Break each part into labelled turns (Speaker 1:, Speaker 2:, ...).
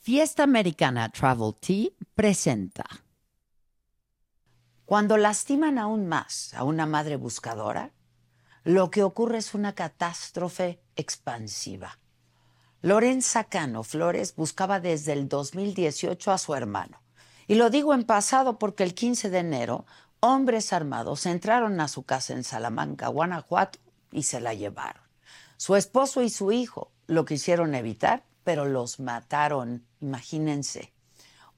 Speaker 1: Fiesta Americana Travel Tea presenta. Cuando lastiman aún más a una madre buscadora, lo que ocurre es una catástrofe expansiva. Lorenza Cano Flores buscaba desde el 2018 a su hermano. Y lo digo en pasado porque el 15 de enero, hombres armados entraron a su casa en Salamanca, Guanajuato, y se la llevaron. Su esposo y su hijo lo quisieron evitar pero los mataron, imagínense.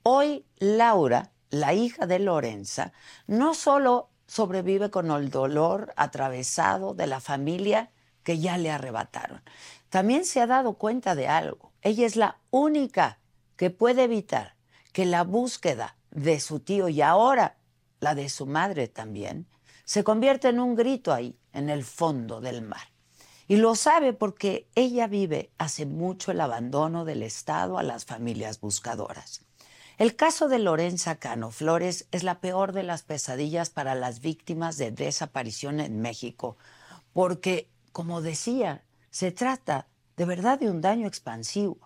Speaker 1: Hoy Laura, la hija de Lorenza, no solo sobrevive con el dolor atravesado de la familia que ya le arrebataron, también se ha dado cuenta de algo. Ella es la única que puede evitar que la búsqueda de su tío y ahora la de su madre también se convierta en un grito ahí, en el fondo del mar. Y lo sabe porque ella vive hace mucho el abandono del Estado a las familias buscadoras. El caso de Lorenza Cano Flores es la peor de las pesadillas para las víctimas de desaparición en México, porque, como decía, se trata de verdad de un daño expansivo.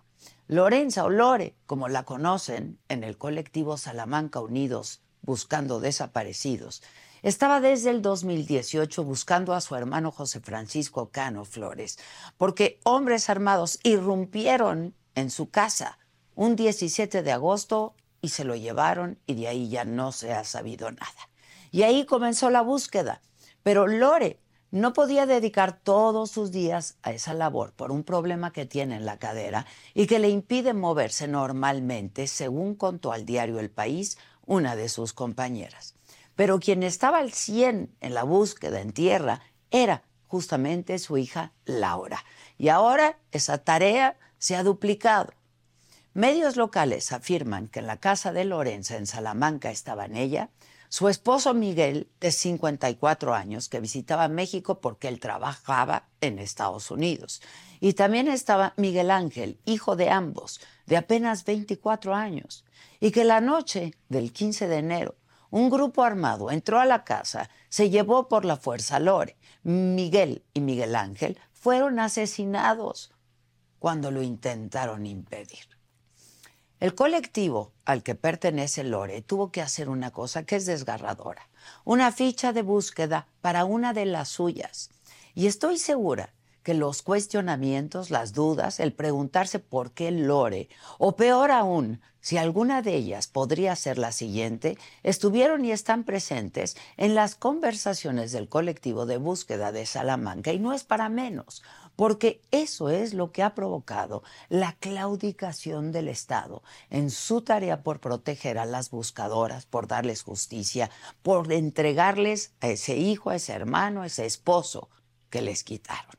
Speaker 1: Lorenza o Lore, como la conocen en el colectivo Salamanca Unidos, buscando desaparecidos, estaba desde el 2018 buscando a su hermano José Francisco Cano Flores, porque hombres armados irrumpieron en su casa un 17 de agosto y se lo llevaron y de ahí ya no se ha sabido nada. Y ahí comenzó la búsqueda. Pero Lore no podía dedicar todos sus días a esa labor por un problema que tiene en la cadera y que le impide moverse normalmente, según contó al diario El País una de sus compañeras. Pero quien estaba al 100 en la búsqueda en tierra era justamente su hija Laura. Y ahora esa tarea se ha duplicado. Medios locales afirman que en la casa de Lorenza en Salamanca estaban ella, su esposo Miguel, de 54 años, que visitaba México porque él trabajaba en Estados Unidos. Y también estaba Miguel Ángel, hijo de ambos, de apenas 24 años, y que la noche del 15 de enero un grupo armado entró a la casa, se llevó por la fuerza a Lore. Miguel y Miguel Ángel fueron asesinados cuando lo intentaron impedir. El colectivo al que pertenece Lore tuvo que hacer una cosa que es desgarradora, una ficha de búsqueda para una de las suyas. Y estoy segura que los cuestionamientos, las dudas, el preguntarse por qué Lore, o peor aún, si alguna de ellas podría ser la siguiente, estuvieron y están presentes en las conversaciones del colectivo de búsqueda de Salamanca, y no es para menos, porque eso es lo que ha provocado la claudicación del Estado en su tarea por proteger a las buscadoras, por darles justicia, por entregarles a ese hijo, a ese hermano, a ese esposo que les quitaron.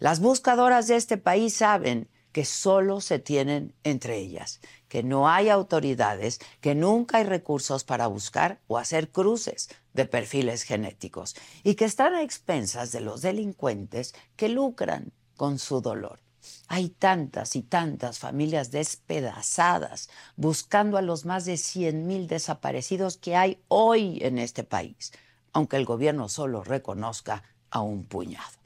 Speaker 1: Las buscadoras de este país saben que solo se tienen entre ellas, que no hay autoridades, que nunca hay recursos para buscar o hacer cruces de perfiles genéticos y que están a expensas de los delincuentes que lucran con su dolor. Hay tantas y tantas familias despedazadas buscando a los más de 100 mil desaparecidos que hay hoy en este país, aunque el gobierno solo reconozca a un puñado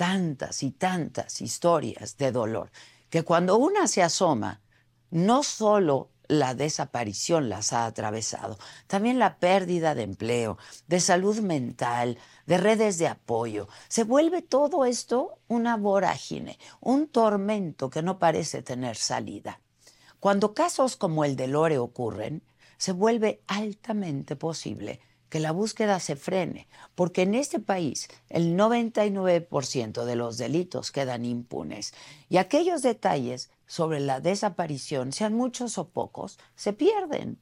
Speaker 1: tantas y tantas historias de dolor que cuando una se asoma, no solo la desaparición las ha atravesado. También la pérdida de empleo, de salud mental, de redes de apoyo. Se vuelve todo esto una vorágine, un tormento que no parece tener salida. Cuando casos como el de Lore ocurren, se vuelve altamente posible que la búsqueda se frene, porque en este país el 99% de los delitos quedan impunes y aquellos detalles sobre la desaparición, sean muchos o pocos, se pierden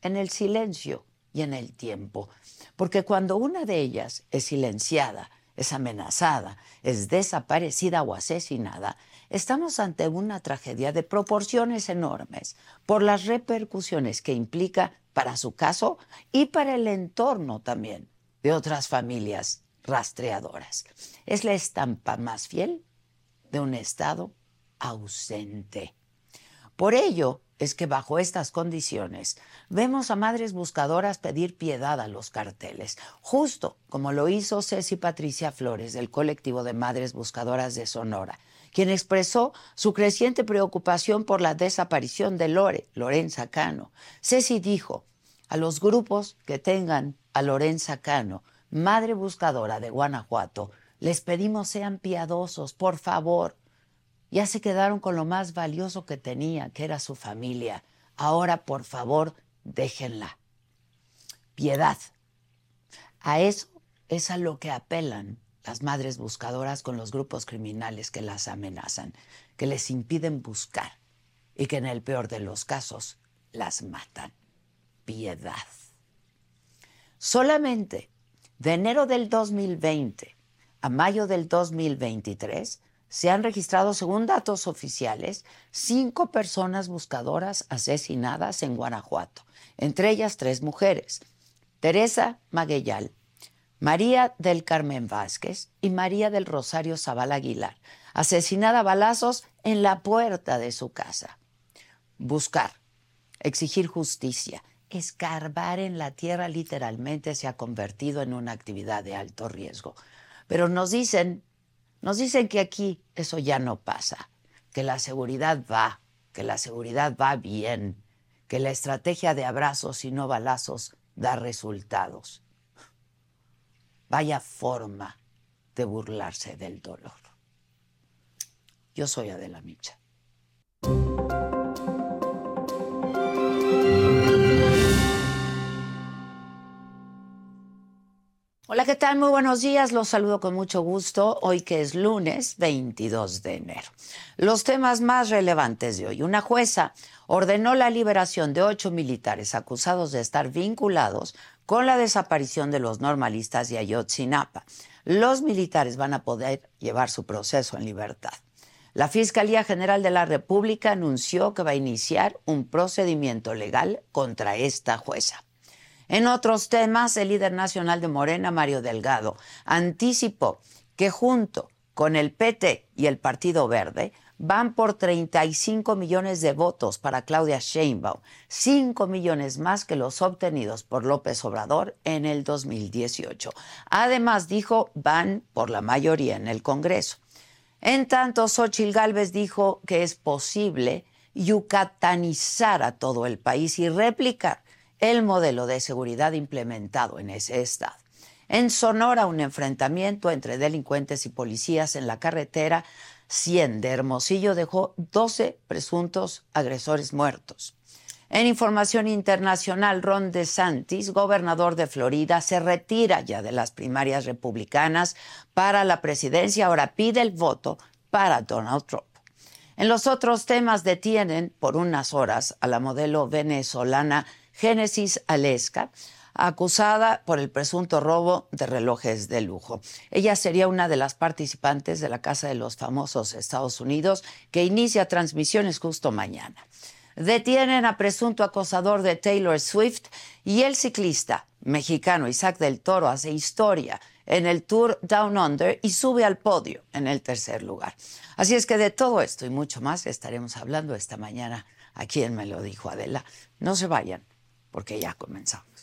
Speaker 1: en el silencio y en el tiempo. Porque cuando una de ellas es silenciada, es amenazada, es desaparecida o asesinada, estamos ante una tragedia de proporciones enormes por las repercusiones que implica para su caso y para el entorno también de otras familias rastreadoras. Es la estampa más fiel de un Estado ausente. Por ello es que bajo estas condiciones vemos a madres buscadoras pedir piedad a los carteles, justo como lo hizo Ceci Patricia Flores del colectivo de Madres Buscadoras de Sonora, quien expresó su creciente preocupación por la desaparición de Lore, Lorenza Cano. Ceci dijo, a los grupos que tengan a Lorenza Cano, madre buscadora de Guanajuato, les pedimos sean piadosos, por favor. Ya se quedaron con lo más valioso que tenía, que era su familia. Ahora, por favor, déjenla. Piedad. A eso es a lo que apelan las madres buscadoras con los grupos criminales que las amenazan, que les impiden buscar y que en el peor de los casos las matan. Piedad. Solamente de enero del 2020 a mayo del 2023 se han registrado, según datos oficiales, cinco personas buscadoras asesinadas en Guanajuato, entre ellas tres mujeres. Teresa Maguellal, María del Carmen Vázquez y María del Rosario Zabal Aguilar, asesinada a balazos en la puerta de su casa. Buscar, exigir justicia, escarbar en la tierra literalmente se ha convertido en una actividad de alto riesgo. Pero nos dicen, nos dicen que aquí eso ya no pasa, que la seguridad va, que la seguridad va bien, que la estrategia de abrazos y no balazos da resultados. Vaya forma de burlarse del dolor. Yo soy Adela Micha. ¿Qué tal? Muy buenos días. Los saludo con mucho gusto hoy que es lunes 22 de enero. Los temas más relevantes de hoy. Una jueza ordenó la liberación de ocho militares acusados de estar vinculados con la desaparición de los normalistas de Ayotzinapa. Los militares van a poder llevar su proceso en libertad. La Fiscalía General de la República anunció que va a iniciar un procedimiento legal contra esta jueza. En otros temas, el líder nacional de Morena, Mario Delgado, anticipó que junto con el PT y el Partido Verde van por 35 millones de votos para Claudia Sheinbaum, 5 millones más que los obtenidos por López Obrador en el 2018. Además, dijo, van por la mayoría en el Congreso. En tanto, Xochil Gálvez dijo que es posible yucatanizar a todo el país y replicar el modelo de seguridad implementado en ese estado. En Sonora, un enfrentamiento entre delincuentes y policías en la carretera 100 de Hermosillo dejó 12 presuntos agresores muertos. En información internacional, Ron DeSantis, gobernador de Florida, se retira ya de las primarias republicanas para la presidencia. Ahora pide el voto para Donald Trump. En los otros temas detienen por unas horas a la modelo venezolana Génesis Aleska, acusada por el presunto robo de relojes de lujo. Ella sería una de las participantes de la Casa de los Famosos Estados Unidos que inicia transmisiones justo mañana. Detienen a presunto acosador de Taylor Swift y el ciclista mexicano Isaac del Toro hace historia en el Tour Down Under y sube al podio en el tercer lugar. Así es que de todo esto y mucho más estaremos hablando esta mañana aquí en Me lo dijo Adela. No se vayan porque ya comenzamos.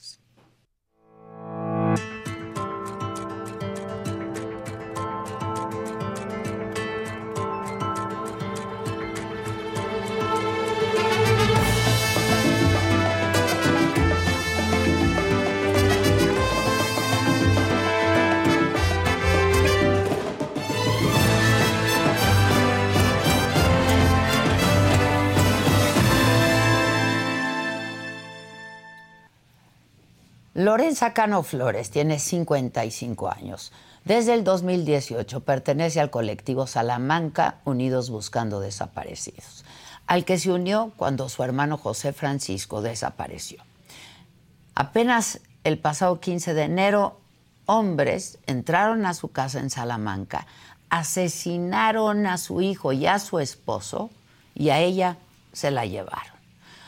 Speaker 1: Lorenza Cano Flores tiene 55 años. Desde el 2018 pertenece al colectivo Salamanca Unidos Buscando Desaparecidos, al que se unió cuando su hermano José Francisco desapareció. Apenas el pasado 15 de enero, hombres entraron a su casa en Salamanca, asesinaron a su hijo y a su esposo y a ella se la llevaron.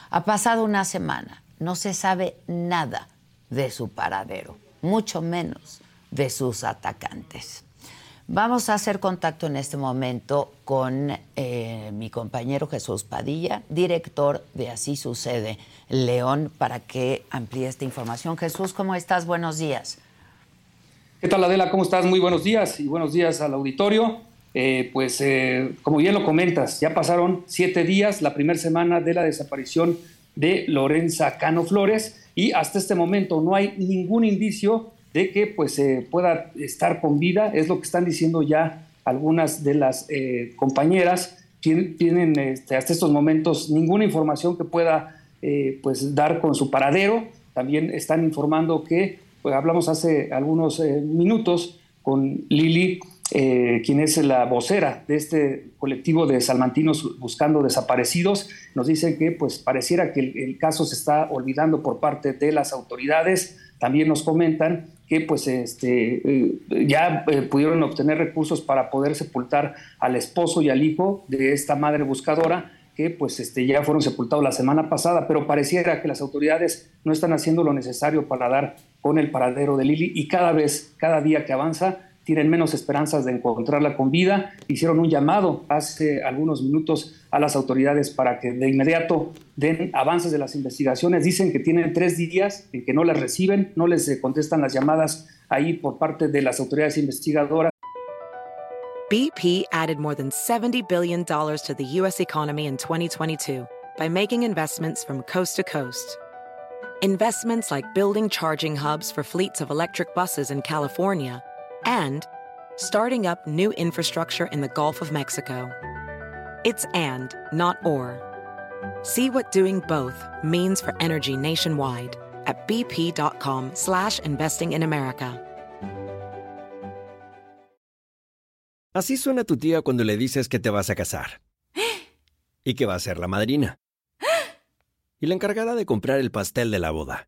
Speaker 1: Ha pasado una semana, no se sabe nada de su paradero, mucho menos de sus atacantes. Vamos a hacer contacto en este momento con eh, mi compañero Jesús Padilla, director de Así Sucede León, para que amplíe esta información. Jesús, ¿cómo estás? Buenos días.
Speaker 2: ¿Qué tal Adela? ¿Cómo estás? Muy buenos días y buenos días al auditorio. Eh, pues eh, como bien lo comentas, ya pasaron siete días, la primera semana de la desaparición de Lorenza Cano Flores y hasta este momento no hay ningún indicio de que pues eh, pueda estar con vida, es lo que están diciendo ya algunas de las eh, compañeras, tienen este, hasta estos momentos ninguna información que pueda eh, pues dar con su paradero, también están informando que, pues hablamos hace algunos minutos con Lili, quien es la vocera de este colectivo de salmantinos buscando desaparecidos, nos dice que pues pareciera que el caso se está olvidando por parte de las autoridades, también nos comentan que pues este, eh, ya eh, pudieron obtener recursos para poder sepultar al esposo y al hijo de esta madre buscadora que pues este, ya fueron sepultados la semana pasada, pero pareciera que las autoridades no están haciendo lo necesario para dar con el paradero de Lili y cada vez, cada día que avanza, tienen menos esperanzas de encontrarla con vida. Hicieron un llamado hace algunos minutos a las autoridades para que de inmediato den avances de las investigaciones. Dicen que tienen tres días en que no las reciben, no les eh, contestan las llamadas ahí por parte de las autoridades investigadoras.
Speaker 3: BP added more than $70 billion to the U.S. economy in 2022 by making investments from coast to coast. Investments like building charging hubs for fleets of electric buses in California and starting up new infrastructure in the Gulf of Mexico. It's and, not or. See what doing both means for energy nationwide at bp.com slash investing in America.
Speaker 4: Así suena tu tía cuando le dices que te vas a casar. y que va a ser la madrina. y la encargada de comprar el pastel de la boda.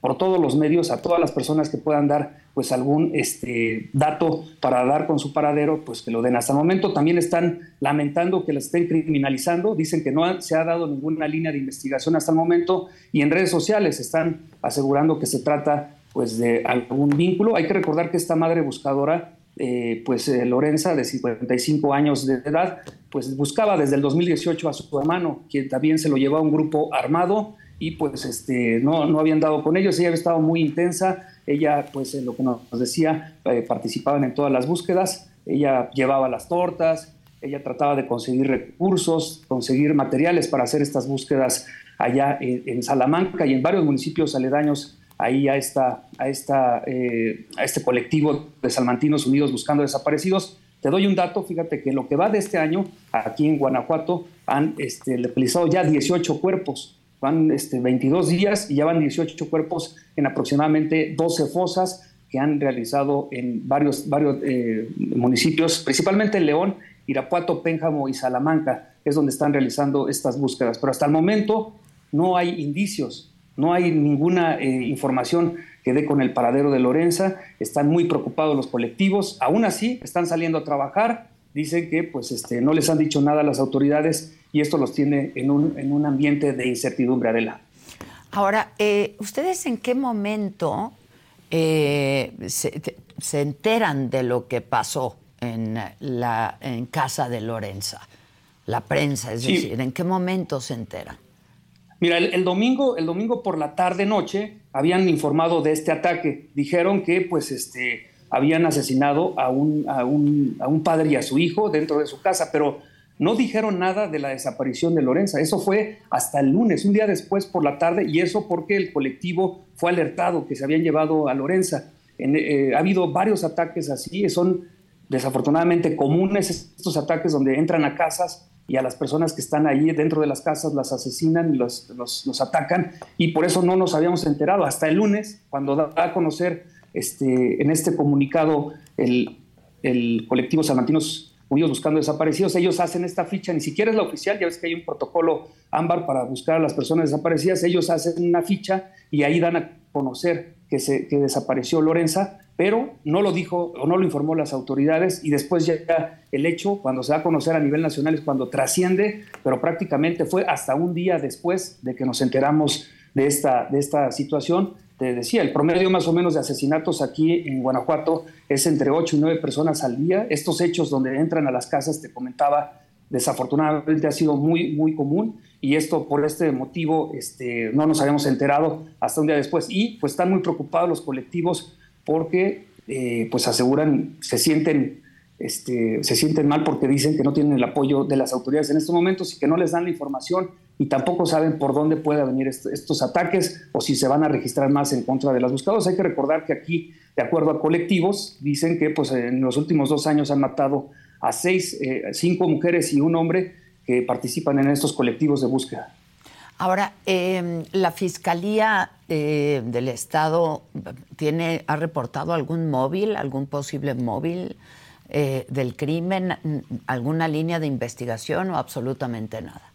Speaker 2: por todos los medios a todas las personas que puedan dar pues algún este, dato para dar con su paradero, pues que lo den. Hasta el momento también están lamentando que la estén criminalizando, dicen que no se ha dado ninguna línea de investigación hasta el momento y en redes sociales están asegurando que se trata pues de algún vínculo. Hay que recordar que esta madre buscadora eh, pues eh, Lorenza, de 55 años de edad, pues buscaba desde el 2018 a su hermano, quien también se lo llevó a un grupo armado y pues este, no, no habían dado con ellos, ella había estado muy intensa, ella pues en lo que nos decía, eh, participaban en todas las búsquedas, ella llevaba las tortas, ella trataba de conseguir recursos, conseguir materiales para hacer estas búsquedas allá en, Salamanca y en varios municipios aledaños ahí a, esta, a, esta, eh, a este colectivo de Salmantinos Unidos buscando desaparecidos. Te doy un dato, fíjate que lo que va de este año, aquí en Guanajuato, han este, localizado ya 18 cuerpos van este, 22 días y ya van 18 cuerpos en aproximadamente 12 fosas que han realizado en varios, varios eh, municipios, principalmente en León, Irapuato, Pénjamo y Salamanca, es donde están realizando estas búsquedas. Pero hasta el momento no hay indicios, no hay ninguna eh, información que dé con el paradero de Lorenza, están muy preocupados los colectivos, aún así están saliendo a trabajar, dicen que pues este, no les han dicho nada a las autoridades y esto los tiene en un, en un ambiente de incertidumbre, Adela.
Speaker 1: Ahora, eh, ¿ustedes en qué momento eh, se, enteran de lo que pasó en, la, en casa de Lorenza? La prensa, es decir, ¿en qué momento se enteran?
Speaker 2: Mira, el, domingo, el domingo por la tarde noche habían informado de este ataque. Dijeron que pues este habían asesinado a un, a un, a un padre y a su hijo dentro de su casa, pero no dijeron nada de la desaparición de Lorenza. Eso fue hasta el lunes, un día después por la tarde, y eso porque el colectivo fue alertado que se habían llevado a Lorenza. Eh, ha habido varios ataques así, son desafortunadamente comunes estos ataques donde entran a casas y a las personas que están ahí dentro de las casas las asesinan y los, atacan, y por eso no nos habíamos enterado hasta el lunes, cuando da a conocer este, en este comunicado el, el colectivo Salmantinos Unidos Buscando Desaparecidos, ellos hacen esta ficha, ni siquiera es la oficial, ya ves que hay un protocolo ámbar para buscar a las personas desaparecidas, ellos hacen una ficha y ahí dan a conocer que, se, que desapareció Lorenza, pero no lo dijo o no lo informó las autoridades y después ya el hecho, cuando se da a conocer a nivel nacional, es cuando trasciende, pero prácticamente fue hasta un día después de que nos enteramos de esta, de esta situación te decía, el promedio más o menos de asesinatos aquí en Guanajuato es entre 8 y 9 personas al día. Estos hechos donde entran a las casas, te comentaba, desafortunadamente ha sido muy, muy común y esto por este motivo este, no nos habíamos enterado hasta un día después. Y pues están muy preocupados los colectivos porque eh, pues aseguran, se sienten, este, se sienten mal porque dicen que no tienen el apoyo de las autoridades en estos momentos y que no les dan la información y tampoco saben por dónde pueden venir estos ataques o si se van a registrar más en contra de las buscadoras. Hay que recordar que aquí, de acuerdo a colectivos, dicen que pues, en los últimos dos años han matado a seis, eh, cinco mujeres y un hombre que participan en estos colectivos de búsqueda.
Speaker 1: Ahora, em, la Fiscalía eh, del Estado tiene, ha reportado algún móvil, algún posible móvil eh, del crimen, alguna línea de investigación o absolutamente nada.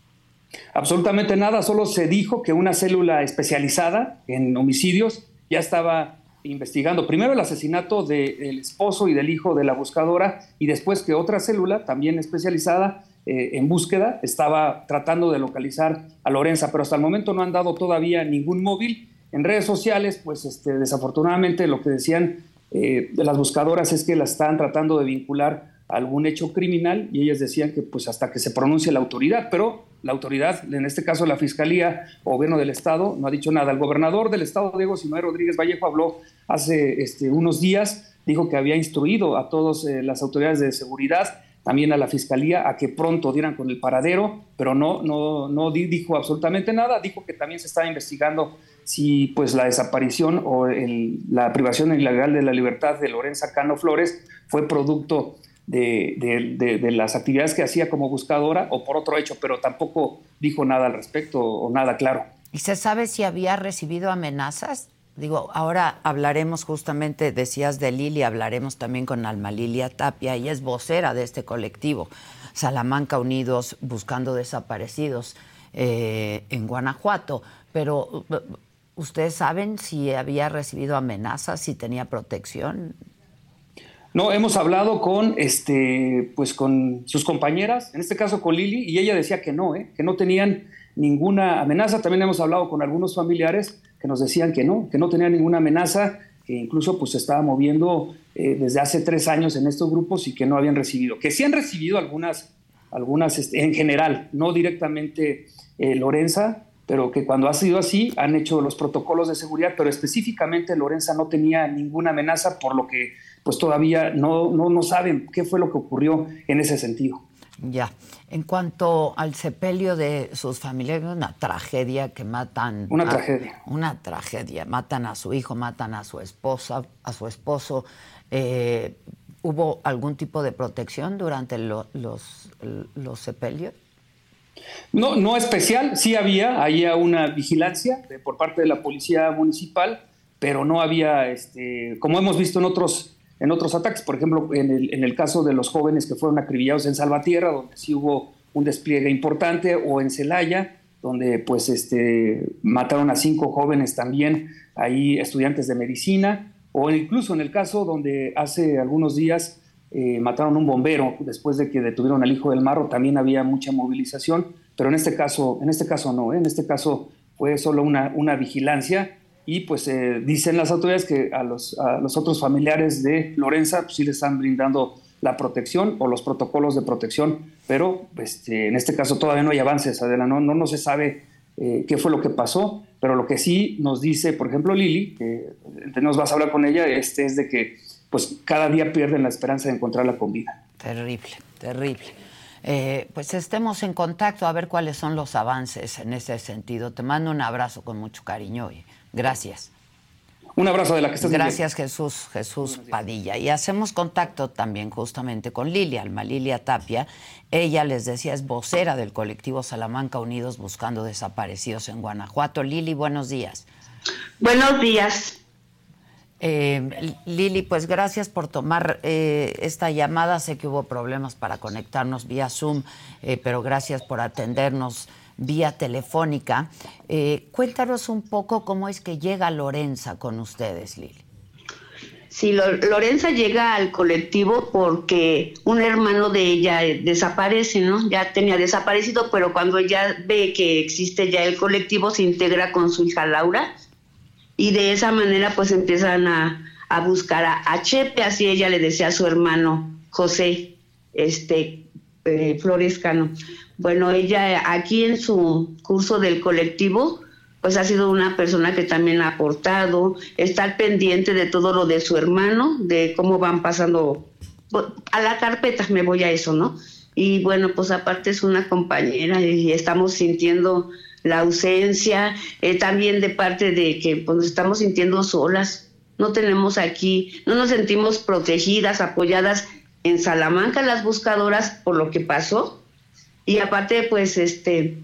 Speaker 2: Absolutamente nada, solo se dijo que una célula especializada en homicidios ya estaba investigando primero el asesinato del esposo y del hijo de la buscadora y después que otra célula, también especializada eh, en búsqueda, estaba tratando de localizar a Lorenza, pero hasta el momento no han dado todavía ningún móvil. En redes sociales, pues este, desafortunadamente lo que decían eh, de las buscadoras es que la están tratando de vincular a algún hecho criminal y ellas decían que pues hasta que se pronuncie la autoridad, pero la autoridad, en este caso la Fiscalía o Gobierno del Estado, no ha dicho nada. El gobernador del Estado, Diego Sinoé Rodríguez Vallejo, habló hace este, unos días, dijo que había instruido a todas eh, las autoridades de seguridad, también a la Fiscalía, a que pronto dieran con el paradero, pero no, no, no dijo absolutamente nada. Dijo que también se estaba investigando si pues, la desaparición o la privación ilegal de la libertad de Lorenza Cano Flores fue producto de, las actividades que hacía como buscadora o por otro hecho, pero tampoco dijo nada al respecto o nada claro.
Speaker 1: ¿Y se sabe si había recibido amenazas? Digo, ahora hablaremos justamente, decías de Lili, hablaremos también con Alma Lilia Tapia, ella es vocera de este colectivo, Salamanca Unidos Buscando Desaparecidos eh, en Guanajuato. Pero, ¿ustedes saben si había recibido amenazas, si tenía protección?
Speaker 2: No, hemos hablado con, este, pues con sus compañeras, en este caso con Lili, y ella decía que no, ¿eh? que no tenían ninguna amenaza. También hemos hablado con algunos familiares que nos decían que no, que no tenían ninguna amenaza, que incluso pues se estaba moviendo eh, desde hace tres años en estos grupos y que no habían recibido. Que sí han recibido algunas, algunas este, en general, no directamente eh, Lorenza, pero que cuando ha sido así han hecho los protocolos de seguridad, pero específicamente Lorenza no tenía ninguna amenaza, por lo que pues todavía no, no, no saben qué fue lo que ocurrió en ese sentido.
Speaker 1: Ya. En cuanto al sepelio de sus familiares, una tragedia que matan.
Speaker 2: Una tragedia.
Speaker 1: Una tragedia. Matan a su hijo, matan a su esposa, a su esposo. Eh, ¿Hubo algún tipo de protección durante los, los sepelios?
Speaker 2: No, no especial, sí había, había una vigilancia por parte de la policía municipal, pero no había, este, como hemos visto en otros en otros ataques. Por ejemplo, en el, en el caso de los jóvenes que fueron acribillados en Salvatierra, donde sí hubo un despliegue importante, o en Celaya, donde pues este, mataron a cinco jóvenes también, ahí estudiantes de medicina, o incluso en el caso donde hace algunos días eh, mataron un bombero después de que detuvieron al hijo del Marro, también había mucha movilización, pero en este caso, en este caso no, ¿eh? en este caso fue solo una, una vigilancia y pues eh, dicen las autoridades que a los, los otros familiares de Lorenza pues, sí le están brindando la protección o los protocolos de protección, pero este, en este caso todavía no hay avances, Adela, no, no, no se sabe qué fue lo que pasó, pero lo que sí nos dice, por ejemplo, Lili, que nos vas a hablar con ella, este, es de que pues cada día pierden la esperanza de encontrarla con vida.
Speaker 1: Terrible, terrible. Eh, pues estemos en contacto a ver cuáles son los avances en ese sentido. Te mando un abrazo con mucho cariño y gracias.
Speaker 2: Un abrazo de la que estás
Speaker 1: Gracias Jesús, Jesús Padilla. Y hacemos contacto también justamente con Lilia, Alma Lilia Tapia. Ella, les decía, es vocera del colectivo Salamanca Unidos Buscando Desaparecidos en Guanajuato. Lili, buenos días.
Speaker 5: Buenos días.
Speaker 1: Eh, Lili, pues gracias por tomar eh, esta llamada. Sé que hubo problemas para conectarnos vía Zoom, eh, pero gracias por atendernos vía telefónica. Eh, cuéntanos un poco cómo es que llega Lorenza con ustedes, Lili.
Speaker 5: Sí, Lorenza llega al colectivo porque un hermano de ella desaparece, ¿no? Ya tenía desaparecido, pero cuando ella ve que existe ya el colectivo, se integra con su hija Laura y de esa manera pues empiezan a, buscar a, Chepe, así ella le decía a su hermano José este, eh, Florescano. Bueno, ella aquí en su curso del colectivo pues ha sido una persona que también ha aportado, estar pendiente de todo lo de su hermano, de cómo van pasando a la carpeta, me voy a eso, ¿no? Y bueno, pues aparte es una compañera y estamos sintiendo la ausencia, eh, también de parte de que pues, nos estamos sintiendo solas, no tenemos aquí, no nos sentimos protegidas, apoyadas en Salamanca las buscadoras por lo que pasó. Y aparte, pues, este,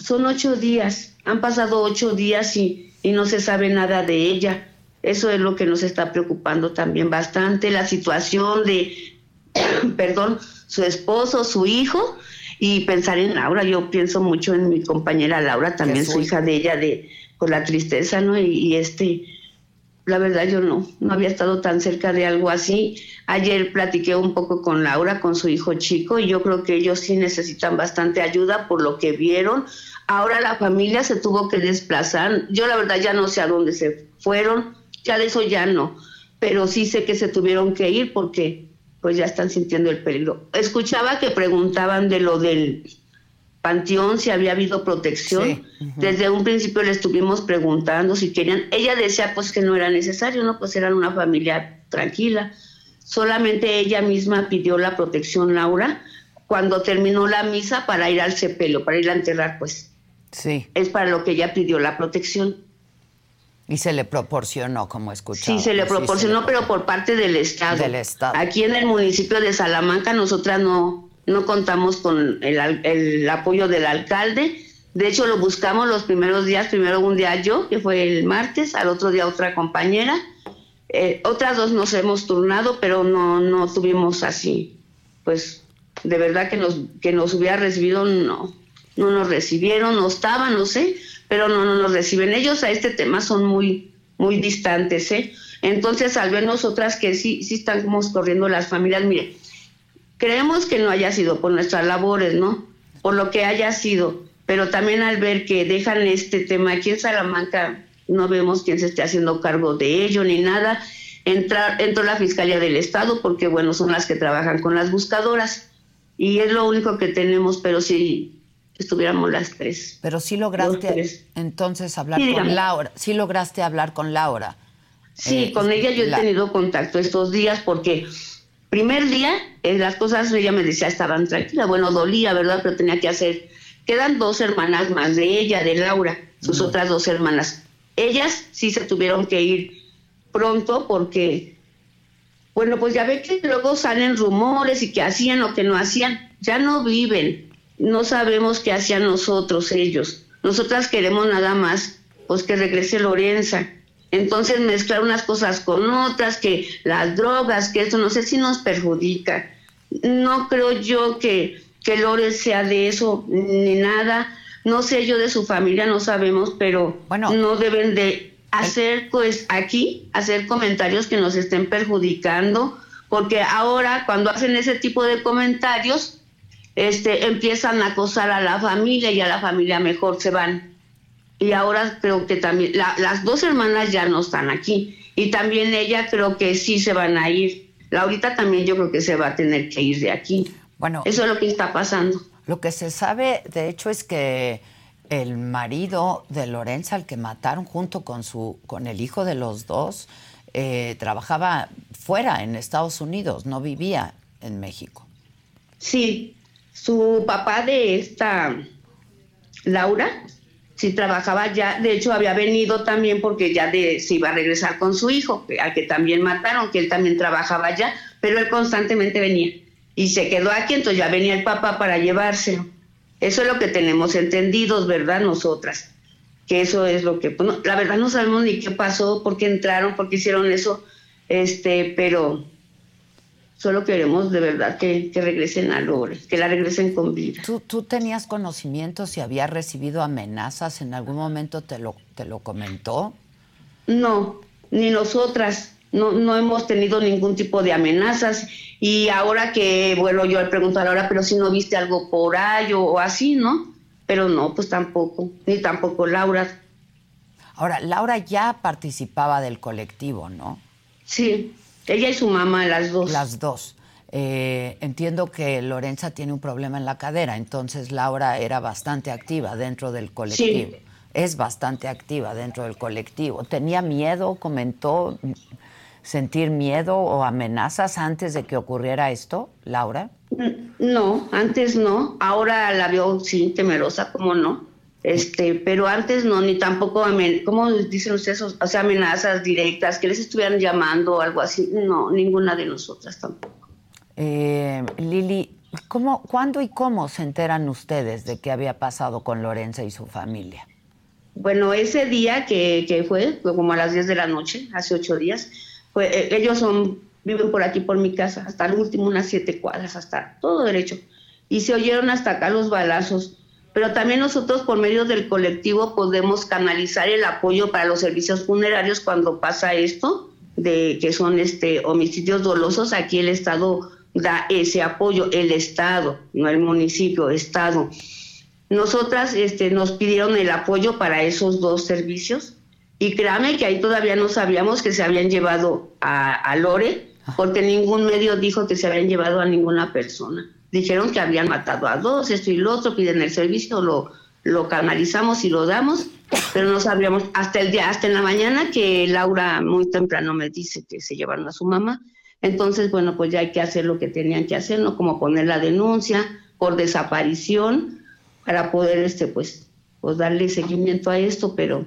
Speaker 5: son ocho días, han pasado ocho días y, y no se sabe nada de ella. Eso es lo que nos está preocupando también bastante, la situación de, perdón, su esposo, su hijo, y pensar en Laura. Yo pienso mucho en mi compañera Laura, también su hija de ella, de con la tristeza, ¿no? Y, este, la verdad yo no, no había estado tan cerca de algo así. Ayer platiqué un poco con Laura, con su hijo chico, y yo creo que ellos sí necesitan bastante ayuda por lo que vieron. Ahora la familia se tuvo que desplazar. Yo la verdad ya no sé a dónde se fueron, ya de eso ya no, pero sí sé que se tuvieron que ir porque pues ya están sintiendo el peligro. Escuchaba que preguntaban de lo del panteón, si había habido protección. Desde un principio le estuvimos preguntando si querían. Ella decía pues que no era necesario, ¿no? Pues eran una familia tranquila. Solamente ella misma pidió la protección, Laura, cuando terminó la misa para ir al sepelio, para ir a enterrar, pues.
Speaker 1: Sí.
Speaker 5: Es para lo que ella pidió la protección.
Speaker 1: Y se le proporcionó, como escuchamos.
Speaker 5: Sí, se le proporcionó, pero por parte del Estado.
Speaker 1: Del Estado.
Speaker 5: Aquí en el municipio de Salamanca nosotras no, no contamos con el, el, apoyo del alcalde. De hecho, lo buscamos los primeros días. Primero un día yo, que fue el martes, al otro día otra compañera. Eh, otras dos nos hemos turnado, pero no, no tuvimos así. Pues de verdad que nos, que nos hubiera recibido, no. No nos recibieron, no estaban, no sé pero no, no nos reciben. Ellos a este tema son muy, muy distantes, ¿eh? Entonces, al ver nosotras que sí, sí estamos corriendo las familias, mire, creemos que no haya sido por nuestras labores, ¿no? Por lo que haya sido, pero también al ver que dejan este tema aquí en Salamanca, no vemos quién se esté haciendo cargo de ello ni nada. Entra, entró la Fiscalía del Estado porque, bueno, son las que trabajan con las buscadoras y es lo único que tenemos, pero sí estuviéramos las tres.
Speaker 1: Pero sí lograste entonces hablar con Laura, sí lograste hablar con Laura.
Speaker 5: Sí, eh, con ella yo he tenido contacto estos días porque primer día eh, las cosas ella me decía estaban tranquilas, bueno, dolía, ¿verdad? Pero tenía que hacer, quedan dos hermanas más de ella, de Laura, sus otras dos hermanas. Ellas sí se tuvieron que ir pronto porque, bueno, pues ya ve que luego salen rumores y que hacían o que no hacían, ya no viven, no sabemos qué hacían nosotros, ellos. Nosotras queremos nada más, pues que regrese Lorenza. Entonces mezclar unas cosas con otras, que las drogas, que eso no sé si nos perjudica. No creo yo que, que Lore sea de eso ni nada. No sé yo de su familia, no sabemos, pero bueno, no deben de hacer, pues aquí, hacer comentarios que nos estén perjudicando porque ahora cuando hacen ese tipo de comentarios, este, empiezan a acosar a la familia y a la familia mejor se van. Y ahora creo que también, las dos hermanas ya no están aquí y también ella creo que sí se van a ir. Laurita también yo creo que se va a tener que ir de aquí. Bueno, eso es lo que está pasando.
Speaker 1: Lo que se sabe, de hecho, es que el marido de Lorenza, al que mataron junto con su, con el hijo de los dos, eh, trabajaba fuera en Estados Unidos, no vivía en México.
Speaker 5: Sí, su papá de esta Laura, sí trabajaba ya, de hecho había venido también porque ya de, se iba a regresar con su hijo, al que también mataron, que él también trabajaba ya, pero él constantemente venía y se quedó aquí, entonces ya venía el papá para llevárselo. Eso es lo que tenemos entendidos, ¿verdad? Nosotras, que eso es lo que, pues, la verdad no sabemos ni qué pasó, por qué entraron, por qué hicieron eso, este, pero Solo queremos de verdad que, regresen a Lore, que la regresen con vida.
Speaker 1: ¿Tú, ¿Tú, tenías conocimiento si había recibido amenazas? ¿En algún momento te lo, te lo comentó?
Speaker 5: No, ni nosotras. No, no hemos tenido ningún tipo de amenazas. Y ahora que, bueno, yo le pregunto ahora, pero si no viste algo por ahí o, así, ¿no? Pero no, pues tampoco, ni tampoco Laura.
Speaker 1: Ahora, Laura ya participaba del colectivo, ¿no?
Speaker 5: Sí. Ella y su mamá, las dos.
Speaker 1: Las dos. Eh, entiendo que Lorenza tiene un problema en la cadera, entonces Laura era bastante activa dentro del colectivo. Es bastante activa dentro del colectivo. ¿Tenía miedo? ¿Comentó sentir miedo o amenazas antes de que ocurriera esto, Laura?
Speaker 5: No, antes no. Ahora la veo, sí, temerosa, ¿cómo no? Este, pero antes no, ni tampoco, ¿cómo dicen ustedes? O sea, amenazas directas, que les estuvieran llamando o algo así. No, ninguna de nosotras tampoco.
Speaker 1: Eh, Lili, ¿cómo, ¿cuándo y cómo se enteran ustedes de qué había pasado con Lorenza y su familia?
Speaker 5: Bueno, ese día que, que fue, fue como a las 10 de la noche, hace ocho días, eh, ellos son, viven por aquí, por mi casa, hasta el último, unas siete cuadras, hasta todo derecho. Y se oyeron hasta acá los balazos pero también nosotros por medio del colectivo podemos canalizar el apoyo para los servicios funerarios cuando pasa esto, de que son este homicidios dolosos, aquí el Estado da ese apoyo, el Estado, no el municipio, Estado. Nosotras este, nos pidieron el apoyo para esos dos servicios y créame que ahí todavía no sabíamos que se habían llevado a, a Lore, porque ningún medio dijo que se habían llevado a ninguna persona dijeron que habían matado a dos, esto y lo otro, piden el servicio, lo, lo canalizamos y lo damos, pero no sabíamos hasta el día, hasta en la mañana que Laura muy temprano me dice que se llevaron a su mamá. Entonces, bueno, pues ya hay que hacer lo que tenían que hacer, ¿no? Como poner la denuncia por desaparición para poder, este, pues, pues darle seguimiento a esto, pero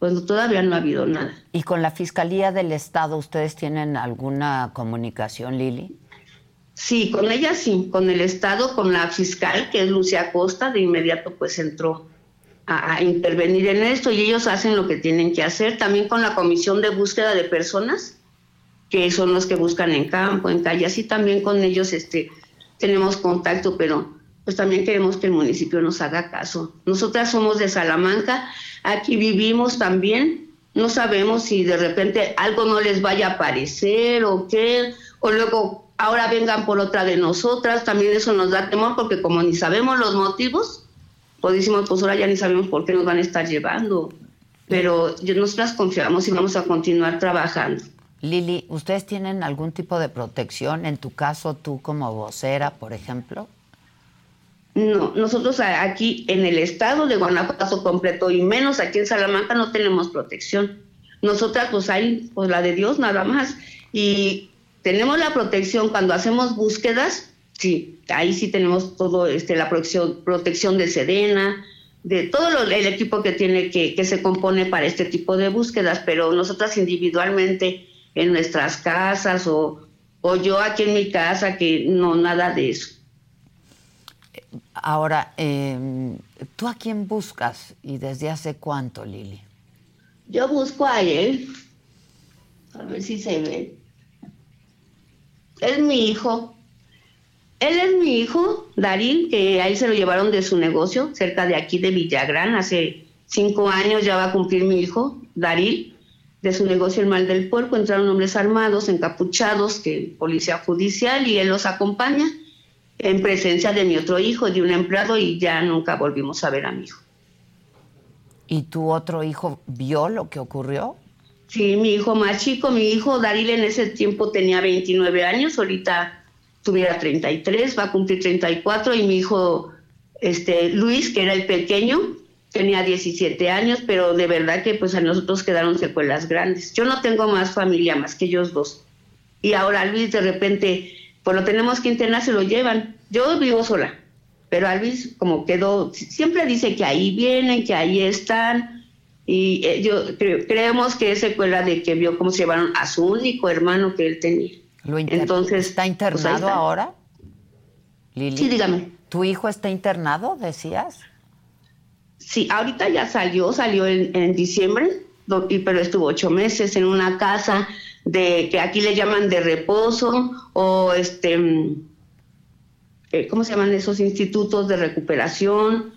Speaker 5: pues todavía no ha habido nada.
Speaker 1: ¿Y con la Fiscalía del Estado ustedes tienen alguna comunicación, Lili?
Speaker 5: Sí, con ella sí, con el Estado, con la fiscal, que es Lucia Costa, de inmediato pues entró a, intervenir en esto y ellos hacen lo que tienen que hacer, también con la Comisión de Búsqueda de Personas, que son los que buscan en campo, en calle, así también con ellos este, tenemos contacto, pero pues también queremos que el municipio nos haga caso. Nosotras somos de Salamanca, aquí vivimos también, no sabemos si de repente algo no les vaya a parecer o qué, o luego ahora vengan por otra de nosotras, también eso nos da temor porque como ni sabemos los motivos, pues decimos, pues ahora ya ni sabemos por qué nos van a estar llevando. Pero nosotras confiamos y vamos a continuar trabajando.
Speaker 1: Lili, ¿ustedes tienen algún tipo de protección? En tu caso, tú como vocera, por ejemplo.
Speaker 5: No, nosotros aquí en el estado de Guanajuato completo y menos aquí en Salamanca no tenemos protección. Nosotras pues hay pues la de Dios nada más. Y tenemos la protección cuando hacemos búsquedas, sí, ahí sí tenemos todo este la protección, protección de Sedena, de todo el equipo que tiene que, que se compone para este tipo de búsquedas, pero nosotras individualmente en nuestras casas o, o yo aquí en mi casa, que no, nada de eso.
Speaker 1: Ahora, em, ¿tú a quién buscas y desde hace cuánto, Lili?
Speaker 5: Yo busco a él, a ver si se ve es mi hijo. Él es mi hijo, Darín, que ahí se lo llevaron de su negocio, cerca de aquí de Villagrán, hace cinco años ya va a cumplir mi hijo, Darín. de su negocio el mal del puerco, entraron hombres armados, encapuchados, que policía judicial, y él los acompaña en presencia de mi otro hijo, de un empleado, y ya nunca volvimos a ver a mi hijo.
Speaker 1: ¿Y tu otro hijo vio lo que ocurrió?
Speaker 5: Sí, mi hijo más chico, mi hijo Daríl en ese tiempo tenía 29 años, ahorita tuviera 33, va a cumplir 34, y mi hijo este, Luis, que era el pequeño, tenía 17 años, pero de verdad que pues a nosotros quedaron secuelas grandes. Yo no tengo más familia más que ellos dos. Y ahora Luis de repente, pues lo tenemos que internar, se lo llevan. Yo vivo sola, pero a Luis como quedó, siempre dice que ahí vienen, que ahí están. Y eh, yo creemos que es secuela de que vio cómo se llevaron a su único hermano que él tenía.
Speaker 1: Entonces, ¿Está pues, internado ahora?
Speaker 5: Lili. Sí, dígame.
Speaker 1: ¿Tu hijo está internado, decías?
Speaker 5: Sí, ahorita ya salió, salió en, diciembre, pero estuvo ocho meses en una casa de que aquí le llaman de reposo o este, mm, eh, ¿cómo se llaman esos institutos de recuperación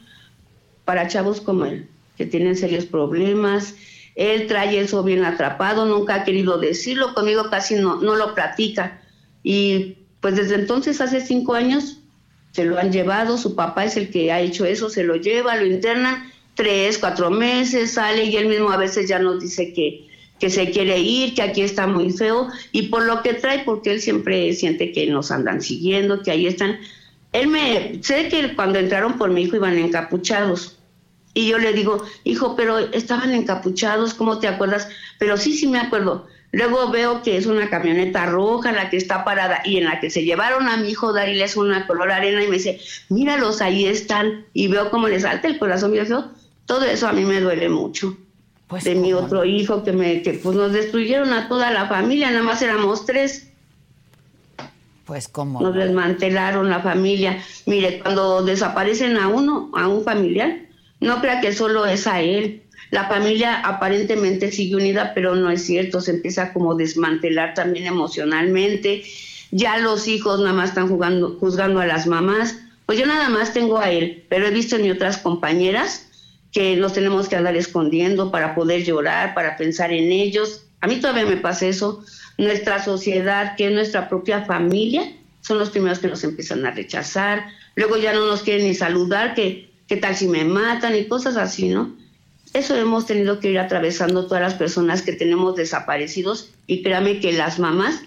Speaker 5: para chavos como él, que tienen serios problemas? Él trae eso bien atrapado, nunca ha querido decirlo, conmigo casi no, no lo platica. Y pues desde entonces, hace cinco años, se lo han llevado, su papá es el que ha hecho eso, se lo lleva, lo interna tres, cuatro meses, sale y él mismo a veces ya nos dice que, que se quiere ir, que aquí está muy feo, y por lo que trae, porque él siempre siente que nos andan siguiendo, que ahí están. Él me, sé que cuando entraron por mi hijo iban encapuchados, y yo le digo, hijo, pero estaban encapuchados, ¿cómo te acuerdas? Pero sí, sí me acuerdo. Luego veo que es una camioneta roja la que está parada y en la que se llevaron a mi hijo Daryl es una color arena y me dice, míralos, ahí están. Y veo cómo le salta el corazón. Y yo, todo eso a mí me duele mucho. Pues, de mi otro hijo que me que pues nos destruyeron a toda la familia, nada más éramos tres.
Speaker 1: Pues como
Speaker 5: nos desmantelaron la familia. Mire, cuando desaparecen a uno, a un familiar, no crea que solo es a él. La familia aparentemente sigue unida, pero no es cierto, se empieza como desmantelar también emocionalmente. Ya los hijos nada más están jugando, juzgando a las mamás. Pues yo nada más tengo a él, pero he visto en mi otras compañeras que los tenemos que andar escondiendo para poder llorar, para pensar en ellos. A mí todavía me pasa eso. Nuestra sociedad, que es nuestra propia familia, son los primeros que nos empiezan a rechazar. Luego ya no nos quieren ni saludar, que qué tal si me matan y cosas así, ¿no? Eso hemos tenido que ir atravesando todas las personas que tenemos desaparecidos y créame que las mamás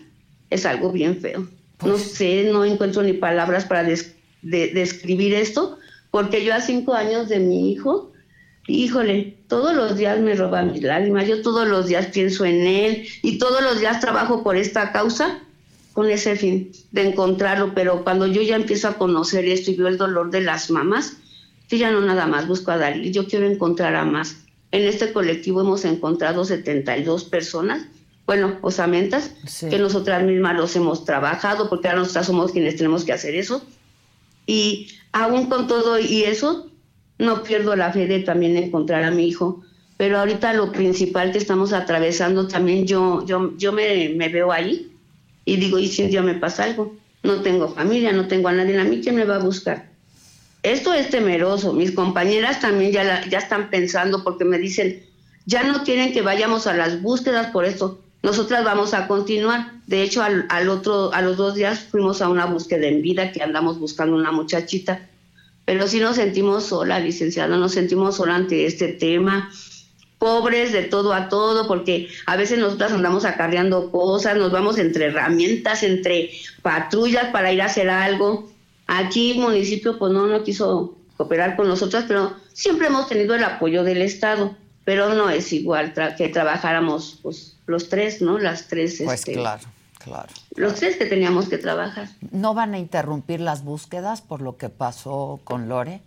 Speaker 5: es algo bien feo. no pues sé, no encuentro ni palabras para describir esto, porque yo a cinco años de mi hijo, híjole, todos los días me roba mis lágrimas, yo todos los días pienso en él y todos los días trabajo por esta causa con ese fin de encontrarlo, pero cuando yo ya empiezo a conocer esto y veo el dolor de las mamás, yo ya no nada más busco a Dalí, yo quiero encontrar a más. En este colectivo hemos encontrado 72 personas, bueno, osamentas, que nosotras mismas los hemos trabajado, porque ahora nosotras somos quienes tenemos que hacer eso. Y aún con todo y eso, no pierdo la fe de también encontrar a mi hijo. Pero ahorita lo principal que estamos atravesando también, yo, yo, yo me, veo ahí y digo, ¿y si un día me pasa algo? No tengo familia, no tengo a nadie, a mí quién me va a buscar. Esto es temeroso. Mis compañeras también ya, ya están pensando porque me dicen, ya no quieren que vayamos a las búsquedas por esto. Nosotras vamos a continuar. De hecho, al, otro, a los dos días fuimos a una búsqueda en vida que andamos buscando una muchachita. Pero sí nos sentimos sola, licenciada, nos sentimos sola ante este tema pobres de todo a todo, porque a veces nosotras andamos acarreando cosas, nos vamos entre herramientas, entre patrullas para ir a hacer algo. Aquí el municipio pues no, no quiso cooperar con nosotras, pero siempre hemos tenido el apoyo del Estado, pero no es igual que trabajáramos pues, los tres, ¿no? Las tres.
Speaker 1: Pues este, claro, claro.
Speaker 5: Los tres que teníamos que trabajar.
Speaker 1: ¿No van a interrumpir las búsquedas por lo que pasó con Lore?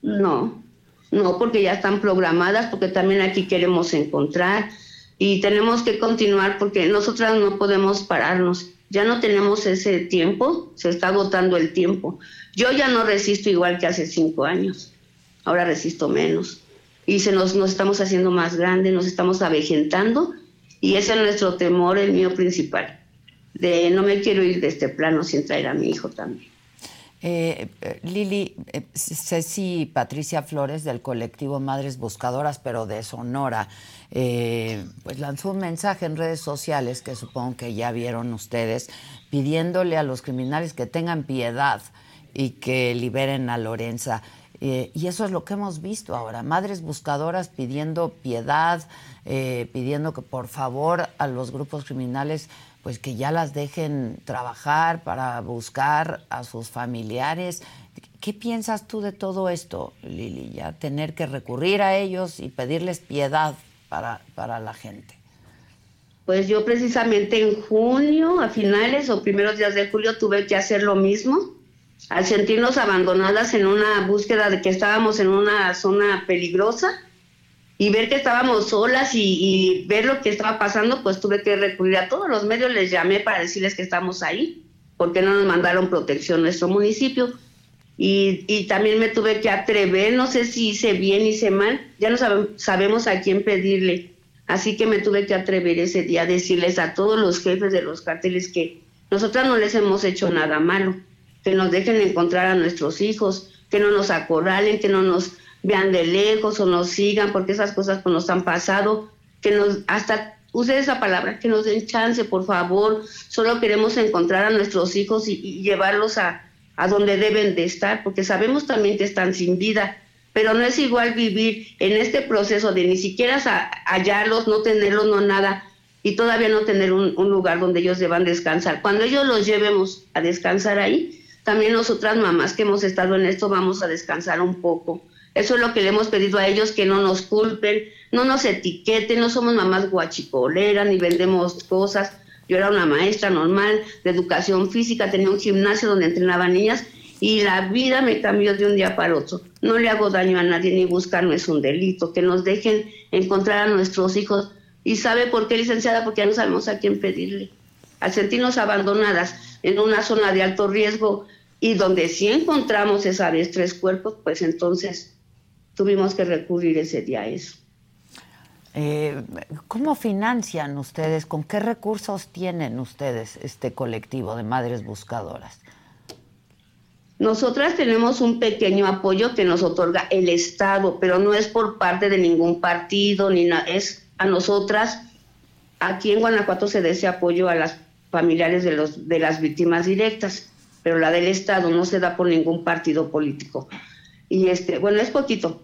Speaker 5: No, no, porque ya están programadas, porque también aquí queremos encontrar y tenemos que continuar porque nosotras no podemos pararnos ya no tenemos ese tiempo, se está agotando el tiempo. Yo ya no resisto igual que hace cinco años, ahora resisto menos. Y se nos, nos estamos haciendo más grandes, nos estamos avejentando y ese es nuestro temor, el mío principal, de no me quiero ir de este plano sin traer a mi hijo también.
Speaker 1: Eh, Lili, eh, Ceci Patricia Flores del colectivo Madres Buscadoras, pero de Sonora, eh, pues lanzó un mensaje en redes sociales que supongo que ya vieron ustedes, pidiéndole a los criminales que tengan piedad y que liberen a Lorenza. Eh, y eso es lo que hemos visto ahora, madres buscadoras pidiendo piedad, pidiendo que por favor a los grupos criminales pues que ya las dejen trabajar para buscar a sus familiares. ¿Qué piensas tú de todo esto, Lili? Ya tener que recurrir a ellos y pedirles piedad para, para la gente.
Speaker 5: Pues yo precisamente en junio, a finales o primeros días de julio, tuve que hacer lo mismo. Al sentirnos abandonadas en una búsqueda de que estábamos en una zona peligrosa, y ver que estábamos solas y, ver lo que estaba pasando, pues tuve que recurrir a todos los medios, les llamé para decirles que estamos ahí, porque no nos mandaron protección nuestro municipio. Y, también me tuve que atrever, no sé si hice bien, hice mal, ya no sabemos a quién pedirle. Así que me tuve que atrever ese día a decirles a todos los jefes de los carteles que nosotras no les hemos hecho nada malo, que nos dejen encontrar a nuestros hijos, que no nos acorralen, que no nos vean de lejos o nos sigan, porque esas cosas pues, nos han pasado, que nos, hasta use esa palabra, que nos den chance, por favor, solo queremos encontrar a nuestros hijos y, llevarlos a, a donde deben de estar, porque sabemos también que están sin vida, pero no es igual vivir en este proceso de ni siquiera hallarlos, no tenerlos, no nada, y todavía no tener un, un, lugar donde ellos deban descansar. Cuando ellos los llevemos a descansar ahí, también nosotras mamás que hemos estado en esto vamos a descansar un poco. Eso es lo que le hemos pedido a ellos, que no nos culpen, no nos etiqueten, no somos mamás guachicoleras ni vendemos cosas. Yo era una maestra normal de educación física, tenía un gimnasio donde entrenaba niñas y la vida me cambió de un día para otro. No le hago daño a nadie ni buscar no es un delito. Que nos dejen encontrar a nuestros hijos. ¿Y sabe por qué, licenciada? Porque ya no sabemos a quién pedirle. Al sentirnos abandonadas en una zona de alto riesgo y donde sí encontramos esa tres cuerpos, pues entonces tuvimos que recurrir ese día a eso.
Speaker 1: Eh, ¿Cómo financian ustedes? ¿Con qué recursos tienen ustedes este colectivo de madres buscadoras?
Speaker 5: Nosotras tenemos un pequeño apoyo que nos otorga el Estado, pero no es por parte de ningún partido, ni nada, es a nosotras. Aquí en Guanajuato se da ese apoyo a las familiares de, los, de las víctimas directas, pero la del Estado no se da por ningún partido político. Y este, bueno, es poquito,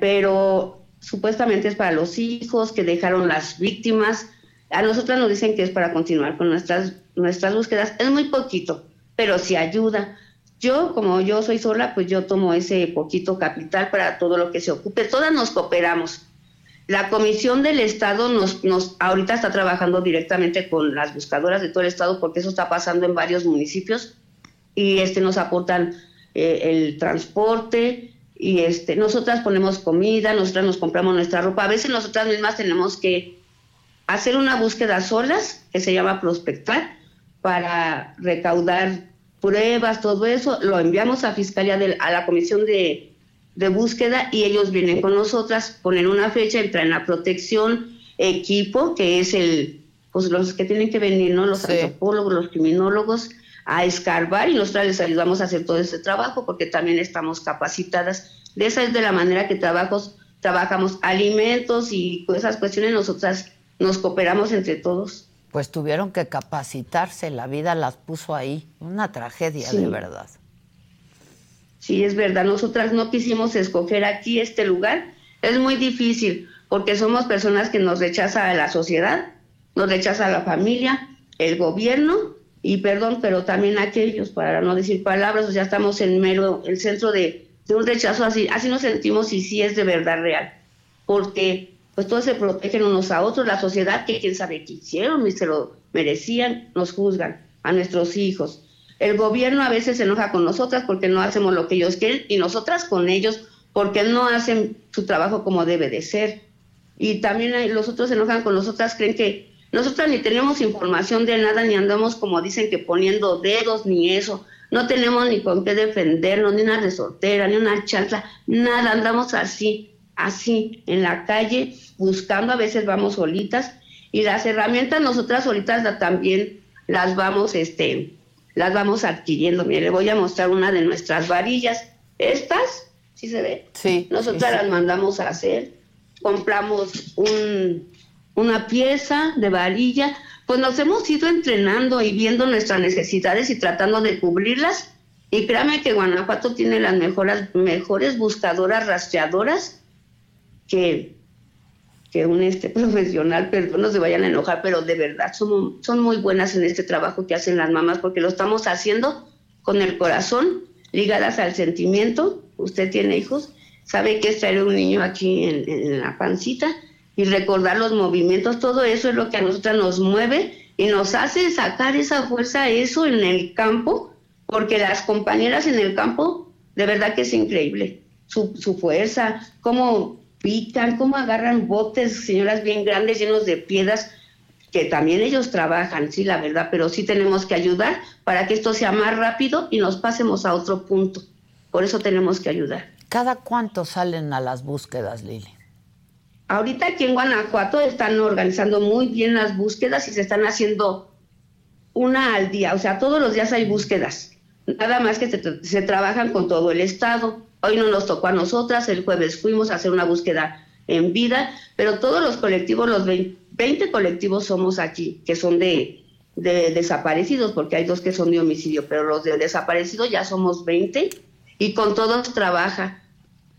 Speaker 5: pero supuestamente es para los hijos que dejaron las víctimas. A nosotras nos dicen que es para continuar con nuestras, nuestras búsquedas. Es muy poquito, pero sí ayuda. Yo, como yo soy sola, pues yo tomo ese poquito capital para todo lo que se ocupe. Todas nos cooperamos. La Comisión del Estado nos, nos ahorita está trabajando directamente con las buscadoras de todo el Estado porque eso está pasando en varios municipios y este nos aportan eh, el transporte, y este, nosotras ponemos comida, nosotras nos compramos nuestra ropa. A veces nosotras mismas tenemos que hacer una búsqueda solas, que se llama prospectar, para recaudar pruebas, todo eso. Lo enviamos a Fiscalía, a la Comisión de, Búsqueda y ellos vienen con nosotras, ponen una fecha, entran en la protección, equipo, que es el, pues los que tienen que venir, ¿no? Los antropólogos, los criminólogos, a escarbar y nosotros les ayudamos a hacer todo ese trabajo porque también estamos capacitadas. De esa es de la manera que trabajos, trabajamos alimentos y esas cuestiones nosotras nos cooperamos entre todos.
Speaker 1: Pues tuvieron que capacitarse, la vida las puso ahí, una tragedia de verdad.
Speaker 5: Sí, es verdad, nosotras no quisimos escoger aquí este lugar, es muy difícil porque somos personas que nos rechaza a la sociedad, nos rechaza a la familia, el gobierno y perdón, pero también aquellos, para no decir palabras, o sea, estamos en mero, el centro de, un rechazo así, así nos sentimos y sí es de verdad real, porque pues todos se protegen unos a otros, la sociedad que quién sabe qué hicieron y se lo merecían, nos juzgan a nuestros hijos. El gobierno a veces se enoja con nosotras porque no hacemos lo que ellos quieren y nosotras con ellos porque no hacen su trabajo como debe de ser. Y también los otros se enojan con nosotras, creen que nosotros ni tenemos información de nada, ni andamos como dicen que poniendo dedos, ni eso. No tenemos ni con qué defendernos, ni una resortera, ni una chancla, nada. Andamos así, así, en la calle, buscando. A veces vamos solitas. Y las herramientas nosotras solitas también las vamos este, las vamos adquiriendo. Mire, le voy a mostrar una de nuestras varillas. Estas, ¿sí se ve?
Speaker 1: Sí.
Speaker 5: Nosotras las mandamos a hacer. Compramos un, una pieza de varilla. Pues nos hemos ido entrenando y viendo nuestras necesidades y tratando de cubrirlas. Y créame que Guanajuato tiene las mejores, mejores buscadoras rastreadoras que, que un este profesional, perdón, no se vayan a enojar, pero de verdad son, son muy buenas en este trabajo que hacen las mamás porque lo estamos haciendo con el corazón, ligadas al sentimiento. Usted tiene hijos, sabe que es traer un niño aquí en, en la pancita y recordar los movimientos, todo eso es lo que a nosotras nos mueve y nos hace sacar esa fuerza, eso en el campo, porque las compañeras en el campo, de verdad que es increíble, su, su fuerza, cómo pican, cómo agarran botes, señoras bien grandes, llenos de piedras, que también ellos trabajan, sí, la verdad, pero sí tenemos que ayudar para que esto sea más rápido y nos pasemos a otro punto. Por eso tenemos que ayudar.
Speaker 1: ¿Cada cuánto salen a las búsquedas, Lili?
Speaker 5: Ahorita aquí en Guanajuato están organizando muy bien las búsquedas y se están haciendo una al día, o sea, todos los días hay búsquedas. Nada más que se, trabajan con todo el Estado. Hoy no nos tocó a nosotras, el jueves fuimos a hacer una búsqueda en vida, pero todos los colectivos, los 20 colectivos somos aquí, que son de, de desaparecidos, porque hay dos que son de homicidio, pero los de desaparecidos ya somos 20 y con todos trabaja,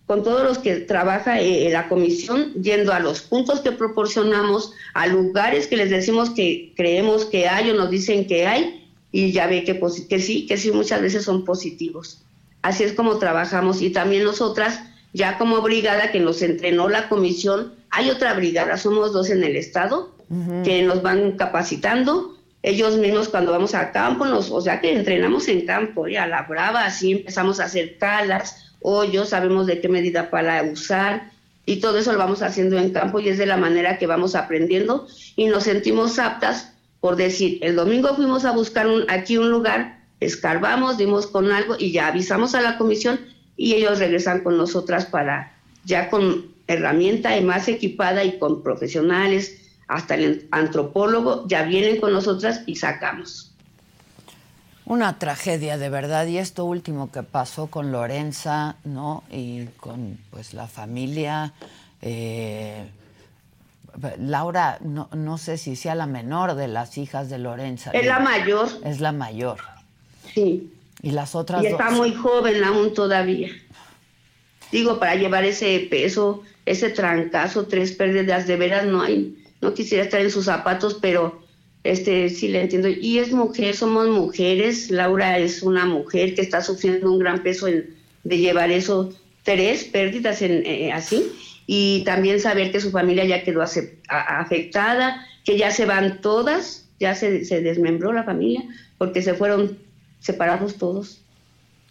Speaker 5: con todos los que trabaja eh, la comisión, yendo a los puntos que proporcionamos, a lugares que les decimos que creemos que hay o nos dicen que hay, y ya ve que, que sí, que sí muchas veces son positivos. Así es como trabajamos y también nosotras, ya como brigada que nos entrenó la comisión, hay otra brigada, somos dos en el estado, que nos van capacitando. Ellos mismos cuando vamos a campo, nos, o sea que entrenamos en campo, y a la brava, así empezamos a hacer calas, hoyos, sabemos de qué medida para usar y todo eso lo vamos haciendo en campo y es de la manera que vamos aprendiendo y nos sentimos aptas por decir, el domingo fuimos a buscar un, aquí un lugar escarbamos, dimos con algo y ya avisamos a la comisión y ellos regresan con nosotras para ya con herramienta más equipada y con profesionales, hasta el antropólogo, ya vienen con nosotras y sacamos.
Speaker 1: Una tragedia de verdad y esto último que pasó con Lorenza, ¿no? Y con pues la familia. Eh, Laura, no, no sé si sea la menor de las hijas de Lorenza.
Speaker 5: Es la mayor.
Speaker 1: Es la mayor.
Speaker 5: Sí.
Speaker 1: Y las otras
Speaker 5: Y está muy joven aún todavía. Digo, para llevar ese peso, ese trancazo, tres pérdidas, de veras no hay. No quisiera estar en sus zapatos, pero este sí le entiendo. Y es mujer, somos mujeres. Laura es una mujer que está sufriendo un gran peso en, de llevar eso, tres pérdidas en, eh, así. Y también saber que su familia ya quedó afectada, que ya se van todas, ya se, se desmembró la familia, porque se fueron separados todos.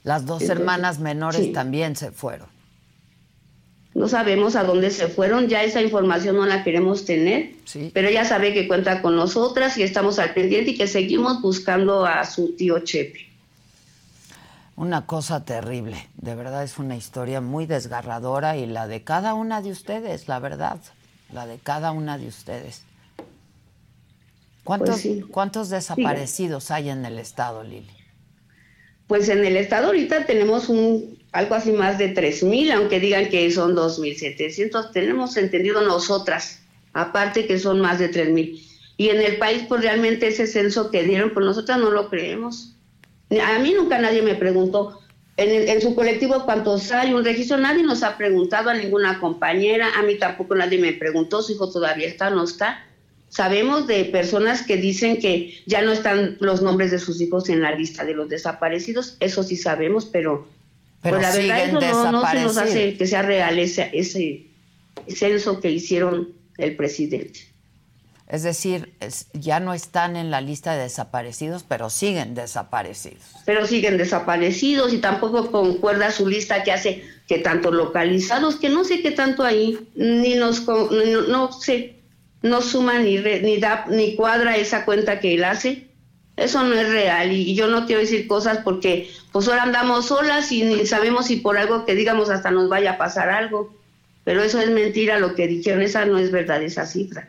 Speaker 1: Las dos Entonces, hermanas menores sí. también se fueron.
Speaker 5: No sabemos a dónde se fueron, ya esa información no la queremos tener,
Speaker 1: sí.
Speaker 5: pero ella sabe que cuenta con nosotras y estamos al pendiente y que seguimos buscando a su tío Chepe.
Speaker 1: Una cosa terrible, de verdad es una historia muy desgarradora y la de cada una de ustedes, la verdad, la de cada una de ustedes. ¿Cuántos, pues sí. ¿cuántos desaparecidos sí. hay en el estado, Lili?
Speaker 5: Pues en el estado ahorita tenemos un algo así más de 3.000, aunque digan que son 2.700, tenemos entendido nosotras, aparte que son más de 3.000. Y en el país, pues realmente ese censo que dieron, pues nosotras no lo creemos. A mí nunca nadie me preguntó, en, el, en, su colectivo cuántos hay, un registro, nadie nos ha preguntado a ninguna compañera, a mí tampoco nadie me preguntó, su hijo todavía está o no está. Sabemos de personas que dicen que ya no están los nombres de sus hijos en la lista de los desaparecidos, eso sí sabemos, pero,
Speaker 1: pero
Speaker 5: pues la verdad eso no, no, se nos hace que sea real ese, ese censo que hicieron el presidente.
Speaker 1: Es decir, ya no están en la lista de desaparecidos, pero siguen desaparecidos.
Speaker 5: Pero siguen desaparecidos y tampoco concuerda su lista que hace que tanto localizados, que no sé qué tanto ahí, ni nos, no, no sé, no suma ni, re, ni, da, ni cuadra esa cuenta que él hace. Eso no es real y, yo no quiero decir cosas porque pues ahora andamos solas y ni sabemos si por algo que digamos hasta nos vaya a pasar algo. Pero eso es mentira lo que dijeron, esa no es verdad esa cifra.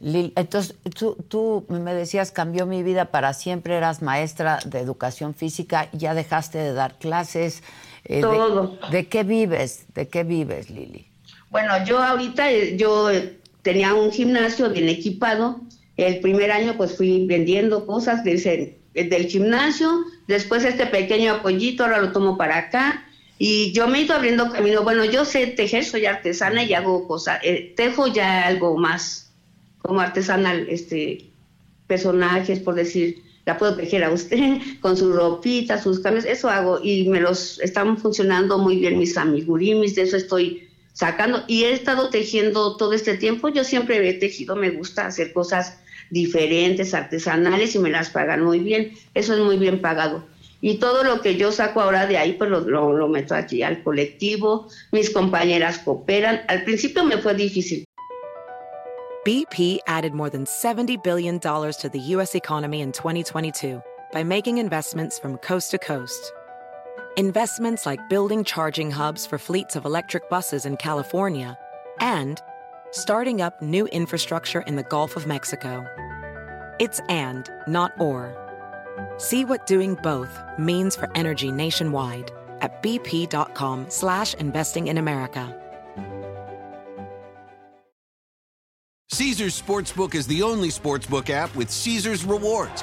Speaker 1: entonces, tú, tú, me decías, cambió mi vida para siempre, eras maestra de educación física, ya dejaste de dar clases.
Speaker 5: Eh, Todo.
Speaker 1: De, qué vives? ¿De qué vives, Lili?
Speaker 5: Bueno, yo ahorita, eh, yo eh, tenía un gimnasio bien equipado. El primer año pues fui vendiendo cosas desde, del gimnasio, después este pequeño apoyito, ahora lo tomo para acá. Y yo me he ido abriendo camino. Bueno, yo sé tejer, soy artesana y hago cosas. tejo ya algo más como artesanal, este, personajes, por decir, la puedo tejer a usted con su ropita, sus cambios, eso hago y me los están funcionando muy bien mis amigurimis, de eso estoy sacando y he estado tejiendo todo este tiempo, yo siempre he tejido, me gusta hacer cosas diferentes, artesanales y me las pagan muy bien, eso es muy bien pagado. Y todo lo que yo saco ahora de ahí, pues lo, lo, lo meto aquí al colectivo, mis compañeras cooperan. Al principio me fue difícil,
Speaker 3: BP added more than $70 billion to the U.S. economy in 2022 by making investments from coast to coast. Investments like building charging hubs for fleets of electric buses in California and starting up new infrastructure in the Gulf of Mexico. It's and, not or. See what doing both means for energy nationwide at bp.com slash investing in America.
Speaker 6: Caesars Sportsbook is the only sportsbook app with Caesars rewards.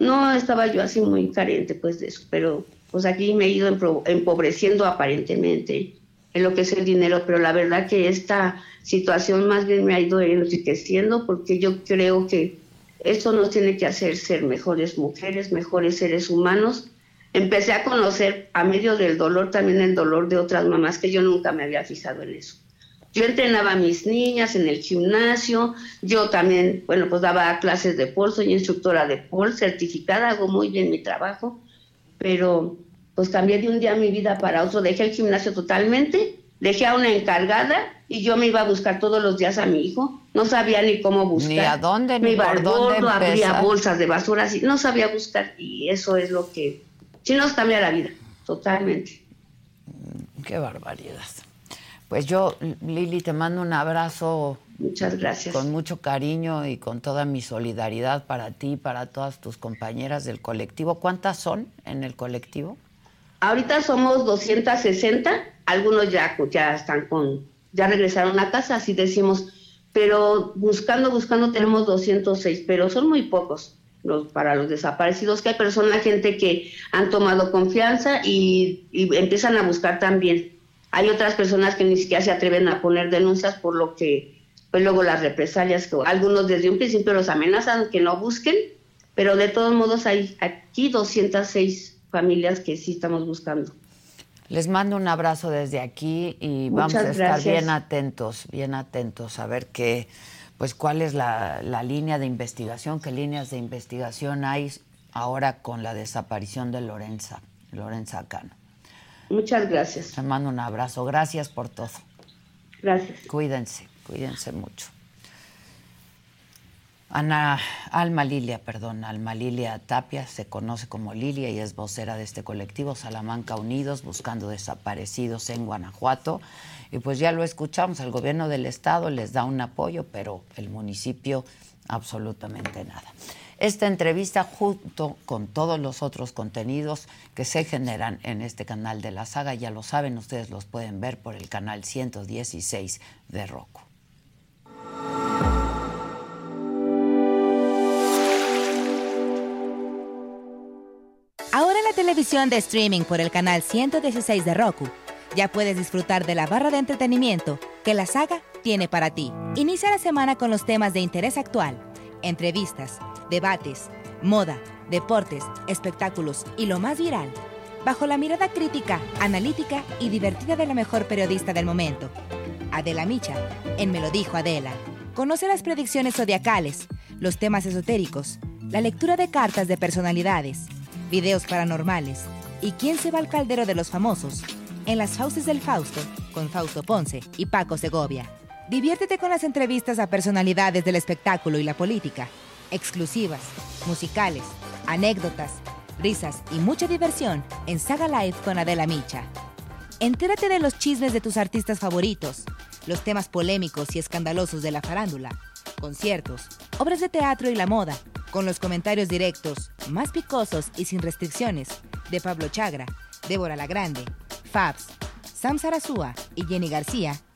Speaker 5: no estaba yo así muy carente pues de eso, pero pues aquí me he ido empobreciendo aparentemente en lo que es el dinero, pero la verdad que esta situación más bien me ha ido enriqueciendo porque yo creo que esto nos tiene que hacer ser mejores mujeres, mejores seres humanos. Empecé a conocer a medio del dolor también el dolor de otras mamás que yo nunca me había fijado en eso. Yo entrenaba a mis niñas en el gimnasio, yo también, bueno, pues daba clases de pol, soy instructora de pol, certificada, hago muy bien mi trabajo, pero pues cambié de un día mi vida para otro, dejé el gimnasio totalmente, dejé a una encargada y yo me iba a buscar todos los días a mi hijo, no sabía ni cómo buscar.
Speaker 1: Ni a dónde,
Speaker 5: me
Speaker 1: ni iba por dónde
Speaker 5: abría bolsas de basura, así, no sabía buscar y eso es lo que, sí nos cambia la vida, totalmente.
Speaker 1: Qué barbaridad. Pues yo, Lili, te mando un abrazo.
Speaker 5: Muchas gracias.
Speaker 1: Con mucho cariño y con toda mi solidaridad para ti y para todas tus compañeras del colectivo. ¿Cuántas son en el colectivo?
Speaker 5: Ahorita somos 260, algunos ya, ya están con, ya regresaron a casa, así decimos, pero buscando, buscando tenemos 206, pero son muy pocos los, para los desaparecidos, que hay personas, gente que han tomado confianza y, y empiezan a buscar también hay otras personas que ni siquiera se atreven a poner denuncias por lo que, pues luego las represalias, que algunos desde un principio los amenazan que no busquen, pero de todos modos hay aquí 206 familias que sí estamos buscando.
Speaker 1: Les mando un abrazo desde aquí y vamos a estar bien atentos, bien atentos a ver qué, pues cuál es la, la línea de investigación, qué líneas de investigación hay ahora con la desaparición de Lorenza, Lorenza Cano.
Speaker 5: Muchas gracias.
Speaker 1: Te mando un abrazo. Gracias por todo.
Speaker 5: Gracias.
Speaker 1: Cuídense, cuídense mucho. Ana, Alma Lilia, perdón, Alma Lilia Tapia se conoce como Lilia y es vocera de este colectivo Salamanca Unidos, buscando desaparecidos en Guanajuato. Y pues ya lo escuchamos, el gobierno del estado les da un apoyo, pero el municipio absolutamente nada. Esta entrevista junto con todos los otros contenidos que se generan en este canal de la saga, ya lo saben, ustedes los pueden ver por el canal 116 de Roku.
Speaker 7: Ahora en la televisión de streaming por el canal 116 de Roku, ya puedes disfrutar de la barra de entretenimiento que la saga tiene para ti. Inicia la semana con los temas de interés actual, entrevistas, debates, moda, deportes, espectáculos y lo más viral, bajo la mirada crítica, analítica y divertida de la mejor periodista del momento, Adela Micha, en Me lo dijo Adela. Conoce las predicciones zodiacales, los temas esotéricos, la lectura de cartas de personalidades, videos paranormales y quién se va al caldero de los famosos en las Fauces del Fausto con Fausto Ponce y Paco Segovia. Diviértete con las entrevistas a personalidades del espectáculo y la política, exclusivas, musicales, anécdotas, risas y mucha diversión en Saga Live con Adela Micha. Entérate de los chismes de tus artistas favoritos, los temas polémicos y escandalosos de la farándula, conciertos, obras de teatro y la moda, con los comentarios directos, más picosos y sin restricciones, de Pablo Chagra, Débora La Grande, Fabs, Sam Sarasúa y Jenny García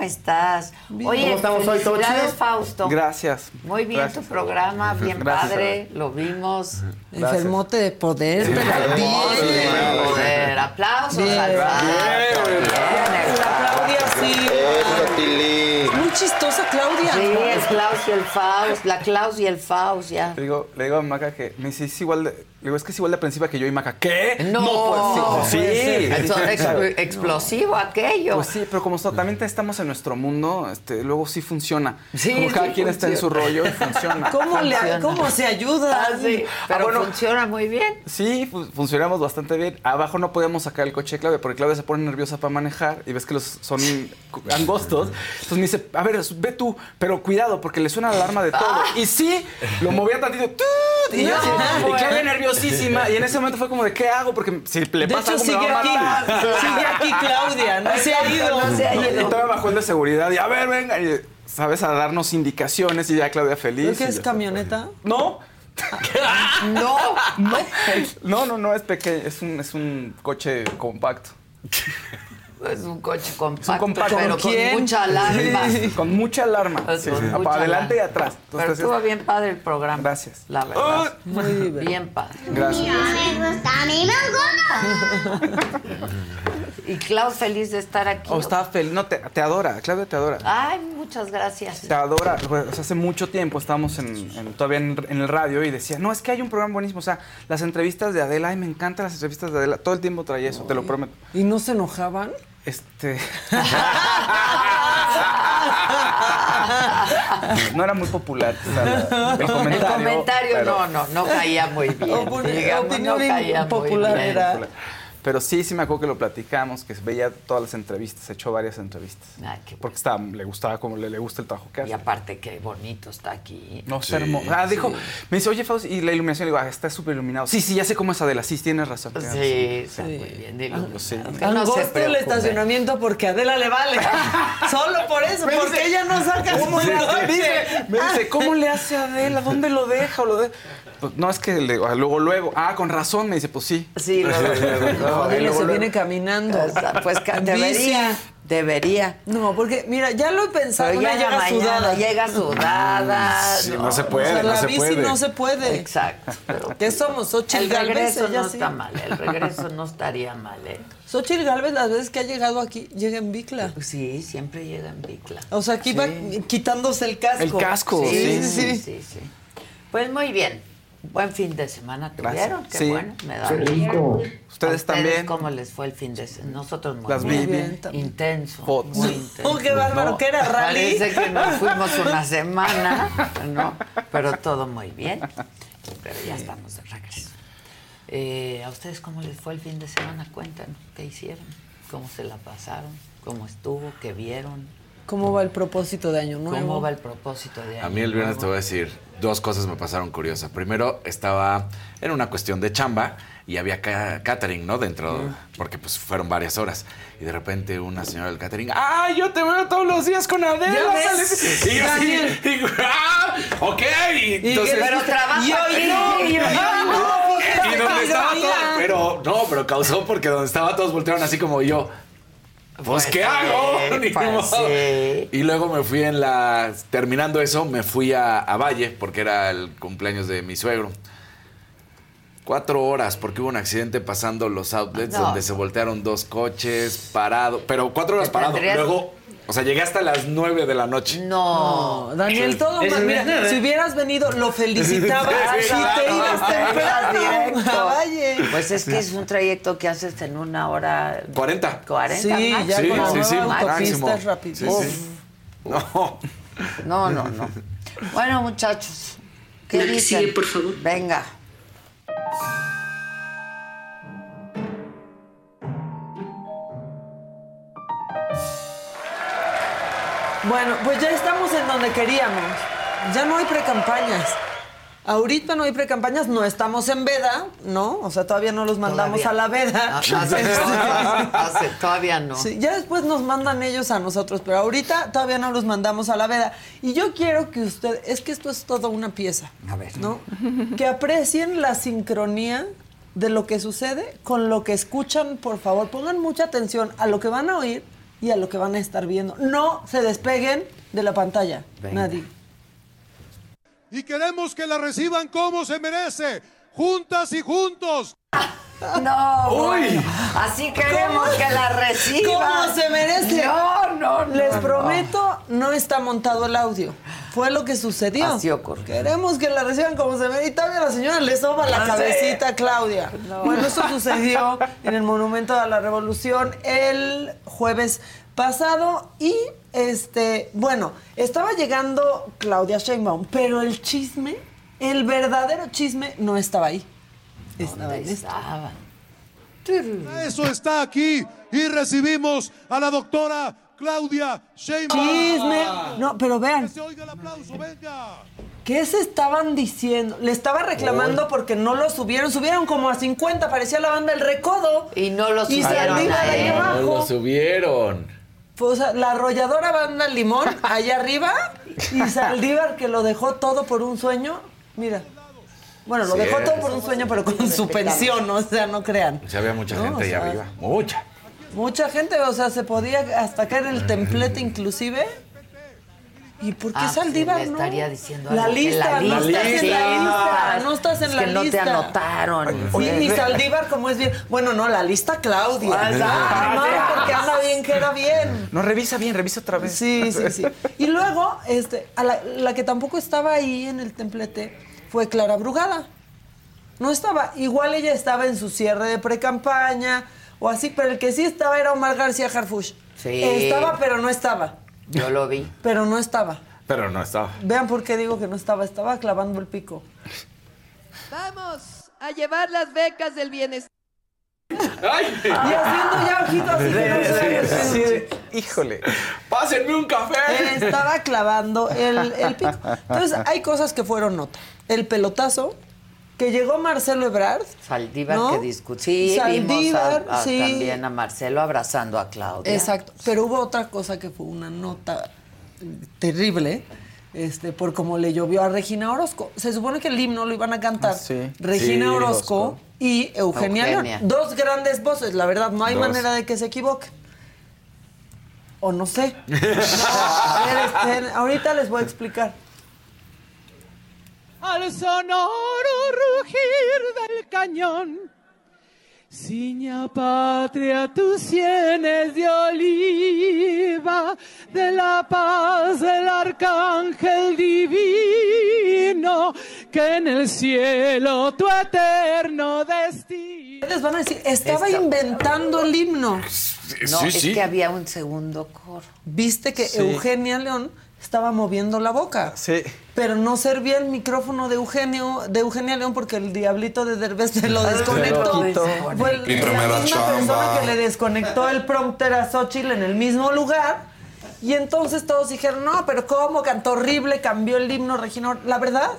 Speaker 1: ¿Cómo estás? Oye,
Speaker 8: ¿Cómo estamos hoy? ¿Todo
Speaker 1: felicidades,
Speaker 8: chido?
Speaker 1: Fausto.
Speaker 8: Gracias.
Speaker 1: Muy bien
Speaker 8: Gracias.
Speaker 1: tu programa, bien
Speaker 8: Gracias.
Speaker 1: padre, lo vimos.
Speaker 9: Enfermote de poder, pero bien.
Speaker 1: Aplausos
Speaker 9: Bien.
Speaker 1: al.
Speaker 8: Bien.
Speaker 1: Bien, el
Speaker 9: La Claudia sí.
Speaker 8: Eso,
Speaker 9: Chistosa, Claudia.
Speaker 1: Sí, el Klaus y el Faust, la Klaus y el Faust, ya.
Speaker 10: Le digo, le digo a Maca que me dice, es igual de, le digo, es que es igual de aprensiva que yo y Maca. ¿Qué?
Speaker 1: No,
Speaker 10: pues sí. sí.
Speaker 1: Eso, ex-
Speaker 10: Claro.
Speaker 1: explosivo aquello.
Speaker 10: Pues sí, pero como so- también estamos en nuestro mundo, este, luego sí funciona.
Speaker 1: Sí,
Speaker 10: como cada
Speaker 1: sí
Speaker 10: quien está en su rollo y funciona.
Speaker 9: ¿Cómo, le,
Speaker 1: Funciona.
Speaker 9: ¿Cómo se ayuda?
Speaker 1: Ah, sí, pero
Speaker 10: bueno.
Speaker 1: funciona muy bien.
Speaker 10: Sí, fu- funcionamos bastante bien. Abajo no podemos sacar el coche de Claudia porque Claudia se pone nerviosa para manejar y ves que los son angostos. Entonces me dice, a ver, ve tú, pero cuidado porque le suena la alarma de todo. Y sí, lo movía tantito. ¡tut! Y, yo así,
Speaker 1: No,
Speaker 10: y Claudia nerviosísima. Y en ese momento fue como de, ¿qué hago? Porque si le
Speaker 9: De
Speaker 10: pasa
Speaker 9: hecho,
Speaker 10: algo me
Speaker 9: sigue
Speaker 10: va a
Speaker 9: aquí. Sigue aquí Claudia. No se ha ido.
Speaker 1: No se ha
Speaker 10: Y todavía bajó el de seguridad y a ver, venga. Y, ¿Sabes? A darnos indicaciones y ya Claudia feliz.
Speaker 9: ¿Creo que
Speaker 10: y
Speaker 9: es camioneta?
Speaker 10: No,
Speaker 1: No, no.
Speaker 10: no, no, no, es pequeño, es un, es un coche compacto.
Speaker 1: Es un coche compacto,
Speaker 10: compacto.
Speaker 1: pero
Speaker 9: ¿Con
Speaker 1: con mucha alarma.
Speaker 10: Con mucha alarma.
Speaker 1: Pues
Speaker 10: Sí,
Speaker 1: con
Speaker 10: sí.
Speaker 1: mucha
Speaker 10: Para adelante y
Speaker 1: alarma.
Speaker 10: atrás.
Speaker 1: Pero
Speaker 10: Entonces,
Speaker 1: estuvo bien padre el programa.
Speaker 10: Gracias.
Speaker 1: La verdad.
Speaker 9: Muy divertido.
Speaker 1: Bien padre.
Speaker 10: Gracias.
Speaker 1: Y Klaus feliz de estar aquí.
Speaker 10: Oh, estaba feliz. No, te, te adora. Claudia te adora.
Speaker 1: Ay, muchas gracias.
Speaker 10: Te adora. O sea, hace mucho tiempo estábamos en, en- todavía en, en el radio y decía, no, es que hay un programa buenísimo. O sea, las entrevistas de Adela, ay, me encantan las entrevistas de Adela. Todo el tiempo traía eso, te lo prometo.
Speaker 9: ¿Y no se enojaban?
Speaker 10: Este. no era muy popular. o sea, la- el
Speaker 1: El
Speaker 10: comentario. pero-
Speaker 1: no, no, no caía muy bien.
Speaker 9: Opini-
Speaker 1: digamos, no
Speaker 9: opinión
Speaker 1: caía
Speaker 9: impopular
Speaker 1: muy bien.
Speaker 9: era.
Speaker 10: Pero sí, sí me acuerdo que lo platicamos, que veía todas las entrevistas, echó varias entrevistas.
Speaker 1: Ay, qué bueno.
Speaker 10: Porque estaba, le gustaba como le, le gusta el trabajo que
Speaker 1: Y
Speaker 10: hace.
Speaker 1: aparte qué bonito está aquí.
Speaker 10: No, está hermoso. Ah, dijo, me dice, oye, Faust, y la iluminación, le digo, ah, está súper iluminado. Sí, sí, ya sé cómo es Adela, sí, tienes razón.
Speaker 1: Sí, está muy bien. dilo.
Speaker 10: sí.
Speaker 1: Que no
Speaker 9: Angosto el estacionamiento porque a Adela le vale. Solo por eso,
Speaker 10: Me
Speaker 9: porque
Speaker 10: dice,
Speaker 9: ella no saca su.
Speaker 10: Dice, me dice, ¿cómo le hace a Adela? ¿Dónde lo deja? o lo de-?" Pues, no, es que le- luego, luego, ah, con razón, me dice, pues sí.
Speaker 1: Sí, luego, luego, luego.
Speaker 9: No, dile,
Speaker 1: Luego,
Speaker 9: se
Speaker 1: luego.
Speaker 9: viene caminando.
Speaker 1: Pues debería, debería.
Speaker 9: No, porque mira, ya lo he pensado.
Speaker 1: Pero ya
Speaker 9: llega
Speaker 1: mañana
Speaker 9: sudada.
Speaker 1: llega sudada.
Speaker 10: Sí, no se puede,
Speaker 9: O sea,
Speaker 10: no
Speaker 9: la
Speaker 10: se
Speaker 9: bici
Speaker 10: puede.
Speaker 9: no se puede.
Speaker 1: Exacto. pero
Speaker 9: ¿Qué somos? Xochitl
Speaker 1: el
Speaker 9: Galvez.
Speaker 1: regreso
Speaker 9: ella
Speaker 1: no
Speaker 9: sí.
Speaker 1: está mal, el regreso no estaría mal, ¿eh?
Speaker 9: Xochitl Galvez, las veces que ha llegado aquí, llega en bicla.
Speaker 1: Sí, siempre llega en bicla.
Speaker 9: O sea, aquí va quitándose el casco.
Speaker 10: El casco,
Speaker 1: Sí,
Speaker 10: sí.
Speaker 1: sí, sí, sí. Pues muy bien. Buen fin de semana tuvieron, qué
Speaker 10: Sí.
Speaker 1: bueno, me da
Speaker 2: Qué rico.
Speaker 10: Ustedes también.
Speaker 1: ¿Cómo les fue el fin de semana? Nosotros muy
Speaker 10: Las
Speaker 1: bien.
Speaker 9: bien.
Speaker 1: Intenso.
Speaker 10: Fotos.
Speaker 1: Muy intenso.
Speaker 9: Oh, qué bárbaro,
Speaker 10: No.
Speaker 9: que era rally.
Speaker 1: Parece que nos fuimos una semana, ¿no? Pero todo muy bien. Pero ya estamos de regreso. Eh, ¿A ustedes cómo les fue el fin de semana? Cuéntanos, ¿qué hicieron? ¿Cómo se la pasaron? ¿Cómo estuvo? ¿Qué vieron?
Speaker 9: ¿Cómo va el propósito de año nuevo?
Speaker 1: ¿Cómo va el propósito de año
Speaker 11: A mí el viernes te
Speaker 1: nuevo?
Speaker 11: voy a decir, dos cosas me pasaron curiosas. Primero, estaba en una cuestión de chamba y había ca- catering, ¿no? Dentro, porque pues fueron varias horas. Y de repente una señora del catering, ¡ay, yo te veo todos los días con Adela!
Speaker 9: ¿Ya ves?
Speaker 11: sales". Y yo así,
Speaker 9: Daniel.
Speaker 11: digo, ¡ah! ¡Ok! Y entonces...
Speaker 1: Pero trabaja
Speaker 9: Yo
Speaker 1: aquí.
Speaker 9: no, yo no,
Speaker 11: Y donde estaba todo, pero no, pero causó porque donde estaba todos voltearon así como yo. Pues,
Speaker 1: Pues
Speaker 11: ¿qué
Speaker 1: sí,
Speaker 11: hago?
Speaker 1: Pues.
Speaker 11: Y luego me fui en la. Terminando eso, me fui a, a Valle, porque era el cumpleaños de mi suegro. Cuatro horas, porque hubo un accidente pasando los outlets
Speaker 1: No.
Speaker 11: donde se voltearon dos coches, parado. Pero cuatro horas parado. Luego, o sea, llegué hasta las nueve de la noche.
Speaker 1: No.
Speaker 9: Daniel, todo mal. Mira,
Speaker 8: nada.
Speaker 9: si hubieras venido, lo felicitabas
Speaker 11: Sí,
Speaker 9: y
Speaker 11: claro.
Speaker 9: te ibas temprano.
Speaker 1: Pues es que es un trayecto que haces en una hora.
Speaker 11: 40.
Speaker 1: 40
Speaker 9: Sí, ya
Speaker 11: Sí,
Speaker 9: con la
Speaker 11: sí,
Speaker 9: nueva
Speaker 11: sí,
Speaker 9: autopista es rapidísimo.
Speaker 11: Sí, sí. No.
Speaker 1: No, no, no. Bueno, muchachos. ¿Qué
Speaker 5: La que
Speaker 1: dicen?
Speaker 5: sigue, por favor.
Speaker 1: Venga.
Speaker 9: Bueno, pues ya estamos en donde queríamos. Ya no hay precampañas. Ahorita no hay precampañas, no estamos en veda, ¿no? O sea, todavía no los mandamos
Speaker 1: Todavía.
Speaker 9: a la veda.
Speaker 1: Ah, hace- todavía no.
Speaker 9: Sí, ya después nos mandan ellos a nosotros, pero ahorita todavía no los mandamos a la veda. Y yo quiero que usted, es que esto es toda una pieza.
Speaker 1: A ver.
Speaker 9: ¿no? Que aprecien la sincronía de lo que sucede con lo que escuchan, por favor. Pongan mucha atención a lo que van a oír y a lo que van a estar viendo. No se despeguen de la pantalla.
Speaker 1: Venga.
Speaker 9: Nadie.
Speaker 12: y queremos que la reciban como se merece, juntas y juntos.
Speaker 1: No, bueno, así queremos que la reciban.
Speaker 9: ¿Cómo se merece?
Speaker 1: No, no, no.
Speaker 9: Les
Speaker 1: no.
Speaker 9: prometo, no está montado el audio. Fue lo que sucedió.
Speaker 1: Así ocurrió.
Speaker 9: Queremos que la reciban como se merece. Y todavía la señora le soba la
Speaker 1: Ah,
Speaker 9: cabecita a Claudia. Bueno, eso sucedió en el Monumento a la Revolución el jueves pasado. Y, este, bueno, estaba llegando Claudia Sheinbaum, pero el chisme, el verdadero chisme, no estaba ahí. Estaba
Speaker 1: ¿Dónde estaba?
Speaker 12: Eso está aquí y recibimos a la doctora Claudia Sheinbaum.
Speaker 9: Chisme. No, pero vean.
Speaker 12: Que se oiga el aplauso, venga.
Speaker 9: ¿Qué se estaban diciendo? Le estaba reclamando porque no lo subieron. Subieron como a 50, parecía la banda El Recodo.
Speaker 1: Y no lo
Speaker 9: Y
Speaker 1: subieron
Speaker 9: Saldívar
Speaker 1: a
Speaker 9: ahí
Speaker 1: él.
Speaker 11: No
Speaker 9: abajo.
Speaker 11: lo subieron.
Speaker 9: Pues, o sea, la arrolladora banda Limón allá arriba y Saldívar que lo dejó todo por un sueño. Mira. Bueno, lo
Speaker 11: Sí.
Speaker 9: dejó todo por un sueño, pero con su pensión, o sea, no crean.
Speaker 11: Sí, había mucha
Speaker 9: No,
Speaker 11: gente
Speaker 9: o
Speaker 11: ahí arriba. Mucha.
Speaker 9: Mucha gente, o sea, se podía hasta caer el templete inclusive. ¿Y por qué
Speaker 1: Ah,
Speaker 9: Saldívar
Speaker 1: le
Speaker 9: no?
Speaker 1: estaría diciendo
Speaker 9: la lista,
Speaker 1: la
Speaker 9: no
Speaker 1: lista,
Speaker 9: estás en
Speaker 1: sí.
Speaker 9: la lista, no estás en la
Speaker 1: que no te
Speaker 9: lista.
Speaker 1: anotaron.
Speaker 9: Oye, ni Saldívar como es bien. Bueno, no, la lista Claudia.
Speaker 1: Ah,
Speaker 9: no,
Speaker 1: sí.
Speaker 9: porque anda bien, queda bien.
Speaker 10: No, revisa bien, revisa otra vez.
Speaker 9: Sí, sí, sí. Y luego, este, a la, la que tampoco estaba ahí en el templete fue Clara Brugada. No estaba. Igual ella estaba en su cierre de precampaña o así, pero el que sí estaba era Omar García Harfush.
Speaker 1: Sí.
Speaker 9: Estaba, pero no estaba.
Speaker 1: Yo lo vi.
Speaker 9: Pero no estaba.
Speaker 11: Pero no estaba.
Speaker 9: Vean por qué digo que no estaba. Estaba clavando el pico.
Speaker 13: Vamos a llevar las becas del bienestar.
Speaker 9: Y haciendo ya ojitos así que no se ve.
Speaker 10: Sí, sí. Híjole.
Speaker 11: ¡Pásenme un café!
Speaker 9: Estaba clavando el, el pico. Entonces, hay cosas que fueron nota. El pelotazo, que llegó Marcelo Ebrard.
Speaker 1: Saldívar
Speaker 9: ¿No?
Speaker 1: que discutió. Sí, vimos
Speaker 9: Saldívar,
Speaker 1: a- a-
Speaker 9: sí.
Speaker 1: también a Marcelo abrazando a Claudia.
Speaker 9: Exacto. Pero hubo otra cosa que fue una nota terrible. Este, por como le llovió a Regina Orozco. Se supone que el himno lo iban a cantar
Speaker 10: sí.
Speaker 9: Regina
Speaker 10: Sí,
Speaker 9: Orozco,
Speaker 10: Orozco.
Speaker 9: Y Eugenia,
Speaker 1: Eugenia.
Speaker 9: León. Dos grandes voces, la verdad, no hay
Speaker 10: Dos.
Speaker 9: manera de que se equivoquen. O no sé. No, a ver, este, ahorita les voy a explicar.
Speaker 13: Al sonoro rugir del cañón, ciña patria tus sienes de oliva, de la paz del arcángel divino, que en el cielo tu eterno destino.
Speaker 9: Les van a decir, estaba
Speaker 1: Esto-
Speaker 9: inventando el himno.
Speaker 1: No,
Speaker 11: sí,
Speaker 1: es
Speaker 11: sí.
Speaker 1: que había un segundo coro.
Speaker 9: Viste que
Speaker 10: Sí.
Speaker 9: Eugenia León estaba moviendo la boca.
Speaker 10: Sí.
Speaker 9: Pero no servía el micrófono de Eugenio, de Eugenia León porque el diablito de Derbez se lo desconectó.
Speaker 1: quitó.
Speaker 9: Fue el-
Speaker 8: Píntame
Speaker 9: la
Speaker 8: la
Speaker 9: misma
Speaker 8: chamba.
Speaker 9: persona que le desconectó el prompter a Xochitl en el mismo lugar. Y entonces todos dijeron, no, pero ¿cómo? Cantó horrible, cambió el himno Regina Orozco. La verdad,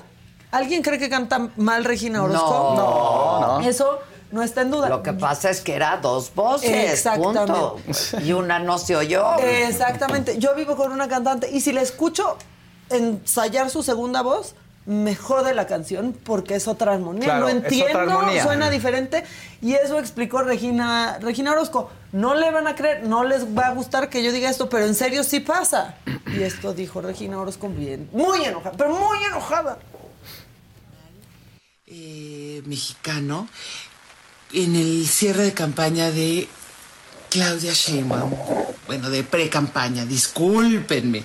Speaker 9: ¿alguien cree que canta mal Regina Orozco?
Speaker 1: No, no.
Speaker 9: Eso no está en duda.
Speaker 1: Lo que pasa es que era dos voces,
Speaker 9: Exactamente.
Speaker 1: punto. Y una no se oyó.
Speaker 9: Exactamente. Yo vivo con una cantante y si la escucho ensayar su segunda voz, me jode la canción porque es otra armonía.
Speaker 10: Claro,
Speaker 9: no entiendo,
Speaker 10: armonía.
Speaker 9: suena diferente. Y eso explicó Regina, Regina Orozco. No le van a creer, no les va a gustar que yo diga esto, pero en serio sí pasa. Y esto dijo Regina Orozco bien. Muy enojada, pero muy enojada.
Speaker 14: eh, mexicano en el cierre de campaña de Claudia Sheinbaum. Bueno, de pre-campaña, discúlpenme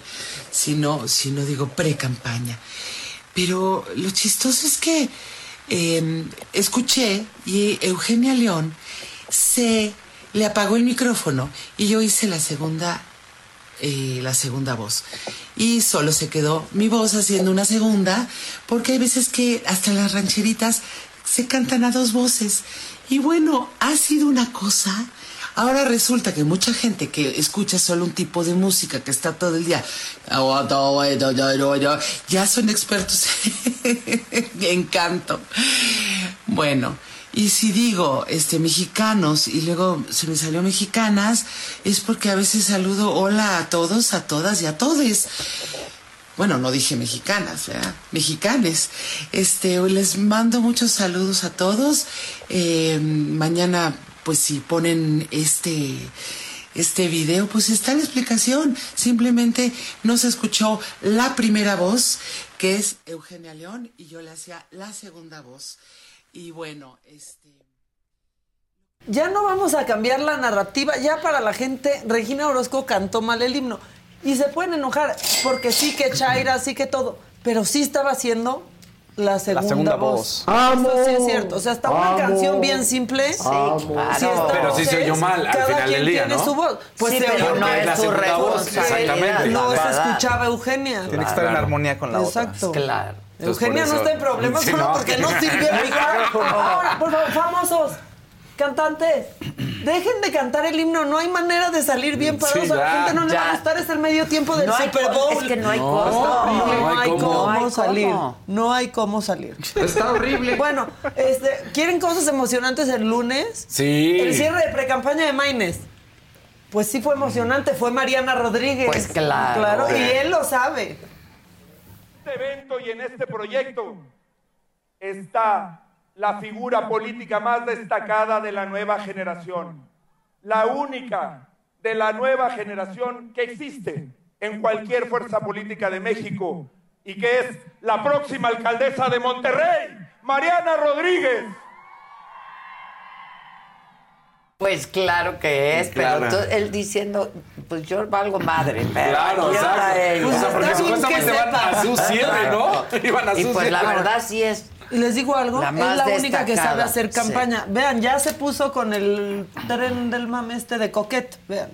Speaker 14: si no, si no digo pre-campaña. Pero lo chistoso es que eh, escuché y Eugenia León se le apagó el micrófono y yo hice la segunda eh, la segunda voz. Y solo se quedó mi voz haciendo una segunda, porque hay veces que hasta las rancheritas se cantan a dos voces. Y bueno, ha sido una cosa. Ahora resulta que mucha gente que escucha solo un tipo de música, que está todo el día, ya son expertos en canto. Bueno, y si digo este mexicanos y luego se me salió mexicanas, es porque a veces saludo hola a todos, a todas y a todes. Bueno, no dije mexicanas, ¿verdad? Mexicanes. Este, les mando muchos saludos a todos. Eh, mañana, pues si ponen este este video, pues está la explicación. Simplemente no se escuchó la primera voz, que es Eugenia León, y yo le hacía la segunda voz. Y bueno, este.
Speaker 9: Ya no vamos a cambiar la narrativa. Ya para la gente, Regina Orozco cantó mal el himno. Y se pueden enojar porque sí que Chaira, sí que todo. Pero sí estaba haciendo la segunda,
Speaker 10: segunda
Speaker 9: voz.
Speaker 10: voz.
Speaker 9: Eso sí es cierto. O sea, está una
Speaker 10: Amo.
Speaker 9: canción bien simple.
Speaker 1: Sí, claro.
Speaker 9: está-
Speaker 11: Pero sí se oyó mal al
Speaker 9: cada
Speaker 11: final
Speaker 9: quien
Speaker 11: del día,
Speaker 9: tiene
Speaker 11: ¿no?
Speaker 9: su voz. Pues
Speaker 1: Sí,
Speaker 9: se
Speaker 1: pero
Speaker 9: oyó
Speaker 1: no
Speaker 9: mal.
Speaker 1: es
Speaker 11: la
Speaker 1: su
Speaker 11: segunda voz, exactamente.
Speaker 9: No se escuchaba Eugenia.
Speaker 10: Tiene que estar en armonía con la otra.
Speaker 9: Exacto.
Speaker 1: Claro.
Speaker 11: Entonces,
Speaker 9: Eugenia
Speaker 11: por
Speaker 9: no
Speaker 11: eso-
Speaker 9: está en problemas
Speaker 11: Sí,
Speaker 9: solo
Speaker 11: no.
Speaker 9: porque no sirvió el micrófono. Ahora, por favor, famosos, cantantes, dejen de cantar el himno. No hay manera de salir bien parados.
Speaker 10: Sí,
Speaker 9: a la gente no le va a gustar. Es el medio tiempo del
Speaker 1: No hay
Speaker 9: Super
Speaker 1: co-
Speaker 9: Bowl.
Speaker 1: es que no hay
Speaker 9: no,
Speaker 1: costo.
Speaker 9: No,
Speaker 11: No hay cómo.
Speaker 9: cómo, salir.
Speaker 1: cómo.
Speaker 9: No hay cómo salir.
Speaker 8: Está horrible.
Speaker 9: Bueno, este, ¿quieren cosas emocionantes el lunes?
Speaker 11: Sí.
Speaker 9: El cierre de precampaña de Maines. Pues sí fue emocionante, fue Mariana Rodríguez.
Speaker 1: Pues claro.
Speaker 9: Claro, y él lo sabe.
Speaker 15: este evento y en este proyecto está la figura política más destacada de la nueva generación, la única de la nueva generación que existe en cualquier fuerza política de México y que es la próxima alcaldesa de Monterrey, Mariana Rodríguez.
Speaker 1: Pues claro que es,
Speaker 11: Claro.
Speaker 1: pero tú- él diciendo, pues yo valgo madre, pero
Speaker 11: Claro,
Speaker 1: aquí está
Speaker 11: exacto. O sea, porque supuestamente van a su cierre, ¿no? Iban a
Speaker 1: Y
Speaker 11: su
Speaker 1: pues la verdad sí es.
Speaker 9: Y les digo algo,
Speaker 1: La
Speaker 9: es la única que sabe hacer
Speaker 1: sí.
Speaker 9: campaña. Vean, ya se puso con el tren del mame este de coquet. Vean.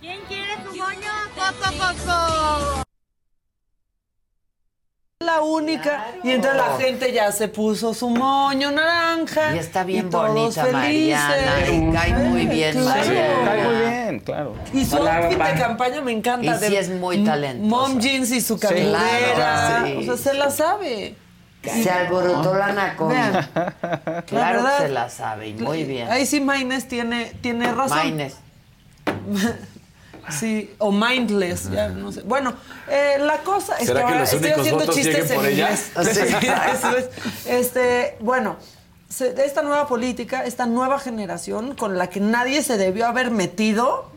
Speaker 16: ¿Quién quiere su moño? Coco, coco.
Speaker 9: La única. Y entonces la gente ya se puso su moño naranja.
Speaker 1: Y está bien
Speaker 9: todos
Speaker 1: bonita
Speaker 9: felices.
Speaker 1: Mariana, y cae muy bien
Speaker 9: Claro.
Speaker 1: Mariana.
Speaker 10: Cae muy bien, claro.
Speaker 9: Y su
Speaker 8: Hola,
Speaker 9: outfit de campaña me encanta.
Speaker 1: Y sí
Speaker 9: de
Speaker 1: es muy talentosa.
Speaker 9: Mom jeans y su
Speaker 10: Sí.
Speaker 9: caminera.
Speaker 1: Claro, sí.
Speaker 9: O sea, se la sabe.
Speaker 1: Se alborotó la anaconda.
Speaker 9: Vean.
Speaker 1: Claro
Speaker 9: La verdad,
Speaker 1: que se la sabe, y muy bien.
Speaker 9: Ahí sí Maines tiene, tiene razón.
Speaker 1: Maines.
Speaker 9: Sí, o mindless, ya no sé. Bueno, eh, la cosa es
Speaker 11: ¿Será
Speaker 9: que
Speaker 11: que
Speaker 9: ahora
Speaker 11: los
Speaker 9: estoy haciendo chistes en inglés.
Speaker 1: Sí.
Speaker 9: Sí, eso es. Este, bueno, se- esta nueva política, esta nueva generación con la que nadie se debió haber metido,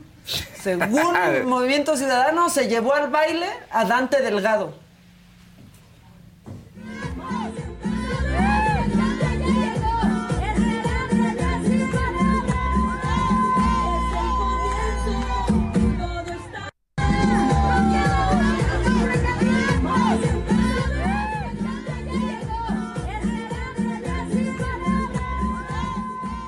Speaker 9: según Movimiento Ciudadano, se llevó al baile a Dante Delgado.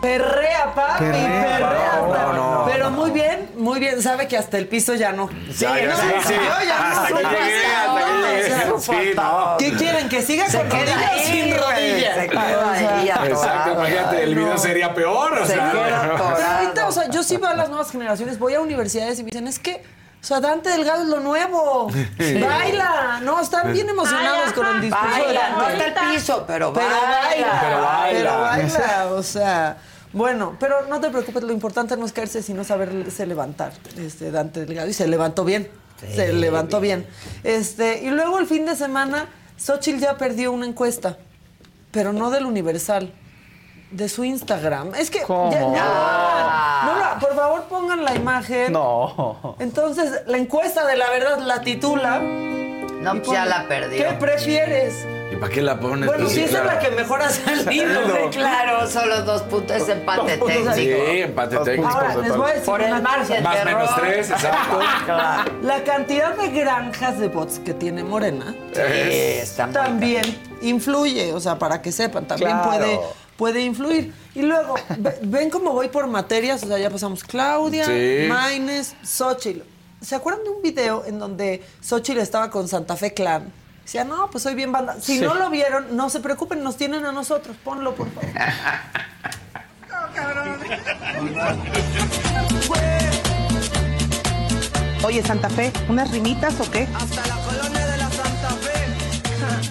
Speaker 9: Perrea, papi,
Speaker 10: Perrea,
Speaker 9: perrea.
Speaker 10: no,
Speaker 9: hasta-
Speaker 10: no, no.
Speaker 9: Pero muy bien, muy bien. Sabe que hasta el piso ya no.
Speaker 11: Ya, ya,
Speaker 9: no,
Speaker 11: sí, sí.
Speaker 9: yo ya no
Speaker 11: Hasta que llegué,
Speaker 9: pasado,
Speaker 11: hasta que
Speaker 9: o
Speaker 11: llegué.
Speaker 9: sea,
Speaker 11: Sí, no.
Speaker 9: ¿Qué quieren? ¿Que siga
Speaker 1: Se
Speaker 9: con rodillas
Speaker 1: ahí,
Speaker 9: sin rodillas?
Speaker 1: se queda ahí.
Speaker 11: Exacto, imagínate, el video
Speaker 9: no.
Speaker 11: sería peor. O
Speaker 1: Se
Speaker 11: sea,
Speaker 1: queda
Speaker 9: Pero ahorita, o sea, yo sí veo a las nuevas generaciones, voy a universidades y me dicen, es que O sea, Dante Delgado es lo nuevo.
Speaker 1: Sí.
Speaker 9: Baila. No, están bien emocionados con el discurso de
Speaker 1: Baila, no
Speaker 9: Dante.
Speaker 1: está el piso, pero
Speaker 9: Pero baila.
Speaker 1: baila.
Speaker 9: Pero
Speaker 1: Pero
Speaker 9: baila.
Speaker 1: baila.
Speaker 9: O sea, bueno, pero no te preocupes, lo importante no es caerse, sino saberse levantar. Este Dante Delgado. Y se levantó bien. se levantó bien. Este, y luego el fin de semana, Xochitl ya perdió una encuesta, pero no del Universal. De su Instagram. Es que.
Speaker 10: ¿Cómo?
Speaker 9: ya- ya, no la- por favor, pongan la imagen.
Speaker 10: No.
Speaker 9: Entonces, la encuesta de la verdad la titula.
Speaker 1: No, ya
Speaker 9: pone,
Speaker 1: la perdió.
Speaker 9: ¿Qué prefieres?
Speaker 11: ¿Y para qué la pones?
Speaker 9: Bueno, si
Speaker 11: sí,
Speaker 9: esa es
Speaker 11: claro.
Speaker 9: la que mejor ha salido.
Speaker 1: Sí, claro, solo dos puntos, es empate técnico.
Speaker 11: Sí, empate técnico.
Speaker 9: Ahora, les voy a decir
Speaker 1: Por el margen
Speaker 11: Más
Speaker 1: de
Speaker 11: menos tres, exacto.
Speaker 1: Claro.
Speaker 9: La cantidad de granjas de bots que tiene Morena
Speaker 1: Sí, está muy
Speaker 9: también influye, o sea, para que sepan, también
Speaker 10: Claro.
Speaker 9: puede, puede influir. Y luego, ve- ven cómo voy por materias, o sea, ya pasamos Claudia,
Speaker 11: Sí.
Speaker 9: Maines, Xochitl. ¿Se acuerdan de un video en donde Xochitl estaba con Santa Fe Clan? Decía, no, pues soy bien banda. Si
Speaker 10: Sí.
Speaker 9: no lo vieron, no se preocupen, nos tienen a nosotros. Ponlo, por favor.
Speaker 17: Oye, Santa Fe, ¿unas rimitas o qué?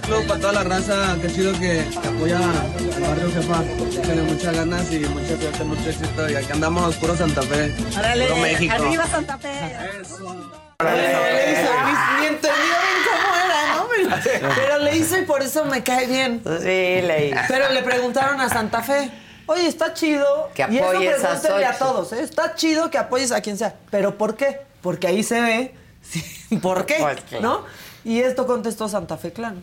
Speaker 18: Saludos para toda la raza, qué chido que, que apoya al barrio jefa. Tiene muchas ganas y mucha suerte, mucho éxito. Y aquí andamos, puro Santa Fe. Puro México.
Speaker 17: Arriba Santa Fe.
Speaker 9: Le hizo, ni, ni entendieron cómo era, ¿no? Pero, le hizo y por eso me cae bien.
Speaker 1: Sí, le hizo.
Speaker 9: Pero le preguntaron a Santa Fe, oye, está chido.
Speaker 1: Que
Speaker 9: y eso
Speaker 1: apoyes a
Speaker 9: a, todos, ¿eh? Está chido que apoyes a quien sea. ¿Pero por qué? Porque ahí se ve sí, por qué,
Speaker 1: Pues, claro.
Speaker 9: ¿no? Y esto contestó Santa Fe Clan.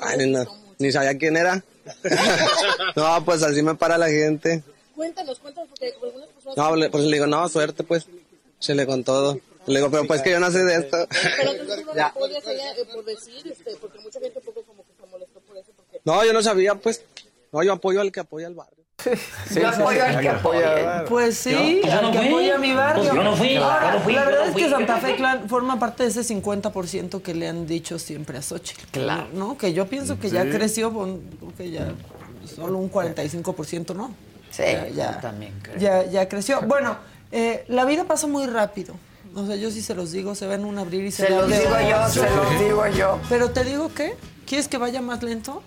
Speaker 18: Ay, ni, ni sabía quién era. no, pues así me para la gente.
Speaker 17: Cuéntanos, cuéntanos, porque algunas personas...
Speaker 18: No, le- pues le digo, no, suerte, pues. Se le con todo. Le digo, pero pues que yo no sé de esto.
Speaker 17: Pero tú no apoyas allá eh, por decir, este, porque mucha gente un poco como que se molestó por eso. Porque...
Speaker 18: No, yo no sabía, pues. No, yo apoyo al que apoya al barrio.
Speaker 1: Yo apoyo al que apoya.
Speaker 9: Pues sí,
Speaker 18: Yo- yo
Speaker 9: al
Speaker 18: no
Speaker 9: que apoya a mi barrio.
Speaker 18: Pues yo no fui,
Speaker 9: Ahora,
Speaker 18: yo no fui,
Speaker 9: la verdad
Speaker 18: no
Speaker 9: es
Speaker 18: fui.
Speaker 9: que Santa Fe Clan forma parte de ese 50% que le han dicho siempre a Xochitl.
Speaker 1: Claro.
Speaker 9: ¿No? Que yo pienso que ya
Speaker 1: Sí.
Speaker 9: creció, que ya solo un 45%, ¿no?
Speaker 1: Sí,
Speaker 9: Ya- ya,
Speaker 1: también creo.
Speaker 9: ya, ya creció. Bueno, eh, la vida pasa muy rápido. O sea, yo sí se los digo, se ven un abrir y
Speaker 1: Se
Speaker 9: cerrar
Speaker 1: los
Speaker 9: de
Speaker 1: digo yo,
Speaker 9: ojos.
Speaker 1: se los digo yo.
Speaker 9: Pero te digo que, ¿quieres que vaya más lento?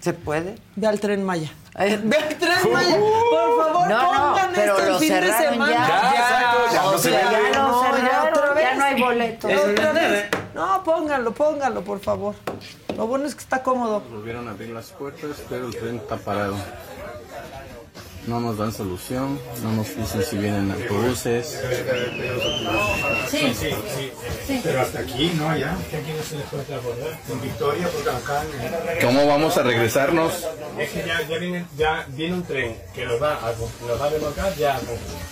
Speaker 1: ¿Se puede?
Speaker 9: Ve al Tren Maya.
Speaker 1: Ay,
Speaker 9: Ve al Tren Maya. Por favor,
Speaker 1: No, no,
Speaker 9: pongan
Speaker 1: pero
Speaker 9: esto el fin de semana.
Speaker 1: ya. Ya, ya no se. Ya
Speaker 9: no, ya
Speaker 1: cerraron,
Speaker 9: otra vez.
Speaker 1: ya no hay boletos.
Speaker 9: Otra vez. No, pónganlo, pónganlo, por favor. Lo bueno es que está cómodo.
Speaker 19: Volvieron a abrir las puertas, pero el tren está parado. No nos dan solución, no nos dicen si vienen autobuses.
Speaker 20: Sí, sí, sí. Pero hasta aquí, ¿no? Ya. ¿Qué aquí no se les puede transbordar? En Victoria, porque acá.
Speaker 19: ¿Cómo vamos a regresarnos?
Speaker 20: Es que ya, ya, viene, ya viene un tren que los va a, los va a remolcar ya.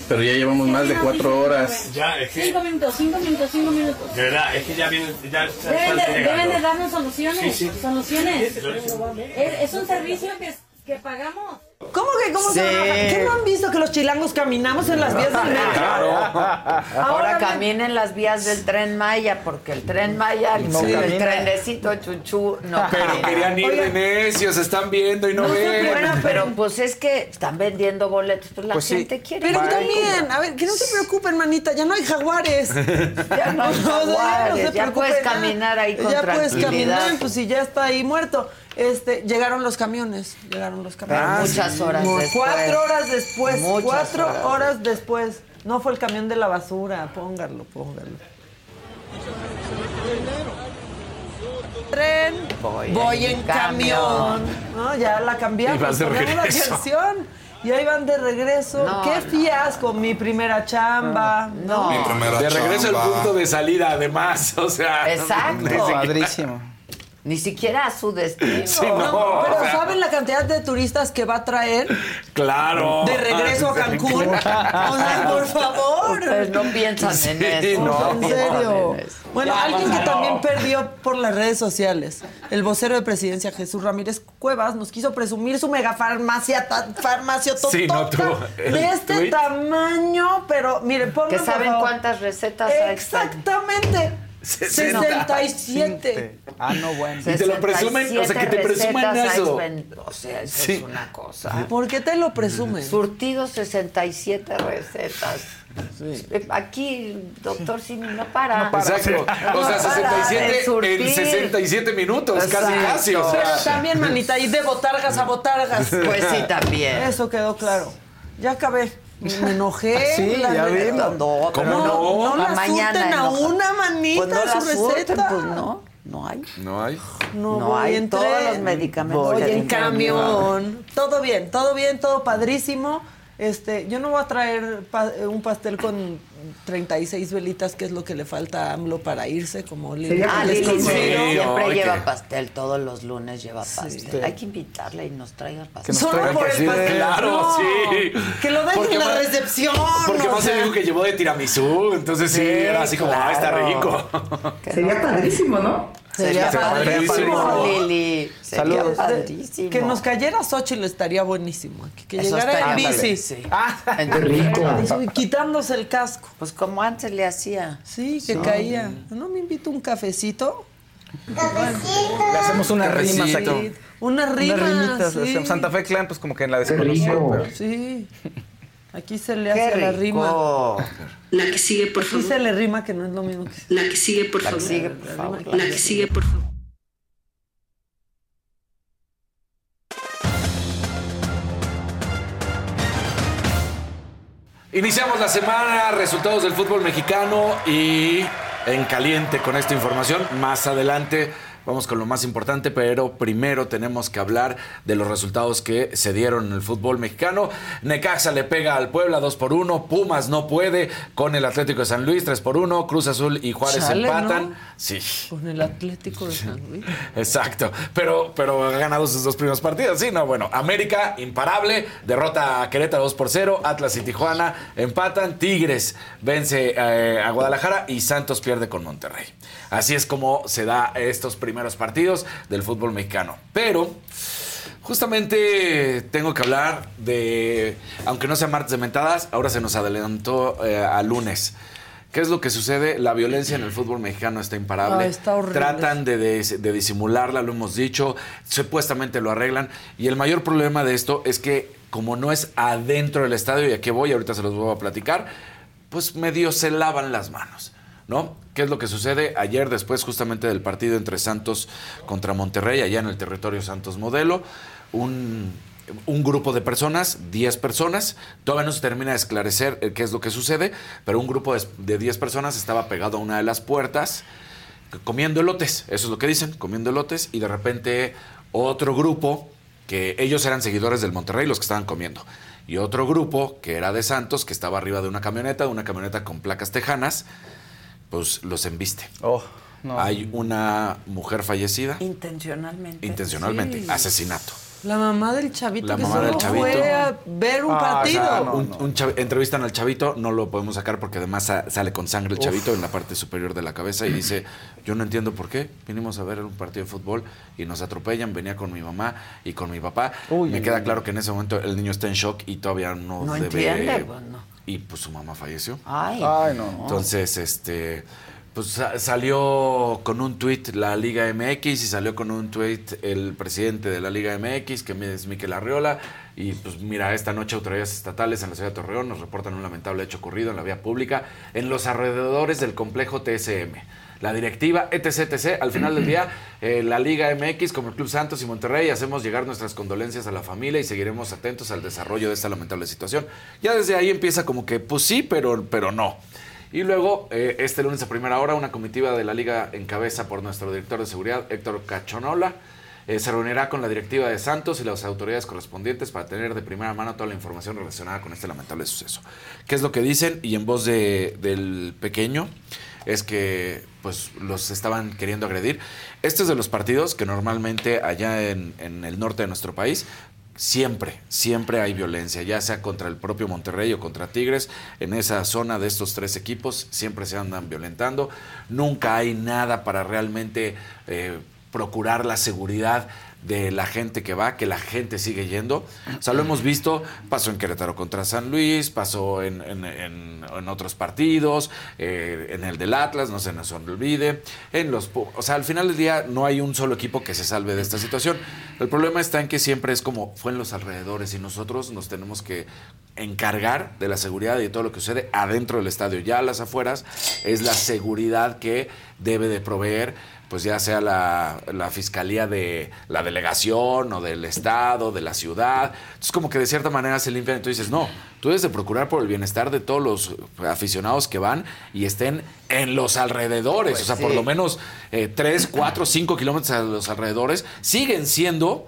Speaker 19: Pero ya llevamos más de cuatro horas.
Speaker 20: Ya, es que.
Speaker 21: Cinco minutos, cinco minutos, cinco minutos.
Speaker 20: De verdad, es que ya viene. Ya
Speaker 21: Deben de, deben de darnos soluciones.
Speaker 20: Sí, sí.
Speaker 21: Soluciones.
Speaker 20: Sí, sí.
Speaker 21: Es, es un servicio que, que pagamos.
Speaker 9: ¿Cómo que cómo
Speaker 1: Sí.
Speaker 9: se? ¿Qué no han visto que los chilangos caminamos en las vías del metro?
Speaker 1: Ahora
Speaker 9: Ahora
Speaker 1: caminen las vías del tren Maya, porque el tren Maya, el,
Speaker 11: No
Speaker 1: el trenecito chuchú, no
Speaker 11: Pero
Speaker 1: camina.
Speaker 11: querían ir de necios, están viendo y no, ven.
Speaker 1: Bueno, pero pues es que están vendiendo boletos, pues la
Speaker 11: Pues sí.
Speaker 1: gente quiere.
Speaker 9: Pero
Speaker 1: ir.
Speaker 9: también, a ver, que no se preocupen, manita, ya no hay jaguares.
Speaker 1: Ya no hay
Speaker 9: O sea,
Speaker 1: jaguares,
Speaker 9: se
Speaker 1: ya puedes caminar ahí con
Speaker 9: Ya puedes
Speaker 1: tranquilidad.
Speaker 9: caminar, pues si ya está ahí muerto. Este, llegaron los camiones, llegaron los camiones.
Speaker 1: Pero muchas horas
Speaker 9: Mu-
Speaker 1: después.
Speaker 9: Cuatro horas después,
Speaker 1: Muchas
Speaker 9: cuatro
Speaker 1: horas.
Speaker 9: horas. después. No fue el camión de la basura, póngalo, póngalo. Tren, voy, en camión. No, ya la cambiamos,
Speaker 11: Y vas de
Speaker 9: ponemos la
Speaker 11: regreso.
Speaker 9: canción. Y ahí van de regreso.
Speaker 1: No,
Speaker 9: Qué
Speaker 1: no.
Speaker 9: fiasco, mi primera chamba. No.
Speaker 11: Mi primera De regreso al punto de salida, además. O sea.
Speaker 1: Exacto.
Speaker 10: Padrísimo.
Speaker 1: Ni siquiera a su destino.
Speaker 11: Sí, no,
Speaker 9: Pero
Speaker 11: o sea-
Speaker 9: ¿saben la cantidad de turistas que va a traer
Speaker 11: Claro.
Speaker 9: de regreso a Cancún? O sea, por favor.
Speaker 1: Ustedes no piensan en
Speaker 11: Sí,
Speaker 1: eso.
Speaker 11: no.
Speaker 9: En serio.
Speaker 1: en eso.
Speaker 9: Bueno,
Speaker 1: Ya,
Speaker 9: alguien que también perdió por las redes sociales. El vocero de presidencia, Jesús Ramírez Cuevas, nos quiso presumir su mega farmacia, ta- farmacia
Speaker 11: Sí, no,
Speaker 9: de este tamaño, pero miren, pongan
Speaker 1: Que saben cuántas recetas hay.
Speaker 9: Exactamente. 67.
Speaker 10: Ah, no, bueno.
Speaker 11: Y te lo presumen, o sea, que te presumen
Speaker 1: recetas
Speaker 11: eso.
Speaker 1: O sea, eso
Speaker 11: Sí.
Speaker 1: es una cosa.
Speaker 9: ¿Por qué te lo presumen?
Speaker 1: Surtido 67 recetas. Eh, Aquí, doctor Simi, no para.
Speaker 11: Exacto. O
Speaker 1: No
Speaker 11: sea,
Speaker 1: para de
Speaker 11: 67 en
Speaker 1: surtir.
Speaker 11: 67 minutos, casi casi. O
Speaker 9: Pero
Speaker 11: sea.
Speaker 9: también, manita, y de botargas a botargas.
Speaker 1: Pues sí, también.
Speaker 9: Eso quedó claro. Ya acabé. Me enojé.
Speaker 10: Sí,
Speaker 9: la
Speaker 10: ya vimos.
Speaker 1: No,
Speaker 11: ¿Cómo no?
Speaker 9: No la
Speaker 1: mañana
Speaker 9: a
Speaker 1: enoja.
Speaker 9: una manita
Speaker 1: Pues no la
Speaker 9: su
Speaker 1: surten,
Speaker 9: receta.
Speaker 1: pues no, no hay.
Speaker 11: No hay.
Speaker 9: No,
Speaker 1: No
Speaker 9: voy
Speaker 1: hay
Speaker 9: en
Speaker 1: todos los medicamentos
Speaker 9: Voy en camión. Todo bien, todo bien, todo padrísimo. Este, yo no voy a traer pa- un pastel con 36 velitas, que es lo que le falta a AMLO para irse, como Lili.
Speaker 1: Ah, Lili
Speaker 9: consigo.
Speaker 1: siempre lleva pastel, todos los lunes lleva pastel.
Speaker 10: Sí.
Speaker 1: Hay que invitarle y nos traiga el pastel.
Speaker 9: Solo por el
Speaker 10: pastel.
Speaker 9: pastel.
Speaker 11: Claro,
Speaker 9: No,
Speaker 11: sí.
Speaker 9: Que lo dejen
Speaker 11: Porque
Speaker 9: en la
Speaker 11: más-
Speaker 9: recepción.
Speaker 11: Porque más se dijo que llevó de tiramisú, entonces sí,
Speaker 1: Sí,
Speaker 11: era así como, ah, está rico.
Speaker 22: Sería padrísimo, ¿no?
Speaker 9: Sería
Speaker 1: Sería padrísimo,
Speaker 9: padrísimo.
Speaker 1: Lili. Sería
Speaker 10: Saludos.
Speaker 1: padrísimo.
Speaker 9: Que nos cayera Xochitl estaría buenísimo. Que
Speaker 1: Eso
Speaker 9: llegara en bici.
Speaker 1: sí.
Speaker 9: Ah,
Speaker 1: En rico.
Speaker 9: y quitándose el casco.
Speaker 1: Pues como antes le hacía.
Speaker 9: Sí, que caía. ¿No me invito un cafecito?
Speaker 10: Le hacemos unas rimas
Speaker 11: Cafecito.
Speaker 10: aquí.
Speaker 9: Unas rimas.
Speaker 10: Unas rimitas.
Speaker 9: sí.
Speaker 10: Santa Fe Clan, pues como que en la desconoció, pero...
Speaker 9: Sí. Aquí se le hace la rima.
Speaker 5: La que sigue, por
Speaker 9: Aquí
Speaker 5: favor.
Speaker 9: se le rima que no es lo mismo que
Speaker 5: La que sigue, por
Speaker 1: La que
Speaker 5: favor.
Speaker 1: sigue, por favor.
Speaker 5: La que sigue, por favor.
Speaker 11: Iniciamos la semana, resultados del fútbol mexicano y en caliente con esta información. Más adelante vamos con lo más importante, pero primero tenemos que hablar de los resultados que se dieron en el fútbol mexicano. Necaxa le pega al Puebla 2 por 1, Pumas no puede con el Atlético de San Luis 3 por 1, Cruz Azul y Juárez
Speaker 9: Chale,
Speaker 11: empatan.
Speaker 9: ¿no?
Speaker 11: Sí.
Speaker 9: Con el Atlético de San Luis.
Speaker 11: Exacto, pero, pero ha ganado sus dos primeros partidos. Sí, no, bueno, América imparable, derrota a Querétaro 2 por 0, Atlas y Tijuana empatan, Tigres vence eh, a Guadalajara y Santos pierde con Monterrey. Así es como se da estos primeros partidos del fútbol mexicano. Pero justamente tengo que hablar de, aunque no sea martes de mentadas, ahora se nos adelantó eh, a lunes. ¿Qué es lo que sucede? La violencia en el fútbol mexicano está imparable.
Speaker 9: Ah, está horrible.
Speaker 11: Tratan de, de- de disimularla, lo hemos dicho, supuestamente lo arreglan. Y el mayor problema de esto es que como no es adentro del estadio, y aquí voy, ahorita se los voy a platicar, pues medio se lavan las manos, ¿no? ¿Qué es lo que sucede? Ayer, después justamente del partido entre Santos contra Monterrey, allá en el territorio Santos Modelo, un, grupo de personas, 10 personas, todavía no se termina de esclarecer eh, qué es lo que sucede, pero un grupo de 10 personas estaba pegado a una de las puertas comiendo elotes, eso es lo que dicen, comiendo elotes, y de repente otro grupo, que ellos eran seguidores del Monterrey, los que estaban comiendo, y otro grupo, que era de Santos, que estaba arriba de una camioneta, una camioneta con placas tejanas, pues los embiste.
Speaker 10: Oh, no.
Speaker 11: Hay una mujer fallecida,
Speaker 1: Intencionalmente.
Speaker 11: intencionalmente,
Speaker 9: Sí.
Speaker 11: asesinato.
Speaker 9: La mamá del chavito
Speaker 11: La
Speaker 9: que
Speaker 11: mamá
Speaker 9: solo
Speaker 11: del chavito.
Speaker 9: fue a ver un
Speaker 10: Ah,
Speaker 9: partido.
Speaker 10: o sea, no.
Speaker 11: Un, un chav- entrevistan al chavito, no lo podemos sacar porque además sa- sale con sangre el
Speaker 10: Uf.
Speaker 11: chavito en la parte superior de la cabeza y dice, yo no entiendo por qué, vinimos a ver un partido de fútbol y nos atropellan, venía con mi mamá y con mi papá.
Speaker 10: Uy,
Speaker 11: Me queda claro que en ese momento el niño está en shock y todavía no,
Speaker 1: No
Speaker 11: debe...
Speaker 1: entiende, pues, no.
Speaker 11: Y pues su mamá falleció.
Speaker 1: Ay,
Speaker 10: Ay, no.
Speaker 11: Entonces, este, pues sa- salió con un tuit la Liga MX y salió con un tuit el presidente de la Liga MX, que es Miquel Arriola. Y pues mira, esta noche autoridades estatales en la ciudad de Torreón nos reportan un lamentable hecho ocurrido en la vía pública en los alrededores del complejo TSM. La directiva, etc, etc. Al final del día, eh, la Liga MX, como el Club Santos y Monterrey, hacemos llegar nuestras condolencias a la familia y seguiremos atentos al desarrollo de esta lamentable situación. Ya desde ahí empieza como que, pues sí, pero, pero no. Y luego, eh, este lunes a primera hora, una comitiva de la liga en cabeza por nuestro director de seguridad, Héctor Cachonola, eh, se reunirá con la directiva de Santos y las autoridades correspondientes para tener de primera mano toda la información relacionada con este lamentable suceso. ¿Qué es lo que dicen? Y en voz de- del pequeño, es que pues los estaban queriendo agredir. Este es de los partidos que normalmente allá en, el norte de nuestro país Siempre, siempre hay violencia, ya sea contra el propio Monterrey o contra Tigres. En esa zona de estos tres equipos siempre se andan violentando. Nunca hay nada para realmente eh, procurar la seguridad de la gente que va, que la gente sigue yendo. O sea, lo hemos visto, pasó en Querétaro contra San Luis, pasó en, en- en- en otros partidos, eh, en el del Atlas, no se nos olvide, en los... O sea, al final del día no hay un solo equipo que se salve de esta situación. El problema está en que siempre es como fue en los alrededores y nosotros nos tenemos que encargar de la seguridad y de todo lo que sucede adentro del estadio. Ya a las afueras es la seguridad que debe de proveer, pues ya sea la, la fiscalía de la delegación o del estado, de la ciudad. Entonces como que de cierta manera se limpian y tú dices, no, tú debes de procurar por el bienestar de todos los aficionados que van y estén en los alrededores.
Speaker 1: Pues
Speaker 11: o sea, por lo menos eh, 3, 4, 5 kilómetros a los alrededores siguen siendo...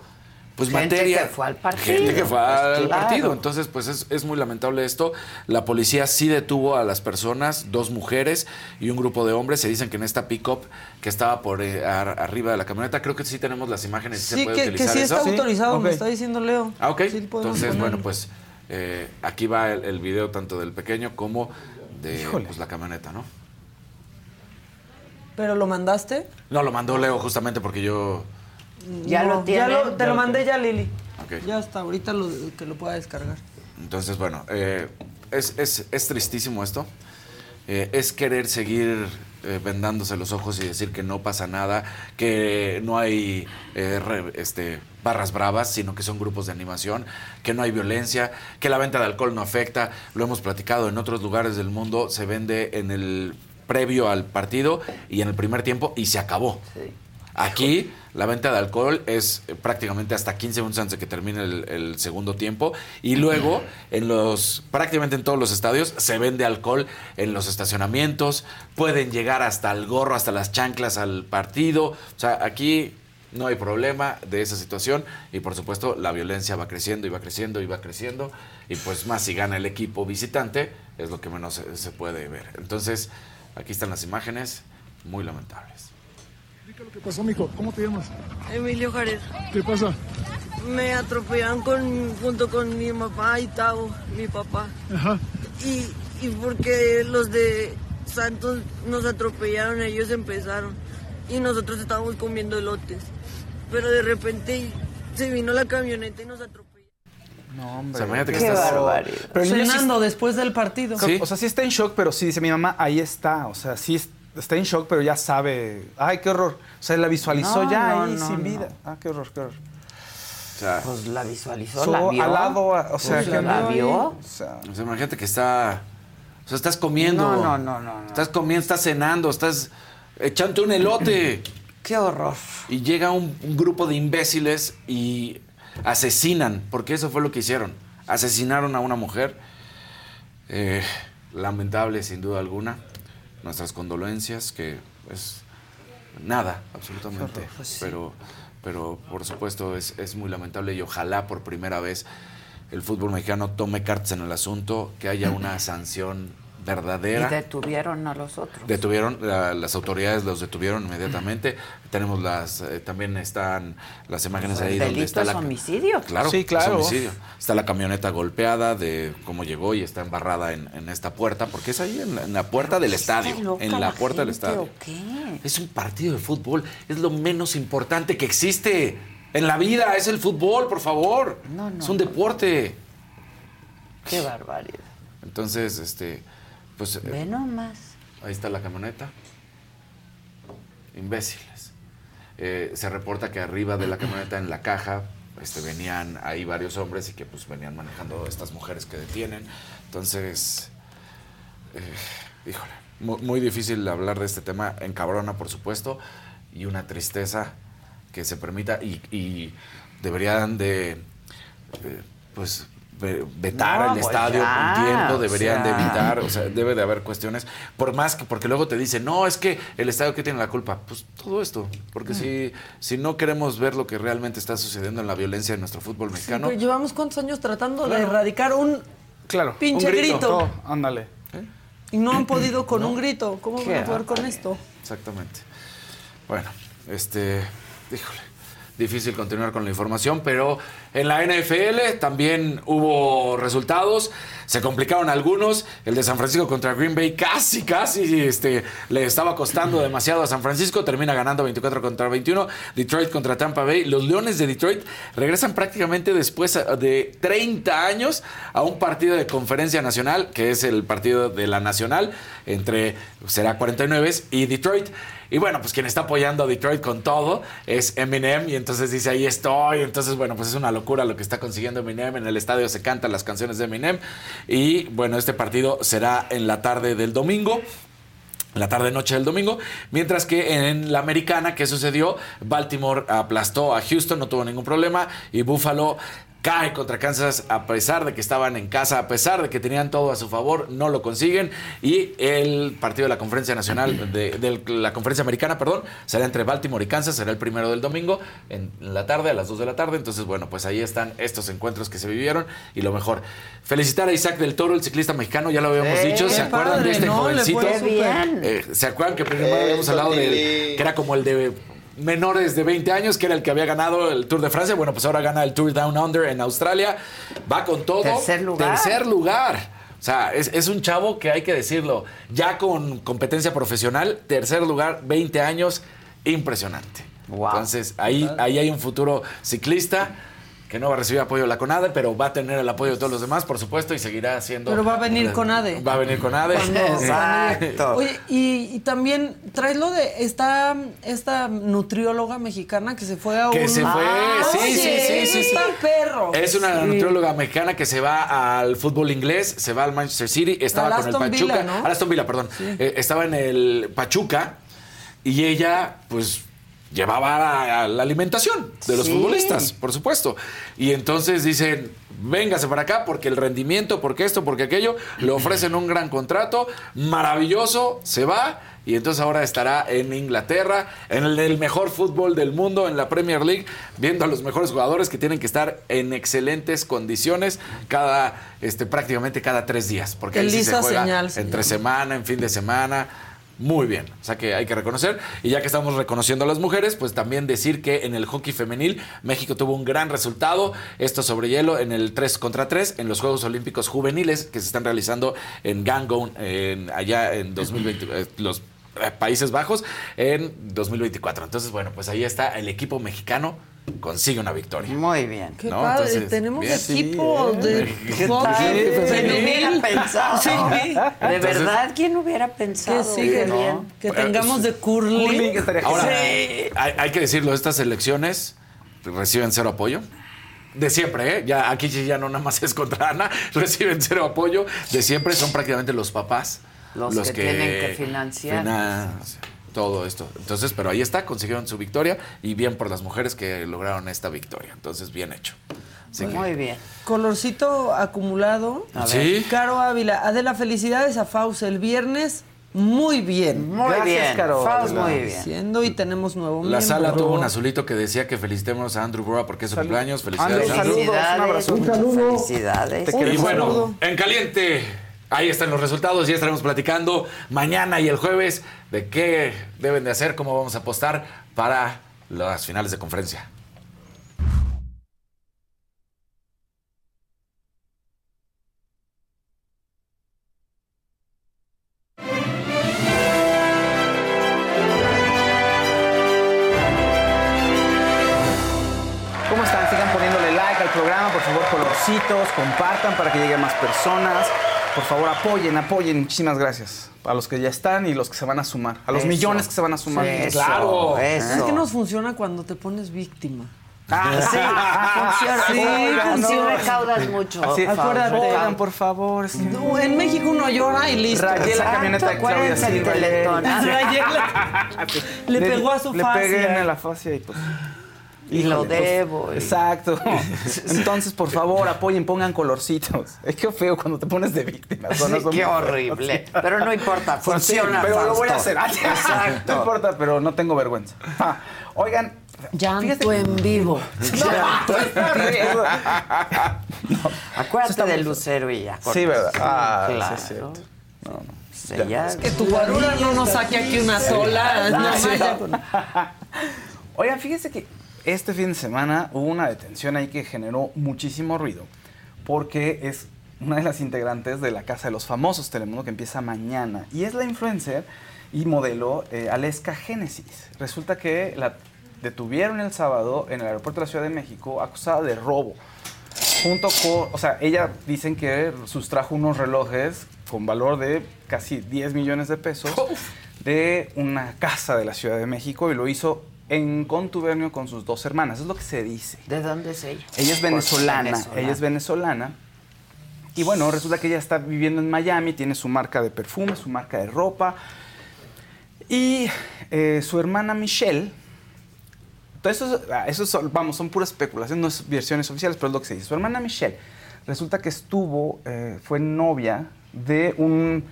Speaker 11: Pues
Speaker 1: Gente
Speaker 11: materia.
Speaker 1: que fue al partido.
Speaker 11: Gente que fue
Speaker 1: Pues
Speaker 11: al
Speaker 1: claro.
Speaker 11: partido. Entonces, pues es, es muy lamentable esto. La policía sí detuvo a las personas, dos mujeres y un grupo de hombres. Se dicen que en esta pick-up que estaba por eh, ar- arriba de la camioneta, creo que sí tenemos las imágenes. ¿sí se puede
Speaker 9: que, que
Speaker 11: utilizar
Speaker 9: sí
Speaker 11: eso?
Speaker 9: está autorizado, me está diciendo Leo.
Speaker 11: Ah, ok. Entonces, bueno, pues eh, aquí va el, el video tanto del pequeño como de pues, la camioneta, ¿no?
Speaker 9: ¿Pero lo mandaste?
Speaker 11: No, lo mandó Leo justamente porque yo...
Speaker 1: Ya lo
Speaker 9: Ya lo- te lo mandé ya, Lili. Ya está, ahorita lo, que lo pueda descargar.
Speaker 11: Entonces, bueno, eh, es, es- es tristísimo esto. Eh, es querer seguir eh, vendándose los ojos y decir que no pasa nada, que no hay eh, re- este, barras bravas, sino que son grupos de animación, que no hay violencia, que la venta de alcohol no afecta. Lo hemos platicado en otros lugares del mundo, se vende en el previo al partido y en el primer tiempo y se acabó. Aquí la venta de alcohol es eh, prácticamente hasta 15 minutos antes de que termine el, el segundo tiempo y luego en los prácticamente en todos los estadios se vende alcohol en los estacionamientos, pueden llegar hasta el gorro, hasta las chanclas al partido, o sea, aquí no hay problema de esa situación y por supuesto la violencia va creciendo y va creciendo y va creciendo y pues más si gana el equipo visitante es lo que menos se, se puede ver. Entonces, aquí están las imágenes muy lamentables.
Speaker 23: ¿Qué pasó, mijo? ¿Cómo te llamas?
Speaker 24: Emilio Jared.
Speaker 23: ¿Qué pasa?
Speaker 24: Me atropellaron con, junto con mi papá y Tavo, mi papá.
Speaker 23: Ajá.
Speaker 24: Y, y porque los de Santos nos atropellaron, ellos empezaron. Y nosotros estábamos comiendo elotes. Pero de repente se vino la camioneta y nos atropelló.
Speaker 10: No, hombre.
Speaker 11: O sea, imagínate que
Speaker 9: Qué
Speaker 11: estás-
Speaker 9: barbaridad.
Speaker 10: Pero niño sí-
Speaker 9: después del partido.
Speaker 10: O sea, sí está en shock, pero sí dice mi mamá, ahí está. O sea, sí es- está en shock, pero ya sabe. Ay, qué horror. O sea, la visualizó
Speaker 1: No,
Speaker 10: ya
Speaker 1: no,
Speaker 10: ahí
Speaker 1: no,
Speaker 10: sin
Speaker 1: no.
Speaker 10: vida. Ah, qué horror, qué horror.
Speaker 11: O sea,
Speaker 1: Pues la visualizó,
Speaker 10: So,
Speaker 1: la vio.
Speaker 10: al lado, o sea,
Speaker 1: Pues
Speaker 10: que
Speaker 1: la
Speaker 10: vio o sea,
Speaker 11: O sea, imagínate que está. O sea, estás comiendo.
Speaker 1: No, no, no, no, no.
Speaker 11: Estás comiendo, estás cenando, estás echando un elote.
Speaker 1: Qué horror.
Speaker 11: Y llega un, un grupo de imbéciles y asesinan, porque eso fue lo que hicieron. Asesinaron a una mujer. Eh, lamentable, sin duda alguna. Nuestras condolencias, que es nada, absolutamente.
Speaker 1: Pues.
Speaker 11: Pero, pero por supuesto es, es muy lamentable y ojalá por primera vez el fútbol mexicano tome cartas en el asunto, que haya una sanción
Speaker 1: Y
Speaker 11: verdadera.
Speaker 1: detuvieron a los otros.
Speaker 11: Detuvieron, la- las autoridades los detuvieron inmediatamente. Tenemos las, eh, también están las imágenes
Speaker 1: El
Speaker 11: ahí donde está
Speaker 1: es
Speaker 11: la...
Speaker 1: homicidio.
Speaker 11: Claro,
Speaker 10: Sí,
Speaker 11: es
Speaker 10: claro.
Speaker 11: homicidio. Está la camioneta golpeada de cómo llegó y está embarrada en, en esta puerta, porque es ahí en la, en la puerta del
Speaker 1: ¿Está
Speaker 11: estadio. En la
Speaker 1: la
Speaker 11: puerta del estadio.
Speaker 1: o qué?
Speaker 11: Es un partido de fútbol, es lo menos importante que existe en la vida, es el fútbol, por favor.
Speaker 1: No, no,
Speaker 11: es un
Speaker 1: no.
Speaker 11: deporte.
Speaker 1: Qué barbaridad.
Speaker 11: Entonces, este, pues eh,
Speaker 1: Ve nomás.
Speaker 11: Ahí está la camioneta. Imbéciles. Eh, se reporta que arriba de la camioneta, en la caja, este, venían ahí varios hombres y que pues venían manejando estas mujeres que detienen. Entonces, eh, híjole, mu- muy, difícil hablar de este tema. Encabrona, por supuesto, y una tristeza que se permita y, y deberían de, eh, pues, vetar
Speaker 1: No,
Speaker 11: el
Speaker 1: pues
Speaker 11: estadio
Speaker 1: ya,
Speaker 11: un tiempo,
Speaker 1: o
Speaker 11: deberían de evitar, o sea, debe de haber cuestiones, por más que, porque luego te dicen, no, es que el estadio que tiene la culpa, pues todo esto, porque
Speaker 1: Mm.
Speaker 11: si, si no queremos ver lo que realmente está sucediendo en la violencia de nuestro fútbol mexicano,
Speaker 9: Pero llevamos cuántos años tratando de erradicar un
Speaker 10: claro.
Speaker 9: pinche
Speaker 11: Un grito.
Speaker 9: grito.
Speaker 10: Oh, ándale.
Speaker 9: Y no han podido con un grito. ¿Cómo van a poder con esto?
Speaker 11: Exactamente. Bueno, este, híjole, difícil continuar con la información, pero en la NFL también hubo resultados. se complicaron algunos. El de San Francisco contra Green Bay casi, casi este, le estaba costando demasiado a San Francisco. Termina ganando 24 contra 21. Detroit contra Tampa Bay. Los Leones de Detroit regresan prácticamente después de 30 años a un partido de conferencia nacional, que es el partido de la nacional, entre será 49 y Detroit. Y bueno, pues quien está apoyando a Detroit con todo es Eminem. Y entonces dice, ahí estoy. Entonces, bueno, pues es una locura lo que está consiguiendo Eminem. En el estadio se cantan las canciones de Eminem. Y bueno, este partido será en la tarde del domingo. La tarde noche del domingo, mientras que en la americana, ¿qué sucedió? Baltimore aplastó a Houston, no tuvo ningún problema, y Buffalo cae contra Kansas a pesar de que estaban en casa, a pesar de que tenían todo a su favor, no lo consiguen. Y el partido de la conferencia nacional, de, de la conferencia americana, perdón, será entre Baltimore y Kansas, será el primero del domingo, en la tarde, a las 2 de la tarde. Entonces, bueno, pues ahí están estos encuentros que se vivieron. Y lo mejor, felicitar a Isaac del Toro, el ciclista mexicano, ya lo habíamos dicho. ¿Se acuerdan
Speaker 1: padre,
Speaker 11: de este
Speaker 1: ¿no? Le
Speaker 11: jovencito?
Speaker 1: fue Qué bien.
Speaker 11: Eh, ¿Se acuerdan que primero habíamos hablado del que era como el de menores de 20 años, que era el que había ganado el Tour de Francia. Bueno, pues ahora gana el Tour Down Under en Australia. Va con todo.
Speaker 1: Tercer lugar.
Speaker 11: Tercer lugar. O sea, es, es un chavo que hay que decirlo, ya con competencia profesional, tercer lugar, 20 años, impresionante. Entonces, ahí, ahí hay un futuro ciclista que no va a recibir apoyo de la CONADE, pero va a tener el apoyo de todos los demás, por supuesto, y seguirá haciendo...
Speaker 9: Pero va a venir con ADE.
Speaker 11: Va a venir con ADE.
Speaker 1: Exacto.
Speaker 9: Oye, y, y también traes lo de esta, esta nutrióloga mexicana que se fue a
Speaker 11: Que
Speaker 9: un...
Speaker 11: se fue, sí,
Speaker 9: Oye,
Speaker 11: sí, sí, sí, sí.
Speaker 9: Está perro.
Speaker 11: Es una
Speaker 9: Sí.
Speaker 11: nutrióloga mexicana que se va al fútbol inglés, se va al Manchester City, estaba con el Pachuca,
Speaker 9: Villa, ¿no?
Speaker 11: Aston Villa, perdón, Eh, estaba en el Pachuca y ella, pues llevaba la, la alimentación de los
Speaker 1: Sí.
Speaker 11: futbolistas, por supuesto. Y entonces dicen, véngase para acá porque el rendimiento, porque esto, porque aquello, le ofrecen un gran contrato, maravilloso, se va. Y entonces ahora estará en Inglaterra, en el, mejor fútbol del mundo, en la Premier League, viendo a los mejores jugadores que tienen que estar en excelentes condiciones cada, este, prácticamente cada tres días. Porque ahí sí se juega
Speaker 9: Señal se
Speaker 11: entre semana, en fin de semana. Muy bien, o sea que hay que reconocer. Y ya que estamos reconociendo a las mujeres, pues también decir que en el hockey femenil México tuvo un gran resultado. Esto sobre hielo en el 3 contra 3 en los Juegos Olímpicos Juveniles que se están realizando en Gangon, en- allá en 2020, eh, los Países Bajos, en 2024. Entonces, bueno, pues ahí está el equipo mexicano consigue una victoria.
Speaker 1: Muy bien.
Speaker 9: Qué
Speaker 11: ¿no?
Speaker 9: padre,
Speaker 11: Entonces,
Speaker 9: tenemos
Speaker 11: bien.
Speaker 9: equipo
Speaker 11: Sí,
Speaker 9: de
Speaker 11: ¿eh? ¿Qué
Speaker 9: hockey
Speaker 11: tal?
Speaker 1: ¿Quién hubiera pensado?
Speaker 9: Sí.
Speaker 1: De
Speaker 11: Entonces-
Speaker 1: verdad, ¿quién hubiera pensado?
Speaker 9: Que sigue
Speaker 1: Qué bien.
Speaker 9: Que
Speaker 11: Bueno,
Speaker 9: tengamos de curling.
Speaker 11: Ahora,
Speaker 9: Sí.
Speaker 11: hay, hay que decirlo, estas elecciones reciben cero apoyo. De siempre, ¿eh? Ya, aquí ya no nada más es contra Ana, reciben cero apoyo. De siempre son prácticamente los papás
Speaker 1: Los que tienen que financiar.
Speaker 11: financian todo esto. Entonces, pero ahí está, consiguieron su victoria y bien por las mujeres que lograron esta victoria. Entonces, bien hecho. Así que-
Speaker 1: Muy bien.
Speaker 9: Colorcito acumulado.
Speaker 11: A ver. Sí.
Speaker 9: Caro Ávila. Adela, felicidades a Faust el viernes. Muy bien.
Speaker 1: Muy Gracias, bien. Caro Faust, muy bien.
Speaker 9: Siendo y tenemos nuevo
Speaker 11: La sala tuvo un azulito que decía que felicitemos a Andrew Bora porque es su cumpleaños. Felicidades,
Speaker 1: Andrew,
Speaker 11: Andrew.
Speaker 1: Felicidades,
Speaker 11: Un
Speaker 1: muchas
Speaker 11: saludo.
Speaker 1: felicidades.
Speaker 11: Y bueno, en caliente, ahí están los resultados. Ya estaremos platicando mañana y el jueves de qué deben de hacer, cómo vamos a apostar para las finales de conferencia.
Speaker 10: ¿Cómo están? Sigan poniéndole like al programa, por favor, colorcitos, compartan para que lleguen más personas. Por favor, apoyen, apoyen. Muchísimas gracias. A los que ya están y los que se van a sumar. A los
Speaker 9: Eso.
Speaker 10: millones que se van a sumar.
Speaker 9: Eso,
Speaker 10: claro.
Speaker 9: Es que nos funciona cuando te pones víctima.
Speaker 10: Ah, sí.
Speaker 1: Funciona.
Speaker 9: Sí,
Speaker 1: Oigan, sí
Speaker 9: funciona.
Speaker 1: recaudas mucho.
Speaker 10: Sí,
Speaker 9: Acuérdate.
Speaker 10: Oigan, por favor.
Speaker 9: No, En México uno llora y listo.
Speaker 10: Rayé la camioneta de Claudia Silva. Le-
Speaker 9: Rayé la- Le pegó a su
Speaker 10: Le
Speaker 9: fascia.
Speaker 10: pegué en la fascia y pues...
Speaker 1: Y lo
Speaker 10: pues,
Speaker 1: debo, y-
Speaker 10: Exacto. Entonces, por favor, apoyen, pongan colorcitos. Es que feo cuando te pones de víctima.
Speaker 1: Sí,
Speaker 10: Suena
Speaker 1: qué horrible. Pero no importa,
Speaker 10: Pues sí,
Speaker 1: funciona.
Speaker 10: pero lo voy a hacer.
Speaker 1: Exacto.
Speaker 10: No importa, pero no tengo vergüenza. Ah, oigan.
Speaker 1: Llanto en vivo. Acuérdate del lucero y ya.
Speaker 10: Sí, ¿verdad? Ah,
Speaker 1: claro.
Speaker 10: sí cierto. No, no.
Speaker 1: Ya.
Speaker 9: Es que tu guarura no nos saque aquí una sola. No
Speaker 10: Oigan, fíjense que este fin de semana hubo una detención ahí que generó muchísimo ruido, porque es una de las integrantes de la Casa de los Famosos Telemundo que empieza mañana. Y es la influencer y modelo eh, Aleska Génesis. Resulta que la detuvieron el sábado en el aeropuerto de la Ciudad de México acusada de robo. Junto con, o sea, ella dicen que sustrajo unos relojes con valor de casi 10 millones de pesos de una casa de la Ciudad de México y lo hizo en contubernio con sus dos hermanas. Es lo que se dice.
Speaker 1: ¿De dónde es ella?
Speaker 10: Ella es venezolana,
Speaker 1: venezolana.
Speaker 10: ella es venezolana. Y bueno, resulta que ella está viviendo en Miami, tiene su marca de perfume, su marca de ropa. Y eh, su hermana Michelle, todo eso, es- ah, eso es- vamos, son puras especulaciones, no es versiones oficiales, pero es lo que se dice. Su hermana Michelle resulta que estuvo, eh, fue novia de un,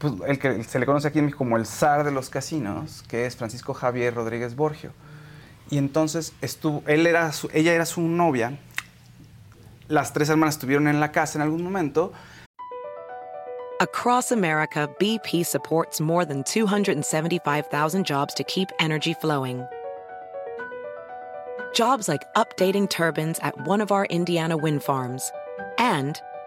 Speaker 10: pues, el que se le conoce aquí en México como el zar de los casinos, que es Francisco Javier Rodríguez Borgio. Y entonces estuvo, él era su- ella era su novia, las tres hermanas estuvieron en la casa en algún momento,
Speaker 25: Across America, BP supports more than 275,000 jobs to keep energy flowing. Jobs like updating turbines at one of our Indiana wind farms and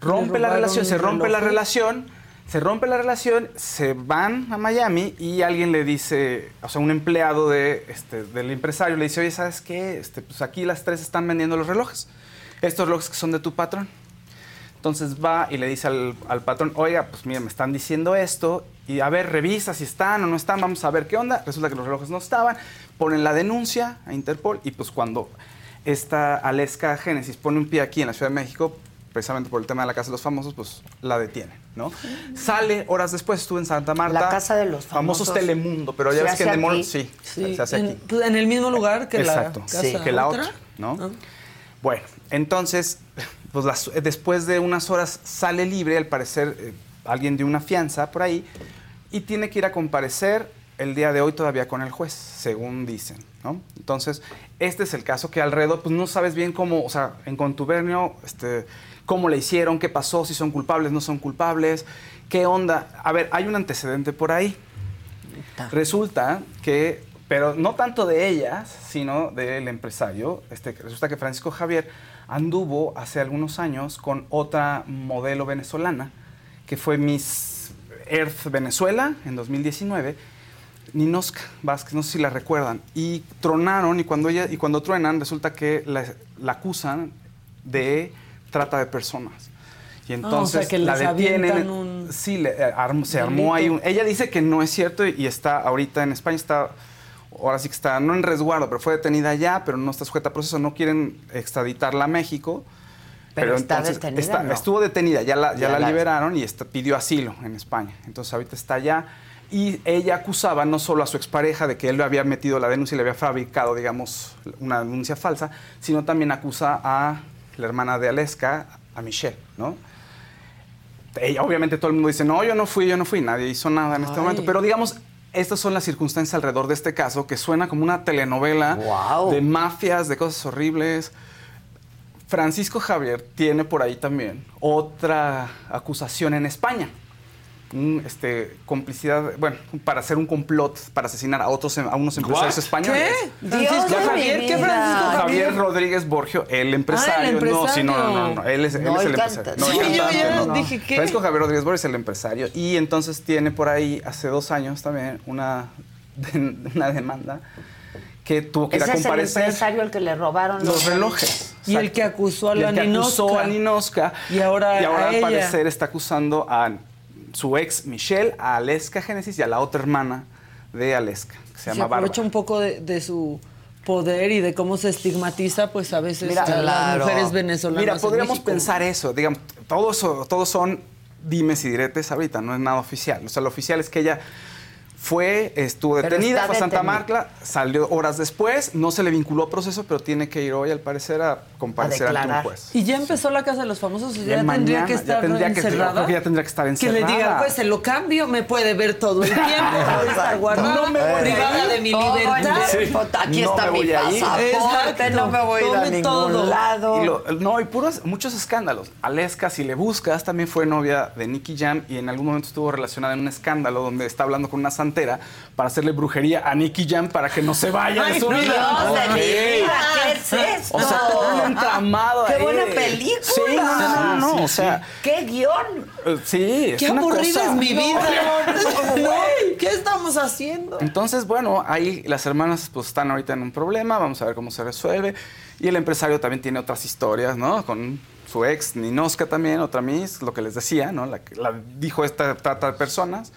Speaker 10: Rompe la relación, se rompe la relación, se rompe la relación, se van a Miami y alguien le dice, o sea, un empleado de, este, del empresario le dice, oye, ¿sabes qué? Este, pues aquí las tres están vendiendo los relojes, estos relojes que son de tu patrón. Entonces va y le dice al, al patrón, oiga, pues mira, me están diciendo esto, y a ver, revisa si están o no están, vamos a ver qué onda. Resulta que los relojes no estaban, ponen la denuncia a Interpol, y pues cuando esta Aleska Génesis pone un pie aquí en la Ciudad de México, precisamente por el tema de la Casa de los Famosos, pues la detienen, ¿no? Sale horas después, estuvo en Santa Marta.
Speaker 1: La Casa de los Famosos.
Speaker 10: Telemundo, pero ya
Speaker 1: ¿Se
Speaker 10: ves que en
Speaker 1: aquí?
Speaker 10: sí,
Speaker 9: Sí,
Speaker 10: se hace
Speaker 9: en,
Speaker 10: aquí.
Speaker 9: pues, en el mismo lugar que
Speaker 10: Exacto,
Speaker 9: la casa
Speaker 10: que la otra, ¿no? Bueno, entonces, pues las- después de unas horas sale libre, al parecer eh, alguien de una fianza por ahí, y tiene que ir a comparecer el día de hoy todavía con el juez, según dicen, ¿no? Entonces, este es el caso que alrededor, pues no sabes bien cómo, o sea, en contubernio, este, cómo le hicieron, qué pasó, si son culpables, no son culpables, qué onda. A ver, hay un antecedente por ahí. Resulta que, pero no tanto de ellas, sino del empresario, este, resulta que Francisco Javier anduvo hace algunos años con otra modelo venezolana, que fue Miss Earth Venezuela en 2019, Ninosca Vázquez, no sé si la recuerdan, y tronaron, y cuando, ella, y cuando truenan, resulta que la, la acusan de trata de personas. Y
Speaker 9: Ah, o
Speaker 10: entonces
Speaker 9: sea, que
Speaker 10: la detienen.
Speaker 9: un
Speaker 10: Sí, le, eh, arm- se armó ahí un... Ella dice que no es cierto y, y está ahorita en España, está... Ahora sí que está, no en resguardo, pero fue detenida ya, pero no está sujeta a proceso, no quieren extraditarla a México.
Speaker 1: Pero está detenida, ¿no?
Speaker 10: Estuvo detenida, ya la, ya
Speaker 1: Ya
Speaker 10: la
Speaker 1: la-
Speaker 10: liberaron y está- pidió asilo en España. Entonces ahorita está allá. Y ella acusaba no solo a su expareja de que él le había metido la denuncia y le había fabricado, digamos, una denuncia falsa, sino también acusa a la hermana de Aleska, a Michelle, ¿no? Ella, obviamente todo el mundo dice, no, yo no fui, yo no fui, nadie hizo nada en este
Speaker 9: Ay.
Speaker 10: momento. Pero digamos, estas son las circunstancias alrededor de este caso, que suena como una telenovela de mafias, de cosas horribles. Francisco Javier tiene por ahí también otra acusación en España. Un, este, complicidad, bueno, para hacer un complot para asesinar a otros a unos empresarios
Speaker 9: What?
Speaker 10: españoles.
Speaker 9: ¿Qué?
Speaker 10: Ya
Speaker 9: Javier, ¿qué Francisco Javier?
Speaker 10: Javier Rodríguez Borgio, el empresario. No, sí, no, no, no, no, Él es, él
Speaker 9: No,
Speaker 10: es
Speaker 9: él
Speaker 10: el empresario. No,
Speaker 9: Sí,
Speaker 10: el
Speaker 9: yo ya
Speaker 10: no, no.
Speaker 9: dije, ¿qué?
Speaker 10: Francisco Javier Rodríguez Borgio es el empresario. Y entonces tiene por ahí, hace dos años también, una, una demanda que tuvo que ir a
Speaker 1: es el
Speaker 10: comparecer.
Speaker 1: empresario al que le robaron
Speaker 10: Los relojes.
Speaker 9: Y el que acusó a
Speaker 10: Y
Speaker 9: la
Speaker 10: el que acusó
Speaker 9: Ninosca.
Speaker 10: a Ninosca.
Speaker 9: Y ahora
Speaker 10: y ahora
Speaker 9: a
Speaker 10: al
Speaker 9: ella.
Speaker 10: parecer está acusando a su ex Michelle, a Aleska Génesis y a la otra hermana de Aleska, que se
Speaker 9: Se
Speaker 10: llama Bárbara.
Speaker 9: aprovecha un poco de, de su poder y de cómo se estigmatiza, pues a veces
Speaker 10: Mira,
Speaker 9: a las mujeres venezolanas.
Speaker 10: Mira, podríamos pensar eso. Digamos, todo eso, todos son dimes y diretes ahorita, no es nada oficial. O sea, lo oficial es que ella fue, estuvo detenida, fue a Santa. Marta, salió horas después, no se le vinculó a proceso, pero tiene que ir hoy, al parecer, a comparecer ante un juez.
Speaker 9: Y ya empezó la casa de los famosos, ya,
Speaker 10: Ya
Speaker 9: tendría
Speaker 10: mañana,
Speaker 9: que
Speaker 10: ya
Speaker 9: estar
Speaker 10: tendría que- yo
Speaker 9: encerrada.
Speaker 10: creo que ya tendría que estar
Speaker 9: Que
Speaker 10: encerrada.
Speaker 9: le diga, pues se lo cambio, me puede ver todo el tiempo, puede estar guardada,
Speaker 10: No me voy a
Speaker 9: privada
Speaker 10: ir.
Speaker 9: de mi libertad.
Speaker 1: tiempo, aquí
Speaker 10: No
Speaker 1: está
Speaker 10: me
Speaker 1: mi
Speaker 10: a
Speaker 1: pasaporte, no me voy a ir a ningún
Speaker 9: todo.
Speaker 1: lado.
Speaker 10: Y lo- no, y puros, muchos escándalos. Aleska, si le buscas, también fue novia de Nicky Jam y en algún momento estuvo relacionada en un escándalo donde está hablando con una para hacerle brujería a Nicky Jam para que no se vaya de su vida. Ok.
Speaker 1: vida, ¿qué es esto?
Speaker 10: O sea, un entramado
Speaker 1: ¡Qué
Speaker 10: ahí
Speaker 1: buena película!
Speaker 10: Sí, no, no, no, no,
Speaker 1: Sí,
Speaker 10: o sea,
Speaker 1: ¡Qué guion!
Speaker 10: eh, sí, es
Speaker 9: Qué
Speaker 10: una
Speaker 9: aburrida
Speaker 10: cosa-
Speaker 9: es mi
Speaker 10: No,
Speaker 9: vida. ¿Qué estamos haciendo?
Speaker 10: Entonces, bueno, ahí las hermanas pues están ahorita en un problema, vamos a ver cómo se resuelve. Y el empresario también tiene otras historias, ¿no? Con su ex Ninoska también, otra Miss, lo que les decía, ¿no? La, que- la dijo esta trata de personas,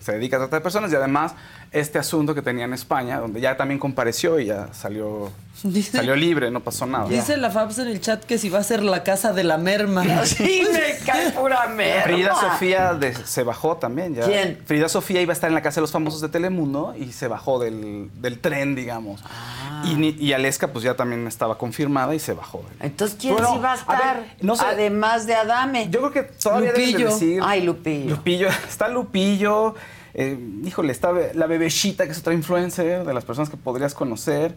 Speaker 10: se dedica a tratar de personas y además este asunto que tenía en España, donde ya también compareció y ya salió,
Speaker 9: Dice-
Speaker 10: salió libre, no pasó nada.
Speaker 9: Dice la Fabs en el chat que si va a ser la casa de la merma.
Speaker 1: Sí, me cae pura merma.
Speaker 10: Frida Sofía de- se bajó también ya.
Speaker 1: ¿Quién?
Speaker 10: Frida Sofía iba a estar en la Casa de los Famosos de Telemundo y se bajó del, del tren, digamos.
Speaker 1: Ah.
Speaker 10: Y, ni- y Aleska pues ya también estaba confirmada y se bajó.
Speaker 1: Entonces, ¿quién
Speaker 10: Bueno,
Speaker 1: sí va a
Speaker 10: a
Speaker 1: estar?
Speaker 10: ver, no sé.
Speaker 1: Además de Adame.
Speaker 10: Yo creo que todavía deben de
Speaker 1: Lupillo.
Speaker 10: decir...
Speaker 1: Ay, Lupillo.
Speaker 10: Lupillo. Está Lupillo. eh, híjole, está la bebecita, que es otra influencer de las personas que podrías conocer.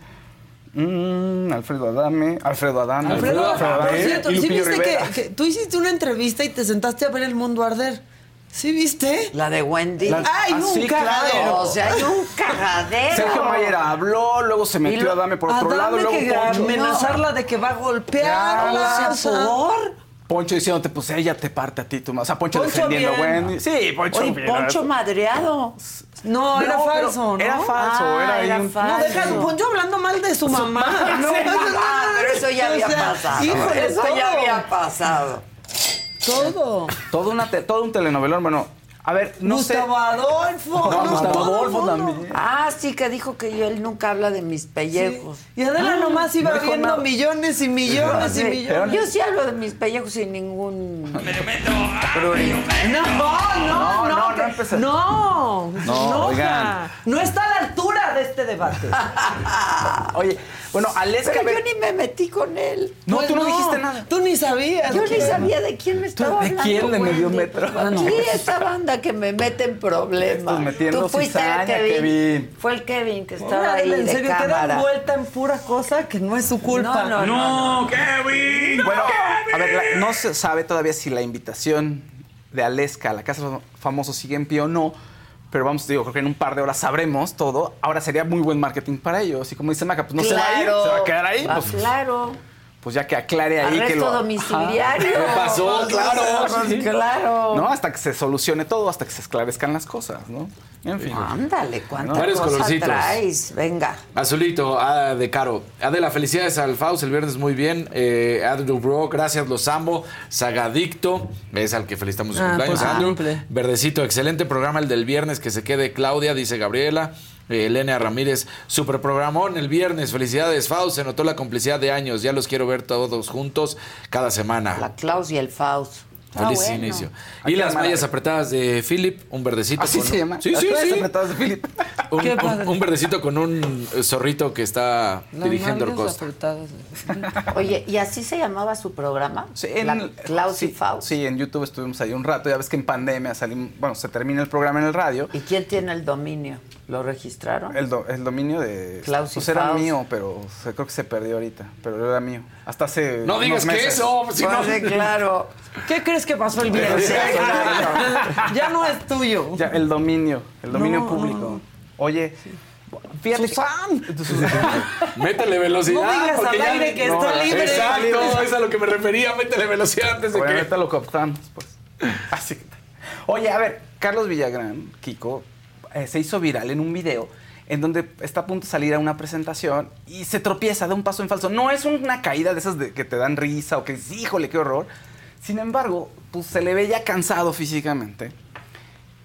Speaker 10: Mm, Alfredo Adame. Alfredo Adame.
Speaker 9: Alfredo, por
Speaker 10: Adame.
Speaker 9: cierto,
Speaker 10: y
Speaker 9: ¿sí
Speaker 10: Lupillo
Speaker 9: viste que, que tú hiciste una entrevista y te sentaste a ver el mundo arder? ¿Sí viste?
Speaker 1: La de Wendy.
Speaker 10: La-
Speaker 9: ¡Ay,
Speaker 10: Ah,
Speaker 9: un
Speaker 10: sí,
Speaker 9: cagadero!
Speaker 10: claro.
Speaker 1: O sea, hay un cagadero.
Speaker 10: Sergio Mayer habló, luego se metió
Speaker 1: lo-
Speaker 10: a Adame por otro
Speaker 9: Adame
Speaker 10: lado, luego
Speaker 9: que
Speaker 10: Poncho.
Speaker 9: amenazarla de que va a golpearla.
Speaker 10: Ya,
Speaker 9: o sea,
Speaker 1: ¿Por?
Speaker 10: Poncho diciéndote, pues ella te parte a ti, tú más. O sea, Poncho,
Speaker 9: Poncho
Speaker 10: defendiendo a. Wendy. Sí, Poncho
Speaker 1: Oye,
Speaker 10: bien.
Speaker 1: Poncho madreado.
Speaker 9: No, era
Speaker 10: No,
Speaker 9: falso, ¿no?
Speaker 10: Era falso,
Speaker 1: Ah,
Speaker 10: era,
Speaker 1: era
Speaker 10: un-
Speaker 1: falso.
Speaker 9: No, deja Poncho hablando mal de su mamá. No,
Speaker 1: Sí, ah, pero eso ya
Speaker 9: O
Speaker 1: había
Speaker 9: sea,
Speaker 1: pasado.
Speaker 9: híjole,
Speaker 1: eso
Speaker 9: todo.
Speaker 1: ya había pasado.
Speaker 9: Todo.
Speaker 10: Todo, una todo un telenovelón. Bueno, a ver, no
Speaker 9: Gustavo Adolfo.
Speaker 10: sé. No,
Speaker 9: no,
Speaker 10: Gustavo Adolfo
Speaker 9: mundo.
Speaker 10: también.
Speaker 1: Ah, sí, que dijo que yo, él nunca habla de mis pellejos.
Speaker 9: Y Adela nomás iba
Speaker 10: no
Speaker 9: viendo
Speaker 10: nada.
Speaker 9: millones y millones y millones.
Speaker 1: Yo sí hablo de mis pellejos sin ningún...
Speaker 9: No, no, no,
Speaker 10: no, no
Speaker 9: que-
Speaker 10: empecé.
Speaker 9: no, se
Speaker 10: No,
Speaker 9: enoja.
Speaker 10: oigan.
Speaker 9: No está a la altura de este debate.
Speaker 10: Oye, bueno, Aleska.
Speaker 1: Pero yo ni me metí con él.
Speaker 10: No,
Speaker 9: Pues
Speaker 10: tú no, dijiste nada.
Speaker 9: Tú ni sabías.
Speaker 1: Yo ni
Speaker 9: ¿Quién?
Speaker 1: sabía de quién me estaba
Speaker 10: ¿De
Speaker 1: hablando.
Speaker 10: quién? De medio metro. Ah, no.
Speaker 1: Sí, esta banda que me mete en problemas.
Speaker 10: Estás metiendo
Speaker 1: Tú fuiste
Speaker 10: cizaña,
Speaker 1: Kevin.
Speaker 10: Kevin.
Speaker 1: Fue el Kevin que estaba ahí
Speaker 9: en
Speaker 1: de
Speaker 9: serio, queda
Speaker 1: cámara.
Speaker 9: envuelta en pura cosa que no es su culpa.
Speaker 1: No, no, no.
Speaker 10: Kevin! Bueno, a ver, la- no se sabe todavía si la invitación de Aleska a la Casa de los Famosos sigue en pie o no. Pero vamos, digo, creo que en un par de horas sabremos todo. Ahora sería muy buen marketing para ellos. Y como dice Maca, pues no se va a ir, se va a quedar ahí.
Speaker 1: Ah,
Speaker 10: Pues,
Speaker 1: claro.
Speaker 10: Pues ya que aclare ahí que
Speaker 1: Arresto
Speaker 10: lo...
Speaker 1: domiciliario.
Speaker 10: ¿Qué pasó?
Speaker 1: Pues,
Speaker 10: Claro.
Speaker 1: pues,
Speaker 10: sí.
Speaker 1: claro.
Speaker 10: No, hasta que se solucione todo, hasta que se esclarezcan las cosas, ¿no? En fin.
Speaker 1: Ándale, cuánta
Speaker 11: Varios
Speaker 1: cosa
Speaker 11: colorcitos.
Speaker 1: traes. Venga.
Speaker 11: Azulito, ah, de Caro. Adela, felicidades al Faust el viernes muy bien. Eh, Andrew Bro, gracias, los amo. Sagadicto, es al que felicitamos su
Speaker 9: Ah,
Speaker 11: cumpleaños,
Speaker 9: pues,
Speaker 11: Andrew. Verdecito, excelente programa el del viernes, que se quede Claudia, dice Gabriela. Elena Ramírez, super programón el viernes. Felicidades, Faust. Se notó la complicidad de años. Ya los quiero ver todos juntos cada semana.
Speaker 1: La Klaus y el Faust. Ah, bueno.
Speaker 11: inicio.
Speaker 10: Aquí
Speaker 11: Y las mallas apretadas de Philip, un verdecito.
Speaker 10: ¿Así
Speaker 11: con-
Speaker 10: se llama?
Speaker 11: Sí,
Speaker 10: Las
Speaker 11: sí, sí.
Speaker 10: apretadas de Philip.
Speaker 11: Un,
Speaker 9: Qué
Speaker 11: un-
Speaker 9: padre.
Speaker 11: un verdecito con un zorrito que está
Speaker 9: Las
Speaker 11: dirigiendo
Speaker 9: nalgas
Speaker 11: Orcosta.
Speaker 9: apretadas.
Speaker 1: Oye, ¿y así se llamaba su programa?
Speaker 10: Sí, en,
Speaker 1: La Klaus y
Speaker 10: sí,
Speaker 1: Faust.
Speaker 10: Sí, en YouTube estuvimos ahí un rato. Ya ves que en pandemia salimos, bueno, se termina el programa en el radio.
Speaker 1: ¿Y quién tiene el dominio? ¿Lo registraron?
Speaker 10: El, do- el dominio de.
Speaker 1: Klaus y
Speaker 10: pues era
Speaker 1: Faust.
Speaker 10: mío, pero creo que se perdió ahorita. Pero era mío. Hasta hace.
Speaker 11: No
Speaker 10: unos
Speaker 11: digas que eso, si no.
Speaker 1: Pues sí, claro.
Speaker 9: ¿Qué crees que pasó el viernes? ya no es tuyo.
Speaker 10: Ya, el dominio. El dominio
Speaker 9: No,
Speaker 10: público. Oye. Fíjate. que-
Speaker 11: Métele velocidad.
Speaker 9: No digas al
Speaker 11: ya-
Speaker 9: aire que está libre.
Speaker 11: Exacto, es a lo que me refería. Métele velocidad antes de que.
Speaker 10: Obviamente lo cooptamos, pues. Así que. Oye, a ver, Carlos Villagrán, Kiko, eh, se hizo viral en un video en donde está a punto de salir a una presentación y se tropieza, da un paso en falso. No es una caída de esas de que te dan risa o que dices, híjole, qué horror. Sin embargo, pues se le ve ya cansado físicamente.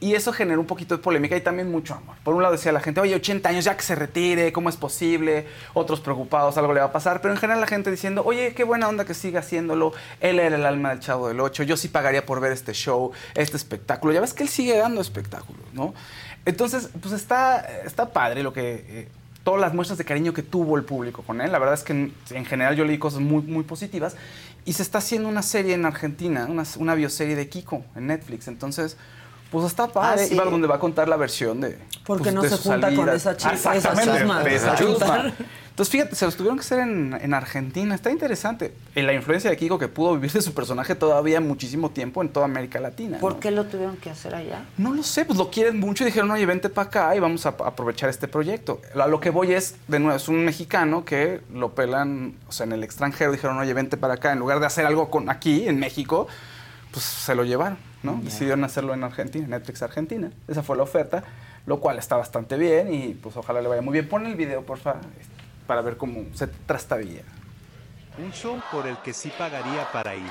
Speaker 10: Y eso generó un poquito de polémica y también mucho amor. Por un lado decía la gente, oye, 80 años ya que se retire, ¿cómo es posible? Otros preocupados, algo le va a pasar. Pero en general la gente diciendo, oye, qué buena onda que siga haciéndolo. Él era el alma del Chavo del Ocho. Yo sí pagaría por ver este show, este espectáculo. Ya ves que él sigue dando espectáculos, ¿no? Entonces, pues está, está padre lo que... eh, todas las muestras de cariño que tuvo el público con él. La verdad es que en, en general yo leí cosas muy, muy positivas. Y se está haciendo una serie en Argentina, una, una bioserie de Kiko en Netflix. Entonces, pues está padre.
Speaker 1: Ah, sí.
Speaker 10: Donde va a contar la versión de.
Speaker 9: ¿Por qué
Speaker 10: pues,
Speaker 9: no
Speaker 10: de
Speaker 9: se junta con esa chica- esa
Speaker 10: Exactamente,
Speaker 9: chusma?
Speaker 10: de esa chusma. Entonces, fíjate, se los tuvieron que hacer en, en Argentina. Está interesante. En la influencia de Kiko que pudo vivir de su personaje todavía muchísimo tiempo en toda América Latina.
Speaker 1: ¿Por
Speaker 10: ¿no?
Speaker 1: qué lo tuvieron que hacer allá?
Speaker 10: No lo sé, pues lo quieren mucho y dijeron, oye, vente para acá y vamos a a aprovechar este proyecto. A lo que voy es, de nuevo, es un mexicano que lo pelan, o sea, en el extranjero dijeron, oye, vente para acá. En lugar de hacer algo con aquí, en México, pues se lo llevaron, ¿no? Decidieron hacerlo en Argentina, Netflix Argentina. Esa fue la oferta, lo cual está bastante bien y pues ojalá le vaya muy bien. Pon el video, porfa, para ver cómo se trastabilla.
Speaker 26: Un show por el que sí pagaría para ir.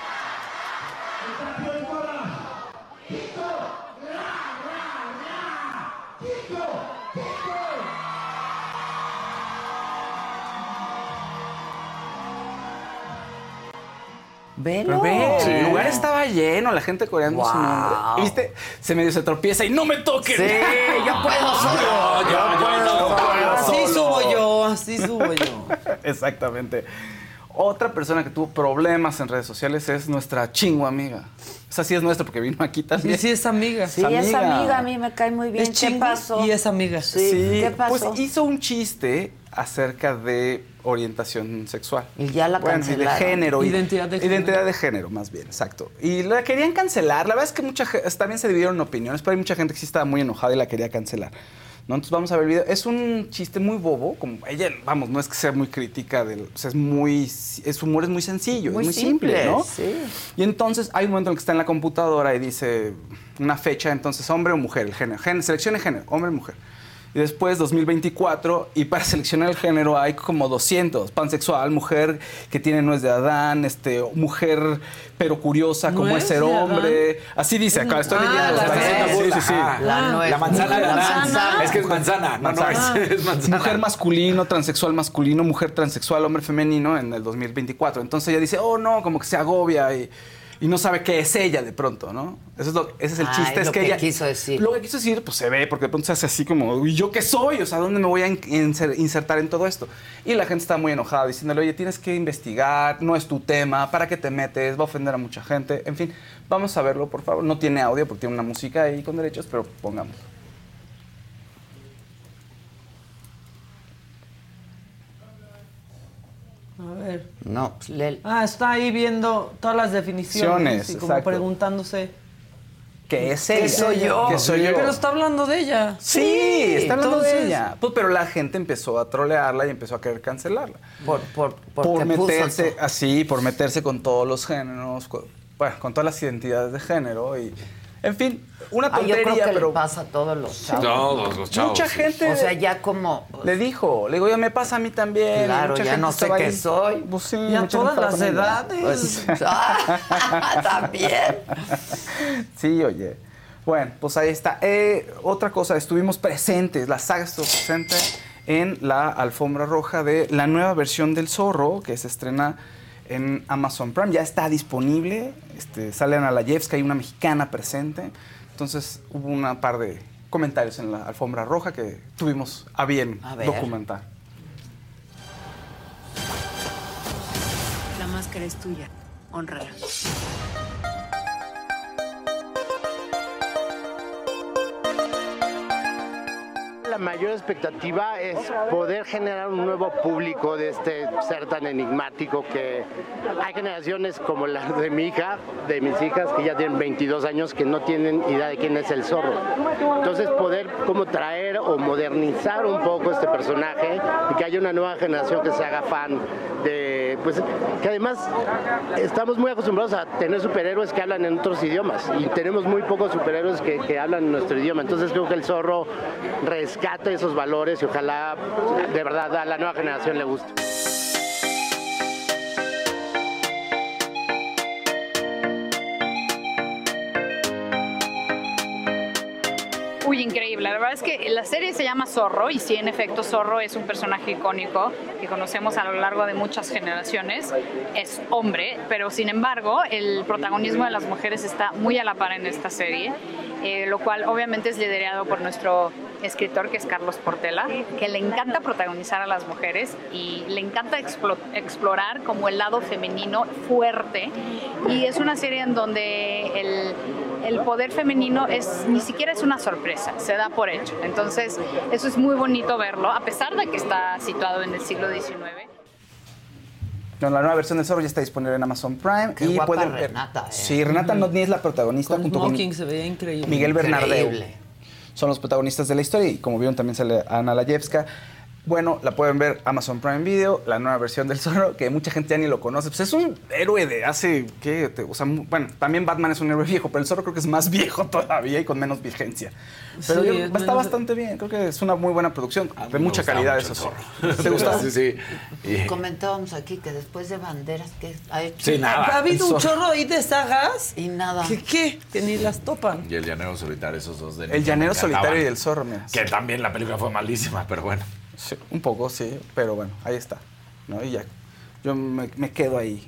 Speaker 1: Velo.
Speaker 10: Pero ve,
Speaker 1: Sí.
Speaker 10: el lugar estaba lleno, la gente coreando su
Speaker 1: Wow.
Speaker 10: nombre. Y ¿Viste? Se medio se tropieza y no me toquen.
Speaker 1: Sí, yo puedo solo.
Speaker 10: Yo, yo, yo, puedo
Speaker 9: Así
Speaker 10: solo.
Speaker 9: subo yo, así subo yo.
Speaker 10: Exactamente. Otra persona que tuvo problemas en redes sociales es nuestra chingua amiga. Esa sí es nuestra porque vino aquí también.
Speaker 9: Sí, sí, es amiga.
Speaker 1: Sí, es amiga, a mí me cae muy bien.
Speaker 9: Es
Speaker 1: ¿Qué pasó?
Speaker 9: y es amiga.
Speaker 1: Sí, ¿qué pasó?
Speaker 10: Pues hizo un chiste acerca de orientación sexual.
Speaker 1: Y ya la
Speaker 10: Bueno, y de
Speaker 1: cancelaron.
Speaker 10: género.
Speaker 9: Identidad de género.
Speaker 10: Identidad de género, más bien, exacto. Y la querían cancelar. La verdad es que mucha también se dividieron opiniones, pero hay mucha gente que sí estaba muy enojada y la quería cancelar. ¿No? Entonces vamos a ver el video. Es un chiste muy bobo, como ella, vamos, no es que sea muy crítica del, o sea, es muy, es humor es muy sencillo,
Speaker 1: Muy
Speaker 10: es muy simple,
Speaker 1: simple,
Speaker 10: ¿no?
Speaker 1: sí.
Speaker 10: Y entonces hay un momento en el que está en la computadora y dice una fecha, entonces hombre o mujer, el género, género seleccione género, hombre o mujer. Y después 2024 y para seleccionar el género hay como 200, pansexual, mujer que tiene nuez de Adán, este, mujer pero curiosa como
Speaker 9: ¿Nuez
Speaker 10: es ser
Speaker 9: Adán?
Speaker 10: hombre. Así dice acá, estoy
Speaker 9: Ah,
Speaker 10: leyendo.
Speaker 9: la
Speaker 10: sí, sí, sí.
Speaker 11: Ah,
Speaker 1: La
Speaker 11: manzana
Speaker 1: Mujer
Speaker 11: de Adán.
Speaker 1: manzana.
Speaker 11: Es que es manzana. No, no,
Speaker 10: Manzana.
Speaker 11: es, es manzana.
Speaker 10: Mujer masculino, transexual masculino, mujer transexual, hombre femenino en el 2024. Entonces ella dice, oh no, como que se agobia y, y no sabe qué es ella de pronto, ¿no? Eso es lo, ese es el
Speaker 1: Ah,
Speaker 10: chiste.
Speaker 1: es
Speaker 10: que,
Speaker 1: que
Speaker 10: ella,
Speaker 1: quiso decir.
Speaker 10: Lo que quiso decir, pues se ve, porque de pronto se hace así como, ¿y yo qué soy? O sea, ¿dónde me voy a in- inser- insertar en todo esto? Y la gente está muy enojada diciéndole, oye, tienes que investigar, no es tu tema, ¿para qué te metes? Va a ofender a mucha gente. En fin, vamos a verlo, por favor. No tiene audio porque tiene una música ahí con derechos, pero pongamos.
Speaker 9: Ver.
Speaker 1: No, pues le-
Speaker 9: Ah, está ahí viendo todas las definiciones y como
Speaker 10: exacto.
Speaker 9: preguntándose.
Speaker 10: ¿Qué es
Speaker 9: ¿Qué
Speaker 10: ella?
Speaker 9: soy yo?
Speaker 10: ¿Qué soy yo?
Speaker 9: Pero está hablando de ella.
Speaker 10: Sí, está hablando de ella. Pues, pero la gente empezó a trolearla y empezó a querer cancelarla.
Speaker 1: Por, por,
Speaker 10: Por meterse, así, por meterse con todos los géneros, con, bueno, con todas las identidades de género y, en fin, una
Speaker 1: Ah, yo
Speaker 10: tontería,
Speaker 1: creo que
Speaker 10: pero
Speaker 1: le pasa a todos los chavos.
Speaker 11: Todos los chavos.
Speaker 10: mucha
Speaker 11: sí.
Speaker 10: gente
Speaker 1: O sea, ya como...
Speaker 10: le dijo, le digo, ya me pasa a mí también.
Speaker 1: Claro,
Speaker 10: Mucha
Speaker 1: ya
Speaker 10: gente
Speaker 1: no sé qué
Speaker 10: ahí.
Speaker 1: soy.
Speaker 10: Pues sí,
Speaker 9: Y a todas las edades.
Speaker 10: Pues,
Speaker 1: Ah, también.
Speaker 10: Sí, oye. Bueno, pues ahí está. Eh, otra cosa, estuvimos presentes, la saga estuvo presente en la alfombra roja de la nueva versión del Zorro, que se estrena en Amazon Prime. Ya está disponible. Este, sale Ana Layevska y una mexicana presente. Entonces hubo una par de comentarios en la alfombra roja que tuvimos a bien
Speaker 1: A
Speaker 10: documentar.
Speaker 27: La máscara es tuya. Honrala.
Speaker 28: La mayor expectativa es poder generar un nuevo público de este ser tan enigmático que hay generaciones como la de mi hija, de mis hijas que ya tienen 22 años que no tienen idea de quién es el zorro. Entonces poder como traer o modernizar un poco este personaje y que haya una nueva generación que se haga fan de, pues que además estamos muy acostumbrados a tener superhéroes que hablan en otros idiomas y tenemos muy pocos superhéroes que, hablan en nuestro idioma. Entonces creo que el zorro rescata esos valores y ojalá de verdad a la nueva generación le guste.
Speaker 29: Uy, increíble. La verdad es que la serie se llama Zorro y sí, en efecto, Zorro es un personaje icónico que conocemos a lo largo de muchas generaciones. Es hombre, pero sin embargo, el protagonismo de las mujeres está muy a la par en esta serie, eh, lo cual obviamente es liderado por nuestro escritor que es Carlos Portela, que le encanta protagonizar a las mujeres y le encanta explo- explorar como el lado femenino fuerte y es una serie en donde el, el poder femenino es ni siquiera es una sorpresa, se da por hecho. Entonces, eso es muy bonito verlo, a pesar de que está situado en el siglo XIX.
Speaker 10: No, la nueva versión del Zorro ya está disponible en Amazon Prime.
Speaker 1: Qué
Speaker 10: y
Speaker 1: guapa
Speaker 10: pueden ver-
Speaker 1: Renata, ¿eh?
Speaker 10: Sí, Renata Notni es la protagonista
Speaker 9: Con
Speaker 10: junto
Speaker 9: smoking
Speaker 10: con
Speaker 9: se veía increíble.
Speaker 10: Miguel Bernardeu.
Speaker 1: Increíble.
Speaker 10: Son los protagonistas de la historia y como vieron también sale Ana Layevska. Bueno, la pueden ver Amazon Prime Video, la nueva versión del Zorro, que mucha gente ya ni lo conoce. Pues es un héroe de hace, ¿qué? Te- O sea, mu- bueno, también Batman es un héroe viejo, pero el Zorro creo que es más viejo todavía y con menos vigencia. Pero
Speaker 9: Sí,
Speaker 10: yo-
Speaker 9: es
Speaker 10: está
Speaker 9: menos-
Speaker 10: bastante bien, creo que es una muy buena producción, de mucha calidad eso
Speaker 11: el
Speaker 10: sí. ¿Te gustaba?
Speaker 11: Sí, sí. Y-
Speaker 1: Comentábamos aquí que después de banderas, ¿qué ha hecho?
Speaker 11: Sí, nada.
Speaker 9: Ha habido un
Speaker 10: zorro.
Speaker 9: chorro ahí de sagas.
Speaker 1: Y nada.
Speaker 9: ¿Qué qué? Que ni las topan.
Speaker 11: Y el llanero solitario, esos dos de
Speaker 10: El llanero solitario y el zorro, mira.
Speaker 11: Que también la película fue malísima, pero bueno.
Speaker 10: Sí, un poco, sí, pero bueno, ahí está. ¿no? Y ya, yo me, me quedo ahí,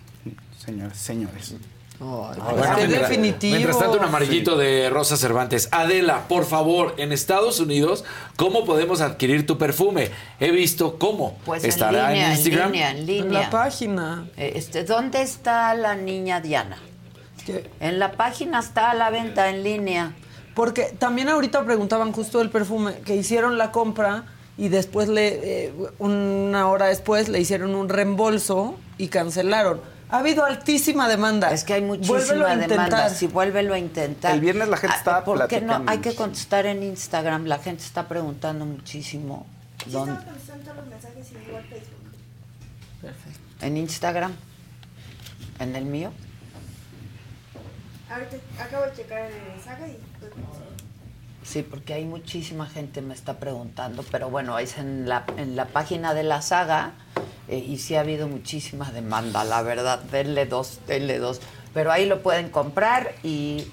Speaker 10: señores, señores.
Speaker 9: Bueno,
Speaker 30: Qué
Speaker 9: mientras-
Speaker 30: definitivo. Mientras tanto, un amarillito de Rosa Cervantes. Adela, por favor, en Estados Unidos, ¿cómo podemos adquirir tu perfume? He visto cómo.
Speaker 1: Pues
Speaker 30: Estará
Speaker 1: en línea,
Speaker 30: en Instagram.
Speaker 1: en línea, en línea.
Speaker 9: La página.
Speaker 1: Eh, Este, ¿Dónde está la niña Diana? En la página está a la venta en línea.
Speaker 9: Porque también ahorita preguntaban justo el perfume, que hicieron la compra y después, le, eh, una hora después, le hicieron un reembolso y cancelaron. Ha habido altísima demanda. Es que hay
Speaker 1: Muchísima demanda. Si vuélvelo a intentar.
Speaker 10: El viernes la gente
Speaker 1: Ah,
Speaker 10: estaba
Speaker 1: ¿Por qué no? Hay que contestar en Instagram. La gente está preguntando muchísimo. ¿Dónde? ¿En Instagram? ¿En el mío?
Speaker 31: Ahorita acabo de checar en el saga y...
Speaker 1: Sí, porque hay muchísima gente me está preguntando, pero bueno, es en la, en la página de la saga eh, y sí ha habido muchísima demanda, la verdad, denle dos, denle dos. Pero ahí lo pueden comprar y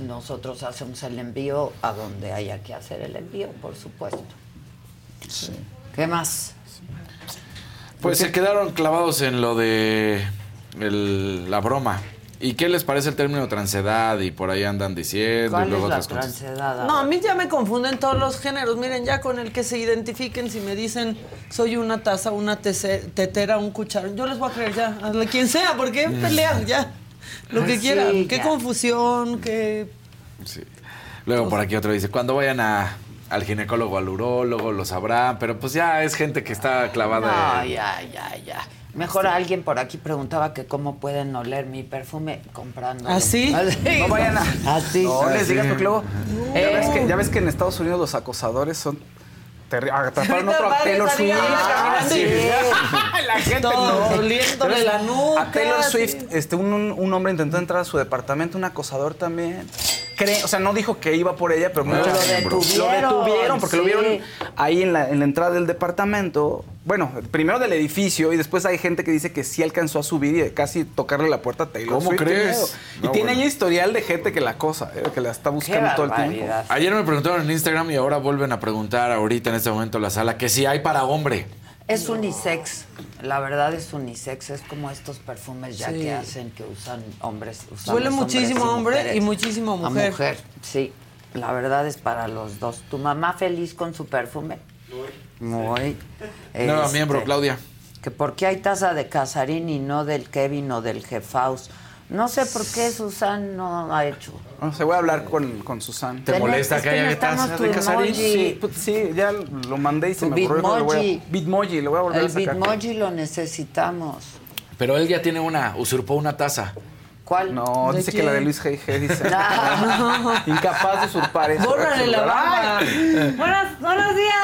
Speaker 1: nosotros hacemos el envío a donde haya que hacer el envío, por supuesto. ¿Qué más?
Speaker 30: Pues se quedaron clavados en lo de el- la broma. ¿Y qué les parece el término transedad? Y por ahí andan diciendo y
Speaker 1: ¿Cuál
Speaker 30: luego
Speaker 1: es la
Speaker 30: otras cosas.
Speaker 9: No, a mí ya me confunden todos los géneros. Miren, ya con el que se identifiquen, si me dicen soy una taza, una tetera, un cucharón, yo les voy a creer ya, a quien sea, porque
Speaker 30: Mm.
Speaker 9: pelean ya. Lo que
Speaker 1: Sí,
Speaker 9: quieran. Qué
Speaker 1: ya.
Speaker 9: confusión, qué.
Speaker 30: Luego por aquí otro dice, cuando vayan a, al ginecólogo, al urólogo, lo sabrán, pero pues ya es gente que está clavada.
Speaker 1: No,
Speaker 30: en-
Speaker 1: ya, ya, ya. Mejor alguien por aquí preguntaba que cómo pueden oler mi perfume comprando.
Speaker 9: ¿Ah, sí?
Speaker 10: No vayan a.
Speaker 1: Así.
Speaker 10: No les digas porque luego. Ya, ves que, ya ves que en Estados Unidos los acosadores son. terribles. Atraparon otro a Taylor Swift. Ah, La gente
Speaker 9: Todo
Speaker 10: no. A Taylor
Speaker 9: sí.
Speaker 10: Swift, este, un, un- hombre intentó entrar a su departamento, un acosador también. Cree, o sea, no dijo que iba por ella, pero
Speaker 1: Lo
Speaker 10: mucha-
Speaker 1: detuvieron,
Speaker 10: Lo detuvieron porque lo
Speaker 1: sí.
Speaker 10: vieron ahí en la, en la entrada del departamento. Bueno, primero del edificio y después hay gente que dice que sí alcanzó a subir y casi tocarle la puerta a Taylor
Speaker 30: ¿Cómo
Speaker 10: Swift.
Speaker 30: Crees? No,
Speaker 10: y tiene
Speaker 30: bueno.
Speaker 10: ahí historial de gente que la acosa, eh, que la está buscando todo el tiempo.
Speaker 30: Ayer me preguntaron en Instagram y ahora vuelven a preguntar ahorita en este momento la sala que si hay para hombre.
Speaker 1: Es unisex, la verdad es unisex, es como estos perfumes ya
Speaker 9: Sí.
Speaker 1: que hacen que usan hombres.
Speaker 9: Huele
Speaker 1: hombres
Speaker 9: muchísimo
Speaker 1: y
Speaker 9: hombre y muchísimo a mujer.
Speaker 1: A mujer, sí. La verdad es para los dos. ¿Tu mamá feliz con su perfume? Muy.
Speaker 30: Nueva
Speaker 1: Este,
Speaker 30: miembro, Claudia.
Speaker 1: Que por qué hay taza de Casarín y no del Kevin o del Jefaus. No sé por qué Susan no ha hecho.
Speaker 10: No sé, voy a hablar con, con Susan.
Speaker 1: ¿Te molesta Es que que haya taza de Casarín?
Speaker 10: Sí, pues, sí, ya lo mandé y se
Speaker 1: Tu
Speaker 10: me ocurrió. que.
Speaker 1: Bitmoji,
Speaker 10: lo voy a volver
Speaker 1: El
Speaker 10: a sacar.
Speaker 1: Bitmoji lo necesitamos.
Speaker 30: Pero él ya tiene una, usurpó una taza.
Speaker 1: ¿Cuál?
Speaker 10: No,
Speaker 30: ¿De
Speaker 10: dice que
Speaker 30: quién?
Speaker 10: la de Luis G.G. dice.
Speaker 9: No.
Speaker 10: Incapaz de usurpar eso.
Speaker 9: Bórrale la barba.
Speaker 21: Buenos, buenos días.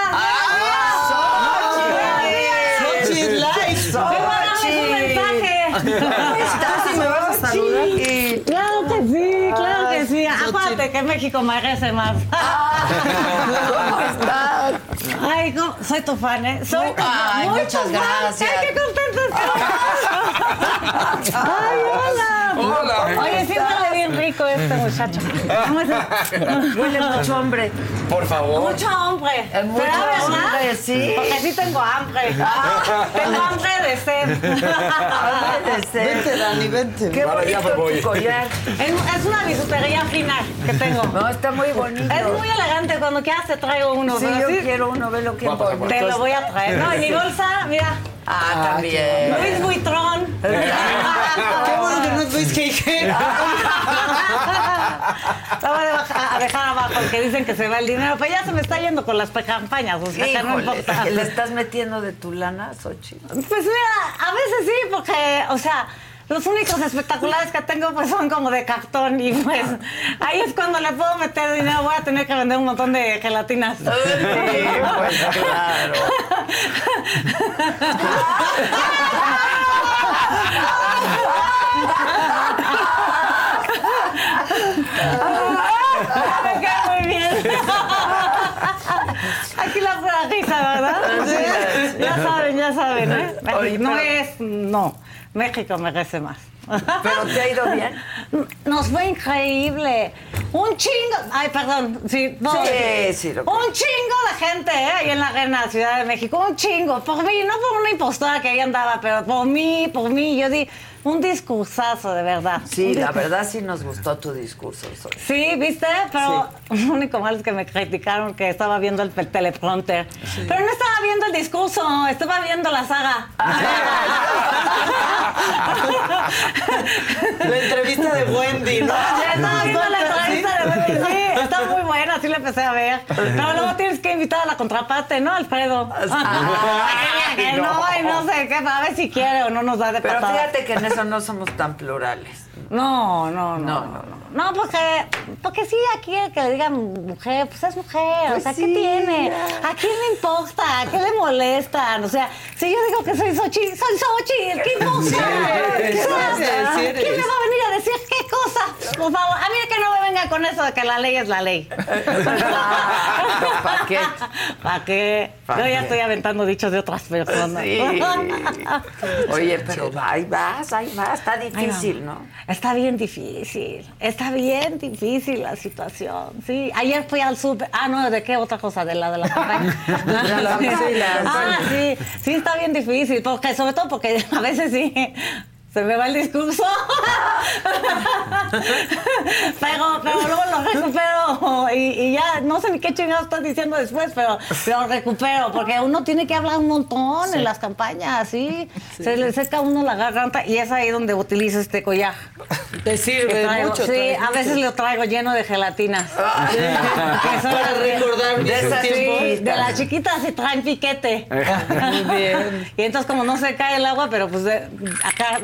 Speaker 9: Xochitl Light.
Speaker 21: Te mandamos un mensaje.
Speaker 9: ¿Cómo estás? ¿Y me vas a saludar?
Speaker 21: Claro que sí, claro que sí. Acuérdate que México merece más.
Speaker 1: ¿Cómo estás?
Speaker 21: Ay, ¿cómo? soy tu fan, ¿eh? Soy tu fan.
Speaker 1: Ay,
Speaker 21: Muy
Speaker 1: muchas
Speaker 21: tu fan.
Speaker 1: gracias.
Speaker 21: Ay, qué contenta estoy. Ay, hola.
Speaker 30: Hola.
Speaker 21: Oye, siéntale bien rico este muchacho.
Speaker 1: Huele mucho hombre.
Speaker 30: Por favor.
Speaker 21: Mucho hombre.
Speaker 1: mucho hombre, sí.
Speaker 21: Porque sí tengo hambre. tengo hambre de sed.
Speaker 1: Hambre de sed.
Speaker 9: Vente, Dani, vente.
Speaker 1: Qué
Speaker 30: Para
Speaker 1: bonito
Speaker 30: voy.
Speaker 1: tu collar.
Speaker 21: Es, es una bisutería fina que tengo.
Speaker 1: No, está muy bonito.
Speaker 21: Es muy elegante. Cuando quieras te traigo uno.
Speaker 1: Sí,
Speaker 21: pero
Speaker 1: yo
Speaker 21: sí,
Speaker 1: quiero uno, ve lo que
Speaker 21: Te lo voy a traer. No, y mi bolsa, mira.
Speaker 1: Ah, también.
Speaker 21: Luis Buitrón.
Speaker 9: Qué bueno que no es Luis G.G.
Speaker 21: La voy a dejar, abajo porque dicen que se va el dinero, pero ya se me está yendo con las campañas, o sea que no importa.
Speaker 1: ¿Le estás metiendo de tu lana, Xochitl?
Speaker 21: Pues mira, a veces sí, porque, o sea, los únicos espectaculares que tengo pues son como de cartón y pues ahí es cuando le puedo meter dinero, voy a tener que vender un montón de gelatinas.
Speaker 1: Sí, pues claro.
Speaker 21: Me queda muy bien. Aquí la risa, ¿verdad? Sí. Ya saben, ya saben, ¿eh? No es, no, México merece más.
Speaker 1: ¿Pero te ha ido bien?
Speaker 21: Nos fue increíble. Un chingo. Ay, perdón. Sí, no.
Speaker 1: Sí, sí, lo-
Speaker 21: Un chingo de gente, ¿eh? Ahí en la arena Ciudad de México. Un chingo. Por mí, no por una impostora que ahí andaba, pero por mí, por mí. Yo di un discursazo, de verdad.
Speaker 1: Sí, la verdad sí nos gustó tu discurso.
Speaker 21: Sí, ¿viste? Pero lo único malo es que me criticaron que estaba viendo el teleprompter. Pero no estaba viendo el discurso, estaba viendo la saga.
Speaker 9: La entrevista de Wendy, ¿no?
Speaker 21: Ya estaba viendo la entrevista de Wendy. Sí, está muy buena, sí la empecé a ver. Pero luego tienes que invitar a la contraparte, ¿no, Alfredo?
Speaker 1: Ah,
Speaker 21: que no, y no sé qué, a ver si quiere o no nos da de
Speaker 1: Pero
Speaker 21: patada.
Speaker 1: fíjate que en eso no somos tan plurales.
Speaker 21: No, no, no, no, no. No, porque, porque sí, aquí el que le digan mujer, pues es mujer.
Speaker 1: Pues
Speaker 21: o sea,
Speaker 1: sí,
Speaker 21: ¿qué tiene?
Speaker 1: ya.
Speaker 21: ¿A quién le importa? ¿A qué le molestan? O sea, si yo digo que soy Xochitl, soy Xochitl. ¿Qué importa? Sea. ¿Quién me va a venir a decir qué cosa? Por favor, a mí que no me venga con eso de que la ley es la ley.
Speaker 1: ¿Para qué?
Speaker 21: ¿Para qué?
Speaker 1: ¿Pa'
Speaker 21: Yo ya estoy aventando dichos de otras personas.
Speaker 1: Sí. Oye, pero ahí vas, ahí vas. Está difícil, ¿no?
Speaker 21: Está bien difícil, está bien difícil la situación, sí. Ayer fui al súper, ah, no, ¿de qué otra cosa? De la de la campaña. Ah, sí, sí está bien difícil, porque sobre todo porque a veces sí se me va el discurso. pero, pero luego lo recupero y, y ya no sé ni qué chingados estás diciendo después, pero lo recupero, porque uno tiene que hablar un montón en las campañas, ¿sí? Se le seca a uno la garganta y es ahí donde utilizo este collar.
Speaker 9: Te sirve
Speaker 21: traigo.
Speaker 9: mucho.
Speaker 21: Sí, a veces lo traigo lleno de gelatinas. Son
Speaker 9: Para recordar
Speaker 21: de
Speaker 9: tiempos.
Speaker 21: de las chiquitas se traen piquete.
Speaker 9: Muy bien.
Speaker 21: Y entonces como no se cae el agua, pero pues de- acá,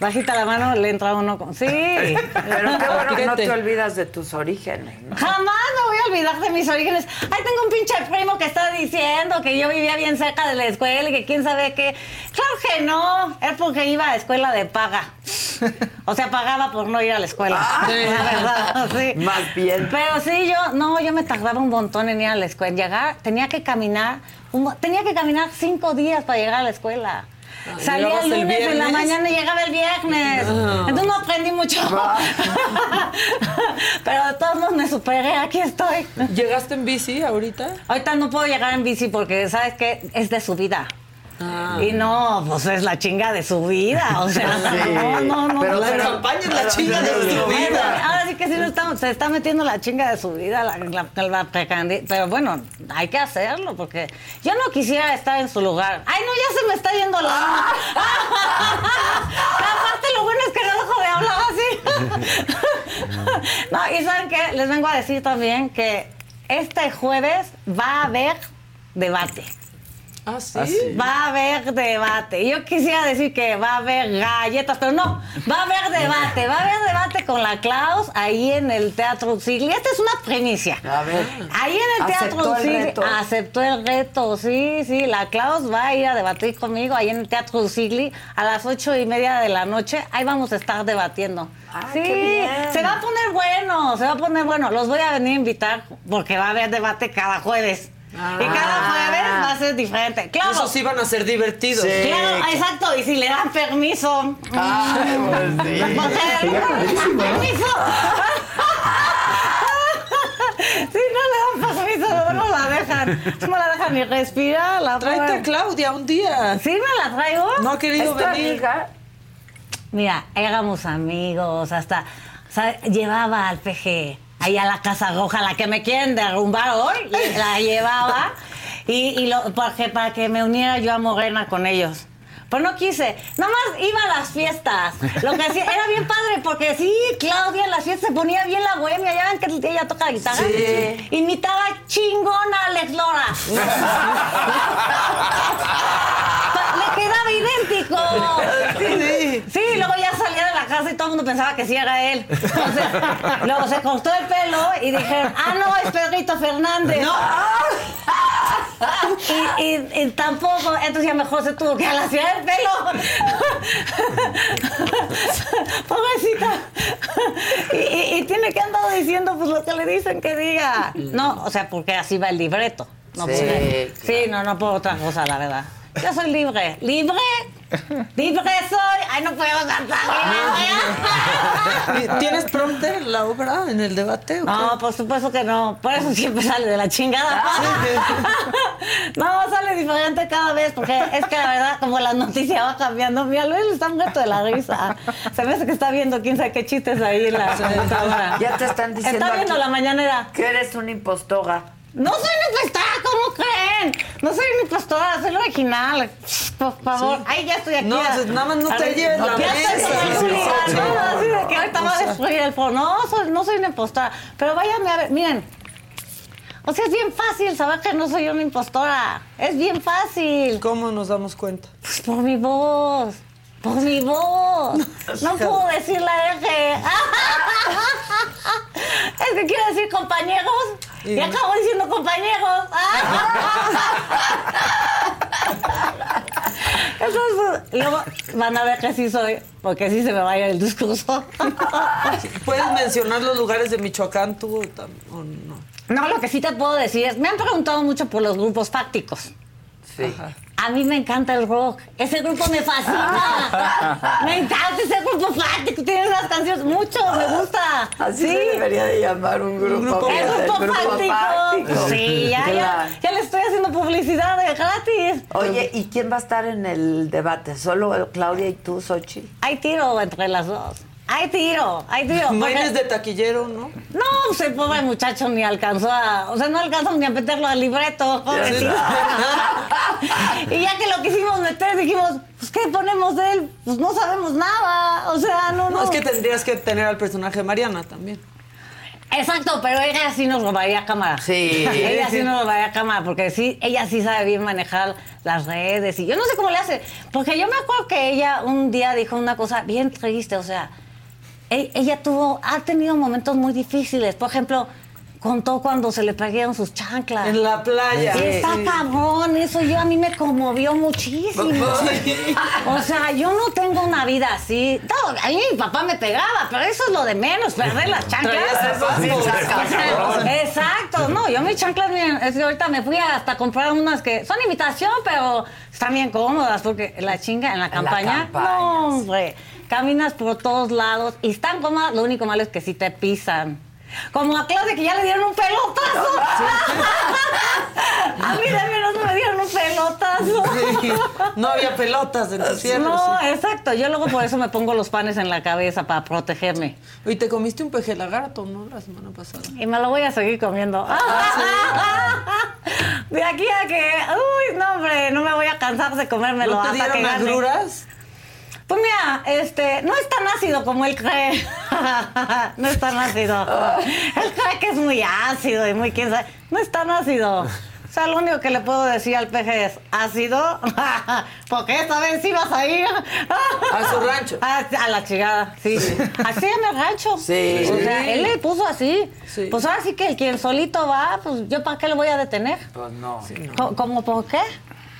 Speaker 21: bajita la mano, le entra uno con... Sí.
Speaker 1: Pero qué bueno que no te olvidas de tus orígenes, ¿no?
Speaker 21: Jamás me voy a olvidar de mis orígenes. Ay, tengo un pinche primo que está diciendo que yo vivía bien cerca de la escuela y que quién sabe qué. Claro que no. Es porque iba a escuela de paga. O sea, pagaba por no ir a la escuela. La verdad, sí.
Speaker 1: Más bien.
Speaker 21: Pero sí, yo, no, yo me tardaba un montón en ir a la escuela. Llegar, tenía que caminar, un tenía que caminar cinco días para llegar a la escuela. Salía
Speaker 9: ¿llegabas
Speaker 21: el
Speaker 9: el
Speaker 21: lunes en la mañana y llegaba el viernes.
Speaker 9: Ah.
Speaker 21: Entonces no aprendí mucho. Pero de todos modos me superé, aquí estoy.
Speaker 9: ¿Llegaste en bici ahorita?
Speaker 21: Ahorita no puedo llegar en bici porque, ¿sabes qué? Es de subida.
Speaker 9: Ah.
Speaker 21: Y no, pues es la chinga de su vida. O sea,
Speaker 1: Sí.
Speaker 21: no, no, no.
Speaker 1: Pero
Speaker 21: no,
Speaker 1: la
Speaker 21: pero-
Speaker 9: campaña es la chinga de su vida.
Speaker 21: Ahora sí que sí, no está- se está metiendo la chinga de su vida, la, la- Pero bueno, hay que hacerlo porque yo no quisiera estar en su lugar. Ay, no, ya se me está yendo la. Aparte, lo bueno es que no dejo de hablar así. no, y ¿saben qué? Les vengo a decir también que este jueves va a haber debate.
Speaker 9: Ah, sí.
Speaker 10: Ah, sí.
Speaker 21: Va a haber debate. Yo quisiera decir que va a haber galletas, pero no, va a haber debate. Va a haber debate con la Klaus ahí en el Teatro Sigli. Esta es una primicia.
Speaker 1: A ver.
Speaker 21: Ahí en el
Speaker 1: ¿Aceptó
Speaker 21: Teatro Sigli
Speaker 1: reto?
Speaker 21: aceptó el reto, sí, sí. La Klaus va a ir a debatir conmigo ahí en el Teatro Sigli a las ocho y media de la noche. Ahí vamos a estar debatiendo.
Speaker 1: Ah,
Speaker 21: sí,
Speaker 1: qué bien.
Speaker 21: se va a poner bueno, se va a poner bueno. Los voy a venir a invitar porque va a haber debate cada jueves. Y cada ah. jueves va a ser diferente. Claro.
Speaker 9: Esos sí van a ser divertidos.
Speaker 1: Sí.
Speaker 21: Claro, exacto. Y si le dan permiso.
Speaker 1: Mm. Pues sí.
Speaker 21: ¿Dan permiso. Si no le dan permiso, no la dejan. No la dejan ni respirar. La
Speaker 9: Tráete a Claudia un día.
Speaker 21: ¿Sí me la traigo?
Speaker 9: No ha querido venir.
Speaker 21: Mira, éramos amigos, hasta... O llevaba al PG ahí a la Casa Roja, la que me quieren derrumbar hoy, la llevaba y, y lo, porque, para que me uniera yo a Morena con ellos. Pues no quise, nomás iba a las fiestas. Lo que hacía era bien padre, porque sí, Claudia en las fiestas se ponía bien la bohemia, ya ven que ella toca guitarra.
Speaker 9: Sí.
Speaker 21: Imitaba chingona a Alex Lora. Le quedaba idéntico. Sí, sí. luego ya salía de la casa y todo el mundo pensaba que sí era él. Entonces, luego se cortó el pelo y dijeron, ah, no, es Pedrito Fernández. Y, y- y tampoco, entonces ya mejor se tuvo que alaciar el pelo. Pobrecita. Y, tiene que andar diciendo pues lo que le dicen que diga. No, o sea, porque así va el libreto. No
Speaker 1: Sí,
Speaker 21: sí, no, no por otra cosa, la verdad. Yo soy libre. ¿Libre? Libre soy. Ay, no puedo cantar.
Speaker 9: ¿Tienes prompter la obra en el debate? o
Speaker 21: No, por supuesto que no. Por eso siempre sale de la chingada. No, sale diferente cada vez, porque es que la verdad, como la noticia va cambiando, mira, Luis está muerto de la risa. Se me hace que está viendo quién sabe qué chistes ahí en la computadora.
Speaker 1: Ya te están diciendo.
Speaker 21: Está viendo
Speaker 1: aquí
Speaker 21: la mañanera.
Speaker 1: Que eres una impostora.
Speaker 21: No soy una impostora, ¿cómo creen? No soy una impostora, soy la original. Por favor.
Speaker 9: Sí.
Speaker 21: Ay, ya estoy aquí.
Speaker 9: No,
Speaker 21: a-
Speaker 9: pues, nada más no te lleves la
Speaker 21: Ya estoy
Speaker 9: mesa. Sí, sí, sí.
Speaker 21: no, así de que ahorita va a destruir el foro. No, soy- no soy una impostora. Pero váyanme a ver, miren. O sea, es bien fácil saber que no soy una impostora. Es bien fácil.
Speaker 9: ¿Cómo nos damos cuenta?
Speaker 21: Pues por mi voz. Por mi voz. No puedo decir la R. Es que quiero decir compañeros. Y acabo diciendo compañeros. Entonces, luego van a ver que sí soy, porque sí se me va a ir el discurso.
Speaker 9: ¿Puedes mencionar los lugares de Michoacán tú o no?
Speaker 21: No, lo que sí te puedo decir es, me han preguntado mucho por los grupos fácticos.
Speaker 1: Sí.
Speaker 21: A mí me encanta el rock. Ese grupo me fascina. me encanta ese grupo fáctico. Tiene unas canciones mucho, me gusta.
Speaker 1: Así
Speaker 21: sí.
Speaker 1: se debería de llamar un grupo.
Speaker 21: El grupo,
Speaker 1: el grupo
Speaker 21: fáctico.
Speaker 1: fáctico.
Speaker 21: Sí, ya, ya,
Speaker 1: Claro.
Speaker 21: ya le estoy haciendo publicidad de gratis.
Speaker 1: Oye, ¿y quién va a estar en el debate? ¿Solo Claudia y tú, Xochitl?
Speaker 21: Hay tiro entre las dos. Hay tiro, hay tiro.
Speaker 9: No eres de taquillero, ¿no?
Speaker 21: No, pues el pobre muchacho ni alcanzó a. O sea, no alcanzó ni a meterlo al libreto, pobrecito. y ya que lo quisimos meter, dijimos, pues, ¿qué ponemos de él? Pues no sabemos nada. O sea, no, no.
Speaker 9: No, es que tendrías que tener al personaje de Mariana también.
Speaker 21: Exacto, pero ella sí nos robaría cámara.
Speaker 1: Sí.
Speaker 21: Ella sí nos robaría cámara, porque sí, ella sí sabe bien manejar las redes. Y yo no sé cómo le hace. Porque yo me acuerdo que ella un día dijo una cosa bien triste, o sea, ella tuvo, ha tenido momentos muy difíciles. Por ejemplo, contó cuando se le perdieron sus chanclas.
Speaker 9: En la playa.
Speaker 21: Está
Speaker 9: Sí.
Speaker 21: cabrón, eso yo a mí me conmovió muchísimo. O sea, yo no tengo una vida así. No, a mí mi papá me pegaba, pero eso es lo de menos, perder las chanclas. Exacto. Exacto, no, yo mis chanclas, es que ahorita me fui hasta comprar unas que son imitación, pero están bien cómodas, porque la chinga en la campaña,
Speaker 1: campaña,
Speaker 21: no, hombre, caminas por todos lados y están cómodas, lo único malo es que sí te pisan. Como a Claudia que ya le dieron un pelotazo. a mí de menos me dieron un pelotazo.
Speaker 9: Sí. No había pelotas en tu cielo.
Speaker 21: No,
Speaker 9: sí.
Speaker 21: exacto. Yo luego por eso me pongo los panes en la cabeza para protegerme.
Speaker 9: Oye, te comiste un peje lagarto, ¿no? La semana pasada.
Speaker 21: Y me lo voy a seguir comiendo. De aquí a que. Uy, no, hombre, no me voy a cansar de comérmelo.
Speaker 9: ¿No te
Speaker 21: hasta que
Speaker 9: dieron
Speaker 21: gane.
Speaker 9: agruras?
Speaker 21: Pues mira, este, no es tan ácido como él cree. no es tan ácido. Él cree que es muy ácido y muy quién sabe. No es tan ácido. O sea, lo único que le puedo decir al peje es ácido, porque esta vez sí vas a ir
Speaker 9: A su rancho.
Speaker 21: a, a la chingada, sí. Así en el rancho.
Speaker 1: Sí.
Speaker 21: O sea, él le puso así.
Speaker 9: Sí.
Speaker 21: Pues ahora sí que el quien solito va, pues yo para qué lo voy a detener.
Speaker 1: Pues no.
Speaker 21: ¿Cómo por qué?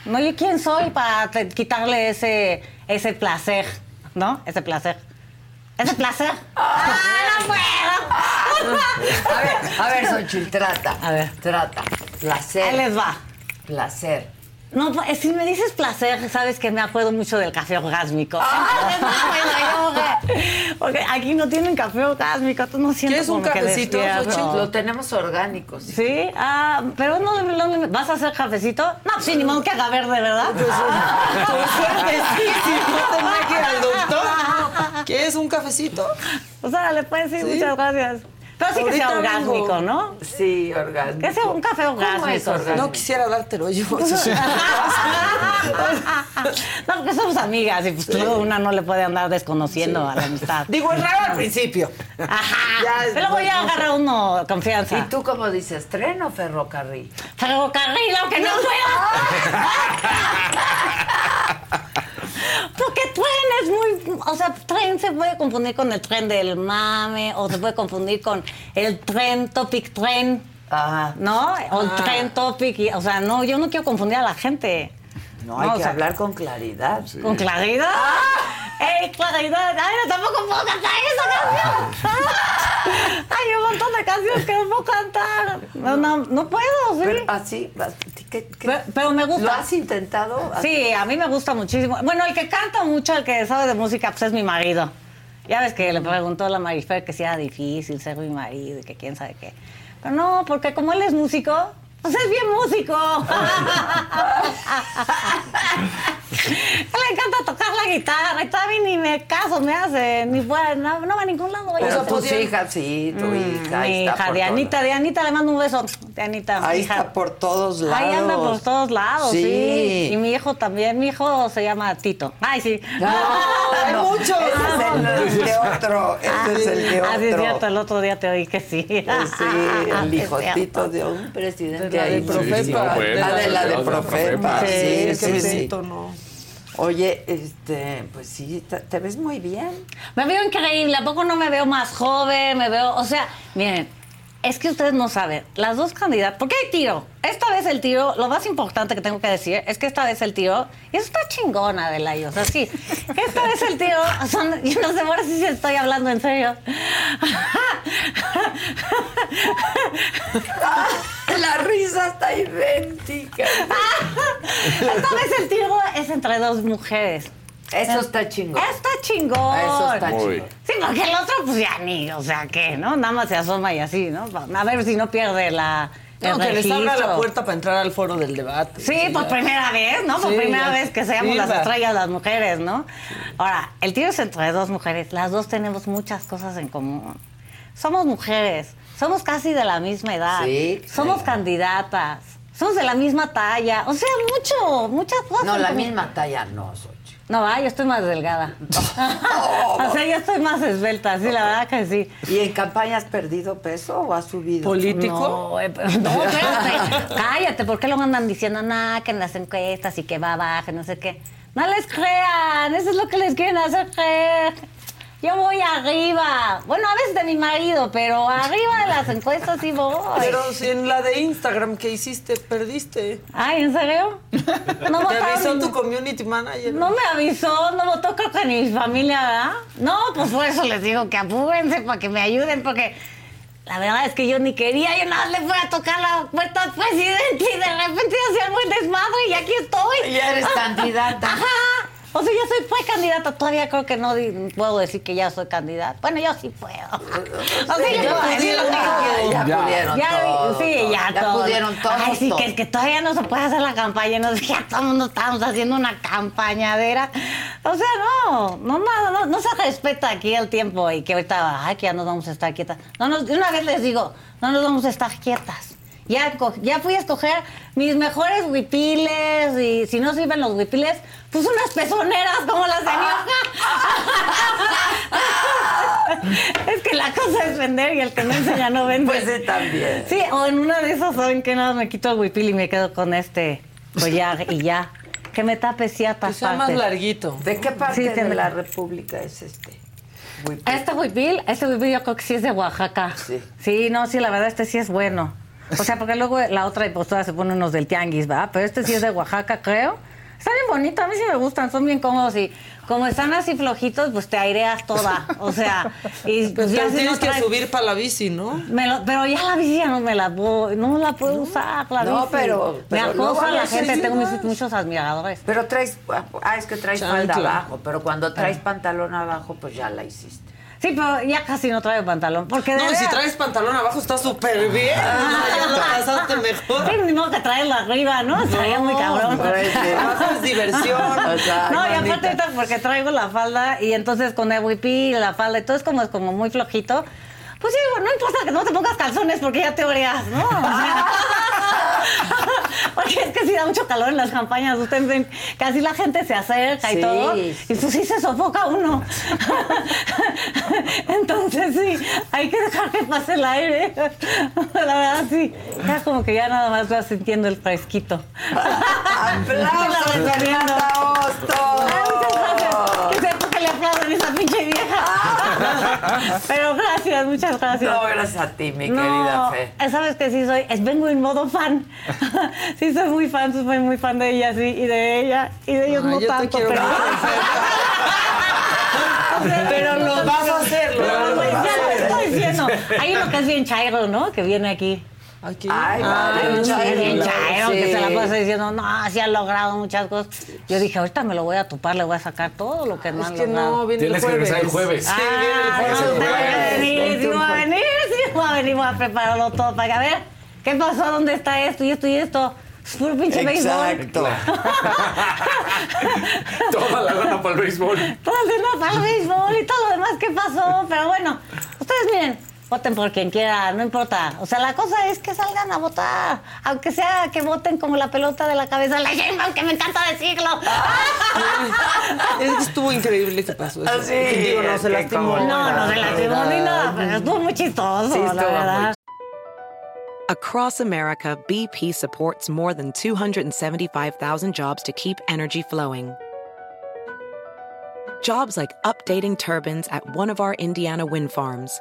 Speaker 21: No, yo quién soy para quitarle ese, ese placer, ¿no? Ese placer. Ese placer. ¡Ah, no puedo!
Speaker 1: A ver, a ver, Xochitl, trata.
Speaker 21: A ver.
Speaker 1: Trata. Placer.
Speaker 21: Ahí les va.
Speaker 1: Placer.
Speaker 21: No, pues, si me dices placer, sabes que me acuerdo mucho del café orgásmico.
Speaker 1: Ah.
Speaker 21: Porque- aquí no tienen café orgásmico, tú no sientes
Speaker 9: ¿Quieres un cafecito?
Speaker 1: Lo tenemos orgánico. Sí.
Speaker 21: Sí, ah, pero no, no- ¿vas a hacer cafecito? No, sí, ni modo que haga verde, ¿verdad?
Speaker 9: Pues, suerte, sí, sí, no que ir al doctor. ¿Quieres un cafecito?
Speaker 21: Pues órale, pues sí, muchas gracias. Pero sí que sea orgásmico, ¿no?
Speaker 1: Sí, orgásmico.
Speaker 21: Que sea un café
Speaker 1: ¿Cómo es
Speaker 21: orgásmico.
Speaker 1: orgásmico?
Speaker 9: No quisiera dártelo yo.
Speaker 21: No, porque somos amigas y pues luego una no le puede andar desconociendo a la amistad.
Speaker 9: Digo, es raro al principio.
Speaker 21: Ajá.
Speaker 9: Ya es-
Speaker 21: Pero luego ya agarra uno confianza.
Speaker 1: ¿Y tú cómo dices? ¿Tren o ferrocarril?
Speaker 21: Ferrocarril, aunque no pueda. Porque tren es muy. O sea, tren se puede confundir con el tren del mame o se puede confundir con el tren Topic Tren. ¿No? O el
Speaker 1: Ah.
Speaker 21: tren Topic. y- o sea, no, yo no quiero confundir a la gente.
Speaker 1: No, hay que
Speaker 21: sea,
Speaker 1: hablar con claridad.
Speaker 21: ¿Con claridad? ¡Ey, claridad! ¡Ay, no, tampoco puedo cantar esa canción! ¡Hay un montón de canciones que no puedo cantar! No, no, no puedo, sí.
Speaker 1: Pero así, ¿qué, qué-
Speaker 21: Pero, pero me gusta.
Speaker 1: ¿Lo has intentado?
Speaker 21: Sí, a mí me gusta muchísimo. Bueno, el que canta mucho, el que sabe de música, pues es mi marido. Ya ves que le preguntó a la Marifer que si era difícil ser mi marido y que quién sabe qué. Pero no, porque como él es músico, pues es bien músico. le encanta tocar la guitarra y todavía ni me caso me hace, ni fuera, no, no va a ningún lado.
Speaker 1: Pero
Speaker 21: ella.
Speaker 1: tus hijas, sí, tu hija.
Speaker 21: Mm, Mi
Speaker 1: está
Speaker 21: hija,
Speaker 1: por
Speaker 21: Dianita, Dianita, le mando un beso. Dianita,
Speaker 1: Ahí
Speaker 21: hija.
Speaker 1: está por todos lados.
Speaker 21: Ahí anda por todos lados, sí.
Speaker 1: Sí.
Speaker 21: Y mi hijo también. Mi hijo se llama Tito. Ay, sí.
Speaker 1: hay muchos. Ese es el de otro. Ese es el de
Speaker 21: Ah, sí, es
Speaker 1: otro.
Speaker 21: cierto. El otro día te oí que sí.
Speaker 1: Sí, el
Speaker 21: Es
Speaker 1: hijotito de un presidente
Speaker 9: De la de
Speaker 1: ahí.
Speaker 9: Profepa.
Speaker 1: Sí, no, bueno,
Speaker 9: Ah,
Speaker 1: de la de
Speaker 9: de la
Speaker 1: Profepa.
Speaker 9: Profepa.
Speaker 1: Sí,
Speaker 9: Sí,
Speaker 1: sí,
Speaker 9: es que
Speaker 1: sí.
Speaker 9: No.
Speaker 1: Oye, este, pues sí, te, te ves muy bien.
Speaker 21: Me veo increíble. ¿A poco no me veo más joven? Me veo. O sea, miren. Es que ustedes no saben, las dos candidatas, porque hay tiro. Esta vez el tiro, lo más importante que tengo que decir es que esta vez el tiro, y eso está chingona de la o sea, sí, esta vez el tiro, son, yo no sé ahora si estoy hablando en serio.
Speaker 1: La risa está idéntica.
Speaker 21: Esta vez el tiro es entre dos mujeres.
Speaker 1: Eso está chingón.
Speaker 21: Está chingón.
Speaker 1: Eso está Muy. chingón.
Speaker 21: Sí, porque el otro, pues ya ni, o sea, ¿qué? ¿No? Nada más se asoma y así, ¿no? A ver si no pierde la.
Speaker 9: No,
Speaker 21: el
Speaker 9: que les abra la puerta para entrar al foro del debate.
Speaker 21: Sí, por primera vez, ¿no? Por
Speaker 9: Sí,
Speaker 21: primera
Speaker 9: ya.
Speaker 21: vez que seamos
Speaker 9: Sí,
Speaker 21: las
Speaker 9: va.
Speaker 21: estrellas las mujeres, ¿no? Ahora, el tiro es entre dos mujeres. Las dos tenemos muchas cosas en común. Somos mujeres, somos casi de la misma edad.
Speaker 1: Sí,
Speaker 21: Somos
Speaker 1: sí.
Speaker 21: candidatas, somos de la misma talla. O sea, mucho, muchas cosas.
Speaker 1: No,
Speaker 21: en
Speaker 1: la
Speaker 21: común.
Speaker 1: misma talla no soy.
Speaker 21: No, va, yo estoy más delgada. o sea, yo estoy más esbelta, sí, la verdad que sí.
Speaker 1: ¿Y en campaña has perdido peso o has subido?
Speaker 21: No, eh, pero- no, espérate. Cállate, ¿por qué lo andan diciendo nada que en las encuestas y que va abajo, no sé qué? No les crean, eso es lo que les quieren hacer creer. Yo voy arriba. Bueno, a veces de mi marido, pero arriba de las encuestas sí voy.
Speaker 9: Pero si en la de Instagram que hiciste, perdiste.
Speaker 21: Ay, ¿en serio? No
Speaker 9: Te
Speaker 21: votaron.
Speaker 9: avisó tu community manager.
Speaker 21: No me avisó, no votó creo que ni mi familia, ¿verdad? No, pues por eso les digo que apúrense para que me ayuden, porque la verdad es que yo ni quería, yo nada más le fui a tocar la puerta al presidente y de repente hacía el buen desmadre y aquí estoy.
Speaker 1: Ya eres candidata.
Speaker 21: Ajá. O sea, yo soy precandidata, todavía creo que no di- puedo decir que ya soy candidata. Bueno, yo sí puedo. O sea, yo
Speaker 1: ya pudieron, ya pudieron
Speaker 21: Ya,
Speaker 1: todos,
Speaker 21: sí, ya,
Speaker 1: pudieron todos,
Speaker 21: Ay, sí, que, que todavía no se puede hacer la campaña, no sé, ya todo el mundo estamos haciendo una campañadera. O sea, no, no, no, no, no se respeta aquí el tiempo y que ahorita, ay, que ya nos vamos a estar quietas. No, de una vez les digo, no nos vamos a estar quietas. Ya, ya fui a escoger mis mejores huipiles y si no sirven los huipiles, pues unas pezoneras como la señora. es que la cosa es vender y el que no enseña no vende.
Speaker 1: Pues sí, también.
Speaker 21: Sí, o en una de esas, ¿saben qué? Nada, me quito el huipil y me quedo con este collar y ya. Que me tape ciertas
Speaker 9: Que sea más
Speaker 21: partes.
Speaker 9: larguito.
Speaker 1: ¿De qué parte
Speaker 21: Sí,
Speaker 1: de la República es este? huipil?
Speaker 21: Este huipil, este huipil yo creo que sí es de Oaxaca.
Speaker 1: Sí.
Speaker 21: Sí, no, sí, la verdad, este sí es bueno. O sea, porque luego la otra impostora se pone unos del tianguis, ¿verdad? Pero este sí es de Oaxaca, creo. Está bien bonito, a mí sí me gustan, son bien cómodos y como están así flojitos, pues te aireas toda. O sea, y
Speaker 9: Pues
Speaker 21: pues ya si
Speaker 9: tienes
Speaker 21: no
Speaker 9: que subir para la bici, ¿no?
Speaker 21: me lo- pero ya la bici ya no me la puedo, no la puedo usar, la
Speaker 1: No,
Speaker 21: bici.
Speaker 1: pero-
Speaker 21: me
Speaker 1: pero luego
Speaker 21: acosa la gente, tengo mis- muchos admiradores.
Speaker 1: Pero traes, ah, es que traes
Speaker 21: Chancla.
Speaker 1: falda abajo, pero cuando traes
Speaker 21: Ah.
Speaker 1: pantalón abajo, pues ya la hiciste.
Speaker 21: Sí, pero ya casi no traigo pantalón, porque de
Speaker 9: No, y si traes pantalón abajo está súper bien. No, ya lo pasaste mejor.
Speaker 21: Sí, ni modo que traerlo arriba, ¿no? Estaría muy cabrón.
Speaker 9: abajo es diversión. O sea,
Speaker 21: no, y aparte ahorita porque traigo la falda y entonces con y la falda y todo es como, es como muy flojito. Pues sí, bueno, no importa que no te pongas calzones porque ya te oreas, ¿no? O sea, porque es que sí da mucho calor en las campañas. Ustedes ven, casi la gente se acerca y todo. Y pues sí se sofoca uno. Entonces sí, hay que dejar que pase el aire. La verdad sí. Ya como que ya nada más vas sintiendo el fresquito.
Speaker 1: ¡Aplausos,
Speaker 21: muchas gracias. Le aplauden a esa pinche vieja. Pero gracias, muchas gracias.
Speaker 1: No, gracias a ti, mi
Speaker 21: No,
Speaker 1: querida Fe.
Speaker 21: Sabes que sí soy, es, vengo en modo fan. sí soy muy fan, soy muy fan de ella, sí, y de ella, y de ellos
Speaker 9: Ay,
Speaker 21: no
Speaker 9: yo te
Speaker 21: tanto,
Speaker 9: quiero
Speaker 21: pero...
Speaker 9: Pero lo vas a hacer, lo
Speaker 21: Pero,
Speaker 9: vas a
Speaker 21: pues, ya lo estoy diciendo. Hay uno que es bien chairo, ¿no? Que viene aquí.
Speaker 9: Aquí.
Speaker 1: Ay,
Speaker 21: Ah,
Speaker 1: chairo,
Speaker 21: bien
Speaker 1: claro,
Speaker 21: chairo, que
Speaker 1: sí.
Speaker 21: se la pasa diciendo, no, sí han logrado muchas cosas. Yo dije, ahorita me lo voy a topar, le voy a sacar todo lo que no
Speaker 9: Es
Speaker 21: han
Speaker 9: que
Speaker 21: logrado.
Speaker 9: no, viene el
Speaker 10: Tienes que regresar el
Speaker 9: jueves.
Speaker 10: jueves.
Speaker 9: Sí, viene el
Speaker 21: Ah,
Speaker 9: jueves.
Speaker 21: no,
Speaker 9: el
Speaker 21: voy a
Speaker 9: jueves.
Speaker 21: venir, sí voy a venir, sí voy a venir, voy a prepararlo todo para que, a ver, ¿qué pasó? ¿Dónde está esto y esto y esto? Es puro pinche béisbol.
Speaker 1: Exacto.
Speaker 10: Toda la lana para el béisbol.
Speaker 21: Todo el dinero para el béisbol y todo lo demás que pasó. Pero bueno, ustedes miren, voten por quien quiera, no importa. O sea, la cosa es que salgan a votar. Aunque sea que voten como la pelota de la cabeza de la Sheinbaum, que me encanta decirlo.
Speaker 9: Es que estuvo increíble que pasó eso.
Speaker 1: Ah, sí,
Speaker 9: Digo, no se lastimó.
Speaker 21: No, no se lastimó ni nada, pero estuvo muy chistoso,
Speaker 1: Sí,
Speaker 21: la
Speaker 1: muy
Speaker 21: verdad.
Speaker 25: Across America, BP supports more than 275,000 jobs to keep energy flowing. Jobs like updating turbines at one of our Indiana wind farms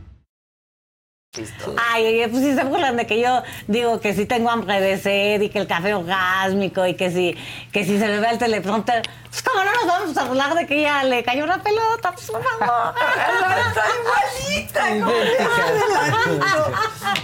Speaker 21: Ay, pues si se burlan de que yo digo que si tengo hambre de sed y que el café orgásmico y que si, que si se me ve el teleprompter, pues como no nos vamos a burlar de que ella le cayó una pelota, pues por favor.
Speaker 1: Está igualita, igualita.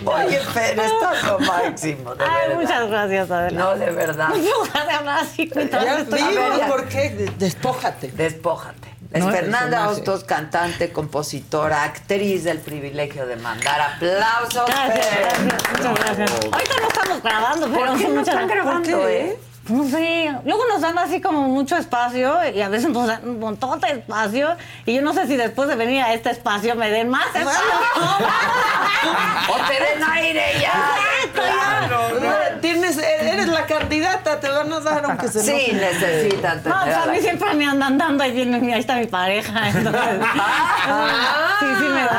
Speaker 1: Oye, pero esto es lo máximo, de
Speaker 21: Ay,
Speaker 1: verdad.
Speaker 21: muchas gracias, Adela.
Speaker 1: No, de verdad.
Speaker 21: De hablar así
Speaker 9: Ya
Speaker 21: estoy
Speaker 9: vimos por qué. De- Despójate.
Speaker 1: Despójate. Es
Speaker 9: No,
Speaker 1: Fernanda. Hostos, cantante, compositora, actriz del privilegio de mandar aplausos.
Speaker 21: Gracias, gracias, muchas gracias. Ahorita no estamos grabando, pero
Speaker 1: ¿Por qué no
Speaker 21: muchas
Speaker 1: están grabando,
Speaker 21: ¿Por qué?
Speaker 1: eh?
Speaker 21: No sé, luego nos dan así como mucho espacio y a veces nos dan un montón de espacio y yo no sé si después de venir a este espacio me den más espacio.
Speaker 1: O te den aire ya.
Speaker 21: Exacto, ya.
Speaker 1: Claro,
Speaker 9: No, Tienes, eres la candidata, te van a dar aunque se
Speaker 1: Sí,
Speaker 9: enojen.
Speaker 1: necesitan
Speaker 21: No, pues
Speaker 1: tener
Speaker 21: a mí siempre me andan dando, ahí, viene, ahí está mi pareja. Entonces, sí, sí me da.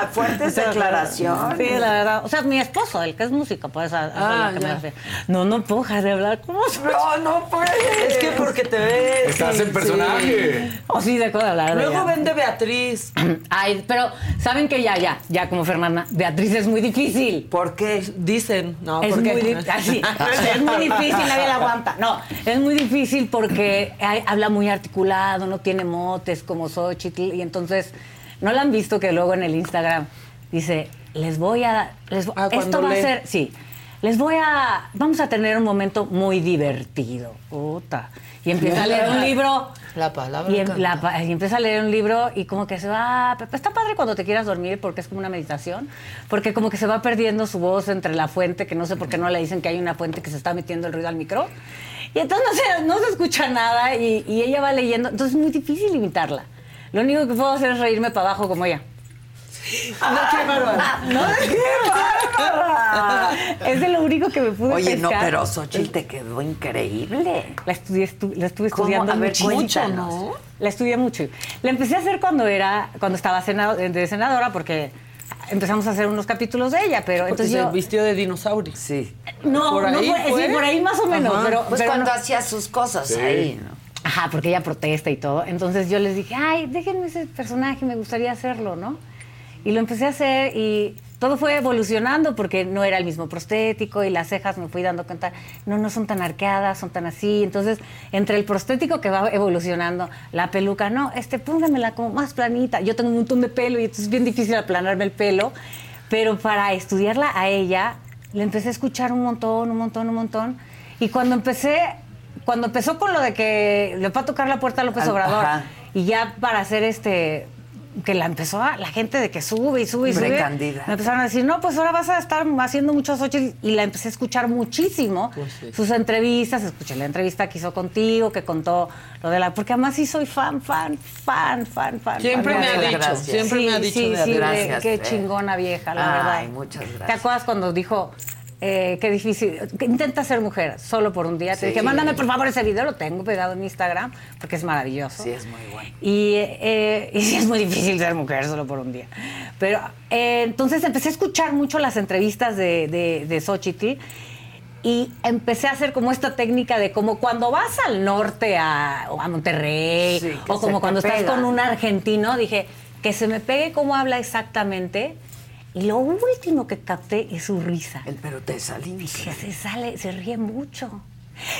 Speaker 1: Ah, fuertes declaraciones.
Speaker 21: Sí, la verdad. O sea, mi esposo, el que es músico, pues a, a
Speaker 9: Ah,
Speaker 21: lo que me
Speaker 9: ya.
Speaker 21: refiero. No, no puedo dejar de hablar como
Speaker 1: No, no puedes.
Speaker 9: Es que porque te ves.
Speaker 10: Estás
Speaker 9: sí,
Speaker 10: en personaje.
Speaker 21: O sí, dejo de hablar. de
Speaker 9: Luego vende Beatriz.
Speaker 21: Ay, pero ¿saben que ya, ya, ya como Fernanda, Beatriz es muy difícil?
Speaker 1: ¿Por qué?
Speaker 9: Dicen, no,
Speaker 21: Es
Speaker 9: porque
Speaker 21: muy, así, es muy difícil, nadie la aguanta. No, es muy difícil porque hay- habla muy articulado, no tiene motes como Xochitl, y entonces no la han visto que luego en el Instagram dice, les voy a... Les,
Speaker 9: Ah,
Speaker 21: esto va a ser, sí, les voy a... Vamos a tener un momento muy divertido. Puta. Y empieza a leer un libro...
Speaker 1: La palabra.
Speaker 21: Y, em- la y empieza a leer un libro y como que se va... Está padre cuando te quieras dormir porque es como una meditación, porque como que se va perdiendo su voz entre la fuente, que no sé por qué no le dicen que hay una fuente que se está metiendo el ruido al micro. Y entonces no se, no se escucha nada y, y ella va leyendo. Entonces es muy difícil imitarla. Lo único que puedo hacer es reírme para abajo como ella.
Speaker 9: No, qué bárbara.
Speaker 21: No, qué bárbara. Es de lo único que me pude
Speaker 1: Oye, no, pero Xochitl te quedó increíble.
Speaker 21: La, estudié, estu- la estuve estudiando
Speaker 1: ver,
Speaker 21: mucho,
Speaker 1: cuéntanos.
Speaker 21: ¿no? La estudié mucho. La empecé a hacer cuando era, cuando estaba senado- de senadora, porque empezamos a hacer unos capítulos de ella, pero
Speaker 9: Porque
Speaker 21: entonces
Speaker 9: se
Speaker 21: yo...
Speaker 9: vistió de dinosaurio.
Speaker 1: Sí.
Speaker 21: No,
Speaker 9: por
Speaker 21: no
Speaker 9: ahí
Speaker 21: fue-
Speaker 9: fue.
Speaker 21: sí, por ahí más o menos,
Speaker 9: Ajá.
Speaker 21: pero...
Speaker 1: Pues
Speaker 21: pero
Speaker 1: cuando
Speaker 21: no-
Speaker 1: hacía sus cosas
Speaker 21: Sí.
Speaker 1: ahí, ¿no?
Speaker 21: Ajá, porque ella protesta y todo. Entonces yo les dije, ay, déjenme ese personaje, me gustaría hacerlo, ¿no? Y lo empecé a hacer y todo fue evolucionando porque no era el mismo prostético y las cejas me fui dando cuenta, no, no son tan arqueadas, son tan así. Entonces, entre el prostético que va evolucionando, la peluca, no, este, póngamela como más planita. Yo tengo un montón de pelo y entonces es bien difícil aplanarme el pelo. Pero para estudiarla a ella, le empecé a escuchar un montón, un montón, un montón. Y cuando empecé, cuando empezó con lo de que le fue a tocar la puerta a López Obrador,
Speaker 1: ajá.
Speaker 21: y ya para hacer este que la empezó a, la gente de que sube y sube y
Speaker 1: Hombre,
Speaker 21: sube,
Speaker 1: candidata.
Speaker 21: me empezaron a decir, no, pues ahora vas a estar haciendo muchos ocho y la empecé a escuchar muchísimo, sus entrevistas, escuché la entrevista que hizo contigo, que contó lo de la, porque además sí soy fan, fan, fan, fan, fan.
Speaker 9: Siempre
Speaker 21: fan
Speaker 9: me ha dicho, siempre
Speaker 21: Sí,
Speaker 9: me ha dicho
Speaker 21: sí,
Speaker 9: de
Speaker 21: sí,
Speaker 9: Adela.
Speaker 21: de-
Speaker 9: Gracias,
Speaker 21: qué
Speaker 9: eh.
Speaker 21: chingona vieja, la
Speaker 1: Ay,
Speaker 21: verdad.
Speaker 1: muchas
Speaker 21: ¿Te
Speaker 1: gracias.
Speaker 21: acuerdas cuando dijo, eh, qué difícil, intenta ser mujer solo por un día? Te dije, mándame por favor ese video, lo tengo pegado en Instagram, porque es maravilloso.
Speaker 1: Sí, es muy bueno.
Speaker 21: Y, eh, y sí es muy difícil ser mujer solo por un día. Pero eh, entonces empecé a escuchar mucho las entrevistas de, de, de Xochitl y empecé a hacer como esta técnica de como cuando vas al norte a, o a Monterrey
Speaker 1: Sí,
Speaker 21: o como cuando estás con un argentino, dije que se me pegue cómo habla exactamente. Y lo último que capté es su risa.
Speaker 1: Pero te.
Speaker 21: Dije, se sale, se ríe mucho.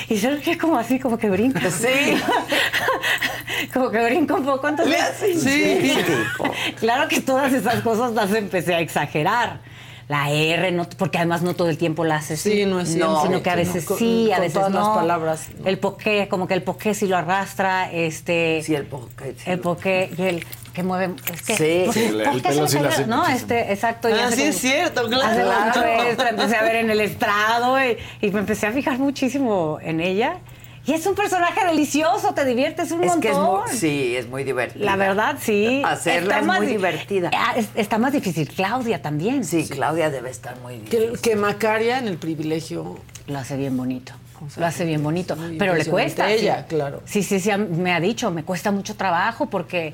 Speaker 21: Y se ríe como así, como que brinca.
Speaker 1: Sí.
Speaker 21: como que brinca un poco. Entonces, sí.
Speaker 1: idéntico.
Speaker 21: claro que todas esas cosas las empecé a exagerar. La R, no, porque además no todo el tiempo la haces.
Speaker 9: Sí, no es cierto.
Speaker 21: Sino que a
Speaker 9: No,
Speaker 21: veces
Speaker 9: con-
Speaker 21: sí, a
Speaker 9: con
Speaker 21: veces
Speaker 9: todas
Speaker 21: no.
Speaker 9: las palabras,
Speaker 21: El poqué, como que el poqué sí lo arrastra. Este,
Speaker 1: Sí, el poqué. sí
Speaker 21: el poqué y el que mueve. Es que,
Speaker 1: Sí.
Speaker 21: pues,
Speaker 1: Sí, el-
Speaker 21: ¿por
Speaker 1: el pelo sí hace
Speaker 21: No, este, exacto.
Speaker 9: Ah, sí es cierto, claro.
Speaker 21: hace
Speaker 9: Claro.
Speaker 21: esto, empecé a ver en el estrado y, y me empecé a fijar muchísimo en ella. Y es un personaje delicioso, te diviertes un
Speaker 1: Es
Speaker 21: montón.
Speaker 1: que es muy, sí, es muy divertida.
Speaker 21: La verdad, sí.
Speaker 1: Hacerla
Speaker 21: Está
Speaker 1: es
Speaker 21: más
Speaker 1: muy
Speaker 21: di-
Speaker 1: divertida.
Speaker 21: Ah, es- está más difícil. Claudia también.
Speaker 1: Sí, Claudia debe estar muy difícil.
Speaker 9: Que, que Macaria en el privilegio.
Speaker 21: Lo hace bien bonito.
Speaker 9: O sea,
Speaker 21: lo hace bien bonito. Pero le cuesta.
Speaker 9: ella,
Speaker 21: sí.
Speaker 9: claro.
Speaker 21: Sí, sí, sí, me ha dicho, me cuesta mucho trabajo porque,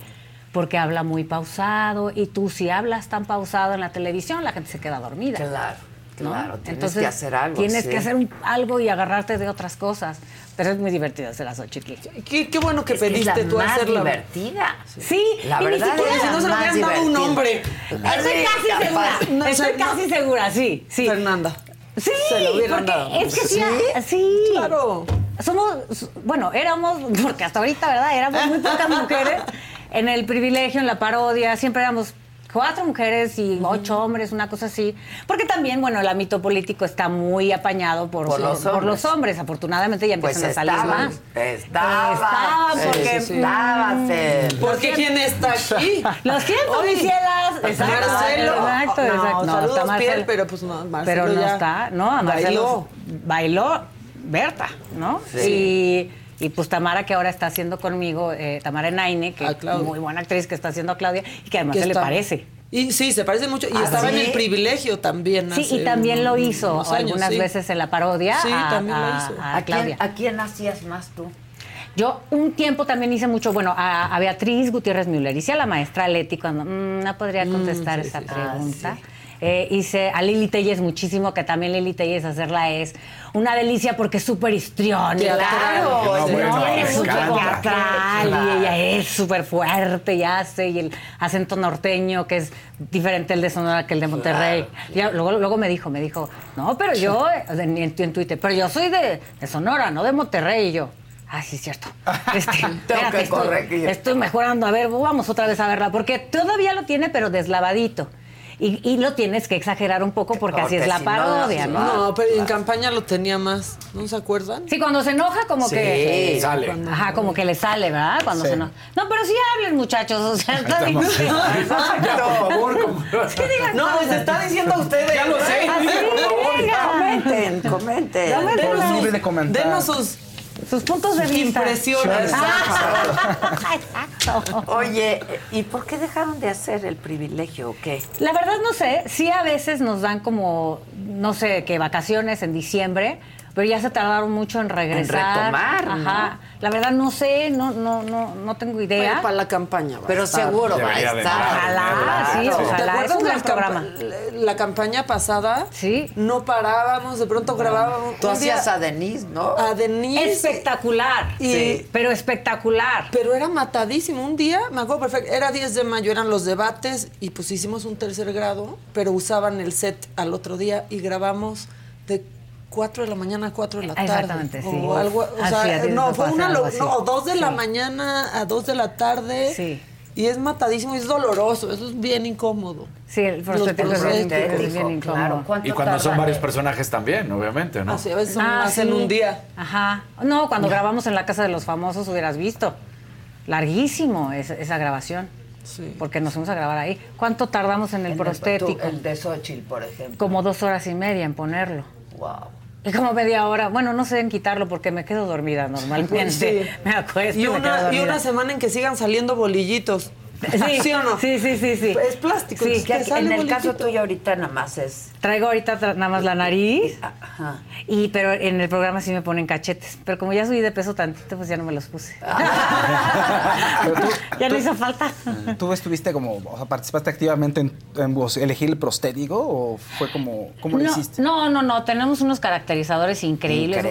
Speaker 21: porque habla muy pausado y tú si hablas tan pausado en la televisión, la gente se queda dormida.
Speaker 1: Claro,
Speaker 21: ¿no?
Speaker 1: claro. Tienes
Speaker 21: Entonces,
Speaker 1: que hacer algo.
Speaker 21: Tienes
Speaker 1: sí.
Speaker 21: que hacer un- algo y agarrarte de otras cosas. Pero es muy divertido hacer las Xochitl.
Speaker 9: Qué, qué bueno que
Speaker 1: Es que es
Speaker 9: pediste
Speaker 1: la
Speaker 9: tú
Speaker 1: más
Speaker 9: hacerla.
Speaker 1: divertida.
Speaker 21: Sí,
Speaker 1: La
Speaker 21: y ni
Speaker 1: verdad
Speaker 21: siquiera-
Speaker 1: es
Speaker 9: Si no se lo hubieran dado un hombre.
Speaker 21: Estoy
Speaker 1: Sí,
Speaker 21: casi
Speaker 1: capaz.
Speaker 21: segura.
Speaker 9: No,
Speaker 21: Estoy casi segura, sí, sí.
Speaker 9: Fernanda.
Speaker 21: Sí,
Speaker 9: Se lo hubieran
Speaker 21: porque
Speaker 9: dado.
Speaker 21: es que sí,
Speaker 9: ¿Sí?
Speaker 21: sí.
Speaker 9: Claro.
Speaker 21: Somos, bueno, éramos, porque hasta ahorita, ¿verdad? Éramos muy pocas mujeres en el privilegio, en la parodia, siempre éramos cuatro mujeres y ocho hombres, una cosa así. Porque también, bueno, el ámbito político está muy apañado por,
Speaker 1: Por los
Speaker 21: por
Speaker 1: hombres.
Speaker 21: los hombres. Afortunadamente ya
Speaker 1: Pues
Speaker 21: empiezan a salir
Speaker 1: estaba,
Speaker 21: más.
Speaker 1: estaba,
Speaker 21: Estaba, porque-
Speaker 1: estaba, Cel.
Speaker 9: Porque quién está aquí.
Speaker 21: Lo siento,
Speaker 9: Oye, Marcelo.
Speaker 21: exacto,
Speaker 9: No,
Speaker 21: exacto. No,
Speaker 9: saludos,
Speaker 21: está Marcelo.
Speaker 9: Piel, pero pues no, Marcelo
Speaker 21: Pero no
Speaker 9: ya
Speaker 21: está, ¿no? A Marcelo
Speaker 9: bailó.
Speaker 21: bailó Berta, ¿no?
Speaker 1: Sí.
Speaker 21: Y, y pues Tamara, que ahora está haciendo conmigo, eh, Tamara Enaine, que
Speaker 9: Ah,
Speaker 21: es muy buena actriz que está haciendo a Claudia y que además
Speaker 9: Que
Speaker 21: se le parece.
Speaker 9: Y sí, se parece mucho. Y
Speaker 1: ¿Ah,
Speaker 9: estaba en
Speaker 1: sí?
Speaker 9: el privilegio también.
Speaker 21: Sí,
Speaker 9: hace
Speaker 21: y también lo hizo
Speaker 9: años,
Speaker 21: algunas
Speaker 9: sí.
Speaker 21: veces en la parodia
Speaker 9: Sí,
Speaker 21: a,
Speaker 9: también lo hizo.
Speaker 21: a
Speaker 1: ¿A
Speaker 21: Claudia.
Speaker 1: quién, ¿A quién hacías más tú?
Speaker 21: Yo un tiempo también hice mucho, bueno, a, a Beatriz Gutiérrez Müller, hice a la maestra Leti cuando mm, no podría contestar esa pregunta. Eh, hice a Lili Telles muchísimo, que también Lili Telles hacerla es una delicia porque es súper histriónica.
Speaker 9: Claro,
Speaker 21: No, bueno, es súper y ella es súper fuerte y hace, y el acento norteño que es diferente el de Sonora que el de Monterrey. Luego, luego me dijo, me dijo, no, pero yo, en, en, Twitter, pero yo soy de, de Sonora, no de Monterrey. Y yo, ah, sí, es cierto. Este, espérate,
Speaker 1: que
Speaker 21: estoy-. Estoy mejorando. A ver, vamos otra vez a verla, porque todavía lo tiene, pero deslavadito. Y, y lo tienes que exagerar un poco porque, así es la
Speaker 1: si no,
Speaker 21: parodia, ¿no?
Speaker 9: No, pero en campaña lo tenía más. ¿No se acuerdan?
Speaker 21: Sí, cuando se enoja, como
Speaker 1: Sí,
Speaker 21: que.
Speaker 10: sale.
Speaker 21: Cuando- Ajá, como que le sale, ¿verdad? Cuando
Speaker 10: Sí.
Speaker 21: se enoja. No, pero sí hablen, muchachos. O sea, está difícil.
Speaker 10: Ya, por favor, como-
Speaker 21: Sí, digan
Speaker 9: No, les está diciendo a ustedes.
Speaker 10: Ya lo sé.
Speaker 21: Así.
Speaker 1: Comenten, comenten.
Speaker 21: Denos-
Speaker 10: libre de comentar.
Speaker 9: Denos sus
Speaker 21: sus puntos de vista.
Speaker 9: impresiones.
Speaker 21: Ah, exacto.
Speaker 1: Oye, ¿y por qué dejaron de hacer el privilegio o qué?
Speaker 21: La verdad no sé, sí a veces nos dan como, no sé, que vacaciones en diciembre, pero ya se tardaron mucho en regresar.
Speaker 1: retomar, ¿no?
Speaker 21: Ajá. La verdad no sé, no, no, no, no tengo idea.
Speaker 9: Para la campaña. va a
Speaker 1: Pero
Speaker 9: estar.
Speaker 1: seguro va a estar.
Speaker 21: Ojalá, sí,
Speaker 10: Claro.
Speaker 9: ¿Te
Speaker 21: ojalá. Es
Speaker 9: acuerdas
Speaker 21: un gran
Speaker 9: la,
Speaker 21: programa.
Speaker 9: campa- la campaña pasada?
Speaker 21: Sí.
Speaker 9: No parábamos, de pronto grabábamos.
Speaker 1: Tú hacías a Denise, ¿no?
Speaker 9: a Denise.
Speaker 21: Espectacular.
Speaker 9: Y-
Speaker 21: Sí. Pero espectacular.
Speaker 9: Pero era matadísimo. Un día, me acuerdo perfecto, era 10 de mayo, eran los debates y pues hicimos un tercer grado, pero usaban el set al otro día y grabamos de 4 de la mañana a 4 de la tarde.
Speaker 21: Exactamente, sí.
Speaker 9: O algo, o sea, no, fue una, lo- no, 2 de la mañana a 2 de la tarde.
Speaker 21: Sí.
Speaker 9: Y es matadísimo, y es doloroso, eso es bien incómodo.
Speaker 21: Sí, el prostético es bien,
Speaker 9: prostéticos.
Speaker 21: es bien incómodo.
Speaker 1: ¿cuánto
Speaker 30: Y cuando son varios personajes también, obviamente, ¿no?
Speaker 9: Así, a veces son
Speaker 21: Ah,
Speaker 9: más en
Speaker 21: sí.
Speaker 9: un día.
Speaker 21: Ajá. No, cuando grabamos en la Casa de los Famosos hubieras visto. Larguísimo esa, esa grabación.
Speaker 9: Sí.
Speaker 21: Porque nos fuimos a grabar ahí. ¿Cuánto tardamos en el
Speaker 1: En
Speaker 21: prostético?
Speaker 1: tú, El de Xochitl, por ejemplo.
Speaker 21: Como dos horas y media en ponerlo.
Speaker 1: Wow.
Speaker 21: Y como media hora. Bueno, no sé en quitarlo porque me quedo dormida normalmente.
Speaker 9: Sí.
Speaker 21: Me acuesto y,
Speaker 9: Y
Speaker 21: me quedo
Speaker 9: una, y
Speaker 21: dormida.
Speaker 9: una semana en que sigan saliendo bolillitos.
Speaker 21: Sí,
Speaker 9: ¿Sí o no?
Speaker 21: Sí, sí, sí, sí.
Speaker 9: Es plástico.
Speaker 21: Sí.
Speaker 1: Que en el caso tuyo ahorita nada más es...
Speaker 21: Traigo ahorita nada más la nariz.
Speaker 1: Ajá.
Speaker 21: Y pero en el programa sí me ponen cachetes. Pero como ya subí de peso tantito, pues ya no me los puse.
Speaker 10: Tú,
Speaker 21: ya no hizo falta.
Speaker 10: ¿Tú estuviste como, o sea, participaste activamente en, en vos- elegir el prostético o fue como, ¿cómo lo hiciste?
Speaker 21: No, no, no. Tenemos unos caracterizadores increíbles.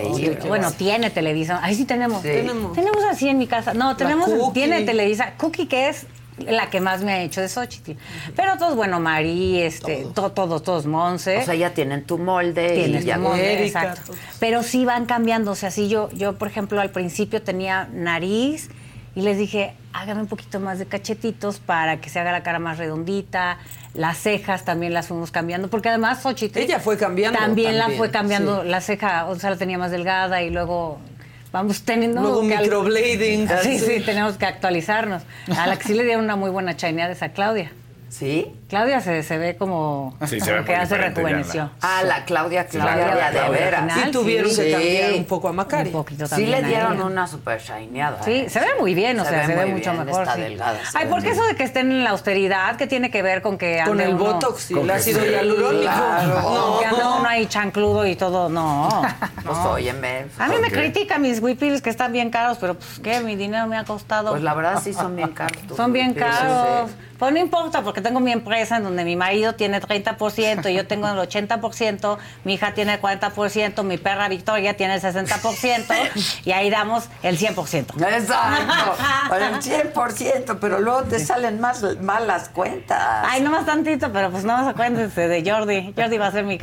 Speaker 21: Bueno, tiene Televisa. Ahí sí tenemos.
Speaker 1: Sí.
Speaker 9: Tenemos.
Speaker 21: Tenemos así en mi casa. No, tenemos.
Speaker 9: Cookie.
Speaker 21: Tiene Televisa. Cookie, que es la que más me ha hecho de Xochitl. Pero todos, bueno, Marí, este, to- todos, todos, Monse.
Speaker 1: O sea, ya tienen tu molde
Speaker 21: Tienes
Speaker 1: y ya...
Speaker 21: tu molde,
Speaker 9: Erika,
Speaker 21: exacto.
Speaker 9: todos.
Speaker 21: Pero sí van cambiando. O sea, sí yo, yo, por ejemplo, al principio tenía nariz y les dije, hágame un poquito más de cachetitos para que se haga la cara más redondita. Las cejas también las fuimos cambiando, porque además Xochitl...
Speaker 9: Ella fue cambiando
Speaker 21: También, la fue cambiando
Speaker 9: sí.
Speaker 21: la ceja, o sea, la tenía más delgada y luego vamos teniendo...
Speaker 9: Luego
Speaker 21: que al-
Speaker 9: microblading.
Speaker 21: Sí,
Speaker 9: Sí.
Speaker 21: sí, tenemos que actualizarnos. A la que sí le dieron una muy buena chaineada es a Claudia.
Speaker 1: ¿Sí?
Speaker 21: Claudia se, se ve como,
Speaker 30: Sí, se
Speaker 21: como
Speaker 30: ve
Speaker 21: que se
Speaker 30: diferente, ya
Speaker 21: rejuveneció.
Speaker 1: Ah, la Claudia, Claudia, la de veras.
Speaker 9: Y tuvieron
Speaker 21: sí.
Speaker 9: que cambiar
Speaker 1: Sí.
Speaker 9: un poco a Macari.
Speaker 21: Un poquito
Speaker 1: Sí
Speaker 21: también
Speaker 1: le
Speaker 21: a
Speaker 1: dieron una super shineada.
Speaker 21: Sí,
Speaker 1: ¿eh?
Speaker 21: se ve muy bien, o
Speaker 1: Se
Speaker 21: sea,
Speaker 1: ve
Speaker 21: se ve mucho
Speaker 1: bien,
Speaker 21: mejor.
Speaker 1: está
Speaker 21: sí.
Speaker 1: delgada, se
Speaker 21: Ay, porque
Speaker 1: bien.
Speaker 21: eso de que estén en la austeridad, ¿qué tiene que ver con que
Speaker 9: Con el
Speaker 21: uno-
Speaker 9: botox y
Speaker 30: Con
Speaker 9: el
Speaker 30: que
Speaker 9: ácido
Speaker 30: sí.
Speaker 9: hialurónico.
Speaker 1: Claro.
Speaker 9: No.
Speaker 21: Que anda uno ahí chancludo y todo, no.
Speaker 1: Pues óyeme.
Speaker 21: A mí me critican mis whippils que están bien caros, pero pues qué, mi dinero me ha costado.
Speaker 1: Pues la verdad sí son bien caros.
Speaker 21: Son bien caros.
Speaker 1: sí.
Speaker 21: Pues no importa, porque tengo mi empresa en donde mi marido tiene 30%, yo tengo el 80%, mi hija tiene el 40%, mi perra Victoria tiene el 60%, y ahí damos el 100%.
Speaker 1: Exacto. El 100%, pero luego te salen más malas cuentas.
Speaker 21: Ay, nomás tantito, pero pues no más acuérdense de Jordi. Jordi va a ser mi,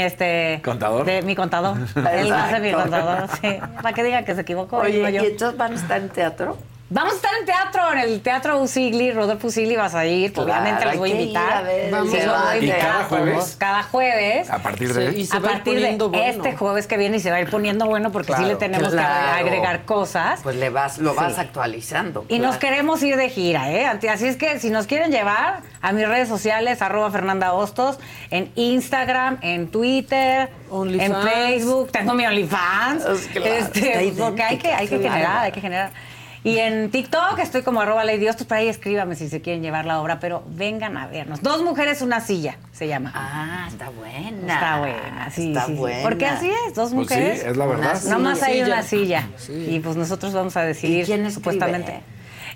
Speaker 21: este...
Speaker 30: ¿Contador?
Speaker 21: De, mi contador. Él va a ser mi contador, sí. Para que diga que se equivocó.
Speaker 1: Oye, ¿y
Speaker 21: yo.
Speaker 1: entonces van a estar en teatro?
Speaker 21: Vamos a estar en teatro, en el Teatro Usigli, Rodolfo Usigli, vas a ir,
Speaker 1: Claro,
Speaker 21: obviamente los voy a invitar. Vamos,
Speaker 1: sí,
Speaker 21: los voy a
Speaker 1: va.
Speaker 30: ¿Y
Speaker 21: invitar
Speaker 30: cada jueves?
Speaker 21: Cada jueves.
Speaker 30: A partir de...
Speaker 9: Sí, y se
Speaker 21: a
Speaker 9: va
Speaker 21: partir de
Speaker 9: poniendo bueno.
Speaker 21: este jueves que viene y se va a ir poniendo bueno porque sí
Speaker 10: Claro,
Speaker 21: le tenemos
Speaker 1: claro.
Speaker 21: que agregar cosas.
Speaker 1: Pues le vas, lo vas
Speaker 21: Sí.
Speaker 1: actualizando.
Speaker 21: Y nos queremos ir de gira, ¿eh? Así es que si nos quieren llevar a mis redes sociales, arroba Fernanda Hostos, en Instagram, en Twitter, en Facebook, tengo mi OnlyFans.
Speaker 1: Pues claro,
Speaker 21: este, porque hay que, hay que generar, hay que generar. Y en TikTok estoy como arroba Lady Hostos, por ahí escríbame si se quieren llevar la obra, pero vengan a vernos. Dos mujeres, una silla, se llama.
Speaker 1: Ah, está buena.
Speaker 21: Está buena, sí,
Speaker 1: Está
Speaker 21: sí, sí.
Speaker 1: buena.
Speaker 21: Porque así es, dos
Speaker 30: Pues sí,
Speaker 21: mujeres.
Speaker 30: es la verdad.
Speaker 1: Una
Speaker 21: Nomás
Speaker 9: Una
Speaker 21: hay una silla. Y pues nosotros vamos a decidir.
Speaker 1: ¿Y quién escribe?
Speaker 21: Supuestamente.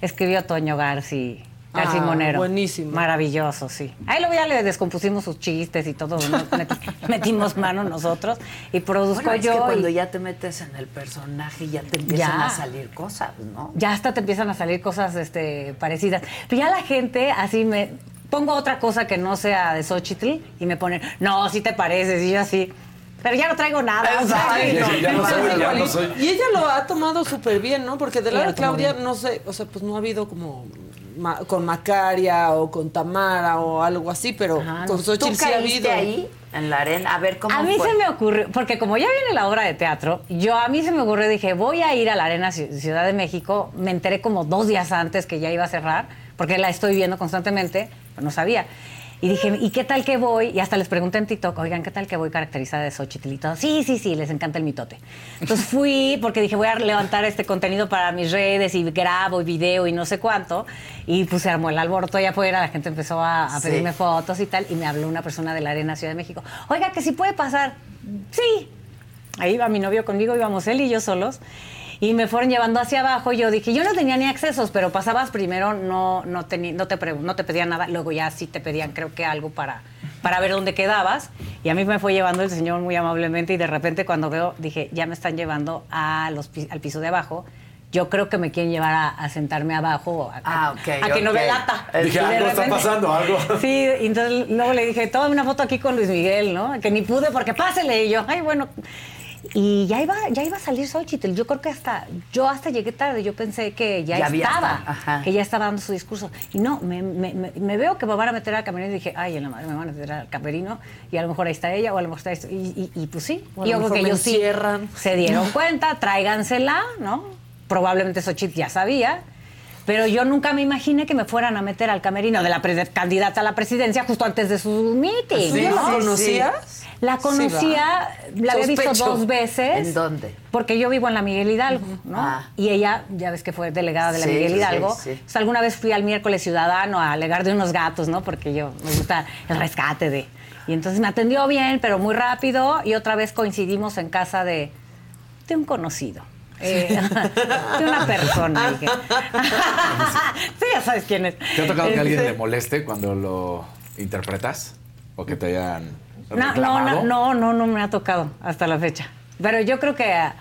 Speaker 21: Escribió Toño Garci. Garci
Speaker 9: Ah, buenísimo.
Speaker 21: Maravilloso, sí. Ahí luego ya le descompusimos sus chistes y todo. metimos mano nosotros. Y produzco
Speaker 1: Bueno, es
Speaker 21: yo.
Speaker 1: que
Speaker 21: y
Speaker 1: cuando ya te metes en el personaje ya te empiezan
Speaker 21: Ya.
Speaker 1: a salir cosas, ¿no?
Speaker 21: ya hasta te empiezan a salir cosas este, parecidas. Pero ya la gente así me. Pongo otra cosa que no sea de Xochitl y me ponen, no, sí te pareces, y yo así. Pero ya no traigo nada. o sea,
Speaker 1: Exacto.
Speaker 30: Sí, ya no
Speaker 9: No,
Speaker 30: soy, ya
Speaker 9: igual,
Speaker 30: no
Speaker 9: y-
Speaker 30: soy.
Speaker 9: Y ella lo ha tomado súper bien, ¿no? Porque de la de Claudia,
Speaker 21: bien.
Speaker 9: no sé, o sea, pues no ha habido como ma- con Macaria o con Tamara o algo así, pero
Speaker 21: Ajá,
Speaker 9: con. Xochitl
Speaker 1: ¿Tú
Speaker 9: sí ha habido.
Speaker 1: ahí en la arena? A ver, ¿cómo
Speaker 21: A mí
Speaker 1: fue?
Speaker 21: se me ocurrió, porque como ya viene la obra de teatro, yo a mí se me ocurrió, dije, voy a ir a la Arena Ci- Ciudad de México. Me enteré como dos días antes que ya iba a cerrar, porque la estoy viendo constantemente, pero no sabía. Y dije, ¿y qué tal que voy? Y hasta les pregunté en TikTok, oigan, ¿qué tal que voy caracterizada de Xochitl y todo? Sí, sí, sí, les encanta el mitote. Entonces fui porque dije, voy a levantar este contenido para mis redes y grabo y video y no sé cuánto. Y pues se armó el alboroto allá afuera, la gente empezó a, a
Speaker 1: Sí.
Speaker 21: pedirme fotos y tal. Y me habló una persona de la Arena Ciudad de México, oiga, que si puede pasar. Sí. Ahí iba mi novio conmigo, íbamos él y yo solos. Y me fueron llevando hacia abajo. y Yo dije, yo no tenía ni accesos, pero pasabas primero, no, no, teni- no, te, no te pedían nada. Luego ya sí te pedían, creo que algo para, para ver dónde quedabas. Y a mí me fue llevando el señor muy amablemente. Y de repente, cuando veo, dije, ya me están llevando a los, al piso de abajo. Yo creo que me quieren llevar a, a sentarme abajo, a,
Speaker 1: Ah, ok,
Speaker 21: a que no me lata.
Speaker 1: Dije, algo está
Speaker 21: repente-
Speaker 1: pasando, algo.
Speaker 21: Sí, entonces luego le dije, toma una foto aquí con Luis Miguel, ¿no? Que ni pude porque pásele. Y yo, ay, bueno. Y ya iba, ya iba a salir Xochitl. Yo creo que hasta, yo hasta llegué tarde. Yo pensé que ya, estaba, que ya estaba dando su discurso. Y no, me, me- me- me veo que me van a meter al camerino y dije, ay, en la madre me van a meter al camerino y a lo mejor ahí está ella o a lo mejor está esto. Y, y- y, pues sí,
Speaker 9: O a
Speaker 21: yo creo que ellos sí se dieron cuenta, tráigansela, ¿no? Probablemente Xochitl ya sabía. Pero yo nunca me imaginé que me fueran a meter al camerino de la candidata a la presidencia justo antes de su meeting.
Speaker 9: ¿Sí?
Speaker 21: ¿no?
Speaker 9: ¿La conocías?
Speaker 21: La
Speaker 9: Sí,
Speaker 21: conocía, la había visto dos veces.
Speaker 1: ¿En dónde?
Speaker 21: Porque yo vivo en la Miguel Hidalgo, ¿no?
Speaker 1: Ah.
Speaker 21: Y ella, ya ves que fue delegada de la
Speaker 1: Sí,
Speaker 21: Miguel
Speaker 1: sí,
Speaker 21: Hidalgo.
Speaker 1: sí.
Speaker 21: Entonces, alguna vez fui al miércoles ciudadano a alegar de unos gatos, ¿no? Porque yo me gusta el rescate de. Y entonces me atendió bien, pero muy rápido. Y otra vez coincidimos en casa de, de un conocido. Eh, de una persona. que- sí, ya sabes quién es.
Speaker 30: ¿Te ha tocado que alguien le moleste cuando lo interpretas? ¿O que te hayan
Speaker 21: No, no, no, no, no, no me ha tocado hasta la fecha. Pero yo creo que a,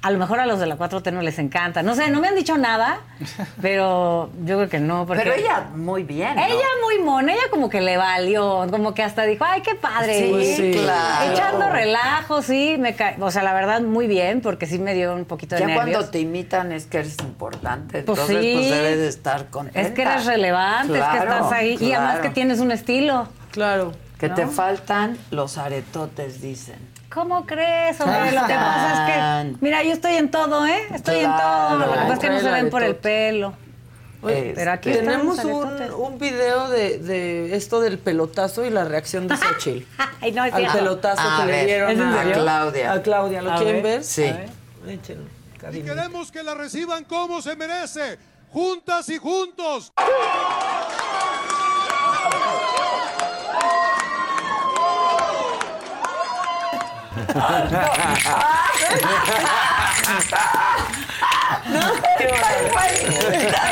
Speaker 21: a lo mejor a los de la 4T no les encanta. No sé, no me han dicho nada, pero yo creo que no. Porque
Speaker 1: Pero ella muy bien. ¿no?
Speaker 21: Ella muy mona, ella como que le valió, como que hasta dijo, ay, qué padre.
Speaker 1: Sí, claro.
Speaker 21: Echando relajo, sí, me ca- o sea, la verdad, muy bien, porque sí me dio un poquito de
Speaker 1: Ya
Speaker 21: nervios.
Speaker 1: cuando te imitan es que eres importante,
Speaker 21: Pues
Speaker 1: entonces
Speaker 21: sí.
Speaker 1: pues debes de estar contenta.
Speaker 21: Es que eres relevante, es que
Speaker 1: Claro,
Speaker 21: estás ahí. Y además
Speaker 1: claro.
Speaker 21: que tienes un estilo.
Speaker 9: Claro.
Speaker 1: Que
Speaker 21: ¿no?
Speaker 1: te faltan los aretotes, dicen.
Speaker 21: ¿Cómo crees, hombre? Lo que pasa es que, mira, yo estoy en todo, ¿eh? Estoy en todo. Lo que pasa es que no se ven por el pelo.
Speaker 9: Oye,
Speaker 21: Pero aquí
Speaker 9: tenemos
Speaker 21: están los
Speaker 9: un, video de, de esto del pelotazo y la reacción de Xochitl.
Speaker 21: Ay, no, es
Speaker 9: Al
Speaker 21: cierto.
Speaker 9: pelotazo
Speaker 1: A
Speaker 9: que le dieron
Speaker 1: ¿es en
Speaker 9: a?
Speaker 1: Claudia.
Speaker 9: A Claudia, ¿lo
Speaker 21: A
Speaker 9: quieren
Speaker 21: ver.
Speaker 9: ver?
Speaker 1: Sí.
Speaker 9: A ver, échenlo,
Speaker 23: Y queremos que la reciban como se merece, juntas y juntos.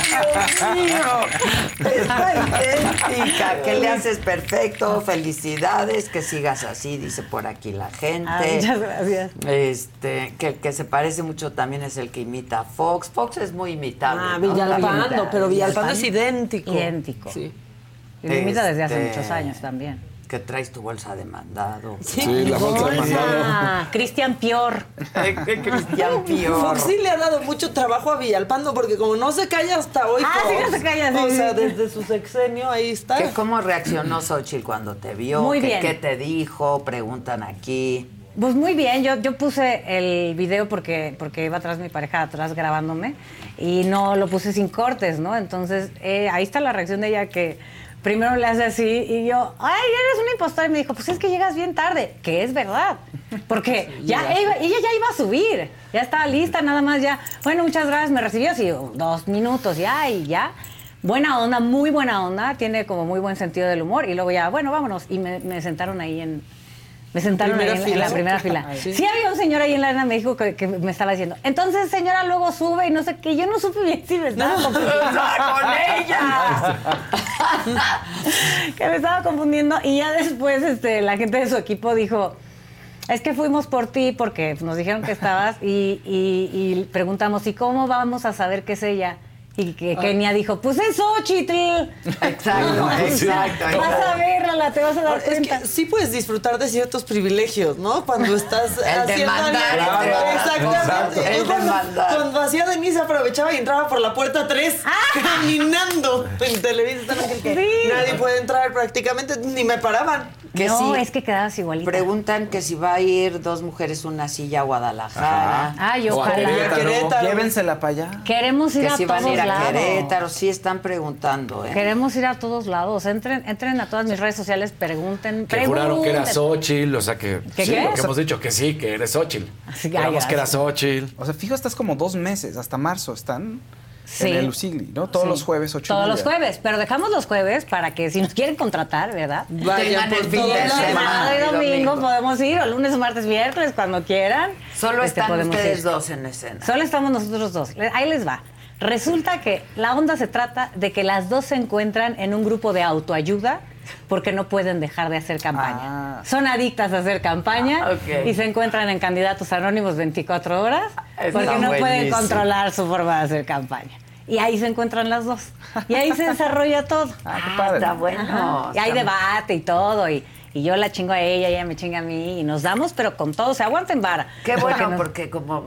Speaker 1: Dios mío, está idéntica. Que le haces perfecto, felicidades, que sigas así, dice por aquí la gente.
Speaker 21: Ay, muchas gracias.
Speaker 1: Este, que el que se parece mucho también es el que imita a Fox. Fox es muy imitable.
Speaker 9: Ah,
Speaker 1: ¿no?
Speaker 9: Villalpando, pero Villalpando es idéntico.
Speaker 21: Idéntico.
Speaker 9: Sí.
Speaker 21: Y lo imita desde hace
Speaker 1: Este,
Speaker 21: muchos años también.
Speaker 1: Que traes tu bolsa de mandado.
Speaker 30: Sí, la bolsa de mandado.
Speaker 21: Ah, Cristian Pior.
Speaker 1: Cristian Pior.
Speaker 9: Fox sí le ha dado mucho trabajo a Villalpando porque como no se calla hasta hoy.
Speaker 21: Ah, sí, no se calla, sí,
Speaker 9: O sea, desde su sexenio ahí está.
Speaker 1: ¿Qué, ¿Cómo reaccionó Xochitl cuando te vio?
Speaker 21: Muy
Speaker 1: ¿Qué,
Speaker 21: bien.
Speaker 1: ¿Qué te dijo? Preguntan aquí.
Speaker 21: Pues muy bien, yo, yo puse el video porque, porque iba atrás mi pareja atrás grabándome y no lo puse sin cortes, ¿no? Entonces eh, ahí está la reacción de ella que primero le hace así y yo, ay, eres una impostora y me dijo, pues es que llegas bien tarde, que es verdad, porque ya
Speaker 9: ya.
Speaker 21: ella, ella ya iba a subir, ya estaba lista, nada más ya, bueno, muchas gracias, me recibió así dos minutos ya y ya. Buena onda, muy buena onda, tiene como muy buen sentido del humor y luego ya, bueno, vámonos. Y me, me sentaron ahí en, me sentaron ahí
Speaker 9: ¿Primera
Speaker 21: en, la primera fila. Sí.
Speaker 9: sí.
Speaker 21: había un señor ahí en la Arena México que, que me estaba diciendo, entonces señora luego sube y no sé qué, yo no supe bien si me estaba confundiendo
Speaker 1: ¡Con ella!
Speaker 21: que me estaba confundiendo y ya después este, la gente de su equipo dijo, es que fuimos por ti porque nos dijeron que estabas y, y- y preguntamos, ¿y cómo vamos a saber que es ella? Y que Kenia dijo, pues es Xochitl.
Speaker 1: Exacto,
Speaker 21: O
Speaker 1: exacto,
Speaker 21: Vas a verla, te vas a dar
Speaker 9: Es
Speaker 21: cuenta.
Speaker 9: que sí puedes disfrutar de ciertos privilegios, ¿no? Cuando estás
Speaker 1: El
Speaker 9: haciendo
Speaker 1: mandar,
Speaker 9: algo-
Speaker 1: el de mandar.
Speaker 9: Exactamente.
Speaker 1: Exacto. El
Speaker 9: cuando, cuando hacía Denise aprovechaba y entraba por la puerta 3
Speaker 21: Ah.
Speaker 9: caminando en Televisa
Speaker 21: Sí.
Speaker 9: nadie puede entrar prácticamente, ni me paraban.
Speaker 1: Que
Speaker 21: no,
Speaker 1: sí.
Speaker 21: es que quedabas igualita.
Speaker 1: Preguntan que si va a ir dos mujeres una silla a Guadalajara.
Speaker 21: Ay,
Speaker 30: O a
Speaker 21: ojalá.
Speaker 30: Querétaro.
Speaker 9: Querétaro.
Speaker 10: Llévensela para allá.
Speaker 21: Queremos ir
Speaker 1: Que
Speaker 21: a
Speaker 1: sí van a
Speaker 21: todos
Speaker 1: ir a
Speaker 21: Claro.
Speaker 1: Querétaro, sí están preguntando, ¿eh?
Speaker 21: Queremos ir a todos lados. Entren, entren a todas mis redes sociales, pregunten.
Speaker 30: Que juraron que era. Xochitl, o sea que.
Speaker 21: ¿Qué,
Speaker 30: sí,
Speaker 21: qué?
Speaker 30: porque hemos dicho que sí, que eres Xochitl.
Speaker 21: Así que,
Speaker 30: Juramos
Speaker 21: ay,
Speaker 30: que era. Xochitl.
Speaker 10: O sea, fijo, estás como dos meses, hasta marzo están
Speaker 21: Sí.
Speaker 10: en el Usigli, ¿no? Todos
Speaker 21: Sí.
Speaker 10: los jueves, ocho
Speaker 21: Todos los jueves, pero dejamos los jueves para que si nos quieren contratar, ¿verdad?
Speaker 1: Vayan por fin de
Speaker 21: Sábado
Speaker 1: semana
Speaker 21: y
Speaker 1: y
Speaker 21: domingo, podemos ir, o lunes, martes, miércoles, cuando quieran.
Speaker 1: Solo
Speaker 21: Este,
Speaker 1: están ustedes
Speaker 21: ir.
Speaker 1: dos en escena.
Speaker 21: Solo estamos nosotros dos. Ahí les va. Resulta que la onda se trata de que las dos se encuentran en un grupo de autoayuda porque no pueden dejar de hacer campaña. Son adictas a hacer campaña
Speaker 1: Ah,
Speaker 21: y se encuentran en candidatos anónimos 24 horas
Speaker 1: Está
Speaker 21: porque no pueden controlar su forma de hacer campaña. Y ahí se encuentran las dos. Y ahí se desarrolla todo.
Speaker 1: Ah, está bueno.
Speaker 21: Ajá. Y hay debate y todo. Y, y yo la chingo a ella, ella me chinga a mí. Y nos damos, pero con todo. Se aguanten vara.
Speaker 1: Qué bueno,
Speaker 21: nos-
Speaker 1: porque como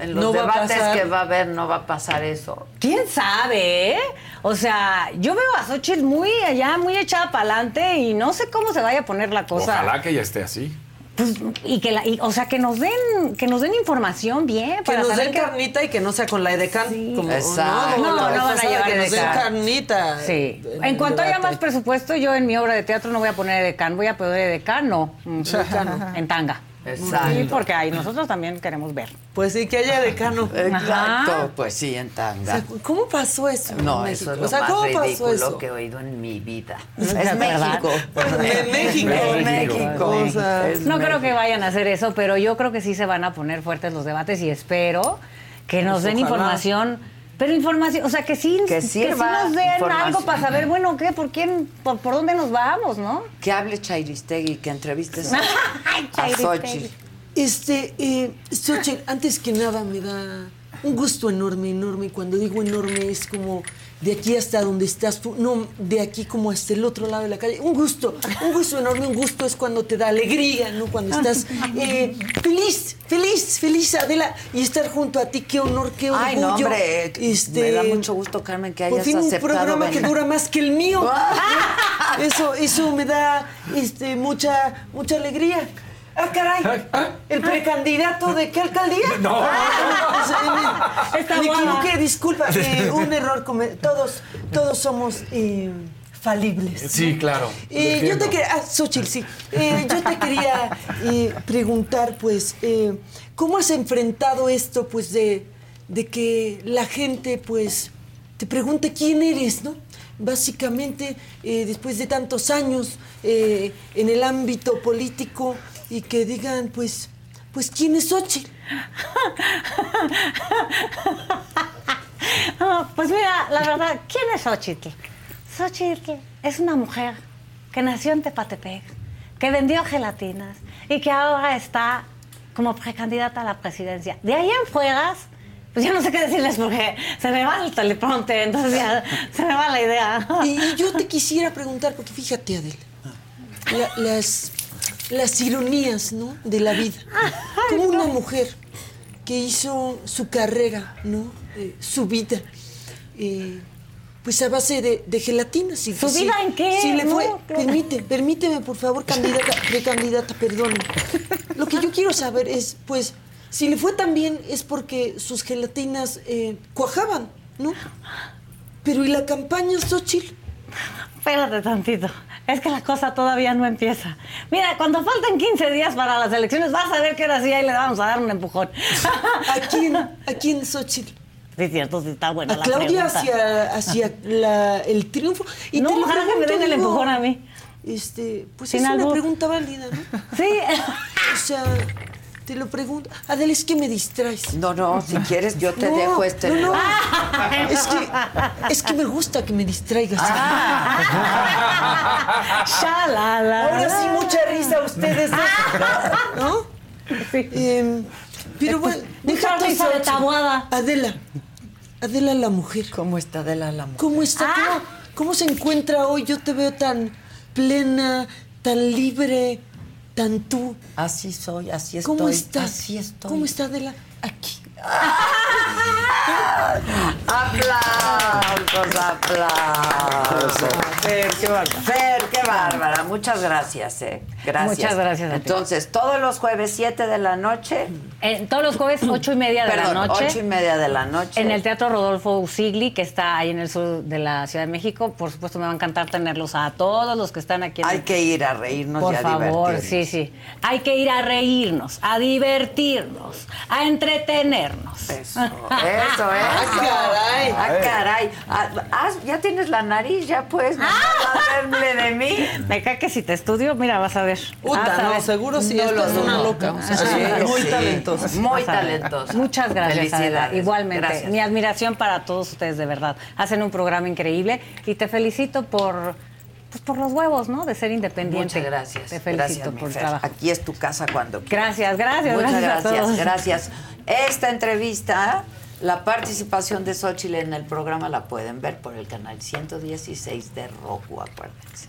Speaker 1: en los
Speaker 21: No va
Speaker 1: debates
Speaker 21: pasar.
Speaker 1: que va a haber no va a pasar eso.
Speaker 21: ¿Quién sabe? eh? O sea, yo veo a Xochitl muy allá, muy echada para adelante y no sé cómo se vaya a poner la cosa.
Speaker 30: Ojalá que ya esté así.
Speaker 21: Pues, y que la, y- o sea, que nos den, que nos den información bien
Speaker 9: Que
Speaker 21: para
Speaker 9: nos
Speaker 21: saber
Speaker 9: den carnita y que no sea con la edecán. como,
Speaker 21: Exacto. No,
Speaker 9: vez
Speaker 21: no van a llevar
Speaker 9: que nos den carnita.
Speaker 21: Sí.
Speaker 9: en
Speaker 21: cuanto haya más presupuesto, yo en mi obra de teatro no voy a poner edecán, voy a poner edecán, no, decano, en tanga.
Speaker 1: Exacto.
Speaker 21: Sí, porque ahí nosotros también queremos ver.
Speaker 9: Pues sí, que haya decano.
Speaker 1: Exacto,
Speaker 21: Ajá.
Speaker 1: pues sí, en
Speaker 9: O
Speaker 1: tanga.
Speaker 9: sea, ¿Cómo pasó eso?
Speaker 1: No,
Speaker 9: en
Speaker 1: eso es lo
Speaker 9: o sea,
Speaker 1: más
Speaker 9: ¿cómo pasó
Speaker 1: ridículo
Speaker 9: eso?
Speaker 1: que he oído en mi vida.
Speaker 21: Es
Speaker 1: Es
Speaker 21: verdad.
Speaker 1: México.
Speaker 9: En México.
Speaker 1: Es México.
Speaker 9: O sea,
Speaker 1: Es
Speaker 21: No creo que vayan a hacer eso, pero yo creo que sí se van a poner fuertes los debates y espero que nos
Speaker 9: Pues
Speaker 21: den
Speaker 9: ojalá.
Speaker 21: información. Pero información, o sea, que sí,
Speaker 1: Que
Speaker 21: sí
Speaker 1: sirva
Speaker 21: nos den algo para saber, bueno, ¿qué? ¿Por quién? ¿Por, por dónde nos vamos, no?
Speaker 1: Que hable Chairistegui, que entrevistes
Speaker 21: Ay,
Speaker 1: a
Speaker 21: Chairistegui.
Speaker 1: Xochitl.
Speaker 9: Este, eh, Xochitl, antes que nada me da un gusto enorme, enorme. Y cuando digo enorme es como de aquí hasta donde estás tú, no, de aquí como hasta el otro lado de la calle. Un gusto, un gusto enorme, un gusto es cuando te da alegría, ¿no? Cuando estás eh, feliz, feliz, feliz, Adela, y estar junto a ti, qué honor, qué orgullo.
Speaker 1: Ay, no, hombre,
Speaker 9: Este,
Speaker 1: me da mucho gusto, Carmen, que
Speaker 9: por
Speaker 1: hayas
Speaker 9: fin un programa que
Speaker 1: venir.
Speaker 9: dura más que el mío. Eso, eso me da este, mucha, mucha alegría. Ah, caray. ¿El precandidato de qué alcaldía?
Speaker 30: No.
Speaker 9: Ah, me-
Speaker 21: Está
Speaker 9: me equivoqué, disculpa. eh, un error. Todos, todos somos eh, falibles.
Speaker 30: Sí, claro.
Speaker 9: Eh, yo te quería, ah, Xochitl, sí. Eh, yo te quería eh, preguntar, pues, eh, ¿cómo has enfrentado esto, pues, de, de que la gente, pues, te pregunte quién eres, ¿no? Básicamente, eh, después de tantos años eh, en el ámbito político y que digan, pues, pues, ¿quién es Xochitl?
Speaker 21: Ah, pues mira, la verdad, ¿quién es Xochitl? Xochitl es una mujer que nació en Tepatepec, que vendió gelatinas y que ahora está como precandidata a la presidencia. De ahí en fueras, pues yo no sé qué decirles porque se me va el teleprompter, entonces ya se me va la idea.
Speaker 9: Y, yo te quisiera preguntar, porque fíjate, Adela, la- las, las ironías, ¿no? De la vida. Como una mujer que hizo su carrera, ¿no? Eh, su vida, eh, pues a base de, de gelatinas. Y
Speaker 21: ¿Su
Speaker 9: si-
Speaker 21: vida en qué?
Speaker 9: Si le fue,
Speaker 21: No, claro.
Speaker 9: permite, permíteme, por favor, candidata, precandidata, perdón. Lo que yo quiero saber es, pues, si le fue tan bien es porque sus gelatinas eh, cuajaban, ¿no? Pero ¿y la campaña, Xochitl?
Speaker 21: Espérate tantito. Es que la cosa todavía no empieza. Mira, cuando faltan 15 días para las elecciones, vas a ver que ahora sí ahí le vamos a dar un empujón.
Speaker 9: ¿A quién? ¿A quién, Xochitl?
Speaker 21: Sí, es cierto, sí está buena
Speaker 9: A
Speaker 21: la
Speaker 9: Claudia
Speaker 21: pregunta.
Speaker 9: hacia, hacia la- el triunfo. Y
Speaker 21: No,
Speaker 9: te
Speaker 21: ojalá que me den el empujón a mí.
Speaker 9: Este, pues
Speaker 21: Sin
Speaker 9: es una pregunta válida, ¿no?
Speaker 21: Sí.
Speaker 9: O sea, te lo pregunto. Adela, es que me distraes.
Speaker 1: No, no, si quieres yo te
Speaker 9: No,
Speaker 1: dejo este.
Speaker 9: No, no. Es que, es que me gusta que me distraigas.
Speaker 21: Shalala.
Speaker 9: Ahora sí, mucha risa ustedes. ¿No?
Speaker 21: Sí.
Speaker 9: Em, pero bueno, déjate
Speaker 21: risa de tabuada.
Speaker 9: Adela. Adela la mujer.
Speaker 1: ¿Cómo está Adela la mujer?
Speaker 9: ¿Cómo está?
Speaker 21: Ah.
Speaker 9: ¿Cómo, cómo se encuentra hoy? Yo te veo tan plena, tan libre, tan tú.
Speaker 1: Así soy, así estoy.
Speaker 9: ¿Cómo estás?
Speaker 1: Así estoy.
Speaker 9: ¿Cómo está Adela? Aquí.
Speaker 1: Aplausos, aplausos. Fer, qué bárbara. Fer, qué bárbara. Muchas gracias, eh. Gracias.
Speaker 21: Muchas gracias a ti.
Speaker 1: Entonces, todos los jueves, 7 de la noche.
Speaker 21: Eh, todos los jueves, ocho y media de
Speaker 1: Perdón,
Speaker 21: la noche.
Speaker 1: ocho y media de la noche.
Speaker 21: En el Teatro Rodolfo Usigli, que está ahí en el sur de la Ciudad de México. Por supuesto, me va a encantar tenerlos a todos los que están aquí. En
Speaker 1: Hay
Speaker 21: el-
Speaker 1: que ir a reírnos
Speaker 21: Por
Speaker 1: y a
Speaker 21: favor,
Speaker 1: divertirnos.
Speaker 21: sí, sí. Hay que ir a reírnos, a divertirnos, a entretenernos.
Speaker 1: Eso, eso, eso. Ah, caray. Ah, ah, ya tienes la nariz, ya puedes hacerle de mí.
Speaker 21: Me cae que si te estudio, mira, vas a ver.
Speaker 9: Puta,
Speaker 21: Vas a
Speaker 9: no,
Speaker 21: ver.
Speaker 9: seguro sí, esta es una loca, o sea,
Speaker 21: Sí,
Speaker 9: muy talentosa.
Speaker 1: Muy talentosa.
Speaker 21: Muchas gracias, Adela.
Speaker 1: Felicidades.
Speaker 21: Igualmente.
Speaker 1: Gracias.
Speaker 21: Mi admiración para todos ustedes, de verdad. Hacen un programa increíble y te felicito por, pues, por los huevos, ¿no? De ser independiente.
Speaker 1: Muchas gracias.
Speaker 21: Te felicito
Speaker 1: Gracias,
Speaker 21: por el trabajo.
Speaker 1: Aquí es tu casa cuando quieras.
Speaker 21: Gracias, gracias.
Speaker 1: Muchas
Speaker 21: gracias, a
Speaker 1: gracias,
Speaker 21: todos.
Speaker 1: gracias. Esta entrevista, la participación de Xochitl en el programa la pueden ver por el canal 116 de Roku, acuérdense.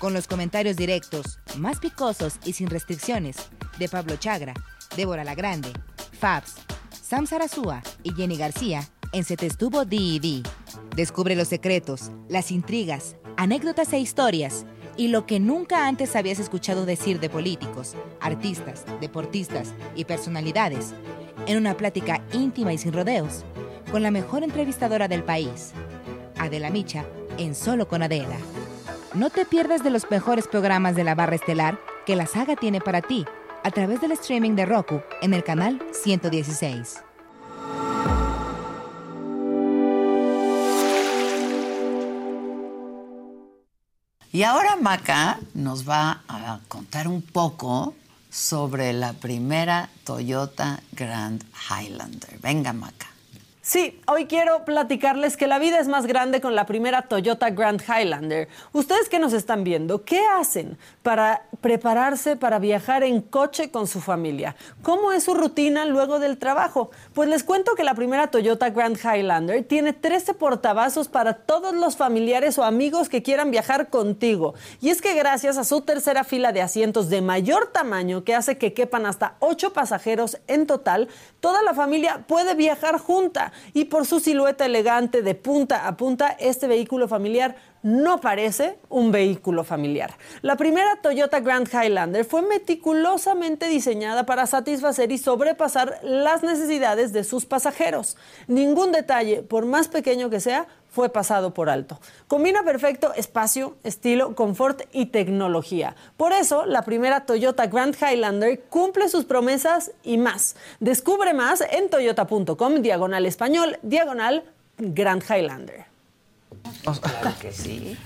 Speaker 7: con los comentarios directos, más picosos y sin restricciones, de Pablo Chagra, Débora La Grande, Fabs, Sam Sarasúa y Jenny García en Se Te Estuvo D&D. Descubre los secretos, las intrigas, anécdotas e historias y lo que nunca antes habías escuchado decir de políticos, artistas, deportistas y personalidades en una plática íntima y sin rodeos con la mejor entrevistadora del país, Adela Micha, en Solo con Adela. No te pierdas de los mejores programas de la barra estelar que la saga tiene para ti a través del streaming de Roku en el canal 116.
Speaker 1: Y ahora Maca nos va a contar un poco sobre la primera Toyota Grand Highlander. Venga, Maca.
Speaker 9: Sí, hoy quiero platicarles que la vida es más grande con la primera Toyota Grand Highlander. Ustedes que nos están viendo, ¿qué hacen para prepararse para viajar en coche con su familia? ¿Cómo es su rutina luego del trabajo? Pues les cuento que la primera Toyota Grand Highlander tiene 13 portavasos para todos los familiares o amigos que quieran viajar contigo. Y es que gracias a su tercera fila de asientos de mayor tamaño que hace que quepan hasta 8 pasajeros en total, toda la familia puede viajar junta y por su silueta elegante de punta a punta, este vehículo familiar no parece un vehículo familiar. La primera Toyota Grand Highlander fue meticulosamente diseñada para satisfacer y sobrepasar las necesidades de sus pasajeros. Ningún detalle, por más pequeño que sea, fue pasado por alto. Combina perfecto espacio, estilo, confort y tecnología. Por eso, la primera Toyota Grand Highlander cumple sus promesas y más. Descubre más en toyota.com, diagonal español, diagonal Grand Highlander.
Speaker 1: Claro que sí.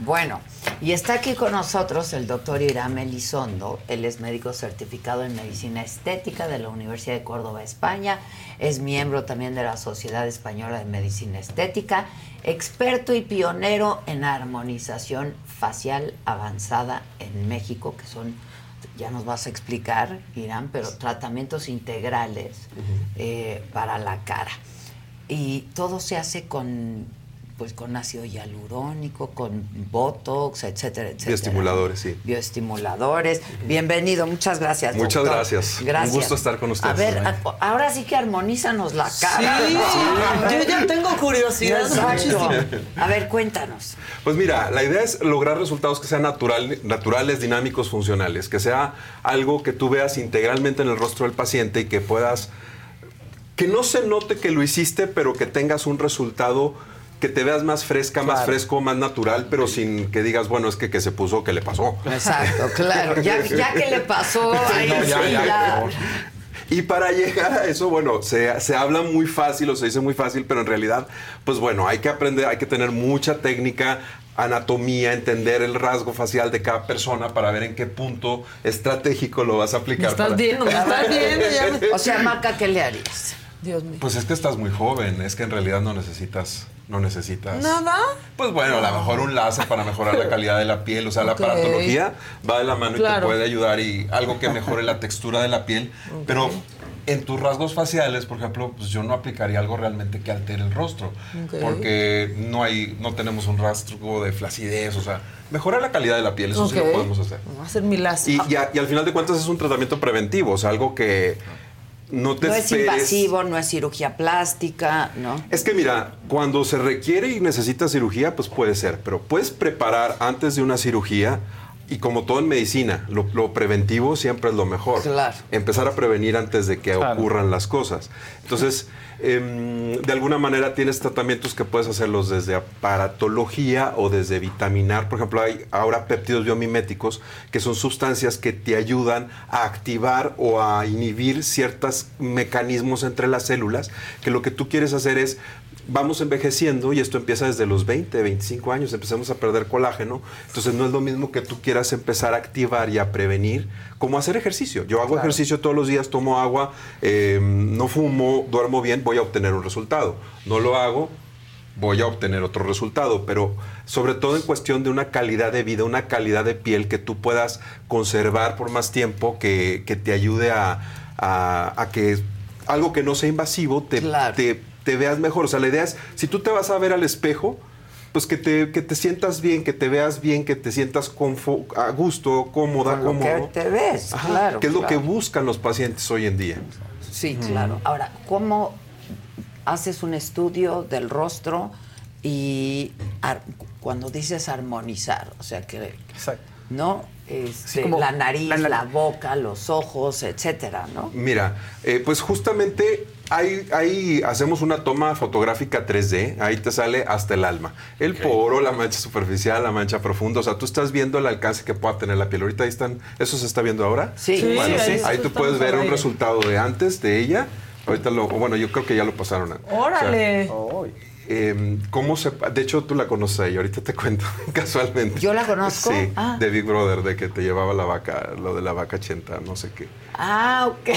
Speaker 1: Bueno, y está aquí con nosotros el doctor Irán Elizondo. Él es médico certificado en medicina estética de la Universidad de Córdoba, España. Es miembro también de la Sociedad Española de Medicina Estética. Experto y pionero en armonización facial avanzada en México, que son, ya nos vas a explicar, Irán, pero tratamientos integrales eh, para la cara. Y todo se hace con pues con ácido hialurónico, con botox, etcétera, etcétera.
Speaker 32: Bioestimuladores, sí.
Speaker 1: Bioestimuladores. Bienvenido, muchas gracias.
Speaker 32: Muchas
Speaker 1: doctor.
Speaker 32: gracias.
Speaker 1: Gracias.
Speaker 32: Un gusto estar con ustedes.
Speaker 1: A ver, a- ahora sí que armonízanos la cara.
Speaker 9: Sí,
Speaker 1: ¿no?
Speaker 9: yo ya tengo curiosidad
Speaker 1: Exacto. A ver, cuéntanos.
Speaker 32: Pues mira, la idea es lograr resultados que sean natural- naturales, dinámicos, funcionales, que sea algo que tú veas integralmente en el rostro del paciente y que puedas, que no se note que lo hiciste, pero que tengas un resultado que te veas más fresca, más fresco, más natural, pero sin que digas, bueno, es que que se puso, que le pasó.
Speaker 1: Exacto, claro. Ya, ya que le pasó, ahí
Speaker 32: no, ya,
Speaker 1: sí,
Speaker 32: ya. Y para llegar a eso, bueno, se, se habla muy fácil o se dice muy fácil, pero en realidad, pues bueno, hay que aprender, hay que tener mucha técnica, anatomía, entender el rasgo facial de cada persona para ver en qué punto estratégico lo vas a aplicar.
Speaker 9: estás
Speaker 32: para-
Speaker 9: viendo, me estás viendo, ya me-
Speaker 1: O sea, Maca, ¿qué le harías?
Speaker 9: Dios mío.
Speaker 32: Pues es que estás muy joven, es que en realidad no necesitas, no necesitas.
Speaker 9: ¿Nada?
Speaker 32: Pues bueno, a lo mejor un láser para mejorar la calidad de la piel, o sea, la aparatología va de la mano y te puede ayudar y algo que mejore la textura de la piel, pero en tus rasgos faciales, por ejemplo, pues yo no aplicaría algo realmente que altere el rostro, porque no hay no tenemos un rastro de flacidez, o sea, mejorar la calidad de la piel, eso sí
Speaker 9: Ok.
Speaker 32: lo podemos hacer.
Speaker 9: Voy a hacer mi.
Speaker 32: Y, y a- y al final de cuentas es un tratamiento preventivo, o sea, algo que no te
Speaker 1: No es
Speaker 32: esperes.
Speaker 1: invasivo, no es cirugía plástica, ¿no?
Speaker 32: Es que mira, cuando se requiere y necesita cirugía, pues puede ser, pero puedes preparar antes de una cirugía y como todo en medicina, lo, lo preventivo siempre es lo mejor.
Speaker 1: Claro.
Speaker 32: Empezar a prevenir antes de que ocurran las cosas. Entonces, em, de alguna manera tienes tratamientos que puedes hacerlos desde aparatología o desde vitaminar. Por ejemplo, hay ahora péptidos biomiméticos que son sustancias que te ayudan a activar o a inhibir ciertos mecanismos entre las células, que lo que tú quieres hacer es vamos envejeciendo y esto empieza desde los 20, 25 años, empezamos a perder colágeno. Entonces no es lo mismo que tú quieras empezar a activar y a prevenir como hacer ejercicio. Yo hago ejercicio todos los días, tomo agua, eh, no fumo, duermo bien, voy a obtener un resultado. No lo hago, voy a obtener otro resultado, pero sobre todo en cuestión de una calidad de vida, una calidad de piel que tú puedas conservar por más tiempo, que, que te ayude a, a- a que algo que no sea invasivo te, te, te veas mejor. O sea, la idea es, si tú te vas a ver al espejo, pues que te, que te sientas bien, que te veas bien, que te sientas confo- a gusto, cómoda,
Speaker 1: Con lo que
Speaker 32: cómodo.
Speaker 1: te ves, claro,
Speaker 32: Que es lo que buscan los pacientes hoy en día.
Speaker 1: Sí, claro. Ahora, ¿cómo haces un estudio del rostro y ar- cuando dices armonizar? O sea, que... ¿No? Este,
Speaker 32: como
Speaker 1: la nariz, la, boca, los ojos, etcétera, ¿no?
Speaker 32: Mira, eh, pues justamente ahí, ahí hacemos una toma fotográfica 3D, ahí te sale hasta el alma. El poro, la mancha superficial, la mancha profunda, o sea, tú estás viendo el alcance que pueda tener la piel. Ahorita ahí están, ¿eso se está viendo ahora?
Speaker 1: Sí. Sí,
Speaker 32: Bueno,
Speaker 1: ahí
Speaker 32: sí, ahí tú puedes ver un resultado de antes de ella. Ahorita lo, bueno, yo creo que ya lo pasaron. a-
Speaker 9: ¡Órale!
Speaker 32: o sea, eh, ¿Cómo se.? De hecho, tú la conoces a ella, ahorita te cuento, casualmente.
Speaker 1: ¿Yo la conozco?
Speaker 32: Sí,
Speaker 1: Ah.
Speaker 32: de Big Brother, de que te llevaba la vaca, lo de la vaca 80, no sé qué.
Speaker 1: Ah, ok.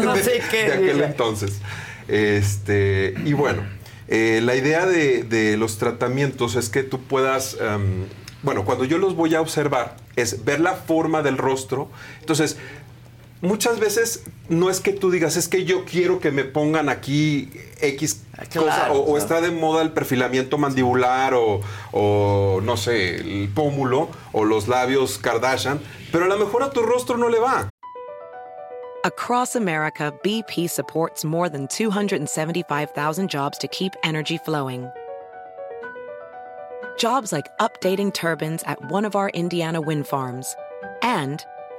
Speaker 1: no sé qué.
Speaker 32: de aquel entonces. Este, y bueno, eh, la idea de, de los tratamientos es que tú puedas, em, bueno, cuando yo los voy a observar, es ver la forma del rostro. Entonces, muchas veces no es que tú digas, es que yo quiero que me pongan aquí X cosa,
Speaker 1: claro,
Speaker 32: o, o
Speaker 1: claro.
Speaker 32: está de moda el perfilamiento mandibular, o, o, no sé, el pómulo, o los labios Kardashian, pero a lo mejor a tu rostro no le va.
Speaker 25: Across America, BP supports more than 275,000 jobs to keep energy flowing. Jobs like updating turbines at one of our Indiana wind farms and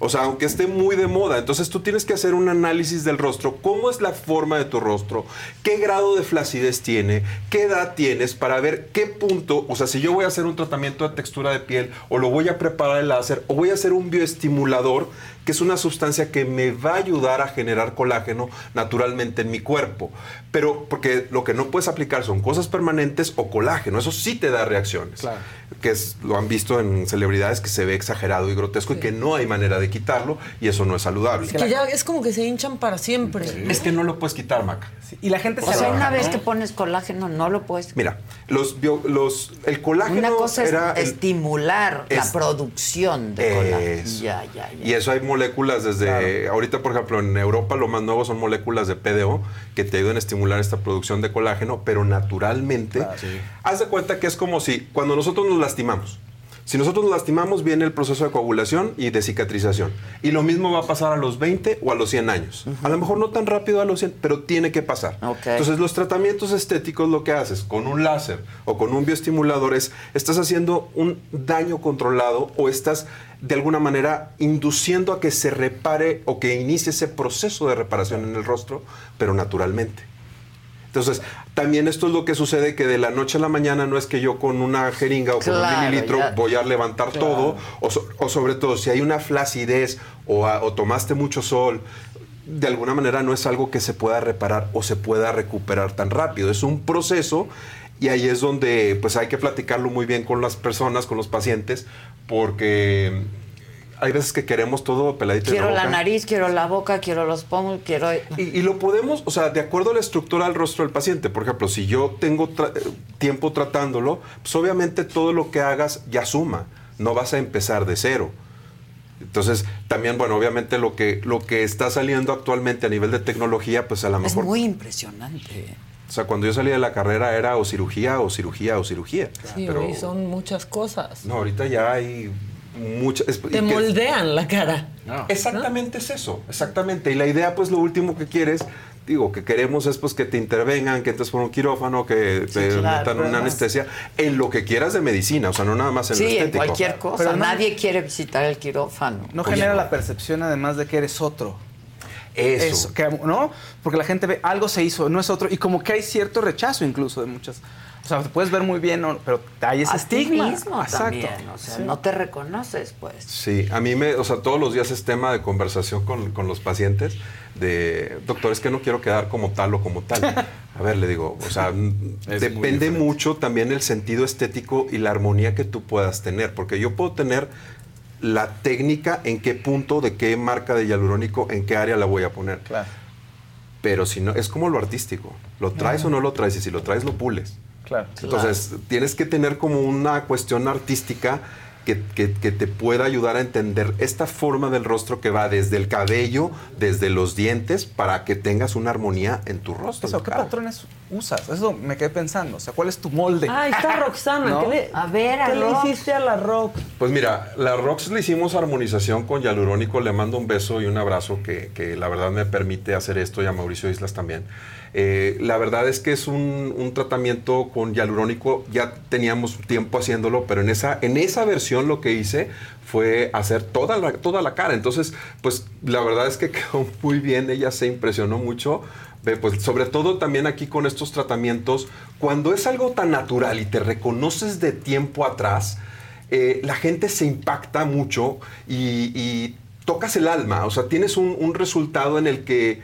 Speaker 32: O sea, aunque esté muy de moda. Entonces tú tienes que hacer un análisis del rostro. ¿Cómo es la forma de tu rostro? ¿Qué grado de flacidez tiene? ¿Qué edad tienes? Para ver qué punto, o sea, si yo voy a hacer un tratamiento de textura de piel o lo voy a preparar el láser o voy a hacer un bioestimulador, que es una sustancia que me va a ayudar a generar colágeno naturalmente en mi cuerpo. Pero porque lo que no puedes aplicar son cosas permanentes o colágeno. Eso sí te da reacciones. Que es, lo han visto en celebridades que se ve exagerado y grotesco y que no hay manera de quitarlo y eso no es saludable.
Speaker 9: Es que ya es como que se hinchan para siempre.
Speaker 32: Es que no lo puedes quitar, Maca.
Speaker 1: Y la gente
Speaker 32: se
Speaker 1: O sea, una vez
Speaker 32: ¿no?
Speaker 1: que pones colágeno, no lo puedes.
Speaker 32: Mira, los, bio- los, el colágeno
Speaker 1: Una cosa es
Speaker 32: era el-
Speaker 1: estimular la
Speaker 32: es-
Speaker 1: producción de colágeno.
Speaker 32: Eso.
Speaker 1: Ya, ya, ya.
Speaker 32: Y eso hay moléculas desde, ahorita por ejemplo en Europa lo más nuevo son moléculas de PDO que te ayudan a estimular esta producción de colágeno, pero naturalmente, haz de cuenta que es como si cuando nosotros nos lastimamos, si nosotros nos lastimamos viene el proceso de coagulación y de cicatrización. Y lo mismo va a pasar a los 20 o a los 100 años. A lo mejor no tan rápido a los 100, pero tiene que pasar. Entonces los tratamientos estéticos lo que haces con un láser o con un bioestimulador es, estás haciendo un daño controlado o estás de alguna manera induciendo a que se repare o que inicie ese proceso de reparación en el rostro, pero naturalmente. Entonces, también esto es lo que sucede que de la noche a la mañana no es que yo con una jeringa o con un mililitro
Speaker 1: ya.
Speaker 32: voy a levantar
Speaker 1: Claro.
Speaker 32: todo, o, so- o sobre todo si hay una flacidez o, a- o tomaste mucho sol, de alguna manera no es algo que se pueda reparar o se pueda recuperar tan rápido. Es un proceso y ahí es donde pues hay que platicarlo muy bien con las personas, con los pacientes, porque hay veces que queremos todo peladito de
Speaker 1: Quiero la
Speaker 32: boca.
Speaker 1: nariz, quiero la boca, quiero los pómulos, quiero...
Speaker 32: Y, y lo podemos, o sea, de acuerdo a la estructura del rostro del paciente. Por ejemplo, si yo tengo tra- eh, tiempo tratándolo, pues obviamente todo lo que hagas ya suma. No vas a empezar de cero. Entonces, también, bueno, obviamente lo que, lo que está saliendo actualmente a nivel de tecnología, pues a lo
Speaker 1: Es
Speaker 32: mejor...
Speaker 1: muy impresionante.
Speaker 32: O sea, cuando yo salí de la carrera era o cirugía o cirugía o cirugía.
Speaker 9: Sí,
Speaker 32: Pero
Speaker 9: hoy son muchas cosas.
Speaker 32: no, ahorita ya hay muchas... es-
Speaker 9: Te
Speaker 32: que-
Speaker 9: moldean la cara.
Speaker 32: Exactamente es eso, exactamente. Y la idea, pues lo último que quieres, digo, que queremos es pues que te intervengan, que entres por un quirófano, que te
Speaker 1: claro,
Speaker 32: metan una
Speaker 1: además.
Speaker 32: anestesia, en lo que quieras de medicina, o sea, no nada más en
Speaker 1: Sí,
Speaker 32: lo
Speaker 1: en
Speaker 32: estético.
Speaker 1: cualquier cosa.
Speaker 33: Pero no-
Speaker 1: Nadie quiere visitar el quirófano.
Speaker 33: No
Speaker 32: Oye,
Speaker 33: genera
Speaker 32: no.
Speaker 33: la percepción además de que eres otro.
Speaker 32: Eso.
Speaker 33: que, ¿No? Porque la gente ve algo se hizo, no es otro. Y como que hay cierto rechazo incluso de muchas. O sea, te puedes ver muy bien, pero hay ese
Speaker 1: A ti
Speaker 33: estigma.
Speaker 1: mismo también, o sea,
Speaker 33: Sí.
Speaker 1: no te reconoces, pues.
Speaker 32: Sí, a mí me, o sea, todos los días es tema de conversación con, con los pacientes de, doctor, es que no quiero quedar como tal o como tal. A ver, le digo, o sea,
Speaker 11: Es
Speaker 32: depende mucho también el sentido estético y la armonía que tú puedas tener, porque yo puedo tener la técnica en qué punto, de qué marca de hialurónico, en qué área la voy a poner.
Speaker 33: Claro.
Speaker 32: Pero si no, es como lo artístico. ¿Lo traes
Speaker 33: Ajá.
Speaker 32: o no lo traes? Y si lo traes, lo pules.
Speaker 33: Claro.
Speaker 32: Entonces, tienes que tener como una cuestión artística que, que- que te pueda ayudar a entender esta forma del rostro que va desde el cabello, desde los dientes, para que tengas una armonía en tu rostro.
Speaker 33: Eso, ¿qué patrones usas? Eso me quedé pensando. O sea, ¿cuál es tu molde?
Speaker 9: Ah, está Roxana.
Speaker 33: ¿No?
Speaker 9: ¿Qué le,
Speaker 1: A ver, a
Speaker 9: ¿qué le
Speaker 1: Rox.
Speaker 9: hiciste a la Rock?
Speaker 32: Pues mira, la Rox le hicimos armonización con hialurónico. Le mando un beso y un abrazo que, que la verdad me permite hacer esto y a Mauricio Islas también. Eh, la verdad es que es un, un tratamiento con hialurónico. Ya teníamos tiempo haciéndolo, pero en esa, en esa versión lo que hice fue hacer toda la, toda la cara. Entonces, pues la verdad es que quedó muy bien. Ella se impresionó mucho. Pues sobre todo también aquí con estos tratamientos, cuando es algo tan natural y te reconoces de tiempo atrás, eh, la gente se impacta mucho y, y tocas el alma. O sea, tienes un, un resultado en el que.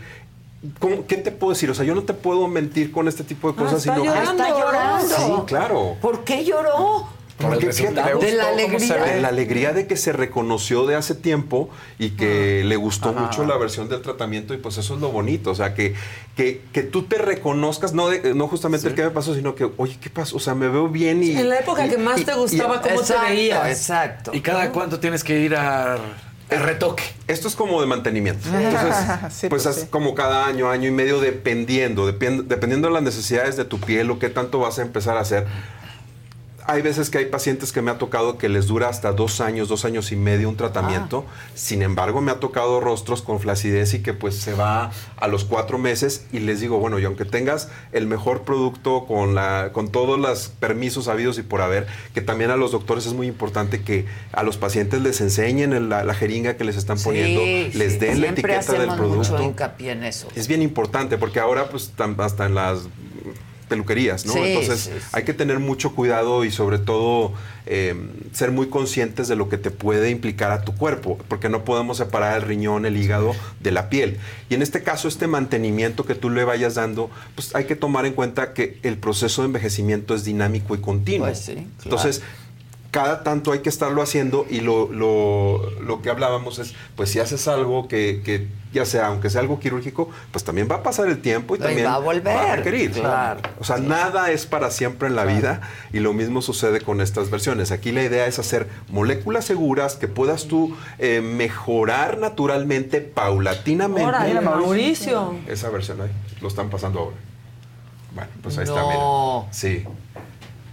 Speaker 32: ¿cómo- ¿Qué te puedo decir? O sea, yo no te puedo mentir con este tipo de cosas.
Speaker 1: está
Speaker 32: sino que-
Speaker 1: Está llorando.
Speaker 32: Sí, claro.
Speaker 1: ¿Por qué lloró? De la alegría.
Speaker 32: de la alegría de que se reconoció de hace tiempo y que le gustó
Speaker 33: Ajá.
Speaker 32: mucho la versión del tratamiento y pues eso es lo bonito, o sea, que, que, que tú te reconozcas, no, de- no justamente el que me pasó, sino que, oye, ¿qué pasó? O sea, me veo bien y...
Speaker 9: En la época
Speaker 32: y-
Speaker 9: que más
Speaker 32: y-
Speaker 9: te gustaba,
Speaker 32: y-
Speaker 9: ¿cómo te veías?
Speaker 1: Exacto.
Speaker 11: ¿Y cada cuánto tienes que ir a el retoque?
Speaker 32: Esto es como de mantenimiento. Entonces,
Speaker 33: Sí,
Speaker 32: pues,
Speaker 33: pues
Speaker 32: es
Speaker 33: sí.
Speaker 32: como cada año, año y medio, dependiendo, depend- dependiendo de las necesidades de tu piel o qué tanto vas a empezar a hacer. Hay veces que hay pacientes que me ha tocado que les dura hasta dos años, dos años y medio un tratamiento. Sin embargo, me ha tocado rostros con flacidez y que pues se va a los cuatro meses y les digo, bueno, y aunque tengas el mejor producto con, la, con todos los permisos habidos y por haber, que también a los doctores es muy importante que a los pacientes les enseñen el- la, la jeringa que les están poniendo,
Speaker 1: Sí,
Speaker 32: les
Speaker 1: sí.
Speaker 32: den la etiqueta del
Speaker 1: hacemos mucho
Speaker 32: producto.
Speaker 1: hincapié en eso.
Speaker 32: Es bien importante porque ahora pues hasta en las peluquerías, ¿no?
Speaker 1: Sí,
Speaker 32: Entonces
Speaker 1: sí, sí.
Speaker 32: hay que tener mucho cuidado y sobre todo eh, ser muy conscientes de lo que te puede implicar a tu cuerpo, porque no podemos separar el riñón, el hígado de la piel. Y en este caso, este mantenimiento que tú le vayas dando, pues hay que tomar en cuenta que el proceso de envejecimiento es dinámico y continuo.
Speaker 1: Pues claro.
Speaker 32: Entonces, cada tanto hay que estarlo haciendo y lo, lo, lo que hablábamos es, pues si haces algo que, que ya sea, aunque sea algo quirúrgico, pues también va a pasar el tiempo y
Speaker 1: Y
Speaker 32: también
Speaker 1: va a volver,
Speaker 32: va a requerir.
Speaker 1: claro.
Speaker 32: O sea, nada es para siempre en la vida y lo mismo sucede con estas versiones. Aquí la idea es hacer moléculas seguras que puedas tú eh, mejorar naturalmente, paulatinamente.
Speaker 9: Órale, Mauricio.
Speaker 32: Esa versión ahí, lo están pasando ahora. Bueno, pues ahí está, mira. Sí.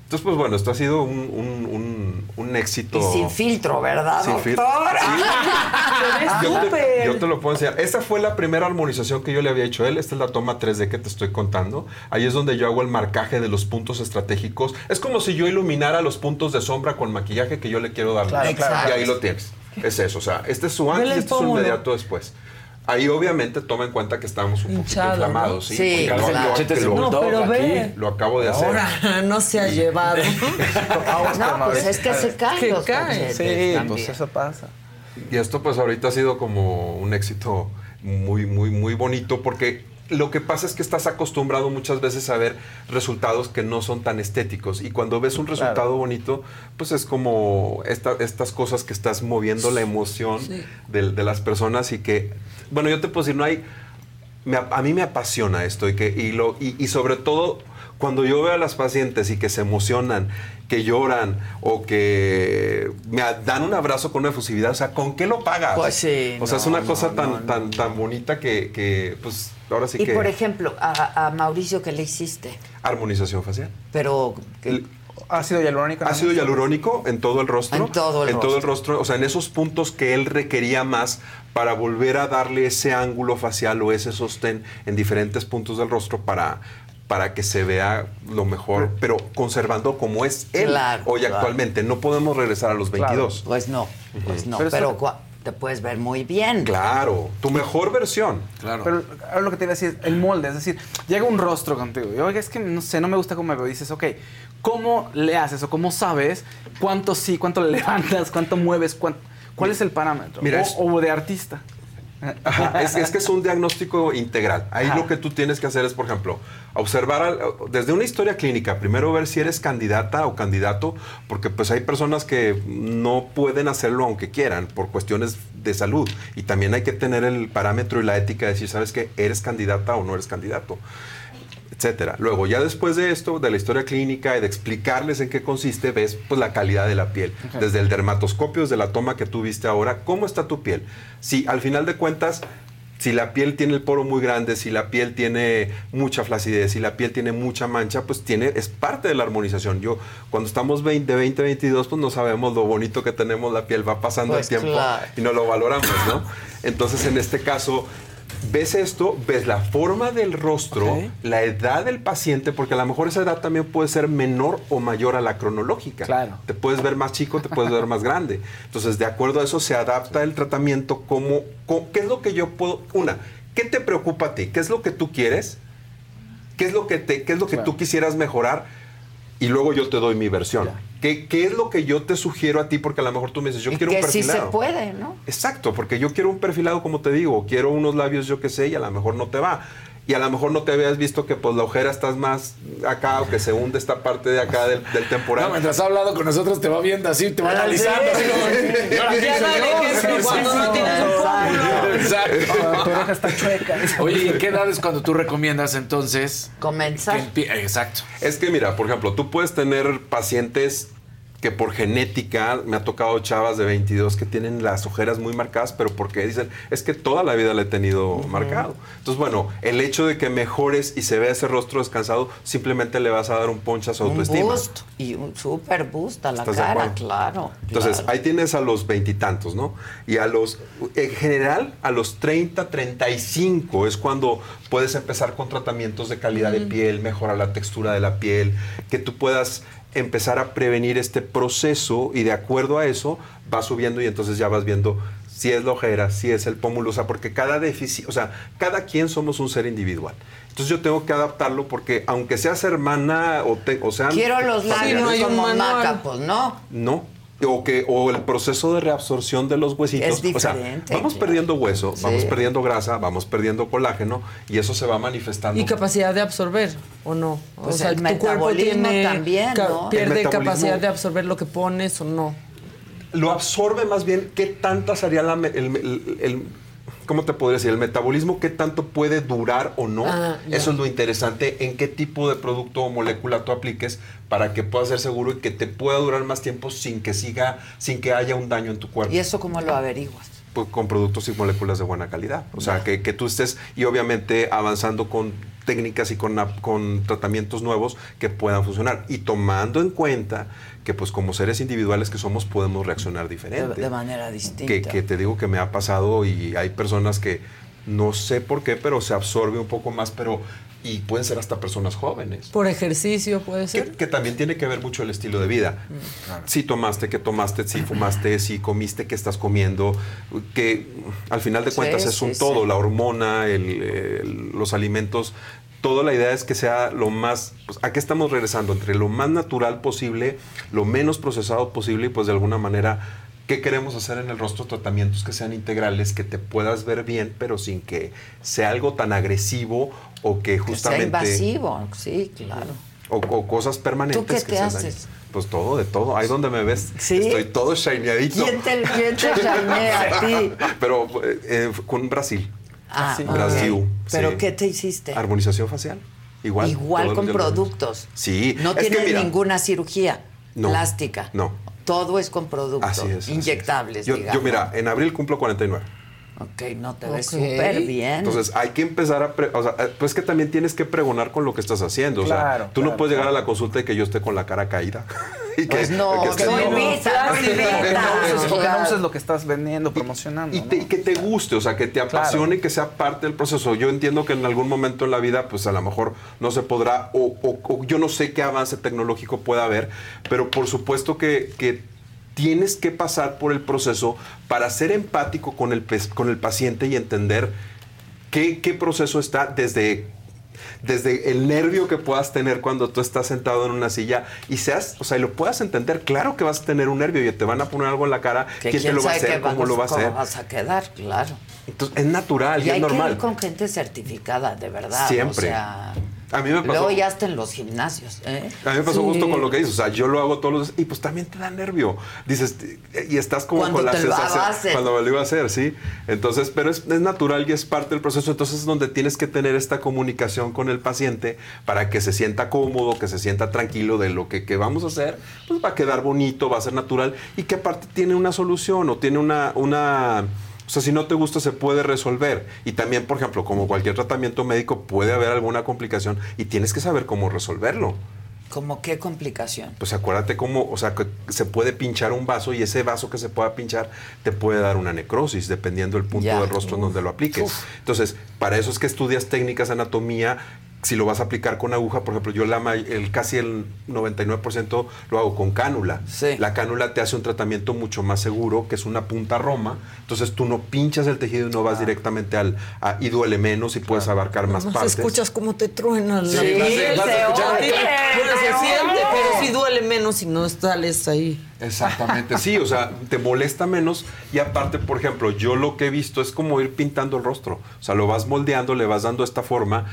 Speaker 32: Entonces, pues bueno, esto ha sido un, un- un- un éxito.
Speaker 1: Y sin filtro, ¿verdad,
Speaker 32: Sin filtro.
Speaker 1: doctor?
Speaker 32: Yo te, yo te lo puedo enseñar. Esta fue la primera armonización que yo le había hecho a él. Esta es la toma 3D que te estoy contando. Ahí es donde yo hago el marcaje de los puntos estratégicos. Es como si yo iluminara los puntos de sombra con maquillaje que yo le quiero dar.
Speaker 33: Claro, claro.
Speaker 32: Y ahí lo tienes. Es eso. O sea, este es su antes y este es su inmediato después. Ahí obviamente toma en cuenta que estamos un
Speaker 9: Hinchado,
Speaker 32: poquito
Speaker 9: ¿no?
Speaker 32: inflamados. Sí,
Speaker 9: Sí, claro.
Speaker 32: lo-
Speaker 9: No, pero ve.
Speaker 32: Lo acabo de hacer.
Speaker 9: Ahora no se ha llevado.
Speaker 1: No, pues es que se caen
Speaker 9: Que
Speaker 1: los cachetes
Speaker 32: Sí,
Speaker 1: también.
Speaker 32: pues
Speaker 33: eso pasa.
Speaker 32: Y esto pues ahorita ha sido como un éxito muy, muy, muy bonito porque lo que pasa es que estás acostumbrado muchas veces a ver resultados que no son tan estéticos y cuando ves un resultado
Speaker 33: Claro.
Speaker 32: bonito pues es como esta- estas cosas que estás moviendo la emoción
Speaker 33: Sí.
Speaker 32: de, de las personas y que, bueno, yo te puedo decir, no hay, me a mí me apasiona esto y, que, y, lo, y, y sobre todo cuando yo veo a las pacientes y que se emocionan, que lloran o que me dan un abrazo con una efusividad, o sea, ¿con qué lo pagas?
Speaker 1: Pues sí,
Speaker 32: O sea, es una
Speaker 1: no,
Speaker 32: cosa tan,
Speaker 1: no.
Speaker 32: tan, tan bonita que, que, pues ahora sí
Speaker 1: y
Speaker 32: que...
Speaker 1: por ejemplo, a, a Mauricio, ¿qué le hiciste?
Speaker 32: Armonización facial.
Speaker 1: Pero...
Speaker 32: Ácido hialurónico. Ácido hialurónico en todo el rostro.
Speaker 1: En todo el
Speaker 32: En todo el
Speaker 1: rostro.
Speaker 32: rostro. O sea, en esos puntos que él requería más para volver a darle ese ángulo facial o ese sostén en diferentes puntos del rostro para para que se vea lo mejor, pero conservando como es él
Speaker 1: Claro,
Speaker 32: hoy
Speaker 1: claro.
Speaker 32: actualmente. No podemos regresar a los 22.
Speaker 1: Pues no, pues no.
Speaker 32: Pero
Speaker 1: te puedes ver muy bien.
Speaker 32: Claro, tu mejor versión.
Speaker 11: Claro.
Speaker 33: Pero ahora lo que te iba a decir, el molde, es decir, llega un rostro contigo y oiga, es que no sé, no me gusta cómo me veo. Dices, ok, ¿cómo le haces o cómo sabes cuánto sí, cuánto le levantas, cuánto mueves, cuál es el parámetro?
Speaker 32: Mira,
Speaker 33: o,
Speaker 32: es-
Speaker 33: o de artista.
Speaker 32: Ajá, es, es que es un diagnóstico integral. Ahí
Speaker 33: Ajá.
Speaker 32: lo que tú tienes que hacer es, por ejemplo, observar al- desde una historia clínica, primero ver si eres candidata o candidato, porque pues hay personas que no pueden hacerlo aunque quieran por cuestiones de salud y también hay que tener el parámetro y la ética de decir, ¿sabes qué? ¿Eres candidata o no eres candidato? Etcétera. Luego, ya después de esto, de la historia clínica y de explicarles en qué consiste, ves pues la calidad de la piel. Desde el dermatoscopio, desde la toma que tú viste ahora, ¿cómo está tu piel? Si al final de cuentas, si la piel tiene el poro muy grande, si la piel tiene mucha flacidez, si la piel tiene mucha mancha, pues tiene, es parte de la armonización. Yo, cuando estamos 20, 20, 22, pues no sabemos lo bonito que tenemos la piel, va pasando
Speaker 1: Pues
Speaker 32: el tiempo
Speaker 1: claro.
Speaker 32: y no lo valoramos, ¿no? Entonces, en este caso, ves esto, ves la forma del rostro, la edad del paciente, porque a lo mejor esa edad también puede ser menor o mayor a la cronológica.
Speaker 33: Claro.
Speaker 32: Te puedes ver más chico, te puedes ver más grande. Entonces, de acuerdo a eso, se adapta el tratamiento como, co- ¿qué es lo que yo puedo? Una, ¿qué te preocupa a ti? ¿Qué es lo que tú quieres? ¿Qué es lo que, te, qué es lo que
Speaker 33: Claro.
Speaker 32: tú quisieras mejorar? Y luego yo te doy mi versión. ¿Qué, ¿Qué es lo que yo te sugiero a ti? Porque a lo mejor tú me dices, yo
Speaker 1: Y
Speaker 32: quiero un
Speaker 1: que sí
Speaker 32: perfilado.
Speaker 1: se puede, ¿no?
Speaker 32: Exacto, porque yo quiero un perfilado, como te digo, quiero unos labios, yo qué sé, y a lo mejor no te va. Y a lo mejor no te habías visto que pues la ojera estás más acá o que se hunde esta parte de acá del, del temporal.
Speaker 30: No, mientras ha hablado con nosotros te va viendo así, te va
Speaker 32: Ah,
Speaker 30: analizando. Exacto.
Speaker 33: Tu oreja está chueca.
Speaker 30: Oye, ¿y en qué edad es cuando tú recomiendas entonces?
Speaker 1: Comenzar.
Speaker 30: Exacto.
Speaker 32: Es que mira, por ejemplo, tú puedes tener pacientes que por genética me ha tocado chavas de 22 que tienen las ojeras muy marcadas, pero porque dicen, es que toda la vida la he tenido marcado. Entonces, bueno, el hecho de que mejores y se vea ese rostro descansado, simplemente le vas a dar un ponche a su
Speaker 1: Un
Speaker 32: autoestima.
Speaker 1: boost y un super boost a la
Speaker 32: ¿Estás de
Speaker 1: cara, claro.
Speaker 32: Entonces,
Speaker 1: claro.
Speaker 32: ahí tienes a los veintitantos, ¿no? Y a los, en general, a los 30, 35 es cuando puedes empezar con tratamientos de calidad de piel, mejorar la textura de la piel, que tú puedas empezar a prevenir este proceso y de acuerdo a eso va subiendo y entonces ya vas viendo si es la ojera, si es el pómulo, o sea, porque cada déficit, o sea, cada quien somos un ser individual. Entonces yo tengo que adaptarlo porque aunque seas hermana o, te, o sean
Speaker 1: Quiero los labios como maca, pues no.
Speaker 32: no. O, que, o el proceso de reabsorción de los huesitos.
Speaker 1: Es
Speaker 32: o sea, vamos
Speaker 1: claro.
Speaker 32: perdiendo hueso,
Speaker 9: Sí.
Speaker 32: vamos perdiendo grasa, vamos perdiendo colágeno y eso se va manifestando.
Speaker 9: Y capacidad de absorber, ¿o no?
Speaker 1: Pues
Speaker 9: o sea,
Speaker 1: el
Speaker 9: tu cuerpo tiene,
Speaker 1: también,
Speaker 9: pierde capacidad de absorber lo que pones o no.
Speaker 32: Lo absorbe más bien qué tanta sería la, me- el, el- el- ¿cómo te podría decir? El metabolismo, qué tanto puede durar o no.
Speaker 9: Ah.
Speaker 32: Eso es lo interesante, en qué tipo de producto o molécula tú apliques para que pueda ser seguro y que te pueda durar más tiempo sin que siga, sin que haya un daño en tu cuerpo.
Speaker 1: ¿Y eso cómo lo averiguas?
Speaker 32: Pues, con productos y moléculas de buena calidad. O sea, que, que tú estés y obviamente avanzando con técnicas y con, con tratamientos nuevos que puedan funcionar. Y tomando en cuenta que pues como seres individuales que somos podemos reaccionar
Speaker 1: De,
Speaker 32: diferente.
Speaker 1: de manera distinta.
Speaker 32: que, que te digo que me ha pasado y hay personas que no sé por qué, pero se absorbe un poco más, pero y pueden ser hasta personas jóvenes.
Speaker 9: Por ejercicio puede ser.
Speaker 32: Que, que también tiene que ver mucho el estilo de vida. Si tomaste, que tomaste, si fumaste, si comiste, que estás comiendo, que al final de
Speaker 1: Sí,
Speaker 32: cuentas es un
Speaker 1: sí.
Speaker 32: todo, la hormona, el- el- los alimentos. Toda la idea es que sea lo más, pues, ¿a qué estamos regresando? Entre lo más natural posible, lo menos procesado posible y pues de alguna manera, ¿qué queremos hacer en el rostro? Tratamientos que sean integrales, que te puedas ver bien, pero sin que sea algo tan agresivo o que
Speaker 1: Que sea
Speaker 32: justamente...
Speaker 1: invasivo, sí, claro.
Speaker 32: O, o cosas permanentes.
Speaker 1: ¿Tú qué
Speaker 32: que
Speaker 1: te haces?
Speaker 32: ahí. Pues todo, de todo. Ahí donde me ves,
Speaker 1: ¿Sí?
Speaker 32: estoy todo shineadito.
Speaker 1: ¿Quién te, quién te a ti?
Speaker 32: Pero eh, con Brasil.
Speaker 1: Ah,
Speaker 32: Sí. Brasil.
Speaker 1: ¿Pero
Speaker 32: sí.
Speaker 1: qué te hiciste?
Speaker 32: Armonización facial. Igual.
Speaker 1: Igual con productos.
Speaker 32: Sí.
Speaker 1: No
Speaker 32: es que
Speaker 1: tienes
Speaker 32: mira,
Speaker 1: ninguna cirugía
Speaker 32: No.
Speaker 1: plástica.
Speaker 32: No.
Speaker 1: Todo es con productos
Speaker 32: Así es. así es.
Speaker 1: inyectables,
Speaker 32: Yo,
Speaker 1: digamos.
Speaker 32: yo, mira, en abril cumplo 49.
Speaker 1: Ok, no te ves súper bien.
Speaker 32: Entonces hay que empezar a... pre- o sea, eh, pues que también tienes que pregonar con lo que estás haciendo. o sea,
Speaker 33: Claro,
Speaker 32: tú no
Speaker 33: claro,
Speaker 32: puedes llegar
Speaker 33: claro.
Speaker 32: a la consulta y que yo esté con la cara caída. Y que-
Speaker 1: Pues no,
Speaker 32: que esté-
Speaker 1: no
Speaker 32: no.
Speaker 1: invita, no
Speaker 33: Que no
Speaker 1: invita.
Speaker 33: uses, que no uses lo que estás vendiendo, promocionando.
Speaker 32: Y, te- y que te guste, o sea, que te apasione y que sea parte del proceso. Yo entiendo que en algún momento en la vida, pues a lo mejor no se podrá, o, o- o yo no sé qué avance tecnológico pueda haber, pero por supuesto que, que tienes que pasar por el proceso para ser empático con el, con el paciente y entender qué, qué proceso está desde desde el nervio que puedas tener cuando tú estás sentado en una silla y seas, o sea, y lo puedas entender, claro que vas a tener un nervio y te van a poner algo en la cara,
Speaker 1: Que
Speaker 32: quién te lo va a hacer, cómo lo va a
Speaker 1: cómo
Speaker 32: hacer.
Speaker 1: vas a quedar, claro.
Speaker 32: Entonces, es natural y,
Speaker 1: Y
Speaker 32: es
Speaker 1: hay que
Speaker 32: normal.
Speaker 1: ir con gente certificada, de verdad.
Speaker 32: Siempre.
Speaker 1: O sea,
Speaker 32: A mí me pasó.
Speaker 1: luego ya hasta en los gimnasios. ¿eh?
Speaker 32: A mí me pasó
Speaker 1: Sí.
Speaker 32: justo con lo que dices. O sea, yo lo hago todos los días y pues también te da nervio. Dices, y estás como
Speaker 1: Cuando
Speaker 32: con la sensación. Cuando me lo iba a hacer, sí. Entonces, pero es, es natural y es parte del proceso. Entonces es donde tienes que tener esta comunicación con el paciente para que se sienta cómodo, que se sienta tranquilo de lo que, que vamos a hacer. Pues va a quedar bonito, va a ser natural y que aparte tiene una solución o tiene una. una sea, si no te gusta, se puede resolver. Y también, por ejemplo, como cualquier tratamiento médico, puede haber alguna complicación y tienes que saber cómo resolverlo.
Speaker 1: ¿Cómo qué complicación?
Speaker 32: Pues acuérdate cómo, o sea, que se puede pinchar un vaso y ese vaso que se pueda pinchar te puede dar una necrosis, dependiendo del punto
Speaker 1: Ya.
Speaker 32: del rostro en donde lo apliques.
Speaker 1: Uf.
Speaker 32: Entonces, para eso es que estudias técnicas de anatomía. Si lo vas a aplicar con aguja, por ejemplo, yo la, el, casi el 99% lo hago con cánula. La cánula te hace un tratamiento mucho más seguro, que es una punta roma. Entonces tú no pinchas el tejido y no vas directamente al... a- y duele menos y puedes abarcar más
Speaker 9: Nomás
Speaker 32: partes.
Speaker 9: escuchas cómo te truenan.
Speaker 32: Sí,
Speaker 9: la
Speaker 32: vas a-
Speaker 9: piel.
Speaker 32: vas a escuchar-
Speaker 9: oye, Bueno,
Speaker 1: se
Speaker 9: siente, pero sí duele menos si no sales ahí.
Speaker 32: Exactamente, sí, o sea, te molesta menos y aparte, por ejemplo, yo lo que he visto es como ir pintando el rostro, o sea, lo vas moldeando, le vas dando esta forma.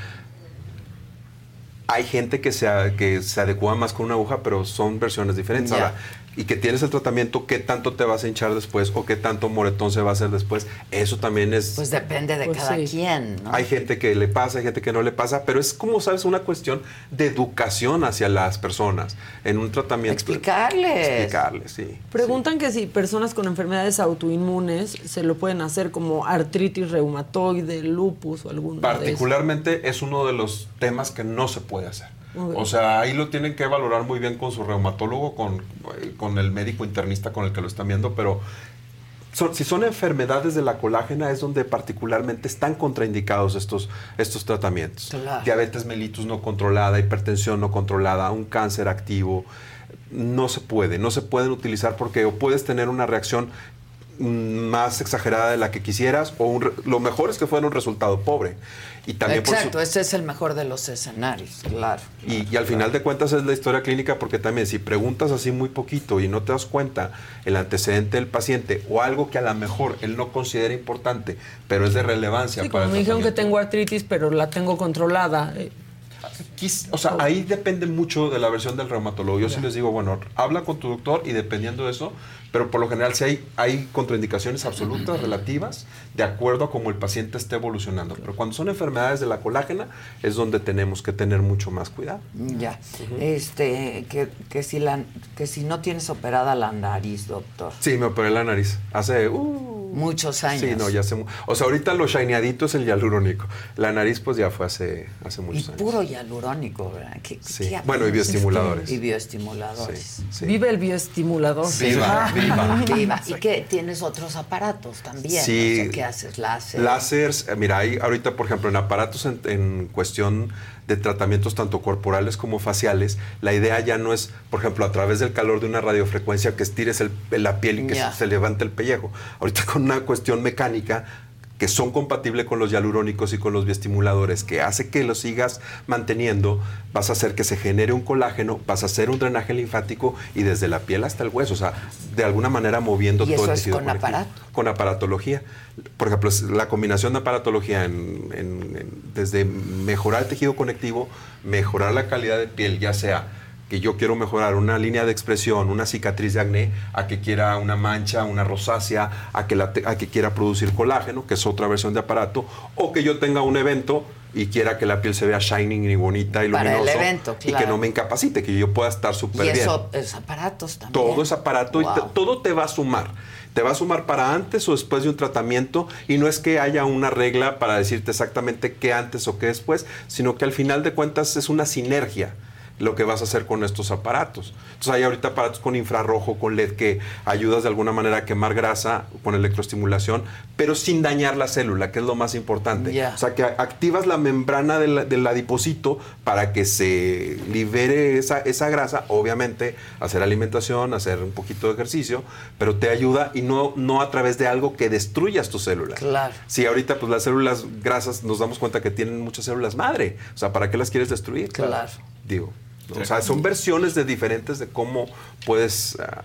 Speaker 32: Hay gente que se, que se adecua más con una aguja, pero son versiones diferentes. Ahora, y que tienes el tratamiento, qué tanto te vas a hinchar después o qué tanto moretón se va a hacer después. Eso también es...
Speaker 1: Pues depende de
Speaker 32: Pues
Speaker 1: cada
Speaker 32: sí.
Speaker 1: quien, ¿no?
Speaker 32: Hay gente que le pasa, hay gente que no le pasa, pero es como, ¿sabes? Una cuestión de educación hacia las personas en un tratamiento.
Speaker 1: Explicarles.
Speaker 32: Explicarles, sí.
Speaker 9: Preguntan que si personas con enfermedades autoinmunes se lo pueden hacer como artritis reumatoide, lupus o alguno de.
Speaker 32: Particularmente es uno de los temas que no se puede hacer. O sea, ahí lo tienen que valorar muy bien con su reumatólogo, con, eh, con el médico internista con el que lo están viendo, pero si son enfermedades de la colágena es donde particularmente están contraindicados estos, estos tratamientos.
Speaker 1: Claro.
Speaker 32: Diabetes mellitus no controlada, hipertensión no controlada, un cáncer activo, no se puede, no se pueden utilizar porque o puedes tener una reacción más exagerada de la que quisieras o un re- lo mejor es que fuera un resultado pobre. Y también por su-
Speaker 1: Exacto, ese es el mejor de los escenarios, claro.
Speaker 32: y, y al final de cuentas es la historia clínica porque también si preguntas así muy poquito y no te das cuenta el antecedente del paciente o algo que a lo mejor él no considera importante, pero es de relevancia
Speaker 9: Sí,
Speaker 32: para
Speaker 9: como me
Speaker 32: el
Speaker 9: dijeron que tengo artritis, pero la tengo controlada.
Speaker 32: O sea, ahí depende mucho de la versión del reumatólogo. Yo sí les digo, bueno, habla con tu doctor y dependiendo de eso, pero por lo general sí hay, hay contraindicaciones absolutas, relativas, de acuerdo a cómo el paciente esté evolucionando. Pero cuando son enfermedades de la colágena es donde tenemos que tener mucho más cuidado.
Speaker 1: Ya. Este, que, que si la, que si no tienes operada la nariz, doctor.
Speaker 32: Sí, me operé la nariz. Hace uh,
Speaker 1: Muchos años.
Speaker 32: Sí, no, ya hace. O sea, ahorita lo shineadito es el hialurónico. La nariz, pues ya fue hace, hace
Speaker 1: Y
Speaker 32: muchos años.
Speaker 1: puro hialurónico, ¿verdad? ¿Qué-
Speaker 32: Sí.
Speaker 1: qué
Speaker 32: Bueno, y bioestimuladores.
Speaker 1: Y bioestimuladores.
Speaker 32: Sí.
Speaker 9: Vive el bioestimulador.
Speaker 32: Viva, viva.
Speaker 1: Viva. Y que tienes otros aparatos también.
Speaker 32: Sí.
Speaker 1: O sea, ¿Qué haces? Láser.
Speaker 32: Láseres, eh, mira, hay ahorita, por ejemplo, en aparatos en, en cuestión de tratamientos tanto corporales como faciales, la idea ya no es, por ejemplo, a través del calor de una radiofrecuencia que estires el- la piel y que se levante el pellejo. Ahorita con una cuestión mecánica que son compatibles con los hialurónicos y con los bioestimuladores, que hace que los sigas manteniendo, vas a hacer que se genere un colágeno, vas a hacer un drenaje linfático y desde la piel hasta el hueso, o sea, de alguna manera moviendo
Speaker 1: ¿Y
Speaker 32: todo
Speaker 1: eso
Speaker 32: el
Speaker 1: es
Speaker 32: tejido
Speaker 1: con
Speaker 32: conectivo.
Speaker 1: aparato?
Speaker 32: Con aparatología. Por ejemplo, es la combinación de aparatología en- en- en- desde mejorar el tejido conectivo, mejorar la calidad de piel, ya sea que yo quiero mejorar una línea de expresión, una cicatriz de acné, a que quiera una mancha, una rosácea, a que, la a que quiera producir colágeno, que es otra versión de aparato, o que yo tenga un evento y quiera que la piel se vea shining y bonita y
Speaker 1: Para el evento,
Speaker 32: y que
Speaker 1: claro.
Speaker 32: no me incapacite, que yo pueda estar
Speaker 1: Y
Speaker 32: súper bien.
Speaker 1: eso es aparatos también.
Speaker 32: Todo es aparato y todo te va a sumar. Te va a sumar para antes o después de un tratamiento y no es que haya una regla para decirte exactamente qué antes o qué después, sino que al final de cuentas es una sinergia lo que vas a hacer con estos aparatos. Entonces hay ahorita aparatos con infrarrojo, con LED que ayudas de alguna manera a quemar grasa con electroestimulación, pero sin dañar la célula, que es lo más importante. O sea, que activas la membrana del, del adipocito para que se libere esa, esa grasa, obviamente hacer alimentación, hacer un poquito de ejercicio, pero te ayuda y no, no a través de algo que destruyas tus células.
Speaker 1: Claro.
Speaker 32: Sí, ahorita pues las células grasas nos damos cuenta que tienen muchas células madre. O sea, ¿para qué las quieres destruir?
Speaker 1: Claro.
Speaker 32: Digo. O sea, son versiones de diferentes de cómo puedes ah,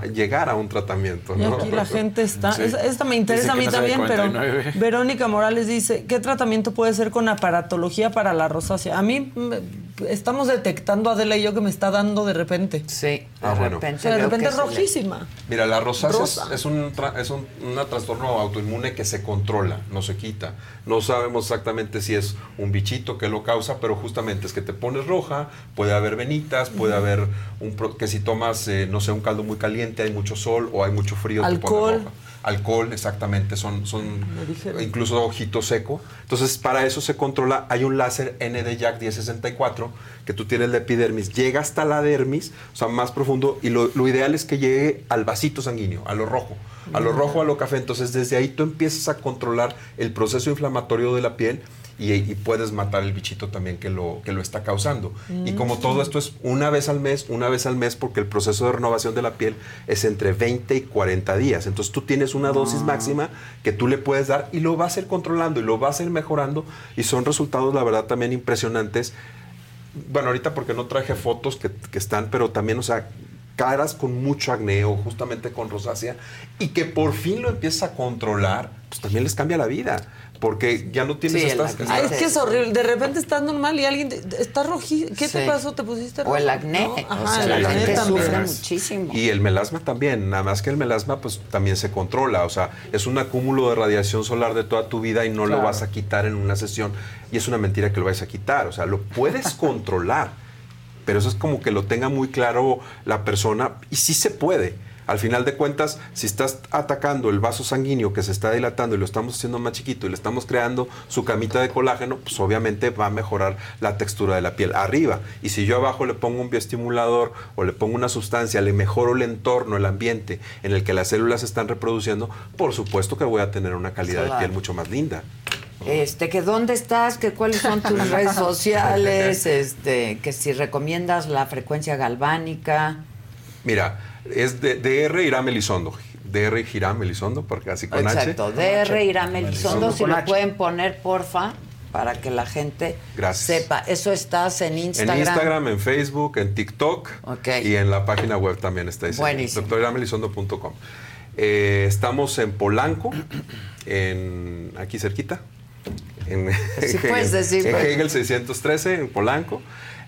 Speaker 32: a llegar a un tratamiento.
Speaker 9: Y aquí la gente está.
Speaker 32: Sí.
Speaker 9: Esta, esta me interesa a mí
Speaker 32: no
Speaker 9: también, pero
Speaker 32: 49.
Speaker 9: Verónica Morales dice: ¿Qué tratamiento puede ser con aparatología para la rosácea? A mí me- estamos detectando Adela y yo que me está dando de repente.
Speaker 1: Sí,
Speaker 32: Ah, bueno.
Speaker 9: O sea, de repente es rojísima.
Speaker 32: Mira, la rosácea es,
Speaker 9: Rosa.
Speaker 32: es un, tra- es un una trastorno autoinmune que se controla, no se quita. No sabemos exactamente si es un bichito que lo causa, pero justamente es que te pones roja, puede haber venitas, puede haber un pro- que si tomas, eh, no sé, un caldo muy caliente, hay mucho sol o hay mucho frío, te
Speaker 9: Alcohol.
Speaker 32: roja. Alcohol, exactamente, son, son incluso ojito seco. Entonces, para eso se controla. Hay un láser ND-JAK 1064 que tú tienes la epidermis, llega hasta la dermis, o sea, más profundo, y lo, lo ideal es que llegue al vasito sanguíneo, a lo rojo. A lo rojo, a lo café. Entonces, desde ahí tú empiezas a controlar el proceso inflamatorio de la piel y, y puedes matar el bichito también que lo, que lo está causando. Y como todo esto es una vez al mes, una vez al mes, porque el proceso de renovación de la piel es entre 20 y 40 días. Entonces tú tienes una dosis máxima que tú le puedes dar y lo vas a ir controlando y lo vas a ir mejorando. Y son resultados, la verdad, también impresionantes. Bueno, ahorita porque no traje fotos que, que están, pero también, o sea, caras con mucho acné o justamente con rosácea y que por fin lo empiezas a controlar, pues también les cambia la vida. Porque ya no tienes
Speaker 1: Sí, el
Speaker 32: estas...
Speaker 1: acné.
Speaker 9: Ay, es que es horrible. De repente estás normal y alguien te- está rojizo. ¿Qué te pasó? ¿Te pusiste
Speaker 1: O el
Speaker 9: rojo?
Speaker 1: acné.
Speaker 9: ¿No?
Speaker 1: o
Speaker 9: Ajá,
Speaker 1: sea,
Speaker 9: el
Speaker 1: la
Speaker 9: acné también.
Speaker 1: sufre muchísimo.
Speaker 32: Y el melasma también, nada más que el melasma pues también se controla, o sea, es un acúmulo de radiación solar de toda tu vida y no lo vas a quitar en una sesión y es una mentira que lo vayas a quitar, o sea, lo puedes controlar, pero eso es como que lo tenga muy claro la persona y sí se puede. Al final de cuentas, si estás atacando el vaso sanguíneo que se está dilatando y lo estamos haciendo más chiquito y le estamos creando su camita de colágeno, pues obviamente va a mejorar la textura de la piel arriba. Y si yo abajo le pongo un bioestimulador o le pongo una sustancia, le mejoro el entorno, el ambiente en el que las células se están reproduciendo, por supuesto que voy a tener una calidad de piel mucho más linda.
Speaker 1: Este, que dónde estás, que cuáles son tus redes sociales, este, que si recomiendas la frecuencia galvánica.
Speaker 32: Mira, es de DR Irán Elizondo. DR Girán Elizondo, porque así con H.
Speaker 1: Exacto, DR Irán Elizondo, si lo
Speaker 32: H.
Speaker 1: pueden poner, porfa, para que la gente
Speaker 32: Gracias.
Speaker 1: sepa. Eso estás en Instagram.
Speaker 32: En Instagram, en Facebook, en TikTok y en la página web también está ahí.
Speaker 1: Buenísimo.
Speaker 32: doctoriramelizondo.com. Eh, estamos en Polanco, en aquí cerquita. En,
Speaker 1: Sí puedes decir,
Speaker 32: en Hegel 613, en Polanco.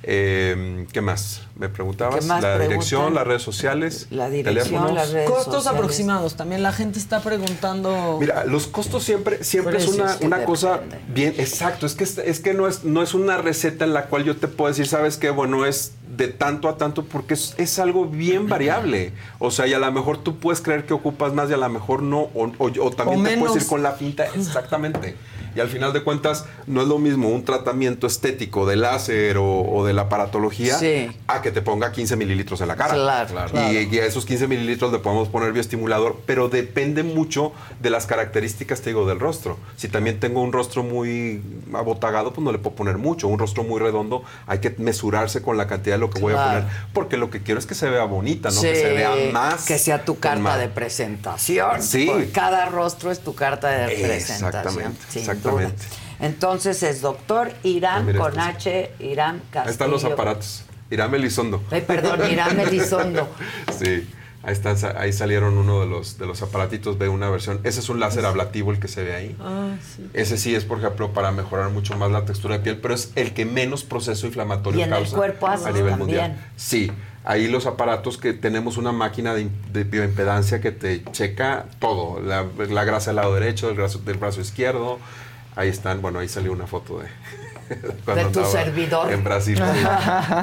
Speaker 32: Eh, ¿Qué más? Me preguntabas.
Speaker 9: ¿Qué más
Speaker 32: la
Speaker 9: preguntan?
Speaker 32: dirección, las redes sociales,
Speaker 1: La dirección,
Speaker 32: teléfonos.
Speaker 1: las redes
Speaker 9: Costos
Speaker 1: sociales.
Speaker 9: aproximados. También la gente está preguntando.
Speaker 32: Mira, los costos siempre, siempre es una, cosa bien, exacto, es que, es, que no, es, no es una receta en la cual yo te puedo decir, sabes qué, bueno, es de tanto a tanto, porque es, es algo bien variable. O sea, y a lo mejor tú puedes creer que ocupas más y a lo mejor no, o, o- o también
Speaker 9: O
Speaker 32: te puedes
Speaker 9: menos.
Speaker 32: ir con la finta, exactamente. Y al final de cuentas, no es lo mismo un tratamiento estético de láser o, o de la aparatología
Speaker 1: Sí.
Speaker 32: a que te ponga 15 mililitros en la cara.
Speaker 1: Claro, claro.
Speaker 32: Y, y a esos 15 mililitros le podemos poner bioestimulador, pero depende mucho de las características, te digo, del rostro. Si también tengo un rostro muy abotagado, pues no le puedo poner mucho. Un rostro muy redondo, hay que mesurarse con la cantidad de lo que voy a poner, porque lo que quiero es que se vea bonita, no
Speaker 1: Sí,
Speaker 32: que se vea más.
Speaker 1: Que sea tu carta
Speaker 32: más.
Speaker 1: de presentación.
Speaker 32: Sí.
Speaker 1: porque cada rostro es tu carta de presentación.
Speaker 32: Exactamente,
Speaker 1: sin
Speaker 32: exactamente.
Speaker 1: Entonces es doctor Irán
Speaker 32: Ah,
Speaker 1: con H, Irán Castillo.
Speaker 32: Ahí están los aparatos. Irán Elizondo.
Speaker 1: Ay, perdón, Irán Elizondo.
Speaker 32: Sí. Ahí, están, ahí salieron uno de los, de los aparatitos, ve una versión. Ese es un láser ablativo el que se ve ahí.
Speaker 9: Ah, sí.
Speaker 32: Ese sí es, por ejemplo, para mejorar mucho más la textura de piel, pero es el que menos proceso inflamatorio
Speaker 1: Y en el
Speaker 32: causa
Speaker 1: cuerpo
Speaker 32: a
Speaker 1: haces
Speaker 32: nivel
Speaker 1: también.
Speaker 32: mundial. Sí, ahí los aparatos que tenemos una máquina de, de bioimpedancia que te checa todo, la, la grasa del lado derecho, del brazo, del brazo izquierdo. Ahí están, bueno, ahí salió una foto de... cuando
Speaker 1: De tu servidor.
Speaker 32: En Brasil,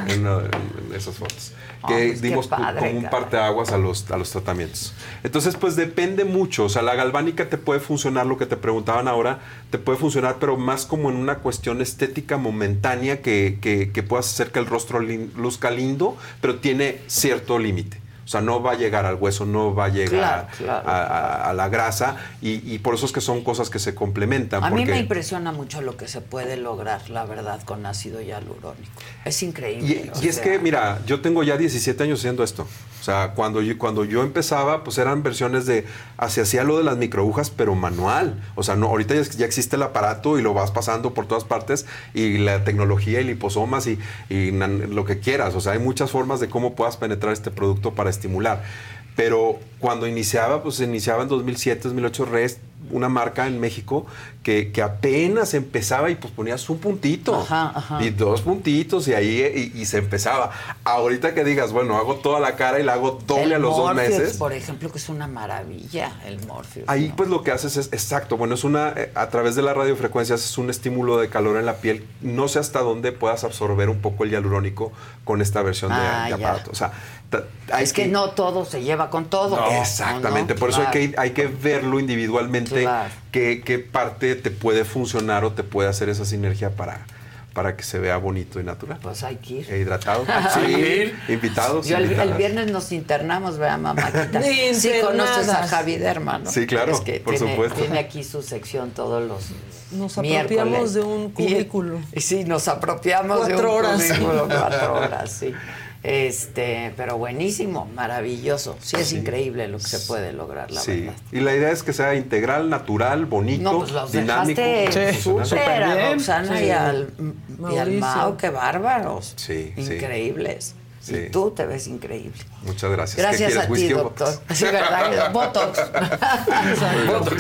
Speaker 32: en, una en esas fotos. Que
Speaker 1: pues
Speaker 32: dimos
Speaker 1: padre,
Speaker 32: como un parteaguas a los, a los tratamientos. Entonces, pues depende mucho. O sea, la galvánica te puede funcionar, lo que te preguntaban ahora, te puede funcionar, pero más como en una cuestión estética momentánea que, que, que puedas hacer que el rostro lin- luzca lindo, pero tiene cierto límite. O sea, no va a llegar al hueso, no va a llegar
Speaker 1: Claro, claro.
Speaker 32: a, a- a la grasa y, y por eso es que son cosas que se complementan.
Speaker 1: A mí
Speaker 32: porque-
Speaker 1: me impresiona mucho lo que se puede lograr, la verdad, con ácido hialurónico. Es increíble.
Speaker 32: y es que, mira, yo tengo ya 17 años haciendo esto. O sea, cuando yo, cuando yo empezaba, pues eran versiones de, se hacía lo de las microagujas, pero manual. O sea, no, ahorita ya, existe el aparato y lo vas pasando por todas partes y la tecnología y liposomas y, lo que quieras. O sea, hay muchas formas de cómo puedas penetrar este producto para estimular. Pero cuando iniciaba, pues iniciaba en 2007, 2008, Rest, una marca en México que, que apenas empezaba y pues ponías un puntito
Speaker 1: Ajá, ajá.
Speaker 32: y dos puntitos y ahí y, y se empezaba. Ahorita que digas, bueno, hago toda la cara y la hago doble
Speaker 1: el
Speaker 32: a los dos meses.
Speaker 1: por ejemplo, que es una maravilla, el Morpheus.
Speaker 32: Ahí pues lo que haces es, exacto, bueno, es una, eh, a través de la radiofrecuencia es un estímulo de calor en la piel. No sé hasta dónde puedas absorber un poco el hialurónico con esta versión de-
Speaker 1: Ah,
Speaker 32: de,
Speaker 1: ya.
Speaker 32: aparato. O sea,
Speaker 1: es que no todo se lleva con todo.
Speaker 32: Exactamente,
Speaker 1: ¿no?
Speaker 32: por eso hay que, hay que verlo individualmente,
Speaker 1: Claro.
Speaker 32: qué, qué parte te puede funcionar o te puede hacer esa sinergia para, para que se vea bonito y natural.
Speaker 1: Pues hay que ir.
Speaker 32: E hidratado. Sí,
Speaker 1: ir.
Speaker 32: invitados.
Speaker 1: Yo el, viernes nos internamos, ¿verdad, mamáquita? Sí, conoces a. Javi Derma, ¿no?
Speaker 32: Sí, claro,
Speaker 1: Es que
Speaker 32: por
Speaker 1: tiene,
Speaker 32: supuesto.
Speaker 1: Tiene aquí su sección todos los
Speaker 9: Nos
Speaker 1: miércoles.
Speaker 9: apropiamos de un cubículo.
Speaker 1: y sí, nos apropiamos de
Speaker 9: Cuatro
Speaker 1: un
Speaker 9: horas.
Speaker 1: cubículo, cuatro horas, sí. Este, pero buenísimo, maravilloso. Sí, es increíble lo que se puede lograr, la
Speaker 32: Sí,
Speaker 1: verdad.
Speaker 32: y la idea es que sea integral, natural, bonito,
Speaker 1: No, pues los
Speaker 32: dinámico.
Speaker 1: súper a Roxana
Speaker 9: Sí.
Speaker 1: y al, y al. Mao, qué bárbaros.
Speaker 32: Sí.
Speaker 1: Increíbles.
Speaker 32: Sí.
Speaker 1: Y tú te ves increíble.
Speaker 32: Muchas gracias. ¿Qué
Speaker 1: Gracias a ti, doctor.
Speaker 32: Botox?
Speaker 1: Sí, ¿verdad? Botox.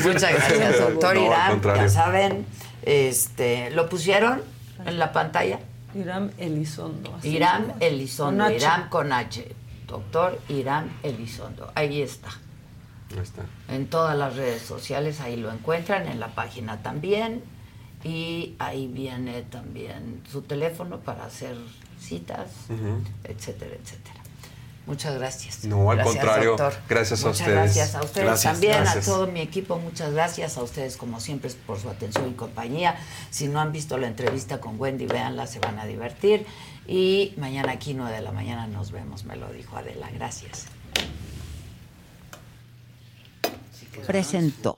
Speaker 1: Muchas gracias, doctor
Speaker 32: No,
Speaker 1: Irán. Ya saben, este, ¿lo pusieron en la pantalla?
Speaker 9: Irán Elizondo. llama.
Speaker 1: Elizondo.
Speaker 9: Con H.
Speaker 1: Irán con H. Doctor Irán Elizondo. Ahí está.
Speaker 32: Ahí está.
Speaker 1: En todas las redes sociales, ahí lo encuentran, en la página también. Y ahí viene también su teléfono para hacer citas, etcétera, etcétera. Muchas gracias.
Speaker 32: No, al
Speaker 1: Gracias,
Speaker 32: contrario.
Speaker 1: doctor.
Speaker 32: Gracias a
Speaker 1: Muchas
Speaker 32: ustedes.
Speaker 1: gracias a ustedes
Speaker 32: Gracias,
Speaker 1: también,
Speaker 32: gracias.
Speaker 1: a todo mi equipo. Muchas gracias a ustedes, como siempre, por su atención y compañía. Si no han visto la entrevista con Wendy, véanla, se van a divertir. Y mañana aquí, 9 de la mañana, nos vemos, me lo dijo Adela. Gracias. Presentó.